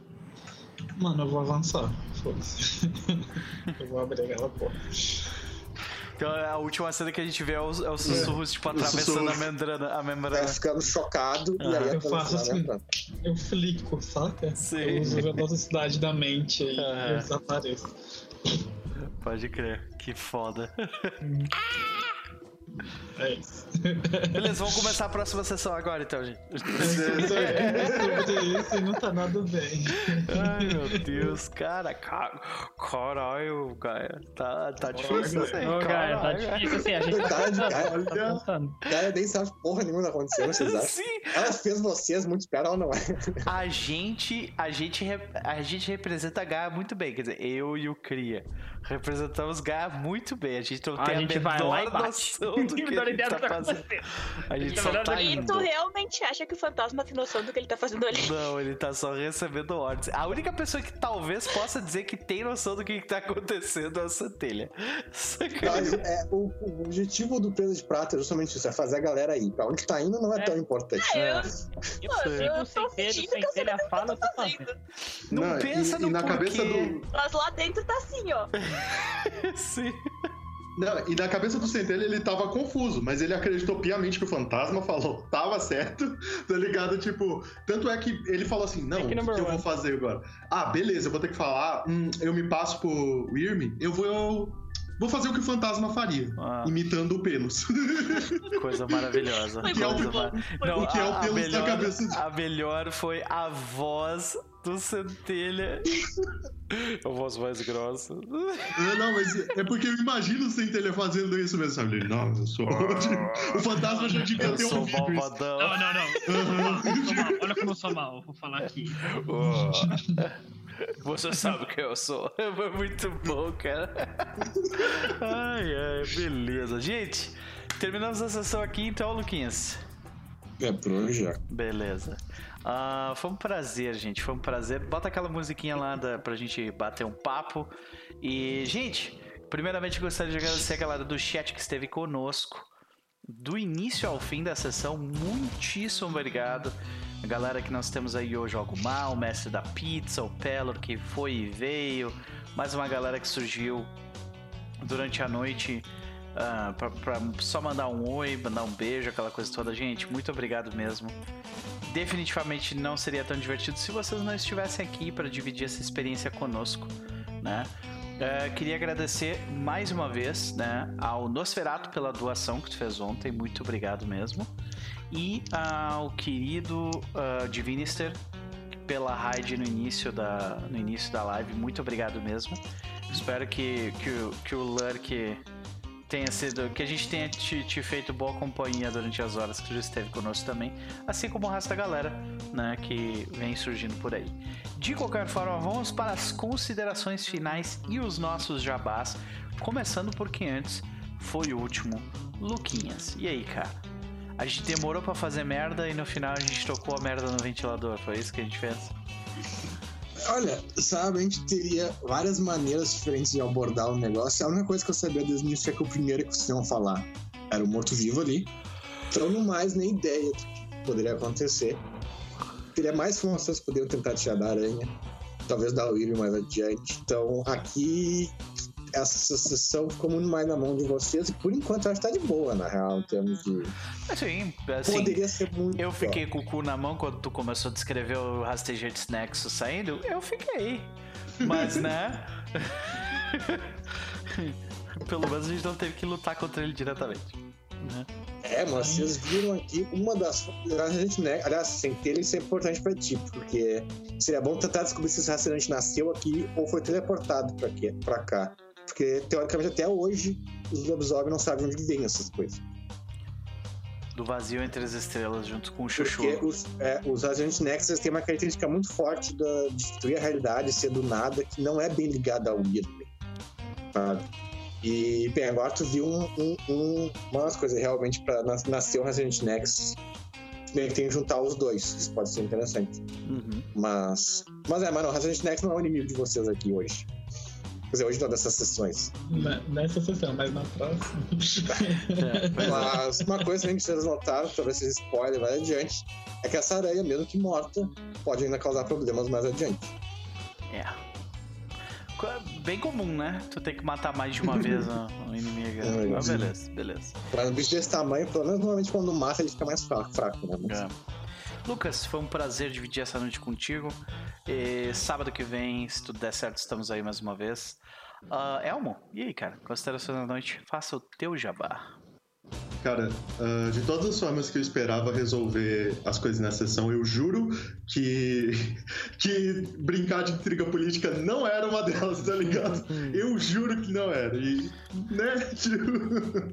Mano, eu vou avançar. Foda-se. eu vou abrir aquela porta. Então a última cena que a gente vê é os, é os sussurros, tipo, atravessando a membrana. A Vai membrana. ficando chocado e aí Ah. Eu faço assim. Eu flico, saca? Sim. Eu uso a velocidade da mente e Aham. eu desapareço. Pode crer. Que foda. É isso. Beleza, vamos começar a próxima sessão agora então, gente. Eu sobre isso e não tá nada bem. Ai, meu Deus, cara. ca- Caralho, cara. Tá, tá difícil isso aí. Ô, cara, tá difícil assim, a gente tá Verdade, pensando, cara. tá cara nem sabe porra nenhuma acontecendo, vocês acham? Sim, Ela fez vocês muito esperar ou não é? a gente, a gente, a gente representa Gaia muito bem. Quer dizer, eu e o Cria representamos Gaia muito bem. A gente não A tem a, gente vai lá e menor bate. noção do que a Menor gente ideia do tá que tá fazendo. A gente a só menor tá ideia. E indo. tu realmente acha que o fantasma tem noção do que ele tá fazendo ali? Não, ele tá só recebendo ordens. A única pessoa que talvez possa dizer que tem noção do que tá acontecendo é a Centelha. Mas, é, o, o objetivo do Presa de Prata é justamente isso, é fazer a galera ir. Pra onde tá indo não é, É. tão importante. É. Eu Pô, sigo eu tô sem telha, fingindo sem que eu sei o que fala, eu eu tô tô fazendo. fazendo. Não, pensa e, no e na porquê. cabeça do. Mas lá dentro tá assim, ó. Sim. Não, e na cabeça do Centelha ele tava confuso, mas ele acreditou piamente que o fantasma falou, tava certo, tá ligado? Tipo, tanto é que ele falou assim: não, o Pick que, que eu vou fazer agora? Ah, beleza, eu vou ter que falar, hum, eu me passo pro Irme, eu vou. Vou fazer o que o fantasma faria, Ah. imitando o Pelos. Coisa maravilhosa. É o Coisa mar- Foi Não, o que é o pelos da melhor, cabeça de- a melhor foi a voz do Centelha. A voz mais grossa. É, não, mas é porque eu imagino o Centelha fazendo isso mesmo, sabe? Ele, não, eu sou. o fantasma já devia Eu ter sou ouvido isso. malvadão. Não, não, não. Mal. Olha como eu sou mal, vou falar aqui. Oh. Você sabe quem eu sou. Foi muito bom, cara. Ai, ai, beleza. Gente, terminamos a sessão aqui então, Luquinhas. É por hoje já. Beleza. Ah, foi um prazer, gente. Foi um prazer. Bota aquela musiquinha lá da, pra gente bater um papo. E, gente, primeiramente gostaria de agradecer a galera do chat que esteve conosco. Do início ao fim da sessão, muitíssimo obrigado. A galera que nós temos aí hoje, o Mal, o Mestre da Pizza, o Pelor, que foi e veio. Mais uma galera que surgiu durante a noite ah, pra, pra só mandar um oi, mandar um beijo, aquela coisa toda. Gente, muito obrigado mesmo. Definitivamente não seria tão divertido se vocês não estivessem aqui para dividir essa experiência conosco, né? É, queria agradecer mais uma vez né, ao Nosferato pela doação que tu fez ontem, muito obrigado mesmo. E ao querido uh, Divinister pela raid no início da, no início da live, muito obrigado mesmo. Espero que, que, o, que o Lurk tenha sido. que a gente tenha te, te, feito boa companhia durante as horas que tu esteve conosco também, assim como o resto da galera, né, que vem surgindo por aí. De qualquer forma, vamos para as considerações finais e os nossos jabás, começando por quem antes foi o último, Luquinhas. E aí, cara? A gente demorou para fazer merda e no final a gente tocou a merda no ventilador, foi isso que a gente fez? Olha, sabe, a gente teria várias maneiras diferentes de abordar o negócio. A única coisa que eu sabia desde o início é que o primeiro que vocês iam falar era o morto-vivo ali. Então, não mais nem ideia do que poderia acontecer. Teria mais que vocês poderiam tentar tirar da aranha. Talvez da William mais adiante. Então, aqui essa sessão ficou muito mais na mão de vocês e por enquanto acho que tá de boa, na real, em termos de. Sim, assim, Poderia ser muito. Eu fiquei com o cu na mão quando tu começou a descrever o Rastejantes Nexus saindo. Eu fiquei. Mas, né? Pelo menos a gente não teve que lutar contra ele diretamente. Né? É, mas vocês viram aqui uma das. Né? Aliás, sem ter isso é importante pra ti, porque seria bom tentar descobrir se esse restaurante nasceu aqui ou foi teleportado pra, aqui, pra cá. Porque, teoricamente, até hoje, os lobisomens não sabem onde vem essas coisas. Do vazio entre as estrelas, junto com o Chuchu. Porque os, é, os Agentes Nexus têm uma característica muito forte de destruir a realidade, ser do nada, que não é bem ligada ao Wyrm. Sabe? E, bem, agora tu viu um, um, um, umas coisas realmente para nascer o Resident Nexus. Bem, que tem que juntar os dois, isso pode ser interessante. Uhum. Mas. Mas é, mano, o Resident Nexus não é o inimigo de vocês aqui hoje. Quer dizer, hoje não dessas sessões. Nessa sessão, mas na próxima. É, mas uma coisa que vocês notaram, talvez seja spoiler mais adiante, é que essa aranha, mesmo que morta, pode ainda causar problemas mais adiante. É. Bem comum, né? Tu tem que matar mais de uma vez o inimigo. É, Mas beleza, beleza. Pra um bicho desse tamanho, pelo menos normalmente quando mata ele fica mais fraco, fraco né? Mas... É. Lucas, foi um prazer dividir essa noite contigo. E sábado que vem, se tudo der certo, estamos aí mais uma vez. Uh, Elmo, e aí, cara? Considerações da noite, faça o teu jabá. Cara, uh, de todas as formas que eu esperava resolver as coisas na sessão, eu juro que, que brincar de intriga política não era uma delas, tá ligado? Eu juro que não era. E, né,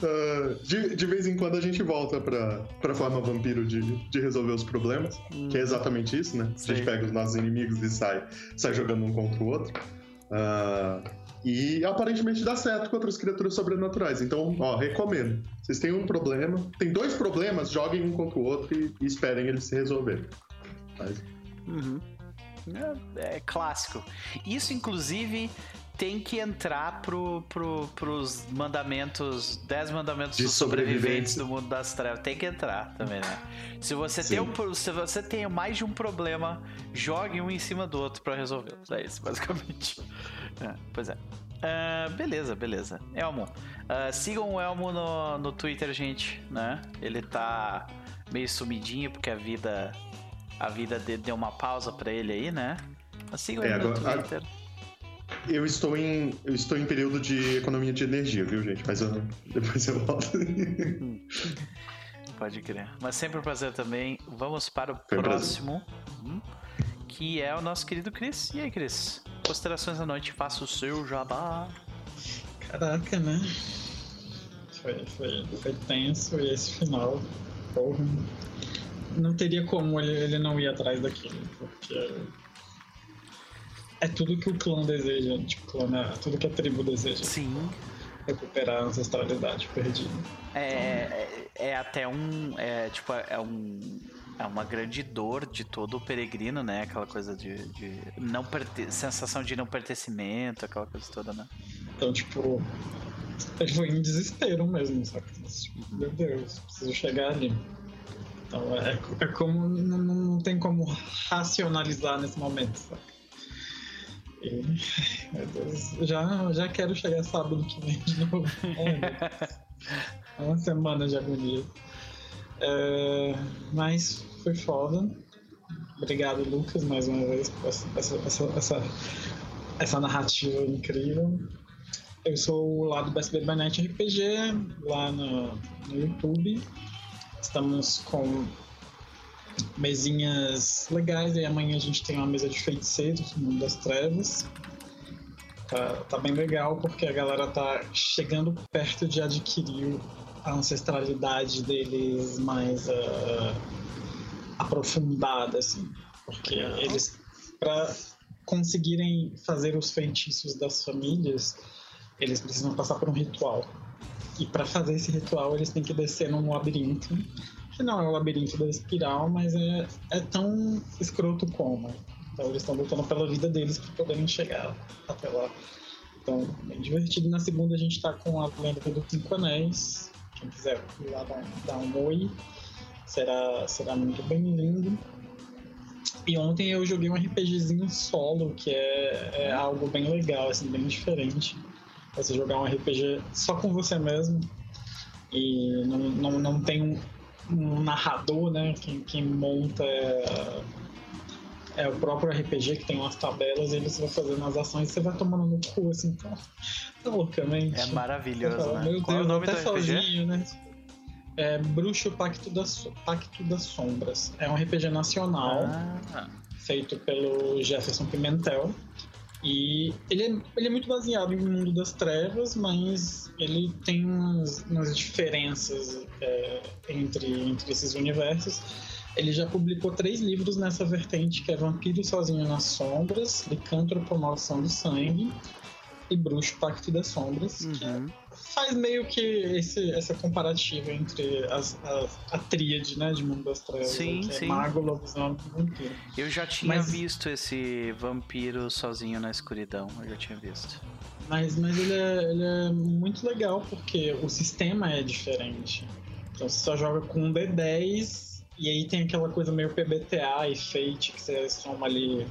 uh, de, de vez em quando a gente volta pra, pra forma vampiro de, de resolver os problemas, que é exatamente isso, né? A gente pega os nossos inimigos e sai, sai jogando um contra o outro. Uh, e aparentemente dá certo contra as criaturas sobrenaturais. Então, ó, recomendo. Vocês têm um problema, tem dois problemas, joguem um contra o outro e, e esperem eles se resolverem. Mas... Uhum. É, é, clássico. Isso, inclusive, tem que entrar pro, pro, pros mandamentos, 10 mandamentos De dos sobreviventes do mundo das trevas. Tem que entrar também, né? Se você, tem um, se você tem mais de um problema, jogue um em cima do outro para resolver. É isso, basicamente. É, pois é. Uh, beleza, beleza. Elmo. Uh, sigam o Elmo no, no Twitter, gente, né? Ele tá meio sumidinho porque a vida a vida de, deu uma pausa para ele aí, né? Mas sigam É, ele no agora- Twitter. Eu estou em eu estou em período de economia de energia, viu, gente? Mas eu, depois eu volto. Pode crer. Mas sempre um prazer também. Vamos para o Foi um próximo, hum, que é o nosso querido Cris. E aí, Cris? Considerações da noite, faça o seu jabá. Caraca, né? Foi, foi, foi tenso e esse final, porra. Não teria como ele, ele não ir atrás daquilo, porque. É tudo que o clã deseja, tipo, clã é tudo que a tribo deseja. Sim. Recuperar a ancestralidade perdida. É, é, é até um. É, tipo, é um. É uma grande dor de todo o peregrino, né? Aquela coisa de, de não sensação de não pertencimento, aquela coisa toda, né? Então, tipo, ele foi em desespero mesmo, sabe? Tipo, meu Deus, preciso chegar ali. Então, é, é como. Não, não tem como racionalizar nesse momento, sabe? E, meu Deus, já, já quero chegar sábado que vem de novo. É uma semana de agonia. É, mas foi foda. Obrigado, Lucas, mais uma vez, por essa, essa, essa, essa narrativa incrível. Eu sou lá do Best Baby by RPG, lá no, no YouTube. Estamos com mesinhas legais e amanhã a gente tem uma mesa de feiticeiros Mundo das Trevas. Tá, tá bem legal porque a galera tá chegando perto de adquirir a ancestralidade deles mais uh, aprofundada, assim. Porque eles, para conseguirem fazer os feitiços das famílias, eles precisam passar por um ritual. E para fazer esse ritual, eles têm que descer num labirinto, que não é o labirinto da espiral, mas é, é tão escroto como. Então eles estão lutando pela vida deles para poderem chegar até lá. Então, bem divertido. Na segunda a gente está com a lenda dos Cinco Anéis. Quem quiser ir lá dar, dar um oi, será, será muito bem lindo. E ontem eu joguei um RPGzinho solo, que é, é algo bem legal, assim, bem diferente. Você jogar um RPG só com você mesmo. E não, não, não tem um, um narrador, né? Quem, quem monta é, é, o próprio RPG que tem umas tabelas e você vai fazendo as ações e você vai tomando no cu, assim, tão, tão loucamente. É maravilhoso, Fala, né? Meu Qual é o Deus, nome até do RPG? sozinho, né? É Bruxo Pacto das, Pacto das Sombras. É um RPG nacional Ah, feito pelo Jefferson Pimentel. E ele é, ele é muito baseado em Mundo das Trevas, mas ele tem umas, umas diferenças é, entre, entre esses universos. Ele já publicou três livros nessa vertente, que é Vampiro Sozinho nas Sombras, Licântropo Maldição do Sangue e Bruxo Pacto das Sombras, que uhum. faz meio que esse, essa comparativa entre as, as- a tríade né, de Mundo das Trevas, Sim, que sim. é mago, lobisomem e vampiro. Eu já tinha Mas- visto esse vampiro sozinho na escuridão. Eu já tinha visto. Mas, mas ele, é, ele é muito legal porque o sistema é diferente. Então você só joga com um D10 e aí tem aquela coisa meio PBTA e Fate que você soma ali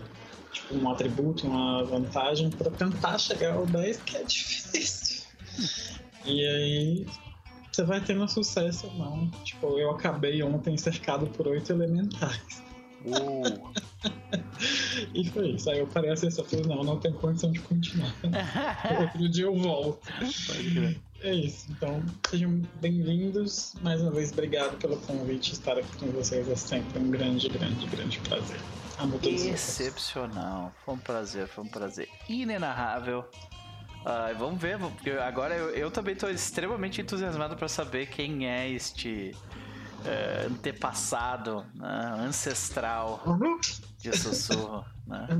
tipo um atributo, uma vantagem pra tentar chegar ao 10, que é difícil. E aí você vai tendo sucesso ou não. Tipo, eu acabei ontem cercado por oito elementais. Uou! E foi isso. Aí eu parei a sexta falei, não, não tem condição de continuar. Outro dia eu volto. Pode crer. É isso. Então, sejam bem-vindos. Mais uma vez, obrigado pelo convite. Estar aqui com vocês é sempre um grande, grande, grande prazer. Amo todos vocês. Excepcional. Foi um prazer, foi um prazer inenarrável. Ah, vamos ver, porque agora eu, eu também estou extremamente entusiasmado para saber quem é este eh, antepassado né, ancestral de sussurro. Né?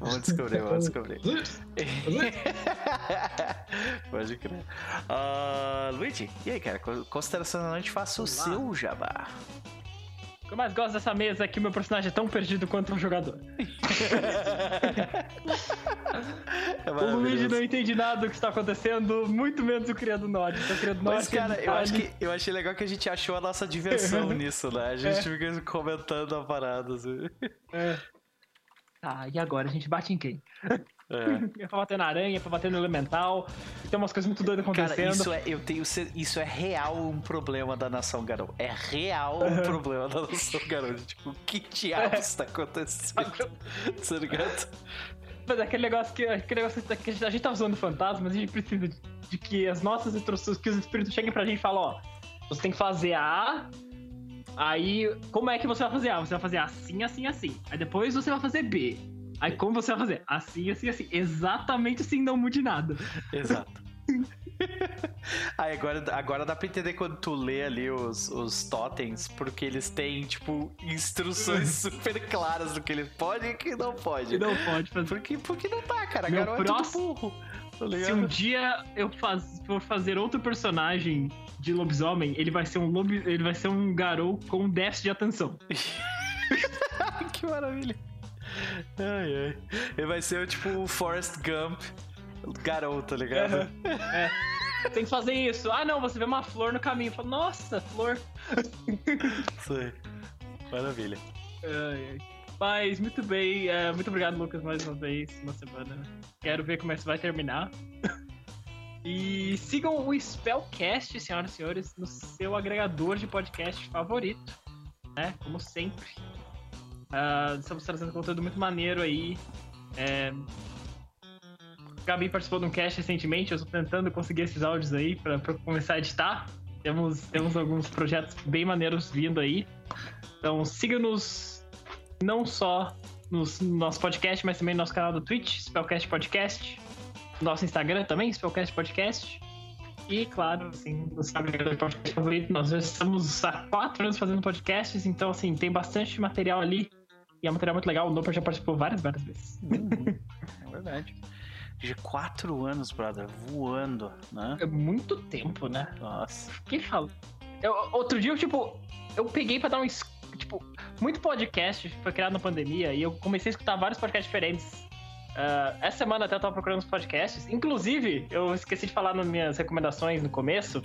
Vamos descobrir, vamos descobrir. Pode crer. Ah, Luigi, e aí, cara? co- Consideração da noite, faça o seu jabá. O que eu mais gosto dessa mesa é que o meu personagem é tão perdido quanto o jogador. É O Luigi não entende nada do que está acontecendo, muito menos o Criado Norte. Então, o Criado Norte. Mas, cara, eu acho que eu achei legal que a gente achou a nossa diversão nisso, né? A gente fica comentando a parada, assim. É. Tá, e agora? A gente bate em quem? É. É pra bater na aranha, é pra bater no elemental. Tem umas coisas muito doidas Cara, acontecendo. isso é, eu tenho, isso é real um problema da nação Garou. É real um problema da nação Garou. Tipo, o que diabos tá acontecendo? tá ligado? Mas é aquele negócio que, aquele negócio que a gente tá usando fantasmas, a gente precisa de, de que as nossas instruções, que os espíritos cheguem pra gente e falem, ó, você tem que fazer A, aí como é que você vai fazer A? Você vai fazer assim, assim, assim. Aí depois você vai fazer B. Aí como você vai fazer? Assim, assim, assim. Exatamente assim, não mude nada. Exato. Aí agora, agora dá pra entender quando tu lê ali os, os totens, porque eles têm, tipo, instruções super claras do que ele pode e que não pode. Não pode fazer. Porque, porque não tá, cara. Meu Garou é próximo- tudo burro. Tá Se um dia eu faz- for fazer outro personagem de lobisomem, ele vai ser um lobi, ele vai ser um garou com déficit de atenção. que maravilha. Ai, ai. Ele vai ser tipo o Forrest Gump Garou, tá ligado? É. Tem que fazer isso. Ah, não, você vê uma flor no caminho. Fala, nossa, flor. Isso aí. Maravilha. Ai, ai. Mas, muito bem. é, muito obrigado, Lucas, mais uma vez, uma semana. Quero ver como é que vai terminar. E sigam o Spellcast, senhoras e senhores, no seu agregador de podcast favorito, né? Como sempre. Uh, estamos trazendo conteúdo muito maneiro aí. É... Gabi participou de um cast recentemente, eu estou tentando conseguir esses áudios aí para começar a editar. Temos, temos alguns projetos bem maneiros vindo aí. Então siga-nos não só no nosso podcast, mas também no nosso canal do Twitch, Spellcast Podcast. Nosso Instagram também, Spellcast Podcast. E, claro, assim, no seu podcast favorito. Nós já estamos há quatro anos fazendo podcasts, então, assim, tem bastante material ali. E é um material muito legal. O Noper já participou várias, várias vezes. Uhum. é verdade. De quatro anos, brother, voando, né? É muito tempo, né? Nossa. Quem fala? Eu, outro dia, eu, tipo, eu peguei pra dar um. Tipo, muito podcast foi criado na pandemia e eu comecei a escutar vários podcasts diferentes. Uh, essa semana até eu tava procurando uns podcasts. Inclusive, eu esqueci de falar nas minhas recomendações no começo.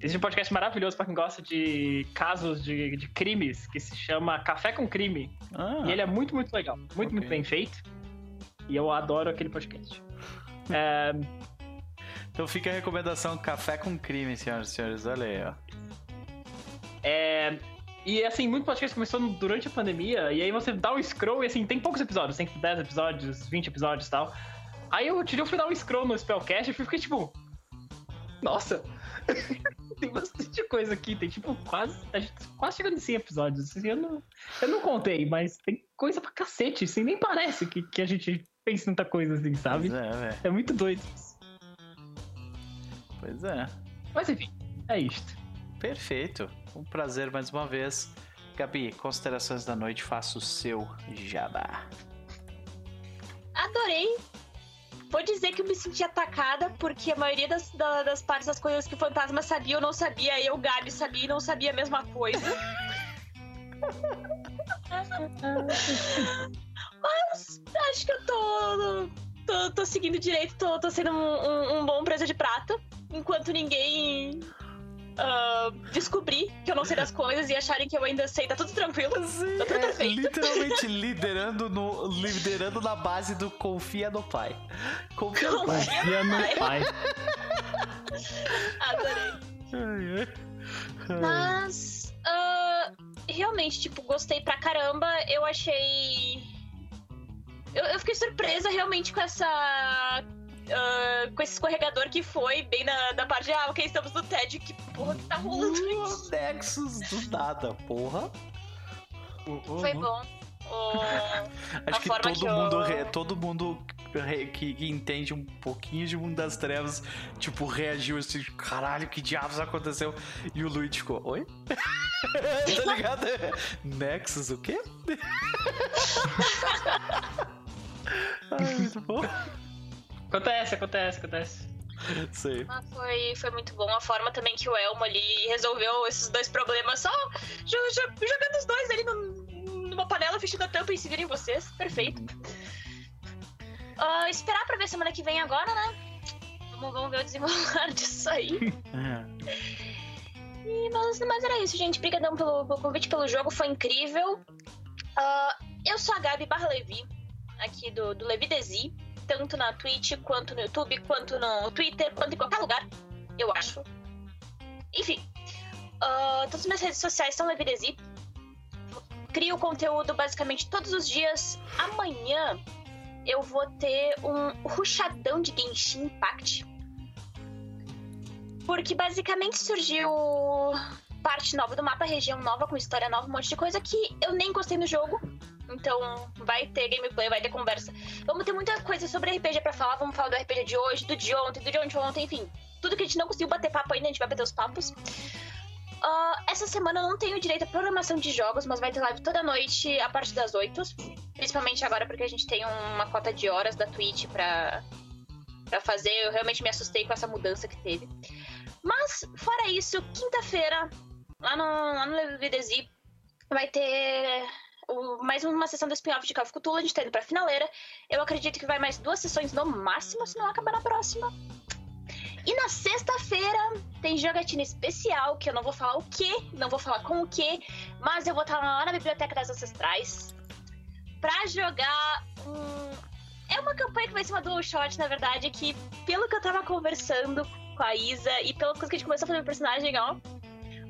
Existe um podcast maravilhoso para quem gosta de casos de, de, crimes que se chama Café com Crime. Ah. E ele é muito, muito legal. Muito, okay. muito bem feito. E eu adoro aquele podcast. é... Então fica a recomendação Café com Crime, senhoras e senhores. Olha aí, ó. É, e assim, muito podcast começou durante a pandemia, e aí você dá um scroll e assim, tem poucos episódios, tem 10 episódios, 20 episódios e tal. Aí eu tirei, fui dar um scroll no Spellcast e fiquei tipo. Nossa! tem bastante coisa aqui, tem tipo quase. A gente quase chegando em 100 episódios. Assim, eu, não, eu não contei, mas tem coisa pra cacete, assim, nem parece que, que a gente pensa em tanta coisa assim, sabe? Pois é, velho. É muito doido. Pois é. Mas enfim, é isto. Perfeito. Um prazer mais uma vez. Gabi, considerações da noite, faça o seu jabá. Adorei. Vou dizer que eu me senti atacada, porque a maioria das, das partes das coisas que o fantasma sabia, eu não sabia. Eu, Gabi, sabia e não sabia a mesma coisa. Mas acho que eu tô, tô, tô seguindo direito, tô, tô sendo um, um, um bom presa de prata. Enquanto ninguém uh, descobrir que eu não sei das coisas e acharem que eu ainda sei, tá tudo tranquilo. Sim, tá tudo é, perfeito. Literalmente liderando, no, liderando na base do confia no pai. Confia, confia no pai. Confia no pai. Adorei. Mas. Uh, realmente, tipo, gostei pra caramba. Eu achei. Eu, eu fiquei surpresa realmente com essa uh, com esse escorregador que foi bem na, na parte de, ah, ok, estamos no TED, que porra que tá rolando uh, Nexus do nada, porra. Uh, foi bom. Acho que todo, que mundo, eu... todo mundo que, que, entende um pouquinho de Mundo das Trevas, tipo, reagiu assim, caralho, que diabos aconteceu? E o Luigi ficou, oi? tá ligado? Nexus, o quê? Ai, muito bom. Acontece, acontece, acontece. Sei. Ah, foi, foi muito bom a forma também que o Elmo ali resolveu esses dois problemas só jogando os dois ali no, numa panela, fechando a tampa e se virem vocês. Perfeito. Uh, esperar pra ver semana que vem agora, né? Vamos, vamos ver o desenrolar disso aí. É. E, mas, mas era isso, gente. Obrigadão pelo, pelo convite, pelo jogo, foi incrível. Uh, eu sou a Gabi Barra Levi, aqui do, do Levi Desi tanto na Twitch, quanto no YouTube, quanto no Twitter, quanto em qualquer lugar, eu acho. Enfim, uh, todas as minhas redes sociais são Levidesi. Crio conteúdo basicamente todos os dias. Amanhã eu vou ter um ruchadão de Genshin Impact. Porque basicamente surgiu parte nova do mapa, região nova, com história nova, um monte de coisa que eu nem gostei no jogo. Então vai ter gameplay, vai ter conversa. Vamos ter muita coisa sobre RPG para falar. Vamos falar do RPG de hoje, do de ontem, do de ontem, ontem, enfim. Tudo que a gente não conseguiu bater papo ainda, a gente vai bater os papos. Uh, essa semana eu não tenho direito à programação de jogos, mas vai ter live toda noite a partir das 8. Principalmente agora porque a gente tem uma cota de horas da Twitch pra, pra fazer. Eu realmente me assustei com essa mudança que teve. Mas, fora isso, quinta-feira, lá no, lá no vai ter o, mais uma sessão do spin-off de Call of Cthulhu, a gente tá indo pra finaleira. Eu acredito que vai mais duas sessões no máximo, se não acabar na próxima. E na sexta-feira tem jogatina especial, que eu não vou falar o que, não vou falar com o que, mas eu vou estar lá na Biblioteca das Ancestrais pra jogar um. É uma campanha que vai ser uma dual shot, na verdade, que pelo que eu tava conversando com a Isa e pela coisa que a gente começou a fazer o personagem, ó,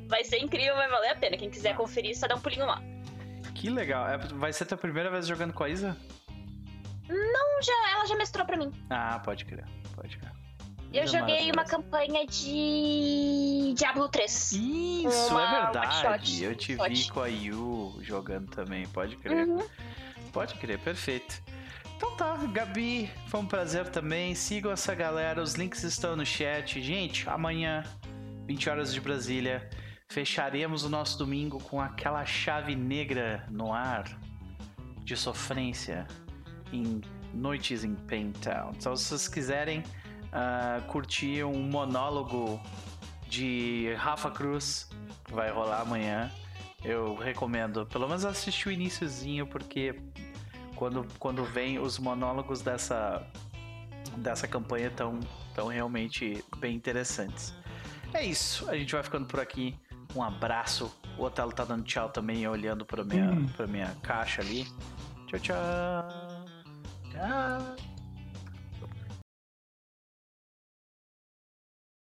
vai ser incrível, vai valer a pena. Quem quiser conferir, só dá um pulinho lá. Que legal. É, vai ser a tua primeira vez jogando com a Isa? Não, já, ela já mestrou pra mim. Ah, pode crer. Pode crer. Eu Coisa joguei uma campanha de Diablo 3. Isso, Uma- é uma verdade. shot, Eu te shot. vi com a Yu jogando também, pode crer. Uhum. Pode crer, perfeito. Então tá, Gabi, foi um prazer também. Sigam essa galera, os links estão no chat. Gente, amanhã, 20 horas de Brasília, fecharemos o nosso domingo com aquela chave negra no ar de sofrência em Noites em Paintown. Então, se vocês quiserem ah, curtir um monólogo de Rafa Cruz, vai rolar amanhã. Eu recomendo, pelo menos assistir o iníciozinho, porque quando, quando vem os monólogos dessa, dessa campanha tão, tão realmente bem interessantes. É isso, a gente vai ficando por aqui. Um abraço. O Otelo tá dando tchau também, olhando pra minha, Hum. pra minha caixa ali. Tchau, tchau. Tchau.